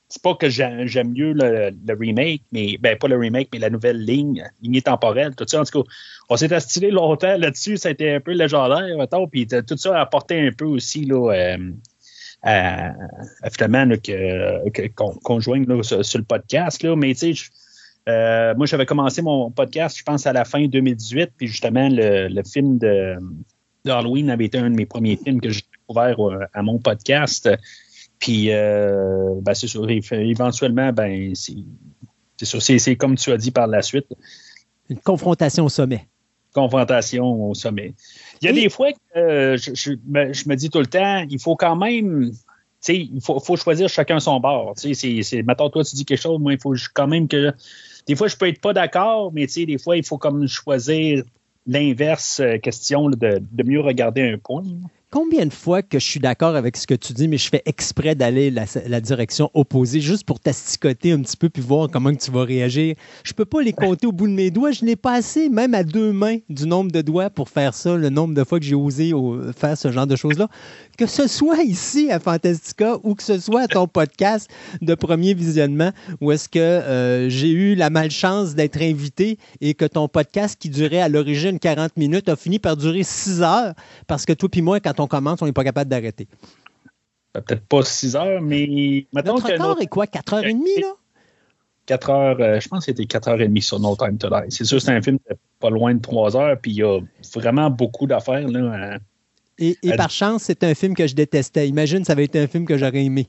c'est pas que j'ai- j'aime mieux le, remake, mais ben pas le remake, mais la nouvelle ligne, lignée temporelle, tout ça. En tout cas, on s'est astilé longtemps là-dessus, ça a été un peu légendaire, mettons, puis tout ça a apporté un peu aussi là, euh, à, à finalement là, que- que- qu'on qu'on joigne là, sur, sur le podcast. Là. Mais tu sais, euh, moi, j'avais commencé mon podcast, je pense, à la fin 2018, puis justement, le, le film de, de Halloween avait été un de mes premiers films que j'ai découvert euh, à mon podcast. Puis, euh, ben, c'est sûr, éve- éventuellement, ben, c'est c'est sûr, c'est c'est comme tu as dit par la suite, Une confrontation au sommet. confrontation au sommet. Il y a des fois que euh, je, je me, je me dis tout le temps, il faut quand même, tu sais, il faut, faut choisir chacun son bord. Tu sais, c'est- c'est, mettons, toi, tu dis quelque chose, moi, il faut quand même que, des fois, je peux être pas d'accord, mais tu sais, des fois, il faut comme choisir l'inverse, euh, question là, de, de mieux regarder un point. Combien de fois que je suis d'accord avec ce que tu dis, mais je fais exprès d'aller la, la direction opposée juste pour t'asticoter un petit peu puis voir comment tu vas réagir? Je peux pas les compter au bout de mes doigts. Je n'ai pas assez, même à deux mains, du nombre de doigts pour faire ça, le nombre de fois que j'ai osé au- faire ce genre de choses-là. Que ce soit ici à Fantastica ou que ce soit à ton podcast de premier visionnement, où est-ce que euh, j'ai eu la malchance d'être invité et que ton podcast qui durait à l'origine 40 minutes a fini par durer 6 heures parce que toi puis moi, quand on commence, on n'est pas capable d'arrêter. Peut-être pas 6 heures, mais mettons Notre record notre- est quoi, 4h30 là? 4 heures, euh, je pense que c'était 4 heures et demie sur No Time to Die. C'est sûr, c'est un film de pas loin de 3 heures, puis il y a vraiment beaucoup d'affaires. Là, à- Et, et à- par chance, c'est un film que je détestais. Imagine, ça avait été un film que j'aurais aimé.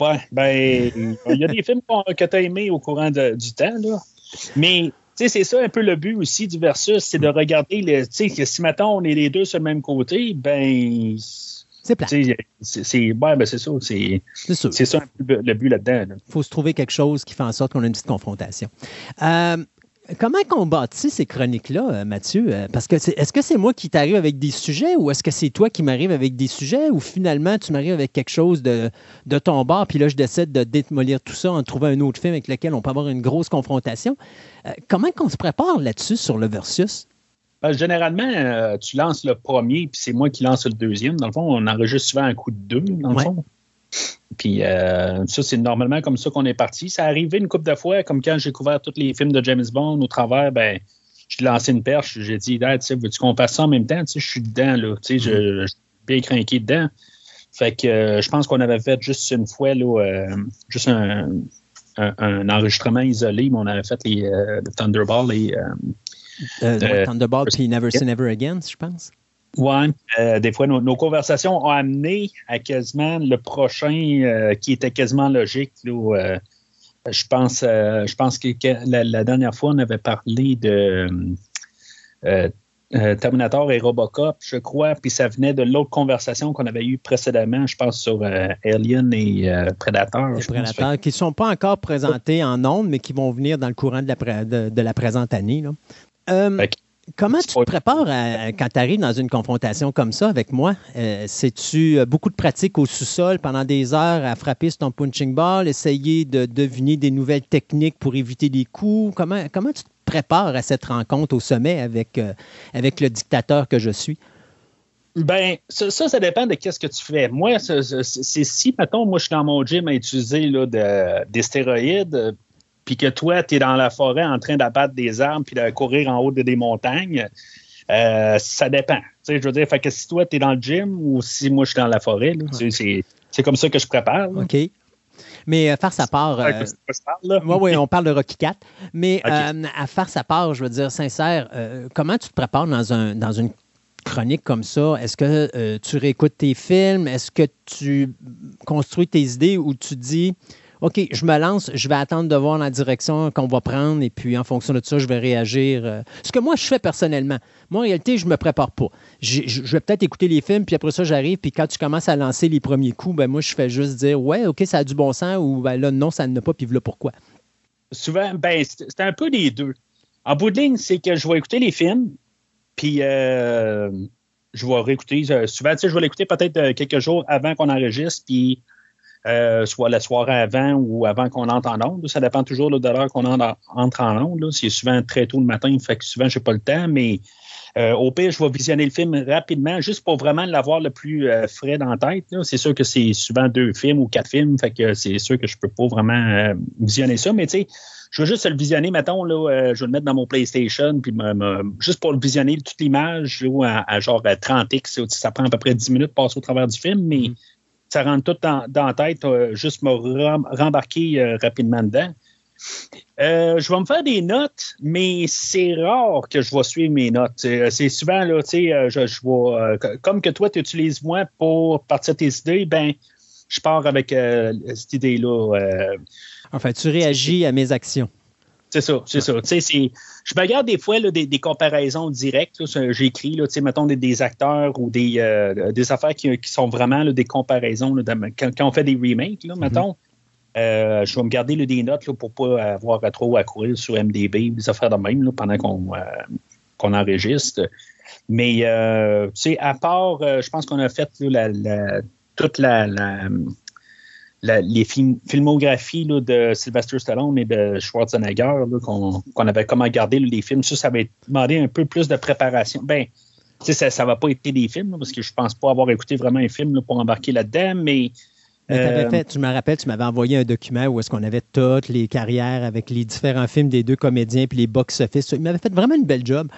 Ouais, ben, il y a des films que tu as aimés au courant de- du temps, là. Mais, sais, c'est ça un peu le but aussi du versus, c'est de regarder, le- tu sais, que si maintenant on est les deux sur le même côté, ben. C'est plat. C'est, c'est, ouais, ben, c'est ça. C'est, ça un peu le but là-dedans. là. Il faut se trouver quelque chose qui fait en sorte qu'on a une petite confrontation. Euh, comment qu'on bâtit ces chroniques-là, euh, Mathieu? Euh, Parce que est-ce que c'est moi qui t'arrive avec des sujets ou est-ce que c'est toi qui m'arrive avec des sujets ou finalement tu m'arrives avec quelque chose de, de ton bord puis là je décide de démolir tout ça en trouvant un autre film avec lequel on peut avoir une grosse confrontation? Euh, comment qu'on se prépare là-dessus sur le versus? Généralement, euh, tu lances le premier, puis c'est moi qui lance le deuxième. Dans le fond, on enregistre souvent un coup de deux, dans le Ouais. fond. Puis euh, ça, c'est normalement comme ça qu'on est parti. Ça arrivé une couple de fois, comme quand j'ai couvert tous les films de James Bond au travers, ben, j'ai lancé une perche. J'ai dit, Dad, tu sais, veux-tu qu'on fasse ça en même temps? Tu sais, je suis dedans, là. Tu sais, je, je suis bien craqué dedans. Fait que euh, je pense qu'on avait fait juste une fois, là, euh, juste un, un- un enregistrement isolé, mais on avait fait les le Thunderball et. Thunderball puis Never Say Never Again, je pense. Ouais, euh, des fois, nos, nos conversations ont amené à quasiment le prochain euh, qui était quasiment logique. là, euh, je pense, je pense que, la, la dernière fois, on avait parlé de Terminator et Robocop, je crois, puis ça venait de l'autre conversation qu'on avait eue précédemment, je pense, sur Alien et Predator. Les je pense. prédateurs qui ne sont pas encore présentés en ondes, mais qui vont venir dans le courant de la, pré- de, de la présente année. là. Comment tu te prépares à- quand tu arrives dans une confrontation comme ça avec moi? Euh, C'est-tu euh, beaucoup de pratique au sous-sol pendant des heures à frapper sur ton punching ball, essayer de deviner des nouvelles techniques pour éviter des coups? Comment, comment tu te prépares à cette rencontre au sommet avec, euh, avec le dictateur que je suis? Ben, ça, ça, ça dépend de qu'est-ce que tu fais. Moi, c'est si, mettons, moi, je suis dans mon gym à utiliser là, de- des stéroïdes, puis que toi, tu es dans la forêt en train d'abattre des arbres puis de courir en haut de des montagnes, euh, ça dépend. Tu sais, je veux dire, fait que si toi, tu es dans le gym ou si moi, je suis dans la forêt, c'est- c'est c'est comme ça que je prépare. là. OK. Mais euh, farce à part. Euh? Oui, on parle de Rocky 4. Mais euh, à farce à part, je veux dire, sincère, euh, comment tu te prépares dans, un, dans une chronique comme ça? Est-ce que euh, tu réécoutes tes films? Est-ce que tu construis tes idées ou tu dis, OK, je me lance, je vais attendre de voir la direction qu'on va prendre et puis en fonction de ça, je vais réagir. euh. Ce que moi, je fais personnellement. Moi, en réalité, je ne me prépare pas. Je vais peut-être écouter les films, puis après ça, j'arrive, puis quand tu commences à lancer les premiers coups, ben moi, je fais juste dire, ouais, OK, ça a du bon sens ou ben là, non, ça ne pas, puis voilà pourquoi. Souvent, ben, c'est c'est un peu les deux. En bout de ligne, c'est que je vais écouter les films, puis euh, je vais réécouter. euh, souvent, tu sais, je vais l'écouter peut-être euh, quelques jours avant qu'on enregistre, puis euh, soit la soirée avant ou avant qu'on entre en onde. Ça dépend toujours de l'heure qu'on en- entre en onde. C'est souvent très tôt le matin, fait que souvent, j'ai pas le temps, mais Euh, au pire, je vais visionner le film rapidement, juste pour vraiment l'avoir le plus euh, frais dans tête. C'est sûr que c'est souvent deux films ou quatre films, fait que c'est sûr que je peux pas vraiment visionner ça, mais tu sais, je veux juste le visionner, mettons, je vais le mettre dans mon PlayStation, puis juste pour le visionner, toute l'image, à, à genre à 30x, ça prend à peu près 10 minutes de passer au travers du film, mais ça rentre tout dans, la tête, euh, juste me rem- rembarquer euh, rapidement dedans. Euh, je vais me faire des notes, mais c'est rare que je vais suivre mes notes. C'est souvent, là, tu sais, je, co- comme que toi, tu utilises moi pour partir tes idées, ben, je pars avec cette idée-là. Enfin, tu réagis à mes actions. C'est ça, c'est ça. Tu sais, c'est- je me regarde des fois là, des, des comparaisons directes. J'écris, là, tu sais, mettons, des, des acteurs ou des, euh, des affaires qui, qui sont vraiment là, des comparaisons. là, quand, quand on fait des remakes, là, mettons, euh, je vais me garder là, des notes là, pour pas avoir à trop à courir sur MDB, des affaires de même là, pendant qu'on euh, qu'on enregistre. Mais, euh, tu sais, à part, euh, je pense qu'on a fait là, la, la- toute la, la- la- les film- filmographies là, de Sylvester Stallone et de Schwarzenegger, qu'on avait comment garder les films, ça, ça avait demandé un peu plus de préparation. Ben, ça, ça va pas été des films, là, parce que je pense pas avoir écouté vraiment un film là, pour embarquer là-dedans, mais. Mais euh, fait, tu me rappelles, tu m'avais envoyé un document où est-ce qu'on avait toutes les carrières avec les différents films des deux comédiens puis les box-office. Il m'avait fait vraiment une belle job.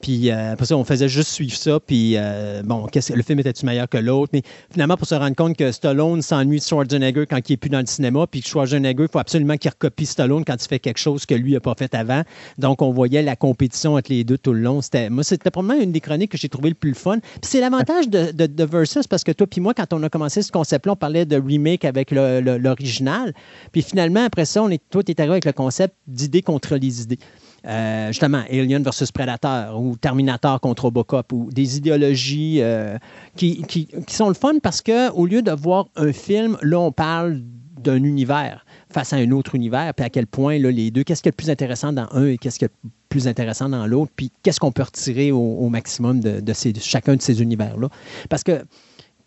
Puis euh, ça, on faisait juste suivre ça. Puis euh, bon, le film était-tu meilleur que l'autre? Mais finalement, pour se rendre compte que Stallone s'ennuie de Schwarzenegger quand il n'est plus dans le cinéma, puis que Schwarzenegger, il faut absolument qu'il recopie Stallone quand il fait quelque chose que lui n'a pas fait avant. Donc, on voyait la compétition entre les deux tout le long. C'était, moi, c'était probablement une des chroniques que j'ai trouvé le plus fun. Puis c'est l'avantage de, de, Versus, parce que toi puis moi, quand on a commencé ce concept-là, on parlait de remake avec le- l'original. Puis finalement, après ça, on est, toi, tu arrivé avec le concept d'idées contre les idées. Euh, justement, Alien versus Predator ou Terminator contre Robocop ou des idéologies euh, qui, qui- qui sont le fun parce que au lieu de voir un film, là, on parle d'un univers face à un autre univers, puis à quel point là, les deux, qu'est-ce qui est le plus intéressant dans un et qu'est-ce qui est le plus intéressant dans l'autre, puis qu'est-ce qu'on peut retirer au, maximum de, de chacun de ces univers-là. Parce que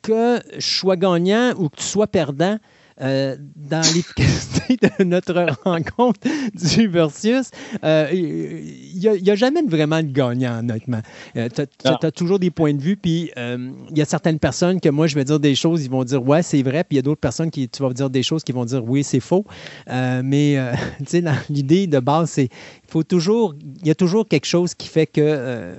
que je sois gagnant ou que tu sois perdant, euh, dans l'efficacité de notre rencontre du Versus, euh, il n'y a, jamais vraiment de gagnant, honnêtement. tu as, toujours des points de vue, puis euh, il y a certaines personnes que moi, je vais dire des choses, ils vont dire ouais, c'est vrai, puis il y a d'autres personnes qui, tu vas dire des choses qui vont dire oui, c'est faux. Euh, mais, euh, tu sais, l'idée de base, c'est il faut toujours, il y a toujours quelque chose qui fait que euh,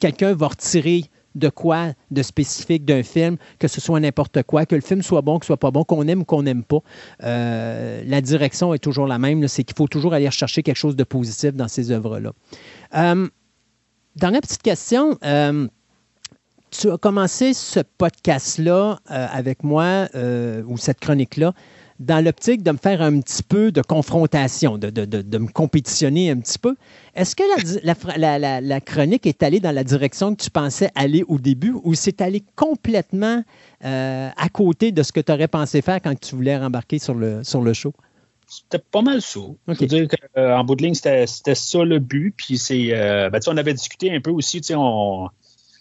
quelqu'un va retirer de quoi de spécifique d'un film, que ce soit n'importe quoi, que le film soit bon, que ce soit pas bon, qu'on aime ou qu'on n'aime pas. Euh, la direction est toujours la même, c'est qu'il faut toujours aller chercher quelque chose de positif dans ces œuvres-là. Euh, dernière petite question. Euh, tu as commencé ce podcast-là euh, avec moi, ou cette chronique-là, dans l'optique de me faire un petit peu de confrontation, de, de, de, de me compétitionner un petit peu. Est-ce que la, la, la, la, chronique est allée dans la direction que tu pensais aller au début ou c'est allé complètement euh, à côté de ce que tu aurais pensé faire quand tu voulais rembarquer sur le, sur le show? C'était pas mal ça. Okay. Dire qu'en euh, bout de ligne, c'était ça le but. Puis c'est. Euh, ben, on avait discuté un peu aussi, on.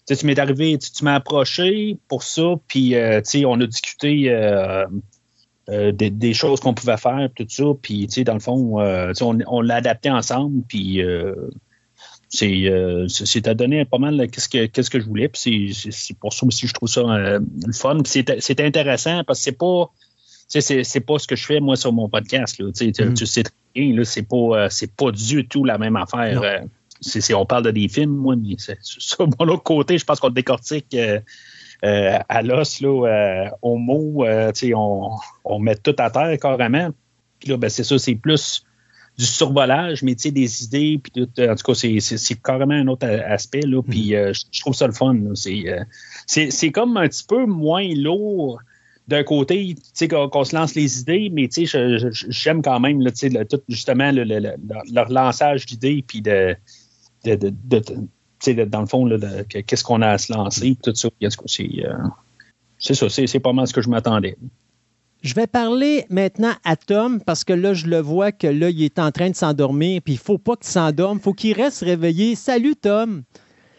Tu, m'es arrivé, tu, tu m'as approché pour ça, puis euh, on a discuté euh, des, des, choses qu'on pouvait faire, tout ça. Puis, tu sais, dans le fond, euh, on, on l'a adapté ensemble. Puis, euh, c'est à donner pas mal qu'est-ce que, qu que je voulais. Puis, c'est pour ça aussi que je trouve ça euh, le fun. Puis, c'est intéressant parce que c'est pas. C'est pas ce que je fais, moi, sur mon podcast. Là. Tu, mm. tu sais très bien, c'est pas, pas du tout la même affaire. Euh, c on parle de des films, moi, sur mon autre côté, je pense qu'on décortique. Euh, à l'os, là, euh, au mot, euh, on, on met tout à terre carrément. Puis là, ben, c'est ça, c'est plus du survolage, mais des idées, puis tout, en tout cas, c'est carrément un autre aspect. Là, puis je, je trouve ça le fun. C'est comme un petit peu moins lourd d'un côté, qu'on qu se lance les idées, mais j'aime quand même là, le, tout, justement le, le, le, le relançage d'idées, puis de, de, de, de dans le fond, qu'est-ce qu'on a à se lancer, tout ça. C'est ça, c'est pas mal ce que je m'attendais. Je vais parler maintenant à Tom parce que là, je le vois que là, il est en train de s'endormir, puis il ne faut pas qu'il s'endorme, il faut qu'il reste réveillé. Salut, Tom!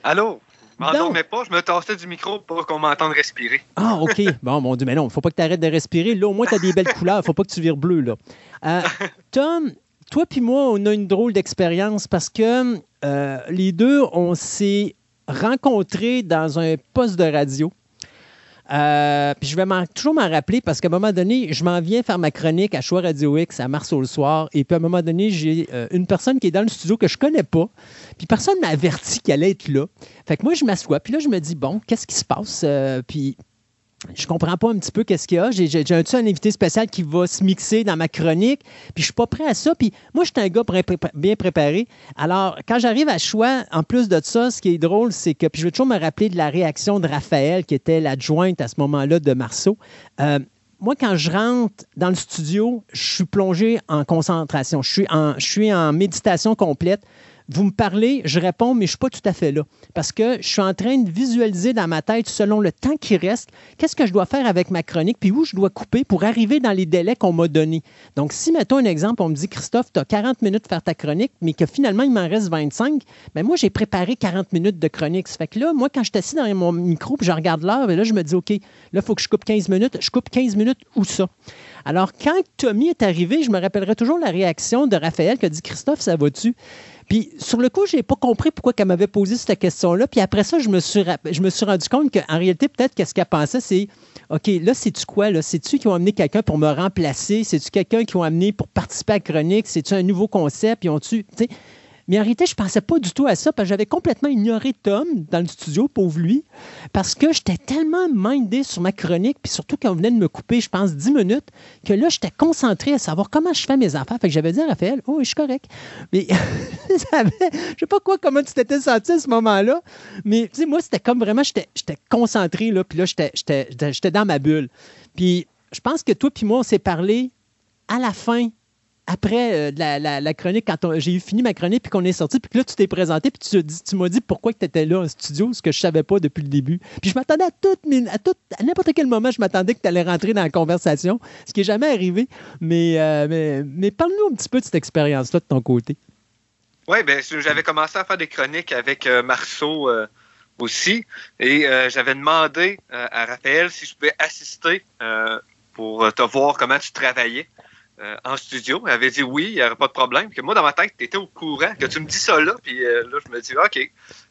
Allô? Je m'endormais pas, je me tassais du micro pour qu'on m'entende respirer. Ah, OK. Bon, mon Dieu, mais non, il ne faut pas que tu arrêtes de respirer. Là, au moins, tu as des belles couleurs, il ne faut pas que tu vires bleu, là. Euh, Tom, toi puis moi, on a une drôle d'expérience parce que euh, les deux, on s'est rencontré dans un poste de radio. Euh, puis je vais toujours m'en rappeler parce qu'à un moment donné, je m'en viens faire ma chronique à Choix Radio X à Marceau le soir. Et puis à un moment donné, j'ai euh, une personne qui est dans le studio que je connais pas. Puis personne m'a averti qu'elle allait être là. Fait que moi, je m'assois. Puis là, je me dis, bon, qu'est-ce qui se passe? Puis je comprends pas un petit peu qu'est-ce qu'il y a. J'ai, un, invité spécial qui va se mixer dans ma chronique, puis je suis pas prêt à ça. Puis moi, je suis un gars bien préparé. Alors, quand j'arrive à choix, en plus de ça, ce qui est drôle, c'est que, puis je vais toujours me rappeler de la réaction de Raphaël, qui était l'adjointe à ce moment-là de Marceau. Euh, moi, quand je rentre dans le studio, je suis plongé en concentration. Je suis en, je suis en méditation complète. Vous me parlez, je réponds, mais je ne suis pas tout à fait là. Parce que je suis en train de visualiser dans ma tête, selon le temps qui reste, qu'est-ce que je dois faire avec ma chronique, puis où je dois couper pour arriver dans les délais qu'on m'a donnés. Donc, si, mettons un exemple, on me dit, Christophe, tu as 40 minutes pour faire ta chronique, mais que finalement, il m'en reste 25, bien, moi, j'ai préparé 40 minutes de chronique. Ça fait que là, moi, quand je suis assis dans mon micro, puis je regarde l'heure, et là, je me dis, OK, là, il faut que je coupe 15 minutes. Je coupe 15 minutes où ça? Alors, quand Tommy est arrivé, je me rappellerai toujours la réaction de Raphaël qui a dit Christophe, ça va-tu? Puis, sur le coup, je n'ai pas compris pourquoi elle m'avait posé cette question-là. Puis après ça, je me suis, je me suis rendu compte qu'en réalité, peut-être qu'est-ce qu'elle pensait, c'est OK, là, c'est-tu quoi? Là? C'est-tu qui ont amené quelqu'un pour me remplacer? C'est-tu quelqu'un qui ont amené pour participer à la chronique? C'est-tu un nouveau concept? Ils ont-tu. Mais en réalité, je ne pensais pas du tout à ça parce que j'avais complètement ignoré Tom dans le studio, pauvre lui, parce que j'étais tellement mindé sur ma chronique, puis surtout quand on venait de me couper, je pense, 10 minutes, que là, j'étais concentré à savoir comment je fais mes affaires. Fait que j'avais dit à Raphaël, oh, je suis correct. Mais je sais pas quoi, comment tu t'étais senti à ce moment-là, mais tu sais, moi, c'était comme vraiment, j'étais concentré, là, puis là, j'étais dans ma bulle. Puis je pense que toi puis moi, on s'est parlé à la fin après euh, la, chronique, quand j'ai fini ma chronique, puis qu'on est sorti, puis que là, tu t'es présenté, puis tu, m'as dit pourquoi tu étais là en studio, ce que je savais pas depuis le début. Puis je m'attendais à mes- à, tout- à n'importe quel moment, je m'attendais que tu allais rentrer dans la conversation, ce qui n'est jamais arrivé. Mais, euh, mais, mais parle-nous un petit peu de cette expérience-là de ton côté. Oui, ben, j'avais commencé à faire des chroniques avec euh, Marceau aussi. Et j'avais demandé à Raphaël si je pouvais assister pour te voir comment tu travaillais euh, en studio. Elle avait dit oui, il n'y aurait pas de problème. Que moi, dans ma tête, tu étais au courant, que tu me dis ça là. Puis euh, là, je me dis OK.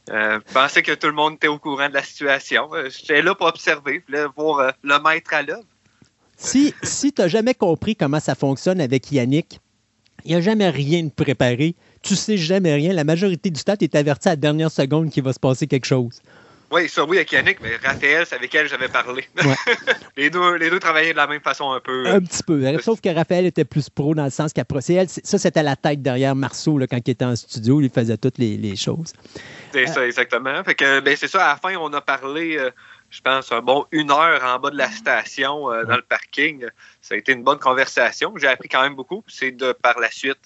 Euh, je pensais que tout le monde était au courant de la situation. J'étais là pour observer, je voulais voir le maître à l'œuvre. Si, si tu n'as jamais compris comment ça fonctionne avec Yannick, il n'y a jamais rien de préparé. Tu sais jamais rien. La majorité du temps, tu es averti à la dernière seconde qu'il va se passer quelque chose. Oui, ça oui avec Yannick, mais Raphaël, c'est avec elle que j'avais parlé. les, deux, les deux travaillaient de la même façon un peu. Un petit peu. Sauf que Raphaël était plus pro dans le sens qu'après, c'est elle, c'est- ça, c'était la tête derrière Marceau là, quand il était en studio. Il faisait toutes les, les choses. C'est ça, exactement. Fait que, ben, c'est ça, à la fin, on a parlé, euh, je pense, un bon une heure en bas de la station, euh, dans le parking. Ça a été une bonne conversation. J'ai appris quand même beaucoup. C'est de par la suite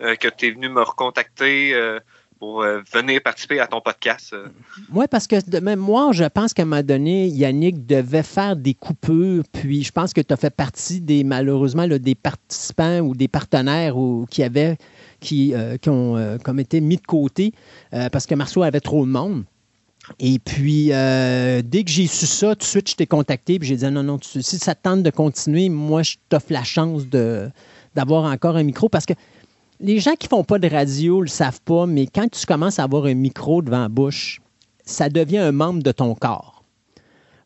euh, que tu es venu me recontacter euh, pour euh, venir participer à ton podcast. euh. Oui, parce que de mémoire, je pense qu'à un moment donné, Yannick devait faire des coupures, puis je pense que tu as fait partie des, malheureusement, des participants ou des partenaires ou, qui avaient, qui, euh, qui ont comme été mis de côté parce que Marceau avait trop de monde. Et puis, dès que j'ai su ça, tout de suite, je t'ai contacté, puis j'ai dit non, non, si ça te tente de continuer, moi, je t'offre la chance d'avoir encore un micro parce que les gens qui font pas de radio le savent pas, mais quand tu commences à avoir un micro devant la bouche, ça devient un membre de ton corps.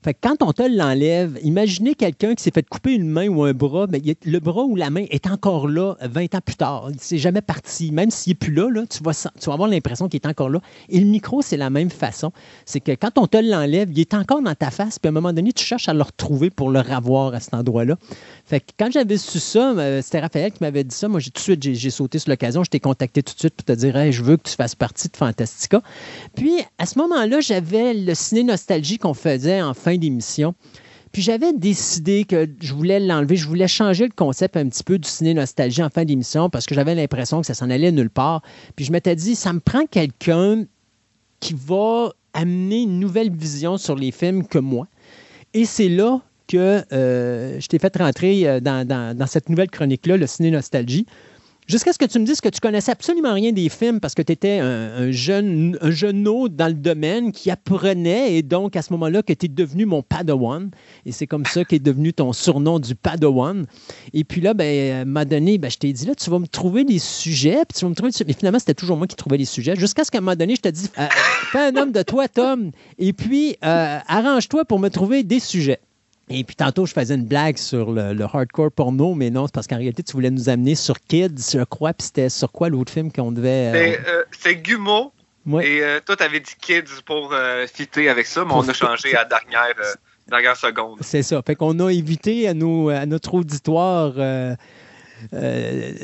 Fait que quand on te l'enlève, imaginez quelqu'un qui s'est fait couper une main ou un bras, mais le bras ou la main est encore là 20 ans plus tard. Il s'est jamais parti. Même s'il n'est plus là, tu, vas, avoir l'impression qu'il est encore là. Et le micro, c'est la même façon. C'est que quand on te l'enlève, il est encore dans ta face, puis à un moment donné, tu cherches à le retrouver pour le revoir à cet endroit-là. Fait que quand j'avais su ça, euh, c'était Raphaël qui m'avait dit ça. Moi, j'ai tout de suite, j'ai, sauté sur l'occasion. Je t'ai contacté tout de suite pour te dire, Hey, je veux que tu fasses partie de Fantastica. Puis, à ce moment-là, j'avais le ciné nostalgie qu'on faisait en fin d'émission. Puis j'avais décidé que je voulais l'enlever, je voulais changer le concept un petit peu du ciné nostalgie en fin d'émission parce que j'avais l'impression que ça s'en allait nulle part. Puis je m'étais dit, ça me prend quelqu'un qui va amener une nouvelle vision sur les films que moi. Et c'est là que euh, je t'ai fait rentrer euh, dans, dans- dans cette nouvelle chronique-là, le ciné nostalgie. Jusqu'à ce que tu me dises que tu connaissais absolument rien des films parce que tu étais un, un jeune, un dans le domaine qui apprenait et donc à ce moment-là que tu es devenu mon Padawan. Et c'est comme ça qu'est devenu ton surnom du Padawan. Et puis là, ben, m'a donné, ben, je t'ai dit là, tu vas me trouver des sujets, puis tu vas me trouver. Mais finalement, c'était toujours moi qui trouvais les sujets. Jusqu'à ce qu'à un moment donné, je te dis, euh, fais un homme de toi, Tom, et puis euh, arrange-toi pour me trouver des sujets. Et puis tantôt, je faisais une blague sur le, le hardcore porno, mais non, c'est parce qu'en réalité, tu voulais nous amener sur Kids, je crois, puis c'était sur quoi l'autre film qu'on devait. euh, C'est euh, Gumo. Ouais. Et euh, toi, t'avais dit Kids pour euh, fitter avec ça, mais on a changé à la dernière, euh, dernière seconde. C'est ça. Fait qu'on a évité à, nos, à notre auditoire, euh,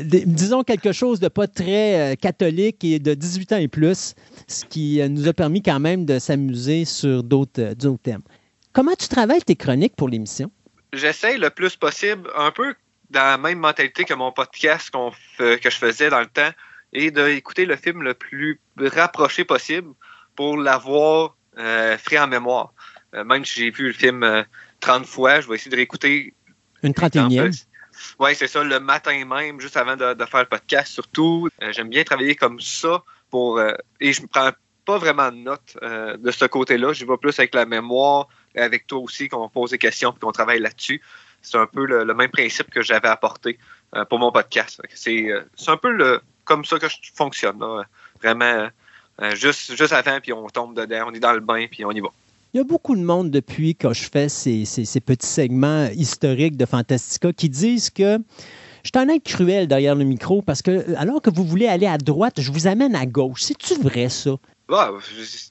disons quelque chose de pas très euh, catholique et de 18 ans et plus, ce qui euh, nous a permis quand même de s'amuser sur d'autres d'autres thèmes. Comment tu travailles tes chroniques pour l'émission? J'essaye le plus possible, un peu dans la même mentalité que mon podcast fait- que je faisais dans le temps, et d'écouter le film le plus rapproché possible pour l'avoir euh, frais en mémoire. Euh, même si j'ai vu le film euh, 30 fois, je vais essayer de réécouter Une 31e? Oui, c'est ça, le matin même, juste avant de, de faire le podcast, surtout. Euh, J'aime bien travailler comme ça pour. euh, et je ne prends pas vraiment de notes euh, de ce côté-là. Je vais plus avec la mémoire, avec toi aussi, qu'on pose des questions et qu'on travaille là-dessus. C'est un peu le, même principe que j'avais apporté euh, pour mon podcast. Euh, c'est un peu le, comme ça que je fonctionne. Vraiment, euh, juste, juste avant, puis on tombe dedans, on est dans le bain, puis on y va. Il y a beaucoup de monde depuis que je fais ces, ces- petits segments historiques de Fantastica qui disent que je suis un être cruel derrière le micro parce que alors que vous voulez aller à droite, je vous amène à gauche. C'est-tu vrai ça? Ouais,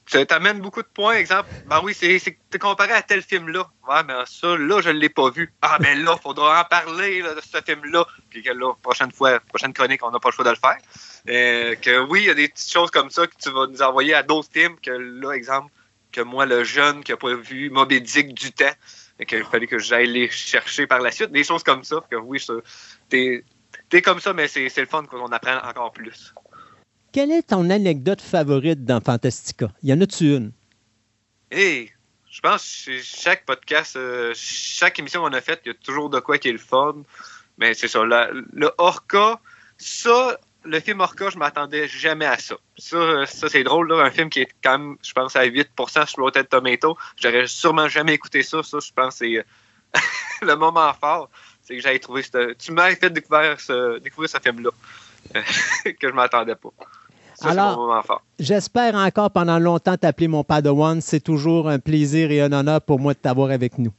ça t'amène beaucoup de points. Exemple, ben oui, c'est comparé à tel film-là. Ouais, mais ça, là, je ne l'ai pas vu. Ah, ben là, faudra en parler de ce film-là. Puis que là, prochaine fois, prochaine chronique, on n'a pas le choix de le faire. Euh, que oui, il y a des petites choses comme ça que tu vas nous envoyer à d'autres films. Que là, exemple, que moi, le jeune qui n'a pas vu Moby Dick du temps, et qu'il fallait que j'aille les chercher par la suite. Des choses comme ça. Que oui, ça, t'es t'es comme ça, mais c'est le fun qu'on apprend encore plus. Quelle est ton anecdote favorite dans Fantastica? Y en a-tu une? Hey, je pense que chaque podcast, euh, chaque émission qu'on a faite, il y a toujours de quoi qui est le fun. Mais c'est ça, le Orca, ça, le film Orca, je m'attendais jamais à ça. Ça, euh, ça c'est drôle, un film qui est quand même, je pense, à 8% sur Rotten Tomato. J'aurais sûrement jamais écouté ça. Ça, je pense, c'est euh, le moment fort. C'est que j'avais trouvé ce... Tu m'as fait découvrir ce, découvrir ce film-là, que je m'attendais pas. Ça, Alors- mon moment fort. J'espère encore pendant longtemps t'appeler mon Padawan. C'est toujours un plaisir et un honneur pour moi de t'avoir avec nous.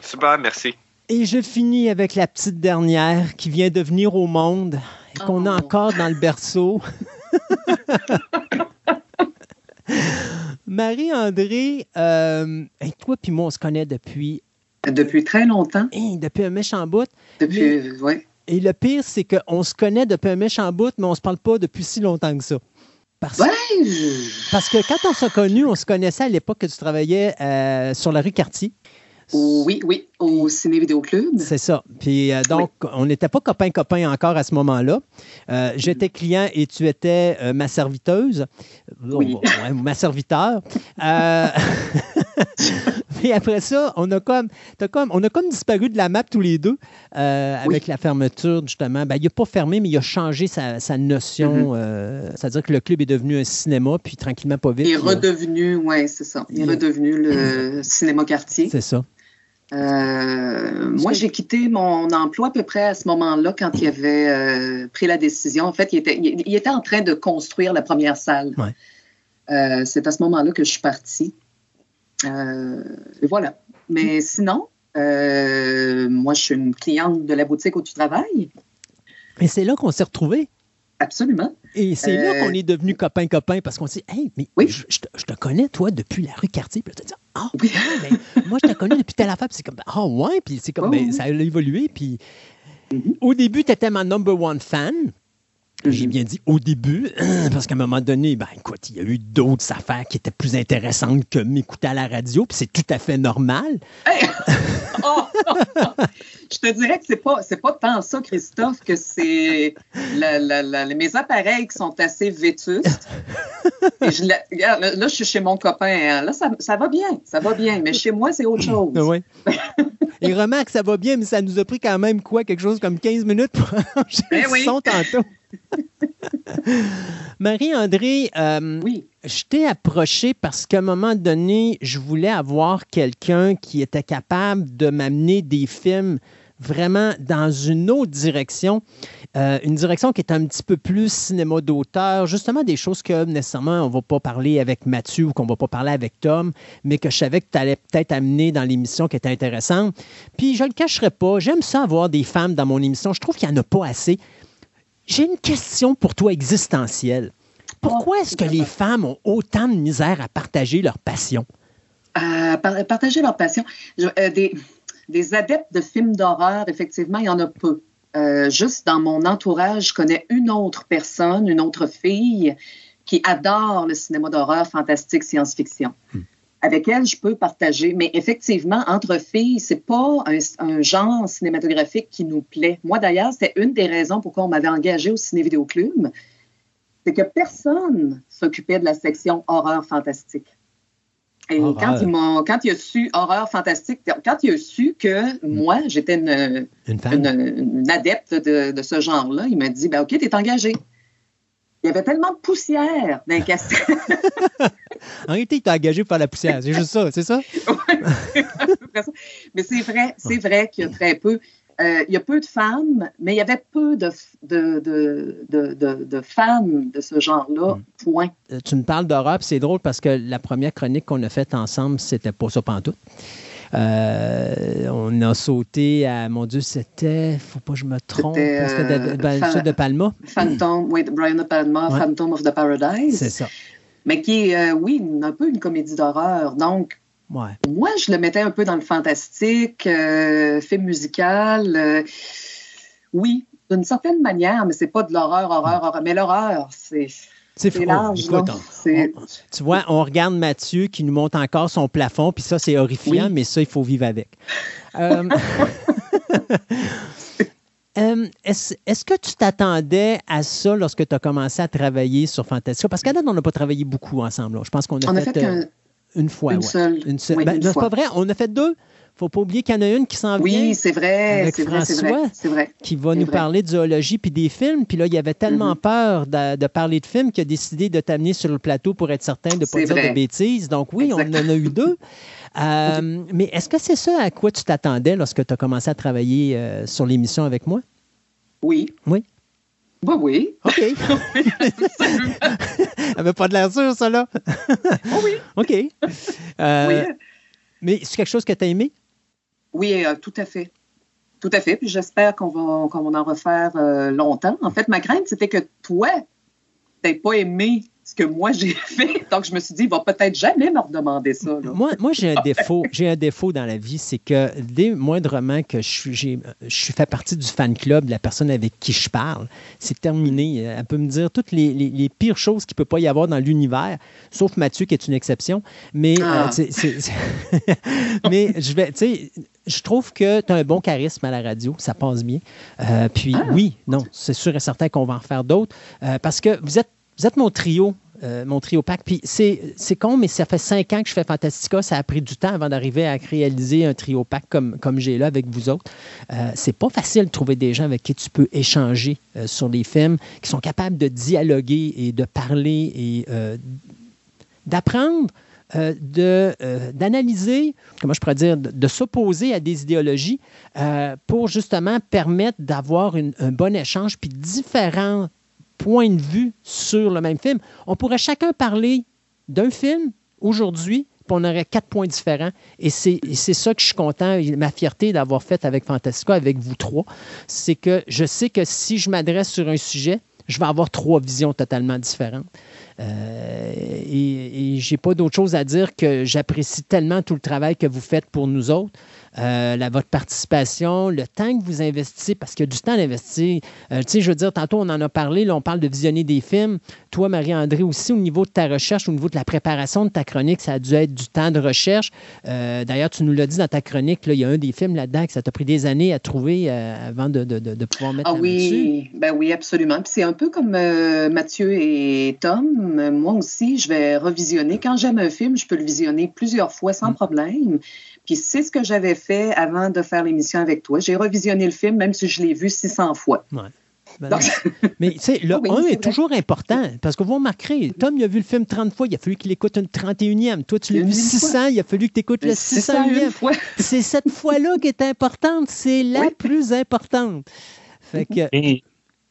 Super, merci. Et je finis avec la petite dernière qui vient de venir au monde et qu'on a encore dans le berceau. Marie-André, euh, hey, toi puis moi, on se connaît depuis... Depuis très longtemps. depuis un méchant bout. Depuis, Mais- oui. Et le pire, c'est qu'on se connaît depuis un méchant bout, mais on se parle pas depuis si longtemps que ça. Parce, parce que quand on s'est connus, on se connaissait à l'époque que tu travaillais euh, sur la rue Cartier. Oui, oui, au Ciné Vidéo Club. C'est ça. Puis euh, donc, on n'était pas copains-copains encore à ce moment-là. Euh, J'étais client et tu étais euh, ma serviteuse. Oui. Ouais, ma serviteur. Puis après ça, on a comme, comme, on a comme disparu de la map tous les deux euh, avec la fermeture, justement. Ben, il n'a pas fermé, mais il a changé sa, sa notion. euh, C'est-à-dire que le club est devenu un cinéma, puis tranquillement, pas vite. Il est redevenu, oui, c'est ça. Il est redevenu le cinéma quartier. C'est ça. Euh, moi, j'ai quitté mon emploi à peu près à ce moment-là quand il avait euh, pris la décision. En fait, il était, il, il était en train de construire la première salle. Ouais. Euh, c'est à ce moment-là que je suis partie. Euh, voilà. Mais sinon, euh, moi, je suis une cliente de la boutique où tu travailles. Et c'est là qu'on s'est retrouvés. Absolument. Et c'est là Euh, qu'on est devenus copains-copains parce qu'on s'est dit, hey, mais je, je te, je te connais, toi, depuis la rue Cartier. Puis là, tu dit, ah oui, ben, moi, je te connais depuis telle affaire. Puis c'est comme, ah ouais, puis c'est comme, ben, ça a évolué. Puis au début, tu étais ma number one fan. J'ai bien dit au début, parce qu'à un moment donné, ben écoute, il y a eu d'autres affaires qui étaient plus intéressantes que m'écouter à la radio, puis c'est tout à fait normal. Oh! je te dirais que c'est pas, c'est pas tant ça, Christophe, que c'est la- la- la- mes appareils qui sont assez vétustes. Et je la- regarde, là, je suis chez mon copain. hein. Là, ça, ça va bien, ça va bien. Mais chez moi, c'est autre chose. Oui. Et remarque, ça va bien, mais ça nous a pris quand même quoi, quelque chose comme 15 minutes pour arranger Ben le oui. son tantôt. Marie-André, euh, je t'ai approché parce qu'à un moment donné, je voulais avoir quelqu'un qui était capable de m'amener des films vraiment dans une autre direction, euh, une direction qui est un petit peu plus cinéma d'auteur, justement des choses que nécessairement on ne va pas parler avec Mathieu ou qu'on ne va pas parler avec Tom, mais que je savais que tu allais peut-être amener dans l'émission qui était intéressante. Puis je ne le cacherai pas, j'aime ça avoir des femmes dans mon émission, je trouve qu'il n'y en a pas assez. J'ai une question pour toi existentielle. Pourquoi est-ce que les femmes ont autant de misère à partager leur passion? À par- partager leur passion. Je- euh, des, des adeptes de films d'horreur, effectivement, il y en a peu. Euh, juste dans mon entourage, je connais une autre personne, une autre fille qui adore le cinéma d'horreur, fantastique, science-fiction. Avec elle, je peux partager. Mais effectivement, entre filles, c'est pas un, un genre cinématographique qui nous plaît. Moi, d'ailleurs, c'est une des raisons pourquoi on m'avait engagé au Ciné Vidéo Club. C'est que personne s'occupait de la section horreur fantastique. Et Horreur. quand il, quand il a su horreur fantastique, quand il a su que moi, j'étais une, Une femme? une, une adepte de, de ce genre-là, il m'a dit ben, OK, tu es engagé. Il y avait tellement de poussière dans les cassettes. En réalité, il t'a engagé pour faire la poussière. C'est juste ça, c'est ça? mais c'est vrai, c'est vrai qu'il y a très peu. euh, il y a peu de femmes, mais il y avait peu de, de, de, de, de- de femmes de ce genre-là, point. Euh, Tu me parles d'horreur, c'est drôle parce que la première chronique qu'on a faite ensemble, c'était pas ça pantoute. Euh, on a sauté à, mon Dieu, c'était, faut pas que je me trompe, de, euh, ben, de Palma. Phantom, oui, de Brian De Palma, Ouais. Phantom of the Paradise. C'est ça. Mais qui est, euh, oui, un peu une comédie d'horreur. Donc, Ouais. moi, je le mettais un peu dans le fantastique, euh, film musical. oui, d'une certaine manière, mais c'est pas de l'horreur, horreur, horreur. Mais l'horreur, c'est. C'est large, Écoute, on- on- tu vois, on regarde Mathieu qui nous montre encore son plafond, puis ça, c'est horrifiant, Oui. mais ça, il faut vivre avec. Euh, euh, Est-ce que tu t'attendais à ça lorsque tu as commencé à travailler sur Fantastica? Parce qu'à date, on n'a pas travaillé beaucoup ensemble. là. Je pense qu'on a, a fait, fait euh, une fois. une ouais. seule. Une seule. Oui, Ben, c'est pas vrai. On a fait deux? Faut pas oublier qu'il y en a une qui s'en vient. Oui, c'est vrai, avec c'est vrai, c'est vrai, qui va nous vrai. parler de zoologie puis des films. Puis là, il avait tellement Mhm. peur de, de parler de films qu'il a décidé de t'amener sur le plateau pour être certain de ne pas dire vrai. de bêtises. Donc oui, on en a eu deux. Euh, mais est-ce que c'est ça à quoi tu t'attendais lorsque tu as commencé à travailler euh, sur l'émission avec moi? Oui. Oui. Bah oui. OK. Elle n'avait pas de l'air sûr, ça, là. oui. OK. Euh, Oui. Mais c'est quelque chose que tu as aimé? Oui, euh, tout à fait. Tout à fait. Puis j'espère qu'on va, qu'on va en refaire euh, longtemps. En fait, ma crainte, c'était que toi, tu pas aimé ce que moi j'ai fait. Donc, je me suis dit, il va peut-être jamais me redemander ça. là. Moi, moi j'ai un défaut. J'ai un défaut dans la vie, c'est que dès moindrement que je suis, je suis fait partie du fan club de la personne avec qui je parle, c'est terminé. Elle peut me dire toutes les, les- les pires choses qu'il ne peut pas y avoir dans l'univers, sauf Mathieu qui est une exception. Mais, Ah. euh, c'est- c'est- c'est- mais je vais, tu sais, je trouve que tu as un bon charisme à la radio, ça passe bien. Euh, puis oui, non, c'est sûr et certain qu'on va en faire d'autres euh, parce que vous êtes, vous êtes mon trio. euh, mon trio pack. Puis c'est con, mais ça fait cinq ans que je fais Fantastica. Ça a pris du temps avant d'arriver à réaliser un trio pack comme, comme j'ai là avec vous autres. Euh, c'est pas facile de trouver des gens avec qui tu peux échanger euh, sur les films, qui sont capables de dialoguer et de parler et euh, d'apprendre, d'analyser, comment je pourrais dire, de, s'opposer à des idéologies pour justement permettre d'avoir un bon échange puis différents points de vue sur le même film. On pourrait chacun parler d'un film aujourd'hui, puis on aurait quatre points différents. Et c'est, ça que je suis content, ma fierté d'avoir fait avec Fantastica, avec vous trois, c'est que je sais que si je m'adresse sur un sujet, je vais avoir trois visions totalement différentes. Euh, et, et j'ai pas d'autre chose à dire que j'apprécie tellement tout le travail que vous faites pour nous autres, euh, la, votre participation, le temps que vous investissez, parce qu'il y a du temps à investir. Euh, tu sais, je veux dire, tantôt on en a parlé, là, on parle de visionner des films. Toi, Marie-André, aussi, au niveau de ta recherche, au niveau de la préparation de ta chronique, ça a dû être du temps de recherche. Euh, D'ailleurs, tu nous l'as dit dans ta chronique, là, il y a un des films là-dedans que ça t'a pris des années à trouver avant de, de- de- de pouvoir mettre Ah la main dessus. oui, ben oui, absolument. Puis c'est un peu comme Mathieu et Tom. Moi aussi, je vais revisionner. Quand j'aime un film, je peux le visionner plusieurs fois Mm. sans problème. Puis c'est ce que j'avais fait avant de faire l'émission avec toi. J'ai revisionné le film, même si je l'ai vu 600 fois. Ouais. Ben. Mais tu sais, le Oui, 1 c'est est toujours important parce que vous remarquerez, Tom, il a vu le film 30 fois, il a fallu qu'il écoute une 31e. Toi, tu l'as vu mille 600, il a fallu que tu écoutes le 601 601e. fois. C'est cette fois-là qui est importante, c'est la plus importante. Fait que, Et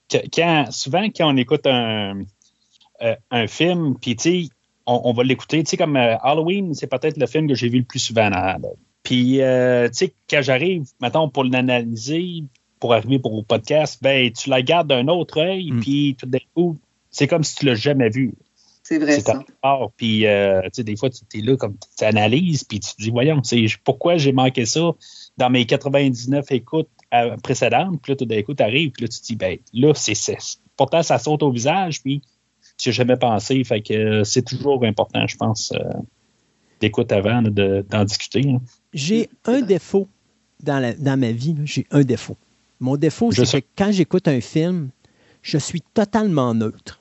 que- quand, souvent, quand on écoute un, euh, un film, puis tu sais, on, on va l'écouter, tu sais, comme euh, Halloween, c'est peut-être le film que j'ai vu le plus souvent. Puis, euh, tu sais, quand j'arrive, mettons, pour l'analyser, pour arriver pour le podcast, ben, tu la gardes d'un autre œil, puis tout d'un coup, c'est comme si tu l'as jamais vu. C'est vrai, C'est ça. Puis, euh, tu sais, des fois, tu es là, comme tu analyses, puis tu te dis, voyons, c'est pourquoi j'ai manqué ça dans mes 99 écoutes précédentes? Puis là, tout d'un coup, tu arrives, puis là, tu te dis, ben, là, c'est c'est- Pourtant, ça saute au visage, puis tu n'y as jamais pensé. Fait que euh, c'est toujours important, je pense, euh, d'écoute avant de- d'en discuter. hein. j'ai un défaut dans, la- dans ma vie, j'ai un défaut. Mon défaut, c'est que quand j'écoute un film, je suis totalement neutre.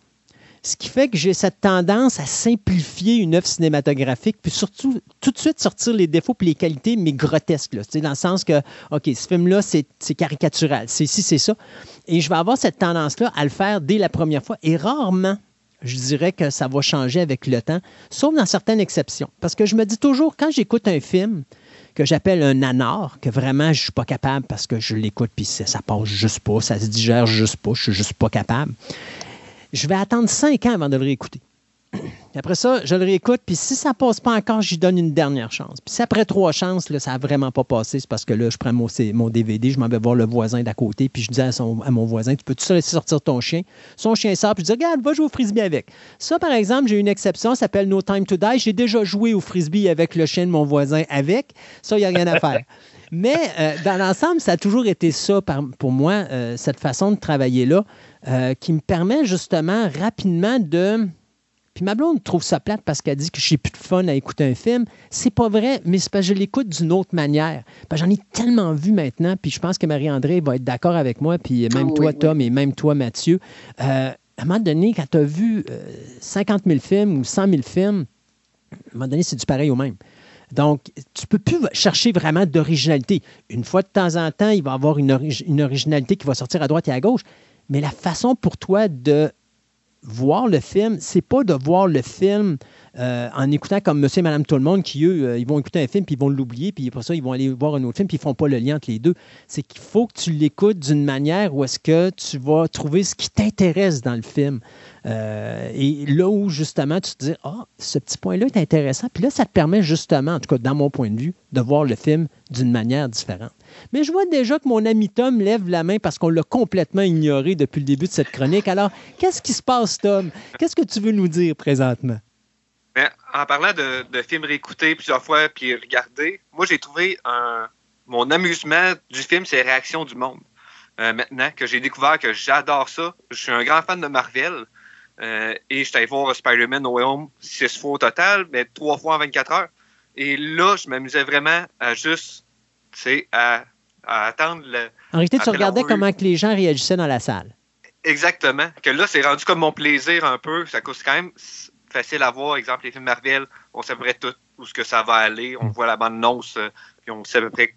Ce qui fait que j'ai cette tendance à simplifier une œuvre cinématographique, puis surtout tout de suite sortir les défauts puis les qualités, mais grotesques. Là, dans le sens que, OK, ce film-là, c'est c'est caricatural, c'est ci, c'est ça. Et je vais avoir cette tendance-là à le faire dès la première fois. Et rarement, je dirais que ça va changer avec le temps, sauf dans certaines exceptions. Parce que je me dis toujours, quand j'écoute un film que j'appelle un nanar, que vraiment je suis pas capable parce que je l'écoute puis ça, ça passe juste pas, ça se digère juste pas, je suis juste pas capable. Je vais attendre cinq ans avant de le réécouter. Puis après ça, je le réécoute, puis si ça passe pas encore, j'y donne une dernière chance. Puis si après trois chances, là, ça n'a vraiment pas passé, c'est parce que là, je prends mon, mon DVD, je m'en vais voir le voisin d'à côté, puis je dis à, son- à mon voisin, tu peux-tu laisser sortir ton chien? Son chien sort, puis je dis, regarde, va jouer au frisbee avec. Ça, par exemple, j'ai une exception, ça s'appelle No Time to Die. J'ai déjà joué au frisbee avec le chien de mon voisin avec. Ça, il n'y a rien à faire. Mais euh, dans l'ensemble, ça a toujours été ça par- pour moi, euh, cette façon de travailler-là, euh, qui me permet justement rapidement de. Puis ma blonde trouve ça plate parce qu'elle dit que j'ai plus de fun à écouter un film. C'est pas vrai, mais c'est parce que je l'écoute d'une autre manière. J'en ai tellement vu maintenant, puis je pense que Marie-André va être d'accord avec moi, puis même Ah toi, oui, oui. Tom, et même toi, Mathieu. Euh, à un moment donné, quand tu as vu euh, 50 000 films ou 100 000 films, à un moment donné, c'est du pareil au même. Donc, tu ne peux plus chercher vraiment d'originalité. Une fois de temps en temps, il va y avoir une, ori- une originalité qui va sortir à droite et à gauche, mais la façon pour toi de voir le film, c'est pas de voir le film euh, en écoutant comme Monsieur et Madame Tout le Monde qui, eux, euh, ils vont écouter un film puis ils vont l'oublier, puis après ça, ils vont aller voir un autre film puis ils font pas le lien entre les deux. C'est qu'il faut que tu l'écoutes d'une manière où est-ce que tu vas trouver ce qui t'intéresse dans le film. Euh, et là où, justement, tu te dis, ah, ce petit point-là est intéressant. Puis là, ça te permet, justement, en tout cas, dans mon point de vue, de voir le film d'une manière différente. Mais je vois déjà que mon ami Tom lève la main parce qu'on l'a complètement ignoré depuis le début de cette chronique. Alors, qu'est-ce qui se passe, Tom? Qu'est-ce que tu veux nous dire présentement? Mais en parlant de, de films réécoutés plusieurs fois puis regardés, moi j'ai trouvé un, mon amusement du film, c'est les réactions du monde. Euh, maintenant que j'ai découvert que j'adore ça, je suis un grand fan de Marvel euh, et je suis allé voir Spider-Man No Way Home six fois au total, mais trois fois en 24 heures. Et là, je m'amusais vraiment à juste, tu sais, à, à attendre le. En réalité, tu regardais comment que les gens réagissaient dans la salle. Exactement. Que là, c'est rendu comme mon plaisir un peu. Ça coûte quand même facile à voir. Exemple, les films Marvel, on sait à peu près tout où ce que ça va aller. On voit la bande-annonce, euh, puis on sait à peu près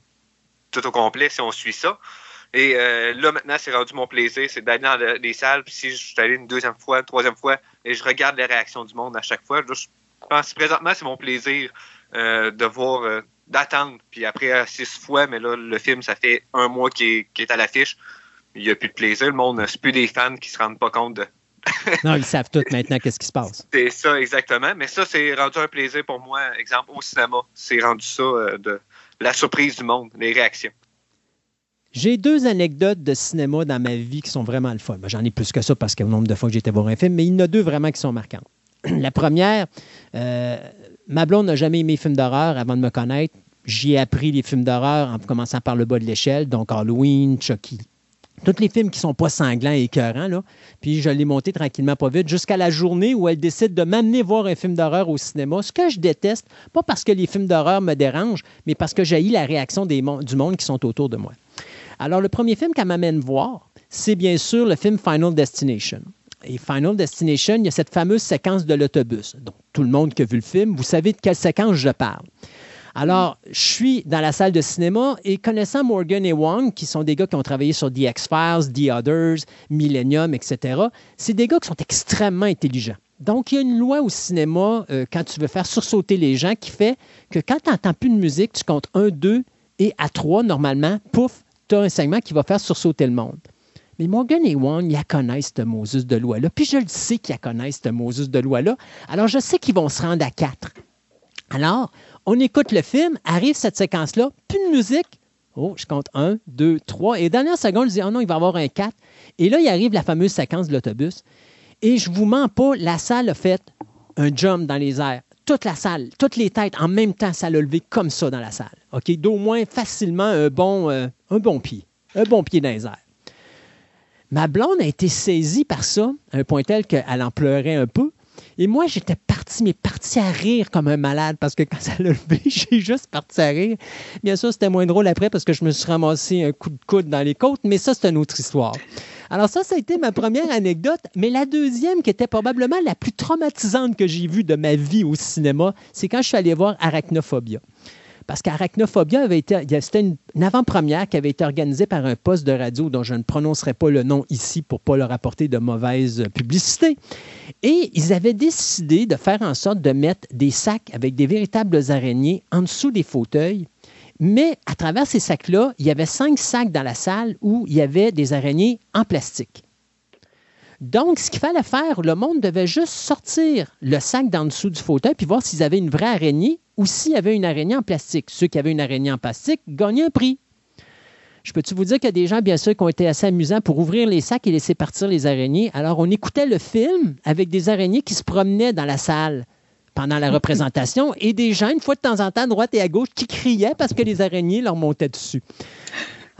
tout au complet si on suit ça. Et euh, là, maintenant, c'est rendu mon plaisir, c'est d'aller dans le- les salles. Puis si je suis allé une deuxième fois, une troisième fois, et je regarde les réactions du monde à chaque fois, là, je pense présentement, c'est mon plaisir euh, de voir, euh, d'attendre. Puis après, euh, six fois, mais là, le film, ça fait un mois qu'il est, à l'affiche. Il n'y a plus de plaisir. Le monde, c'est plus des fans qui se rendent pas compte de. Non, ils savent tout maintenant qu'est-ce qui se passe. C'est ça, exactement. Mais ça, c'est rendu un plaisir pour moi. Exemple, au cinéma, c'est rendu ça euh, de la surprise du monde, les réactions. J'ai deux anecdotes de cinéma dans ma vie qui sont vraiment le fun. Ben, J'en ai plus que ça parce que le nombre de fois que j'ai été voir un film, mais il y en a deux vraiment qui sont marquantes. La première, euh, ma blonde n'a jamais aimé les films d'horreur avant de me connaître. J'y ai appris les films d'horreur en commençant par le bas de l'échelle, donc Halloween, Chucky. Tous les films qui sont pas sanglants et écœurants, là. Puis je l'ai monté tranquillement, pas vite, jusqu'à la journée où elle décide de m'amener voir un film d'horreur au cinéma. Ce que je déteste, pas parce que les films d'horreur me dérangent, mais parce que j'ai la réaction du monde qui sont autour de moi. Alors, le premier film qu'elle m'amène voir, c'est bien sûr le film Final Destination. Et Final Destination, il y a cette fameuse séquence de l'autobus. Donc, tout le monde qui a vu le film, vous savez de quelle séquence je parle. Alors, je suis dans la salle de cinéma et connaissant Morgan et Wong, qui sont des gars qui ont travaillé sur The X-Files, The Others, Millennium, etc., c'est des gars qui sont extrêmement intelligents. Donc, il y a une loi au cinéma, euh, quand tu veux faire sursauter les gens, qui fait que quand tu n'entends plus de musique, tu comptes 1, 2 et à 3, normalement, pouf, un segment qui va faire sursauter le monde. Mais Morgan et Wong, ils connaissent, cette Moses de loi-là. Puis je le sais qu'ils connaissent, cette Moses de loi-là. Alors, je sais qu'ils vont se rendre à 4. Alors, on écoute le film, arrive cette séquence-là, plus de musique. Oh, je compte 1, 2, 3. Et dernière seconde, je dis, oh non, il va y avoir un 4. Et là, il arrive la fameuse séquence de l'autobus. Et je vous mens pas, la salle a fait un jump dans les airs. Toute la salle, toutes les têtes en même temps, ça l'a levé comme ça dans la salle. OK? D'au moins facilement un bon, euh, un bon pied. Un bon pied dans les airs. Ma blonde a été saisie par ça, à un point tel qu'elle en pleurait un peu. Et moi, j'étais parti, mais parti à rire comme un malade parce que quand ça l'a levé, j'ai juste parti à rire. Bien sûr, c'était moins drôle après parce que je me suis ramassé un coup de coude dans les côtes, mais ça, c'est une autre histoire. Alors ça, ça a été ma première anecdote, mais la deuxième qui était probablement la plus traumatisante que j'ai vue de ma vie au cinéma, c'est quand je suis allé voir Arachnophobia. Parce qu'Arachnophobia avait été, c'était une, une avant-première qui avait été organisée par un poste de radio dont je ne prononcerai pas le nom ici pour ne pas leur apporter de mauvaise publicité. Et ils avaient décidé de faire en sorte de mettre des sacs avec des véritables araignées en dessous des fauteuils mais à travers ces sacs-là, il y avait cinq sacs dans la salle où il y avait des araignées en plastique. Donc, ce qu'il fallait faire, le monde devait juste sortir le sac d'en dessous du fauteuil puis voir s'ils avaient une vraie araignée ou s'il y avait une araignée en plastique. Ceux qui avaient une araignée en plastique gagnaient un prix. Je peux-tu vous dire qu'il y a des gens, bien sûr, qui ont été assez amusants pour ouvrir les sacs et laisser partir les araignées? Alors, on écoutait le film avec des araignées qui se promenaient dans la salle pendant la représentation et des gens, une fois de temps en temps, à droite et à gauche, qui criaient parce que les araignées leur montaient dessus.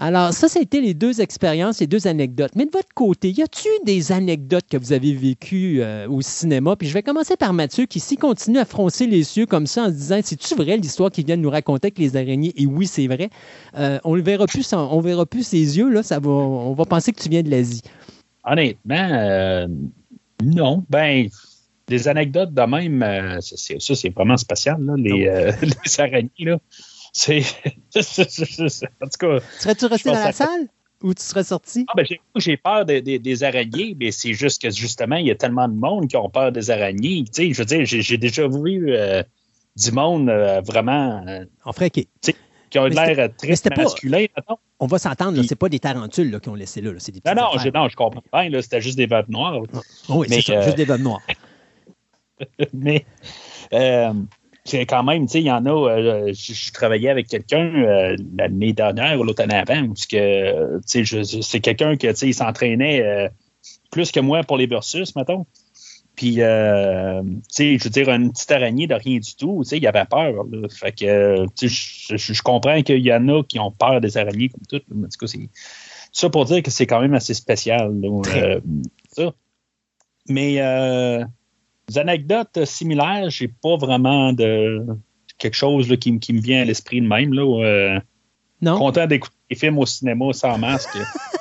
Alors, ça, ça a été les deux expériences, les deux anecdotes. Mais de votre côté, y a-t-il des anecdotes que vous avez vécues euh, au cinéma? Puis je vais commencer par Mathieu, qui s'y continue à froncer les yeux comme ça en se disant C'est-tu vrai l'histoire qu'il vient de nous raconter avec les araignées? Et oui, c'est vrai. Euh, on ne verra plus, on verra plus ses yeux, là, ça va, on va penser que tu viens de l'Asie. Honnêtement, euh, non. Ben, des anecdotes de même, ça, c'est vraiment spécial, là, les, euh, les araignées. Là. C'est. en tout cas. Serais-tu resté dans la salle ou tu serais sorti? Ah, ben, j'ai- peur des, des- des araignées, mais c'est juste que justement, il y a tellement de monde qui ont peur des araignées. Tu sais, je veux dire, j'ai déjà vu euh, du monde euh, vraiment. euh, en fréqué. Qui ont l'air mais très pas- masculin. mettons. On va s'entendre, c'est pas des tarentules qui ont laissé là, là, c'est des Non, non, affaires. je, non, je comprends bien. C'était juste des veuves noires. Oh oui, c'est ça, euh, juste des veuves noires. mais euh, c'est quand même, tu sais, il y en a. euh, je, je travaillais avec quelqu'un euh, l'année dernière ou l'autre année avant, parce que, tu sais, c'est quelqu'un qui, tu sais, il s'entraînait euh, plus que moi pour les versus, mettons. Puis, euh, tu sais, je veux dire, une petite araignée de rien du tout, tu sais, il avait peur. là. Fait que, euh, tu sais, je, comprends qu'il y en a qui ont peur des araignées comme tout. Mais en tout cas, c'est ça pour dire que c'est quand même assez spécial. là, euh, ça. Mais euh, des anecdotes similaires, j'ai pas vraiment de quelque chose là, qui, me- qui me vient à l'esprit de même. Là, euh, non. Content d'écouter des films au cinéma sans masque.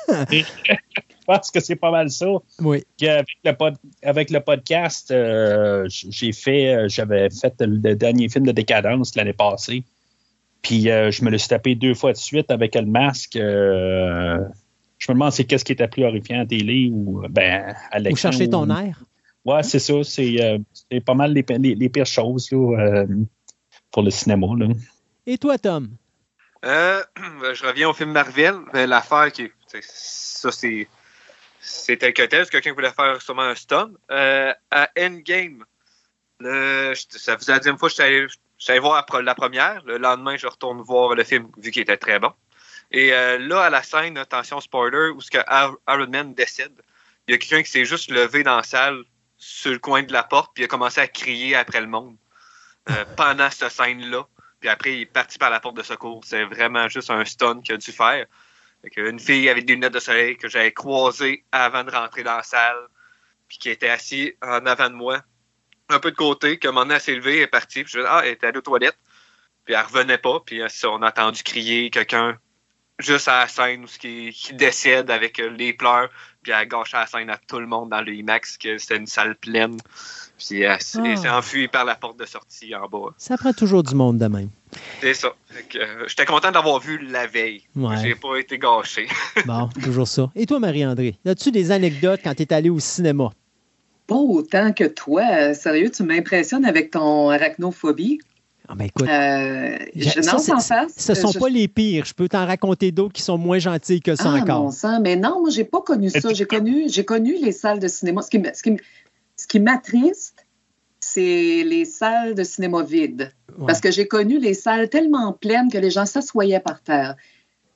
Je pense que c'est pas mal ça. Oui. Avec le, pod- avec le podcast, euh, j'ai fait, euh, j'avais fait le, dernier film de Décadence l'année passée. Puis euh, je me le suis tapé deux fois de suite avec le masque. euh, je me demande c'est qu'est-ce qui était plus horrifiant à télé ou ben à l'écran. Ou chercher ton air. Ouais, c'est ça. C'est euh, c'est pas mal les, les- les pires choses là, euh, pour le cinéma. Là. Et toi, Tom? Euh, je reviens au film Marvel. mais L'affaire qui. Ça, c'est. C'est tel que tel. Quelqu'un voulait faire sûrement un stun. Euh, à Endgame, le, je- ça faisait la deuxième fois que allé- j'étais allé voir la pre- la première. Le lendemain, je retourne voir le film, vu qu'il était très bon. Et euh, là, à la scène, attention spoiler, où ce que Iron Man décède, il y a quelqu'un qui s'est juste levé dans la salle sur le coin de la porte, puis il a commencé à crier après le monde euh, pendant cette scène-là. Puis après, il est parti par la porte de secours. C'est vraiment juste un stun qu'il a dû faire. Une fille avec des lunettes de soleil que j'avais croisée avant de rentrer dans la salle, puis qui était assise en avant de moi, un peu de côté, que elle s'est levée, elle est partie, puis je Ah, elle était allée aux toilettes. Puis elle revenait pas, puis euh, on a entendu crier quelqu'un juste à la scène où qui, qui décède avec euh, les pleurs. Puis elle a gâché la scène à tout le monde dans le IMAX, que c'était une salle pleine. Puis elle elle s'est Ah. enfuie par la porte de sortie en bas. Ça prend toujours du monde de même. C'est ça. Euh, J'étais content d'avoir vu la veille. Ouais. J'ai pas été gâché. Bon, toujours ça. Et toi, Marie-André, as-tu des anecdotes quand tu es allé au cinéma? Pas autant que toi. Euh, Sérieux, tu m'impressionnes avec ton arachnophobie. Ah ben écoute, Euh, je, ça, non, c'est- sans face. ce sont je- pas les pires. Je peux t'en raconter d'autres qui sont moins gentilles que ça ah, encore. mon sang, mais non, moi, j'ai pas connu ça. J'ai connu, j'ai connu les salles de cinéma. Ce qui, ce qui, ce qui m'attriste, c'est les salles de cinéma vides. Parce que j'ai connu les salles tellement pleines que les gens s'assoyaient par terre.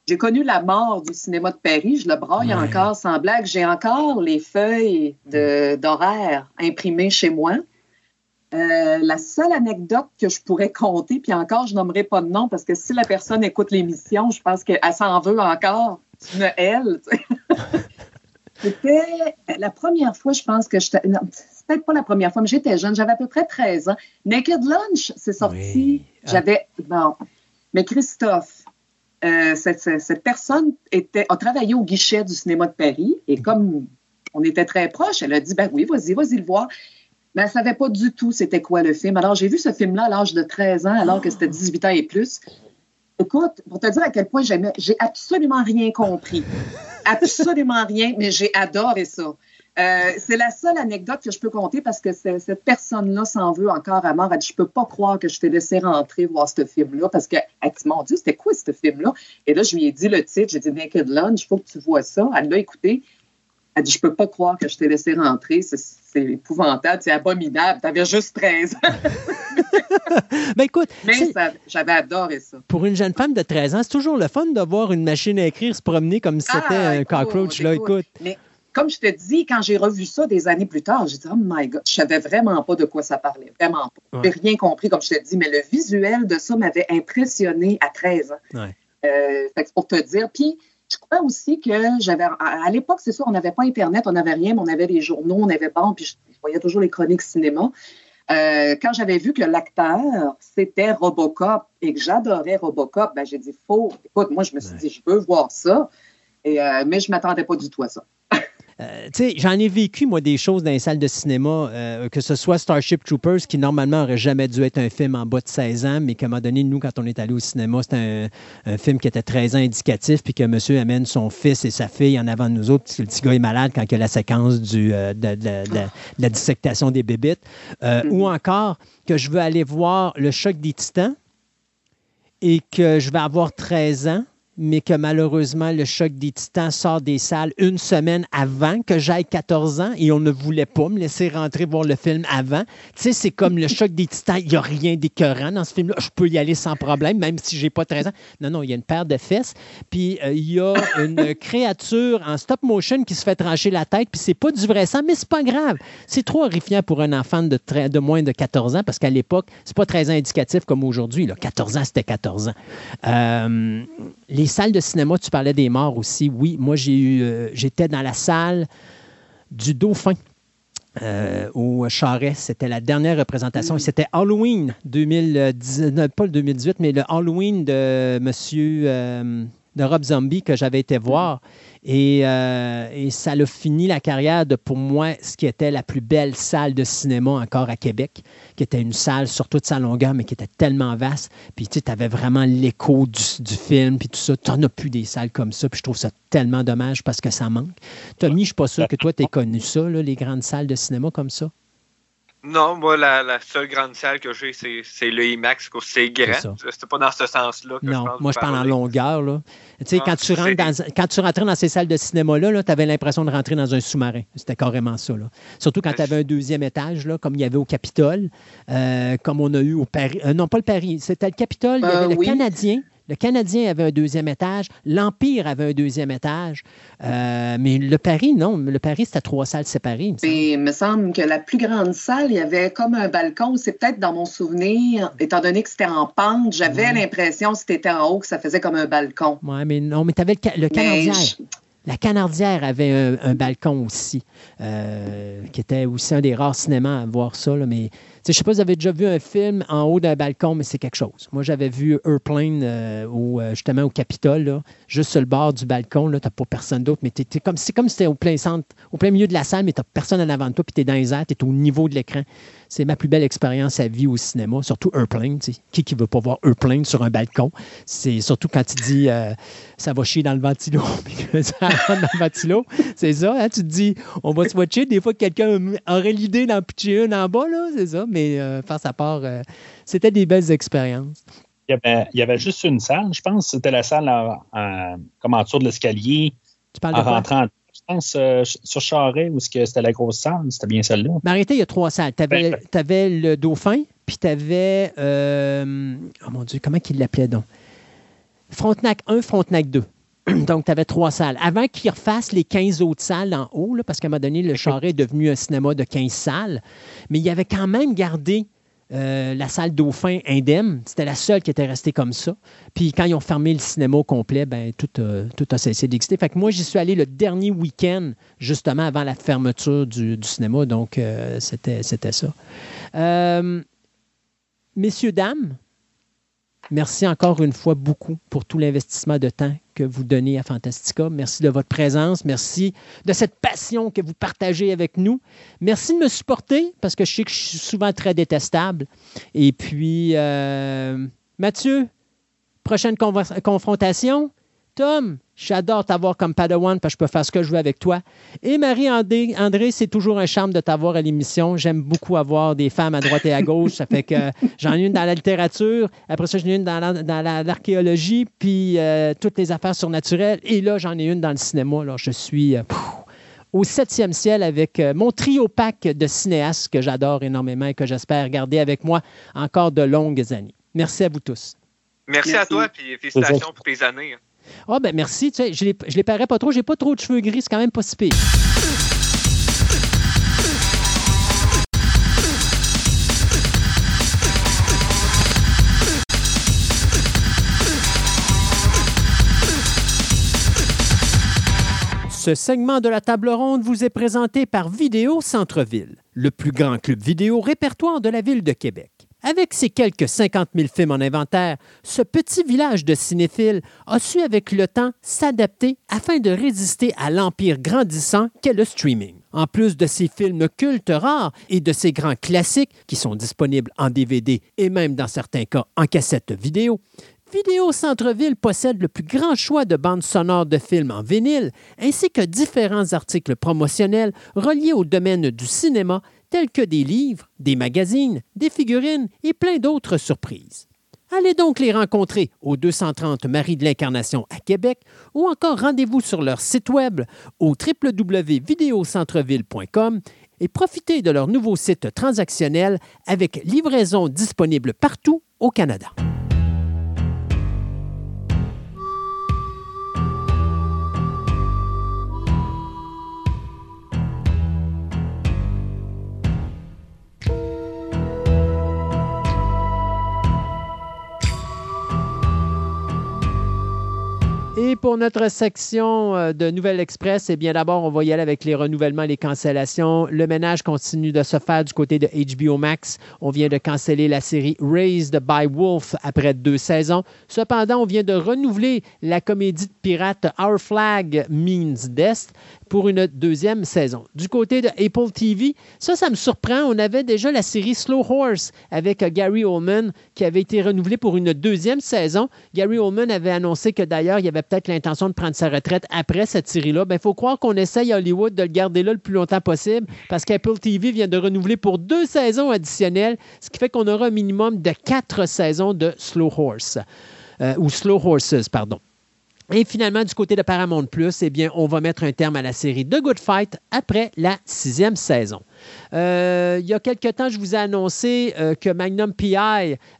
J'ai connu la mort du cinéma de Paris, je le braille encore sans blague. J'ai encore les feuilles d'horaire imprimées chez moi. Euh, la seule anecdote que je pourrais compter, puis encore, je nommerai pas de nom parce que si la personne écoute l'émission, je pense qu'elle s'en veut encore. Elle. C'était la première fois, je pense que. Non, c'est peut-être pas la première fois, mais j'étais jeune, j'avais à peu près 13 ans. Naked Lunch, c'est sorti. J'avais. Bon. Mais Christophe, euh, cette, cette- cette personne était, a travaillé au guichet du cinéma de Paris et comme on était très proches, elle a dit ben oui, vas-y, vas-y le voir. Mais elle ne savait pas du tout c'était quoi le film. Alors, j'ai vu ce film-là à l'âge de 13 ans, alors que c'était 18 ans et plus. Écoute, pour te dire à quel point j'aimais, j'ai absolument rien compris. Absolument rien, mais j'ai adoré ça. Euh, c'est la seule anecdote que je peux compter parce que cette personne-là s'en veut encore à mort. Elle dit, je peux pas croire que je t'ai laissé rentrer voir ce film-là parce qu'elle dit, mon Dieu, c'était quoi ce film-là? Et là, je lui ai dit le titre, j'ai dit Naked Lunch, il faut que tu vois ça. Elle l'a écouté. Elle dit, je peux pas croire que je t'ai laissé rentrer. C'est- épouvantable, c'est abominable. T'avais juste 13 ans. Ben écoute, Mais j'avais adoré ça. pour une jeune femme de 13 ans, c'est toujours le fun de voir une machine à écrire se promener comme si c'était Ah, un écoute, cockroach. Là, écoute. Mais comme je te dis, quand j'ai revu ça des années plus tard, j'ai dit, oh my God, je savais vraiment pas de quoi ça parlait. Vraiment pas. Ouais. J'ai rien compris, comme je te dis, mais le visuel de ça m'avait impressionné à 13 ans. Ouais. Euh, c'est pour te dire. Puis, je crois aussi que j'avais. À, l'époque, c'est sûr, on n'avait pas Internet, on n'avait rien, mais on avait les journaux, on avait bon, puis je, je voyais toujours les chroniques cinéma. Euh, quand j'avais vu que l'acteur, c'était Robocop et que j'adorais Robocop, ben, j'ai dit, faut. Écoute, moi, je me suis dit, je veux voir ça. Et, euh, mais je ne m'attendais pas du tout à ça. Euh, tu sais, j'en ai vécu, moi, des choses dans les salles de cinéma, euh, que ce soit Starship Troopers, qui normalement aurait jamais dû être un film en bas de 16 ans, mais qu'à un moment donné, nous, quand on est allé au cinéma, c'était un, un film qui était 13 ans indicatif, puis que monsieur amène son fils et sa fille en avant de nous autres, parce que le petit gars est malade quand il y a la séquence du, euh, de, de- de- de la dissectation des bébites. Euh, Ou encore que je veux aller voir Le choc des titans et que je vais avoir 13 ans, mais que malheureusement, le choc des titans sort des salles une semaine avant que j'aille 14 ans et on ne voulait pas me laisser rentrer voir le film avant. Tu sais, c'est comme le choc des titans. Il n'y a rien d'écœurant dans ce film-là. Je peux y aller sans problème, même si j'ai pas 13 ans. Non, non, il y a une paire de fesses. Puis euh, il y a une créature en stop motion qui se fait trancher la tête. Puis c'est pas du vrai sang, mais c'est pas grave. C'est trop horrifiant pour un enfant de, de moins de 14 ans parce qu'à l'époque, c'est pas 13 ans indicatif comme aujourd'hui. là. 14 ans, c'était 14 ans. Euh, les salles de cinéma, tu parlais des morts aussi. Oui, moi, j'ai eu, euh, j'étais dans la salle du Dauphin. euh, au Charest. C'était la dernière représentation. Et C'était Halloween 2019, pas le 2018, mais le Halloween de Monsieur euh, de Rob Zombie que j'avais été voir. Et, euh, et ça l'a fini la carrière de, pour moi, ce qui était la plus belle salle de cinéma encore à Québec, qui était une salle sur toute sa longueur, mais qui était tellement vaste. Puis tu avais vraiment l'écho du, film, puis tout ça. Tu n'en as plus des salles comme ça, puis je trouve ça tellement dommage parce que ça manque. Tommy, je ne suis pas sûr que toi, tu connu ça, les grandes salles de cinéma comme ça. Non, moi, la, la seule grande salle que j'ai, c'est c'est le IMAX, c'est C'est grand. ça. C'était pas dans ce sens-là que je Non, pense. moi, je parle en longueur. Là. Tu sais, Non, quand, tu c'est- rentres dans, quand tu rentrais dans ces salles de cinéma-là, tu avais l'impression de rentrer dans un sous-marin. C'était carrément ça. Là. Surtout quand tu avais un deuxième étage, là, comme il y avait au Capitole, euh, comme on a eu au Paris. euh, non, pas le Paris, c'était le Capitole. Il y Euh, avait le oui. Canadien. Le Canadien avait un deuxième étage. L'Empire avait un deuxième étage. Euh, mais le Paris, non. Le Paris, c'était trois salles séparées. il me semble. Et il me semble que la plus grande salle, il y avait comme un balcon. C'est peut-être dans mon souvenir, étant donné que c'était en pente, j'avais l'impression, si c'était en haut, que ça faisait comme un balcon. Ouais, mais non, mais tu avais le, le Canadien. La Canardière avait un, un balcon aussi, euh, qui était aussi un des rares cinémas à voir ça. là, mais je sais pas si vous avez déjà vu un film en haut d'un balcon, mais c'est quelque chose. Moi, j'avais vu Airplane euh, euh, justement au Capitole, juste sur le bord du balcon. Tu n'as pas personne d'autre, mais c'est comme si tu au plein centre, au plein milieu de la salle, mais tu n'as personne en avant de toi, puis tu es dans les airs, tu es au niveau de l'écran. C'est ma plus belle expérience à vie au cinéma, surtout Airplane. tu sais. Qui qui veut pas voir Airplane sur un balcon? C'est surtout quand tu dis euh, ça va chier dans le ventilo, puis ça rentre dans le ventilo. C'est ça, hein? tu te dis on va se watcher. Des fois, quelqu'un aurait l'idée d'en pitcher une en bas, là, c'est ça. Mais euh, face à part, euh, c'était des belles expériences. Il y, avait, il y avait juste une salle, je pense. C'était la salle en, en- comme en dessous de l'escalier. Tu parles en de quoi? rentrant, je pense, euh, sur Charret, où c'était la grosse salle. C'était bien celle-là. Mais arrêtez, il y a trois salles. Tu avais, Ben, le Dauphin, puis tu avais. oh mon Dieu, comment qu'il l'appelait donc? Frontenac 1, Frontenac 2. Donc, tu avais trois salles. Avant qu'ils refassent les 15 autres salles en haut, parce qu'à un moment donné, le Charret est devenu un cinéma de 15 salles, mais il avait quand même gardé euh, la salle Dauphin indemne. C'était la seule qui était restée comme ça. Puis quand ils ont fermé le cinéma au complet, ben, tout, a- tout a cessé d'exister. Fait que moi, j'y suis allé le dernier week-end, justement avant la fermeture du, cinéma. Donc, euh, c'était c'était ça. Euh, messieurs, dames, merci encore une fois beaucoup pour tout l'investissement de temps que vous donnez à Fantastica. Merci de votre présence. Merci de cette passion que vous partagez avec nous. Merci de me supporter parce que je sais que je suis souvent très détestable. Et puis, euh, Mathieu, prochaine confrontation. Tom, j'adore t'avoir comme Padawan parce que je peux faire ce que je veux avec toi. Et Marie-André, André, c'est toujours un charme de t'avoir à l'émission. J'aime beaucoup avoir des femmes à droite et à gauche. Ça fait que j'en ai une dans la littérature, après ça, j'en ai une dans la- dans la- l'archéologie, puis euh, toutes les affaires surnaturelles. Et là, j'en ai une dans le cinéma. Alors, je suis euh, pff, au septième ciel avec euh, mon trio pack de cinéastes que j'adore énormément et que j'espère garder avec moi encore de longues années. Merci à vous tous. Merci, à toi, puis félicitations pour tes années. Ah ben merci, tu sais, je les, je les pas trop, j'ai pas trop de cheveux gris, c'est quand même pas si pire. Ce segment de la table ronde vous est présenté par Vidéo Centre-Ville, le plus grand club vidéo répertoire de la ville de Québec. Avec ses quelques 50 000 films en inventaire, ce petit village de cinéphiles a su avec le temps s'adapter afin de résister à l'empire grandissant qu'est le streaming. En plus de ses films cultes rares et de ses grands classiques qui sont disponibles en DVD et même dans certains cas en cassette vidéo, Vidéo Centre-Ville possède le plus grand choix de bandes sonores de films en vinyle, ainsi que différents articles promotionnels reliés au domaine du cinéma, tels que des livres, des magazines, des figurines et plein d'autres surprises. Allez donc les rencontrer au 230 Marie de l'Incarnation à Québec ou encore rendez-vous sur leur site web au www.videocentreville.com et profitez de leur nouveau site transactionnel avec livraison disponible partout au Canada. Et pour notre section euh, de Nouvelle Express, eh bien d'abord, on va y aller avec les renouvellements les cancellations. Le ménage continue de se faire du côté de HBO Max. On vient de canceller la série Raised by Wolf après deux saisons. Cependant, on vient de renouveler la comédie de pirate Our Flag Means Death pour une deuxième saison. Du côté de Apple TV, ça, ça me surprend. On avait déjà la série Slow Horse avec euh, Gary Oldman qui avait été renouvelée pour une deuxième saison. Gary Oldman avait annoncé que d'ailleurs, il avait peut-être l'intention de prendre sa retraite après cette série-là. Il faut croire qu'on essaye à Hollywood de le garder là le plus longtemps possible parce qu'Apple TV vient de renouveler pour deux saisons additionnelles, ce qui fait qu'on aura un minimum de quatre saisons de Slow Horse. Euh, ou Slow Horses, pardon. Et finalement, du côté de Paramount Plus, eh bien, on va mettre un terme à la série The Good Fight après la sixième saison. Euh, il y a quelque temps, je vous ai annoncé euh, que Magnum PI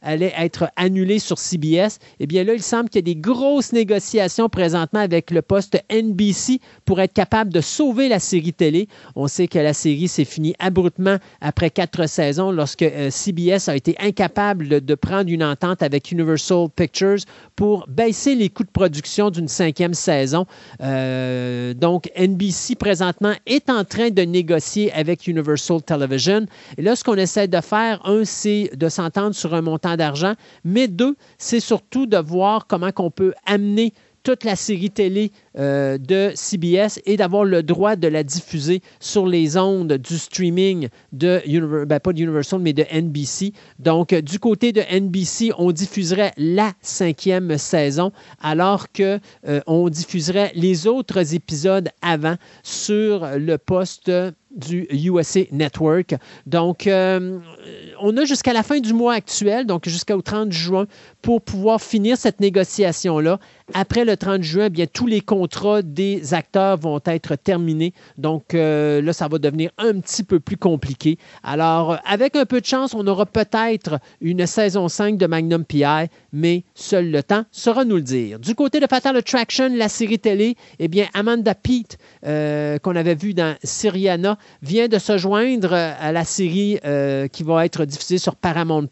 allait être annulé sur CBS. Eh bien là, il semble qu'il y a des grosses négociations présentement avec le poste NBC pour être capable de sauver la série télé. On sait que la série s'est finie abruptement après quatre saisons lorsque euh, CBS a été incapable de, prendre une entente avec Universal Pictures pour baisser les coûts de production d'une cinquième saison. Donc, NBC présentement est en train de négocier avec Universal Television. Et là, ce qu'on essaie de faire, un, c'est de s'entendre sur un montant d'argent, mais deux, c'est surtout de voir comment on peut amener toute la série télé euh, de CBS et d'avoir le droit de la diffuser sur les ondes du streaming de, ben, pas Universal, mais de NBC. Donc, euh, du côté de NBC, on diffuserait la cinquième saison, alors que euh, on diffuserait les autres épisodes avant sur le poste du USA Network. Donc, euh, on a jusqu'à la fin du mois actuel, donc jusqu'au 30 juin, pour pouvoir finir cette négociation-là. Après le 30 juin, eh bien, tous les contrats des acteurs vont être terminés. Donc, euh, là, ça va devenir un petit peu plus compliqué. Alors, euh, avec un peu de chance, on aura peut-être une saison 5 de Magnum PI, mais seul le temps saura nous le dire. Du côté de Fatal Attraction, la série télé, eh bien, Amanda Peet, euh, qu'on avait vu dans Syriana, vient de se joindre à la série qui va être diffusée sur Paramount+.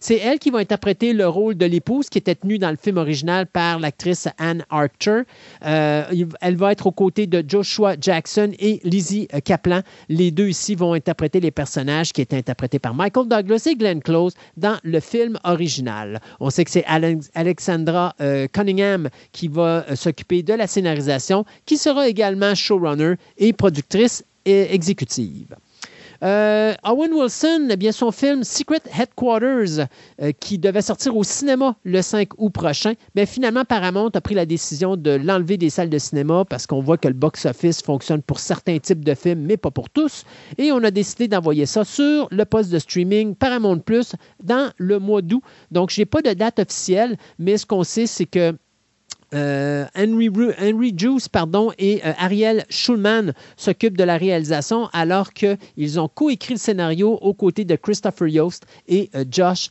C'est elle qui va interpréter le rôle de l'épouse qui était tenue dans le film original par l'actrice Anne Archer. Euh, elle va être aux côtés de Joshua Jackson et Lizzie euh, Kaplan. Les deux ici vont interpréter les personnages qui étaient interprétés par Michael Douglas et Glenn Close dans le film original. On sait que c'est Alex- Alexandra euh, Cunningham qui va s'occuper de la scénarisation, qui sera également showrunner et productrice euh, exécutive. Euh, Owen Wilson, eh bien, son film Secret Headquarters, euh, qui devait sortir au cinéma le 5 août prochain, mais finalement, Paramount a pris la décision de l'enlever des salles de cinéma parce qu'on voit que le box-office fonctionne pour certains types de films, mais pas pour tous. Et on a décidé d'envoyer ça sur le poste de streaming Paramount Plus dans le mois d'août. Donc, je n'ai pas de date officielle, mais ce qu'on sait, c'est que euh, Henry, Henry Juice pardon, et euh, Ariel Schulman s'occupent de la réalisation alors qu'ils ont coécrit le scénario aux côtés de Christopher Yost et euh, Josh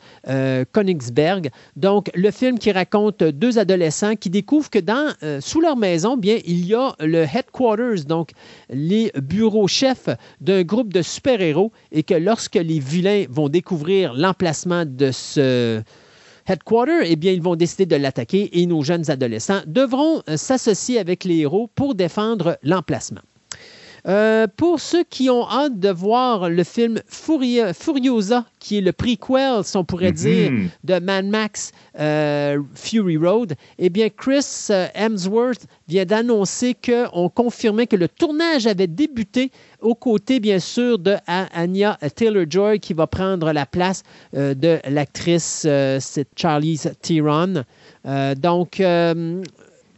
Königsberg. Donc, le film qui raconte deux adolescents qui découvrent que dans, sous leur maison, bien, il y a le headquarters, donc les bureaux chefs d'un groupe de super-héros et que lorsque les vilains vont découvrir l'emplacement de ce Headquarter, eh bien, ils vont décider de l'attaquer et nos jeunes adolescents devront euh, s'associer avec les héros pour défendre l'emplacement. Euh, pour ceux qui ont hâte de voir le film Furia- Furiosa, qui est le prequel, si on pourrait dire, de Mad Max euh, Fury Road, eh bien, Chris euh, Hemsworth vient d'annoncer qu'on confirmait que le tournage avait débuté aux côtés, bien sûr, de Anya Taylor-Joy, qui va prendre la place euh, de l'actrice, Charlize Theron. Donc,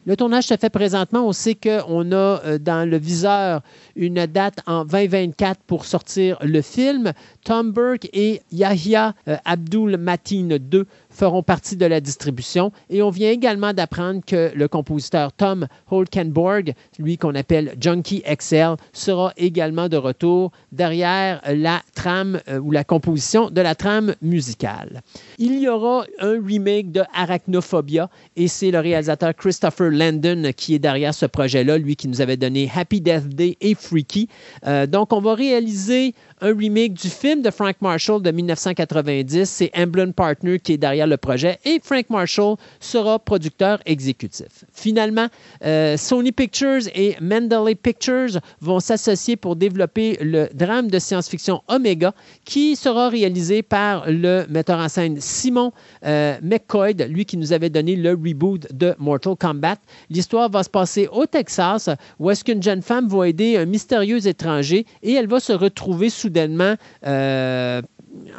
le tournage se fait présentement. On sait qu'on a euh, dans le viseur une date en 2024 pour sortir le film. Tom Burke et Yahya euh, Abdul Matin II feront partie de la distribution. Et on vient également d'apprendre que le compositeur Tom Holkenborg, lui qu'on appelle Junkie XL, sera également de retour derrière la trame euh, ou la composition de la trame musicale. Il y aura un remake de Arachnophobia et c'est le réalisateur Christopher Landon qui est derrière ce projet-là, lui qui nous avait donné Happy Death Day et Freaky. Euh, donc, on va réaliser un remake du film de Frank Marshall de 1990. C'est Emblem Partner qui est derrière le projet et Frank Marshall sera producteur exécutif. Finalement, euh, Sony Pictures et Mendeley Pictures vont s'associer pour développer le drame de science-fiction Omega qui sera réalisé par le metteur en scène Simon euh, McCoy, lui qui nous avait donné le reboot de Mortal Kombat. L'histoire va se passer au Texas où est-ce qu'une jeune femme va aider un mystérieux étranger et elle va se retrouver soudainement euh,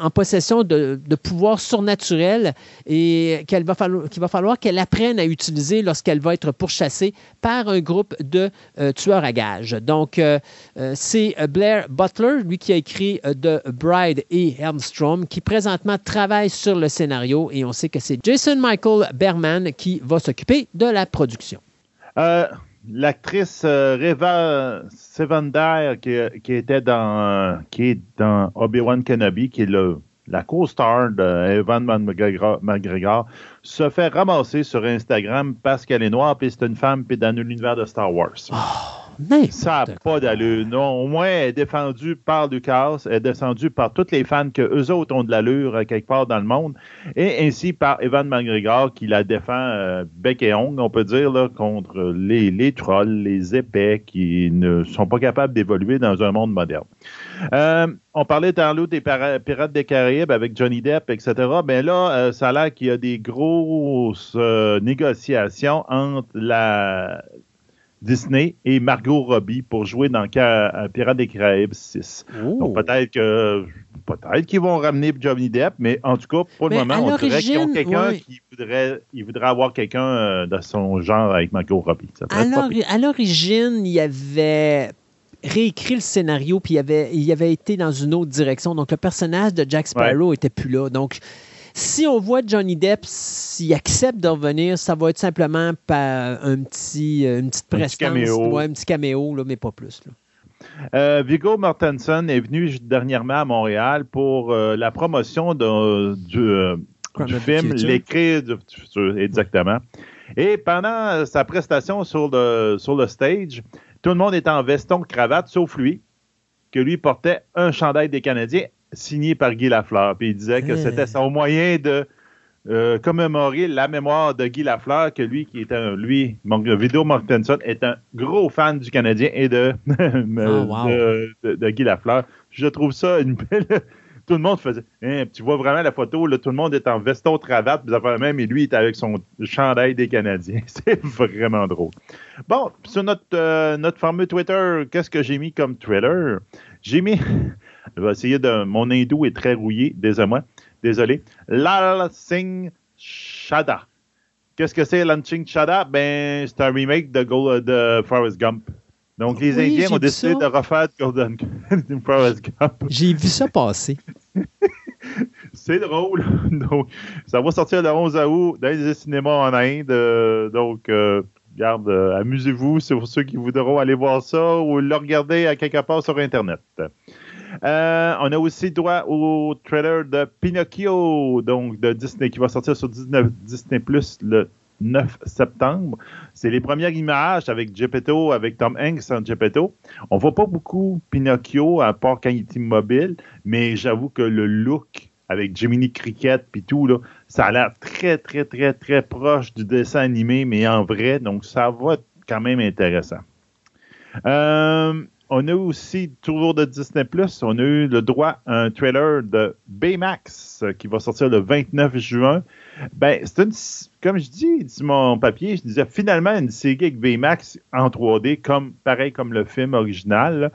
en possession de, pouvoirs surnaturels et qu'il va falloir, qu'elle apprenne à utiliser lorsqu'elle va être pourchassée par un groupe de euh, tueurs à gages. Donc, euh, c'est Blair Butler, lui qui a écrit The Bride et Helmstrom, qui présentement travaille sur le scénario et on sait que c'est Jason Michael Berman qui va s'occuper de la production. Euh, l'actrice euh, Reva qui, qui était dans qui est dans Obi-Wan Kenobi, qui est le, la co-star d'Evan McGregor, McGregor, se fait ramasser sur Instagram parce qu'elle est noire, puis c'est une femme, puis dans l'univers de Star Wars. Ça n'a pas d'allure. Non, au moins, elle est défendue par Lucas, elle est descendue par tous les fans que eux autres ont de l'allure euh, quelque part dans le monde, et ainsi par Evan McGregor qui la défend euh, bec et ongle, on peut dire, là, contre les, les trolls, les épais qui ne sont pas capables d'évoluer dans un monde moderne. Euh, on parlait tantôt des Pirates des Caraïbes avec Johnny Depp, etc. Ben là, euh, ça a l'air qu'il y a des grosses euh, négociations entre la Disney et Margot Robbie pour jouer dans euh, Pirates des Caraïbes 6. Donc peut-être que peut-être qu'ils vont ramener Johnny Depp, mais en tout cas, pour le Mais moment, on dirait qu'ils ont quelqu'un qui voudrait, il voudrait avoir quelqu'un euh, de son genre avec Margot Robbie. Ça À l'origine, il avait réécrit le scénario, puis il avait, il avait été dans une autre direction. Donc, le personnage de Jack Sparrow était plus là. Donc, si on voit Johnny Depp, s'il accepte de revenir, ça va être simplement par un petit, euh, une petite Un prestance. petit caméo. Ouais, un petit caméo, là, mais pas plus. là. Euh, Viggo Mortensen est venu dernièrement à Montréal pour euh, la promotion de- du, euh, du film. L'écrit du futur, exactement. Et pendant sa prestation sur le, sur le stage, tout le monde était en veston cravate, sauf lui, que lui portait un chandail des Canadiens signé par Guy Lafleur. Puis il disait que c'était son moyen de euh, commémorer la mémoire de Guy Lafleur, que lui, qui est un, lui, Viggo Mortensen, est un gros fan du Canadien et de, wow. de, de- de Guy Lafleur. Je trouve ça une belle. Tout le monde faisait. Hein, tu vois vraiment la photo, là, tout le monde est en veston cravate, puis ça fait même, et lui, il est avec son chandail des Canadiens. C'est vraiment drôle. Bon, sur notre, euh, notre fameux Twitter, qu'est-ce que j'ai mis comme trailer? J'ai mis. Je vais essayer de. Mon hindou est très rouillé, désolé. Désolé. Lal Singh Shada. Qu'est-ce que c'est, Lal Singh Shada? Ben, c'est un remake de, Go- de Forrest Gump. Donc, les Oui, Indiens ont décidé de refaire Golden Forrest Gump. J'ai vu ça passer. C'est drôle. Donc, ça va sortir le 11 août dans les cinémas en Inde. Euh, donc, euh, regarde, euh, amusez-vous, c'est pour ceux qui voudront aller voir ça ou le regarder à quelque part sur Internet. Euh, on a aussi droit au trailer de Pinocchio, donc de Disney, qui va sortir sur Disney, Plus le 9 septembre. C'est les premières images avec Geppetto, avec Tom Hanks en Geppetto. On voit pas beaucoup Pinocchio, à part quand il est immobile, mais j'avoue que le look avec Jiminy Cricket puis tout, ça a l'air très, très, très, très proche du dessin animé, mais en vrai, donc ça va être quand même intéressant. Euh, on a aussi, toujours de Disney+, on a eu le droit à un trailer de Baymax euh, qui va sortir le 29 juin. Ben, comme je dis sur mon papier, je disais finalement une série avec Baymax en 3D, comme, pareil comme le film original,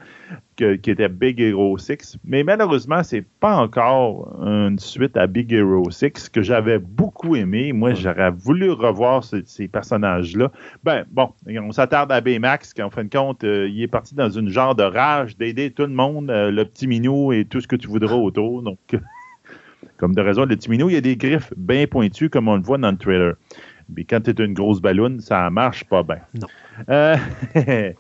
que- qui était Big Hero 6. Mais malheureusement, c'est pas encore une suite à Big Hero 6 que j'avais beaucoup aimé. Moi, j'aurais voulu revoir ce- ces personnages-là. Ben, bon, on s'attarde à Baymax, qui en fin de compte, euh, il est parti dans une genre de rage d'aider tout le monde, euh, le petit minou et tout ce que tu voudras autour. Donc, comme de raison, le petit minou, il y a des griffes bien pointues, comme on le voit dans le trailer. Mais quand tu es une grosse balloune, ça marche pas bien. Non. Euh,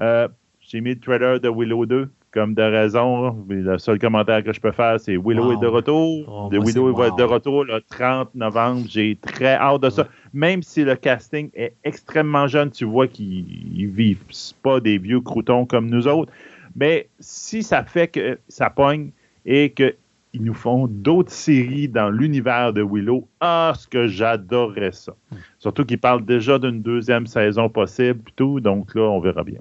euh, J'ai mis le trailer de Willow 2, comme de raison. Le seul commentaire que je peux faire, c'est Willow Wow. est de retour. Oh, de Willow c'est va wow. être de retour le 30 novembre. J'ai très hâte de ça. Même si le casting est extrêmement jeune, tu vois qu'ils ils vivent pas des vieux croutons comme nous autres. Mais si ça fait que ça pogne et qu'ils nous font d'autres séries dans l'univers de Willow, ah, ce que j'adorerais ça. Surtout qu'ils parlent déjà d'une deuxième saison possible, tout, donc là, on verra bien.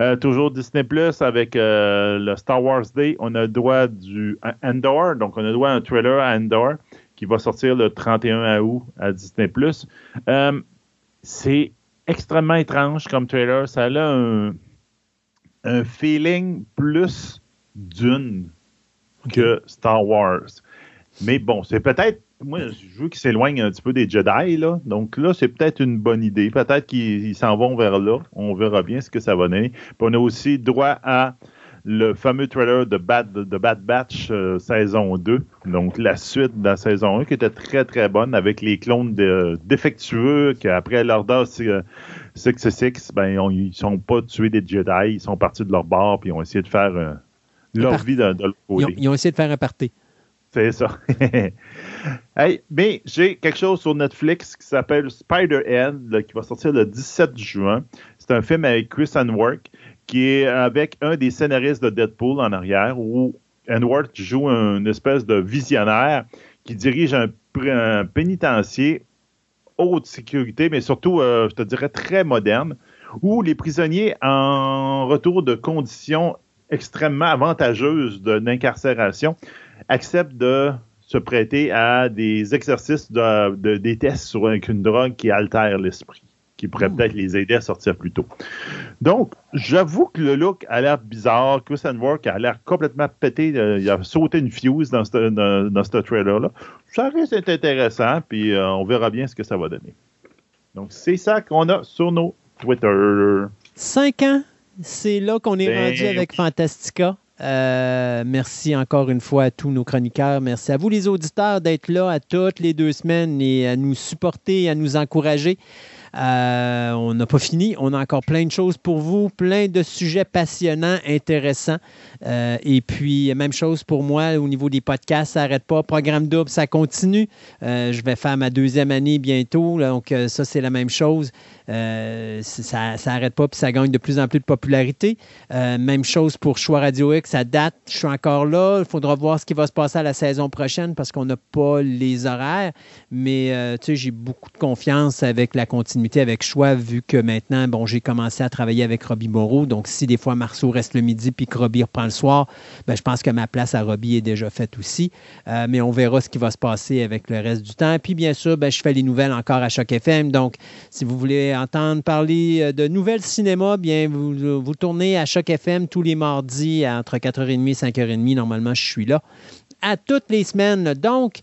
Euh, toujours Disney Plus avec euh, le Star Wars Day. On a le droit du à Andor, donc on a le droit à un trailer à Andor qui va sortir le 31 août à Disney Plus. Euh, c'est extrêmement étrange comme trailer. Ça a un feeling plus d'une que Star Wars. Mais bon, c'est peut-être. Moi, je veux qu'ils s'éloignent un petit peu des Jedi, là. Donc là, c'est peut-être une bonne idée. Peut-être qu'ils ils s'en vont vers là. On verra bien ce que ça va donner. Puis on a aussi droit à le fameux trailer de Bad, de Bad Batch euh, saison 2. Donc la suite de la saison 1 qui était très très bonne avec les clones de- défectueux qu'après l'ordre s'est 666, ben, ils ne sont pas tués des Jedi, ils sont partis de leur bord puis ils ont essayé de faire euh, leur vie de, de l'autre Ils ont, côté. ils ont essayé de faire un party. C'est ça. hey, mais j'ai quelque chose sur Netflix qui s'appelle Spider-End, là, qui va sortir le 17 juin. C'est un film avec Chris Hanwork, qui est avec un des scénaristes de Deadpool en arrière, où Hanwork joue une espèce de visionnaire qui dirige un, un pénitencier haute sécurité, mais surtout, euh, je te dirais, très moderne, où les prisonniers, en retour de conditions extrêmement avantageuses d'incarcération, acceptent de se prêter à des exercices de, de- des tests sur une, une drogue qui altère l'esprit, qui pourrait peut-être les aider à sortir plus tôt. Donc, j'avoue que le look a l'air bizarre. Chris Work a l'air complètement pété. euh, il a sauté une fuse dans ce dans, dans ce trailer-là. Ça risque d'être intéressant, puis euh, on verra bien ce que ça va donner. Donc, c'est ça qu'on a sur nos Twitter. Cinq ans, c'est là qu'on est Ben rendu avec. Fantastica. Euh, merci encore une fois à tous nos chroniqueurs. Merci à vous, les auditeurs, d'être là à toutes les deux semaines et à nous supporter, à nous encourager. Euh, on n'a pas fini. On a encore plein de choses pour vous, plein de sujets passionnants, intéressants. Euh, et puis, même chose pour moi au niveau des podcasts, ça n'arrête pas. Programme double, ça continue. Je vais faire ma deuxième année bientôt. donc, ça, c'est la même chose. Euh, ça n'arrête pas, puis ça gagne de plus en plus de popularité. Euh, même chose pour Choix Radio X, ça date, je suis encore là. Il faudra voir ce qui va se passer à la saison prochaine parce qu'on n'a pas les horaires. Mais euh, tu sais, j'ai beaucoup de confiance avec la continuité avec Choix, vu que maintenant, bon, j'ai commencé à travailler avec Robbie Moreau. Donc, si des fois Marceau reste le midi puis que Robbie reprend le soir, ben, je pense que ma place à Robbie est déjà faite aussi. Mais on verra ce qui va se passer avec le reste du temps. Puis, bien sûr, ben, je fais les nouvelles encore à Choc FM. Donc, si vous voulez entendre parler euh, de nouvelles cinéma, bien, vous, vous tournez à Choc FM tous les mardis entre 4h30 et 5h30. Normalement, je suis là à toutes les semaines. Donc,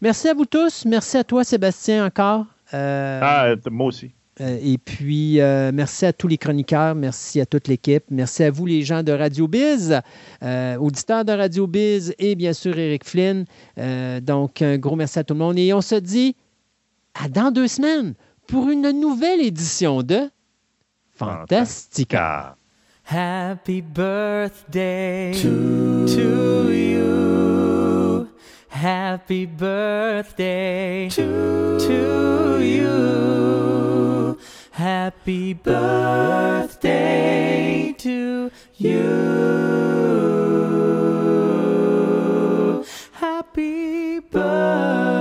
merci à vous tous. Merci à toi, Sébastien, encore. Euh, Ah, moi aussi. euh, et puis, euh, merci à tous les chroniqueurs, merci à toute l'équipe, merci à vous les gens de Radio Biz, euh, auditeurs de Radio Biz et bien sûr Eric Flynn. Euh, donc, un gros merci à tout le monde et on se dit à dans deux semaines pour une nouvelle édition de Fantastica. Happy birthday to, you. Happy birthday to, to you. Happy birthday to you. Happy birthday.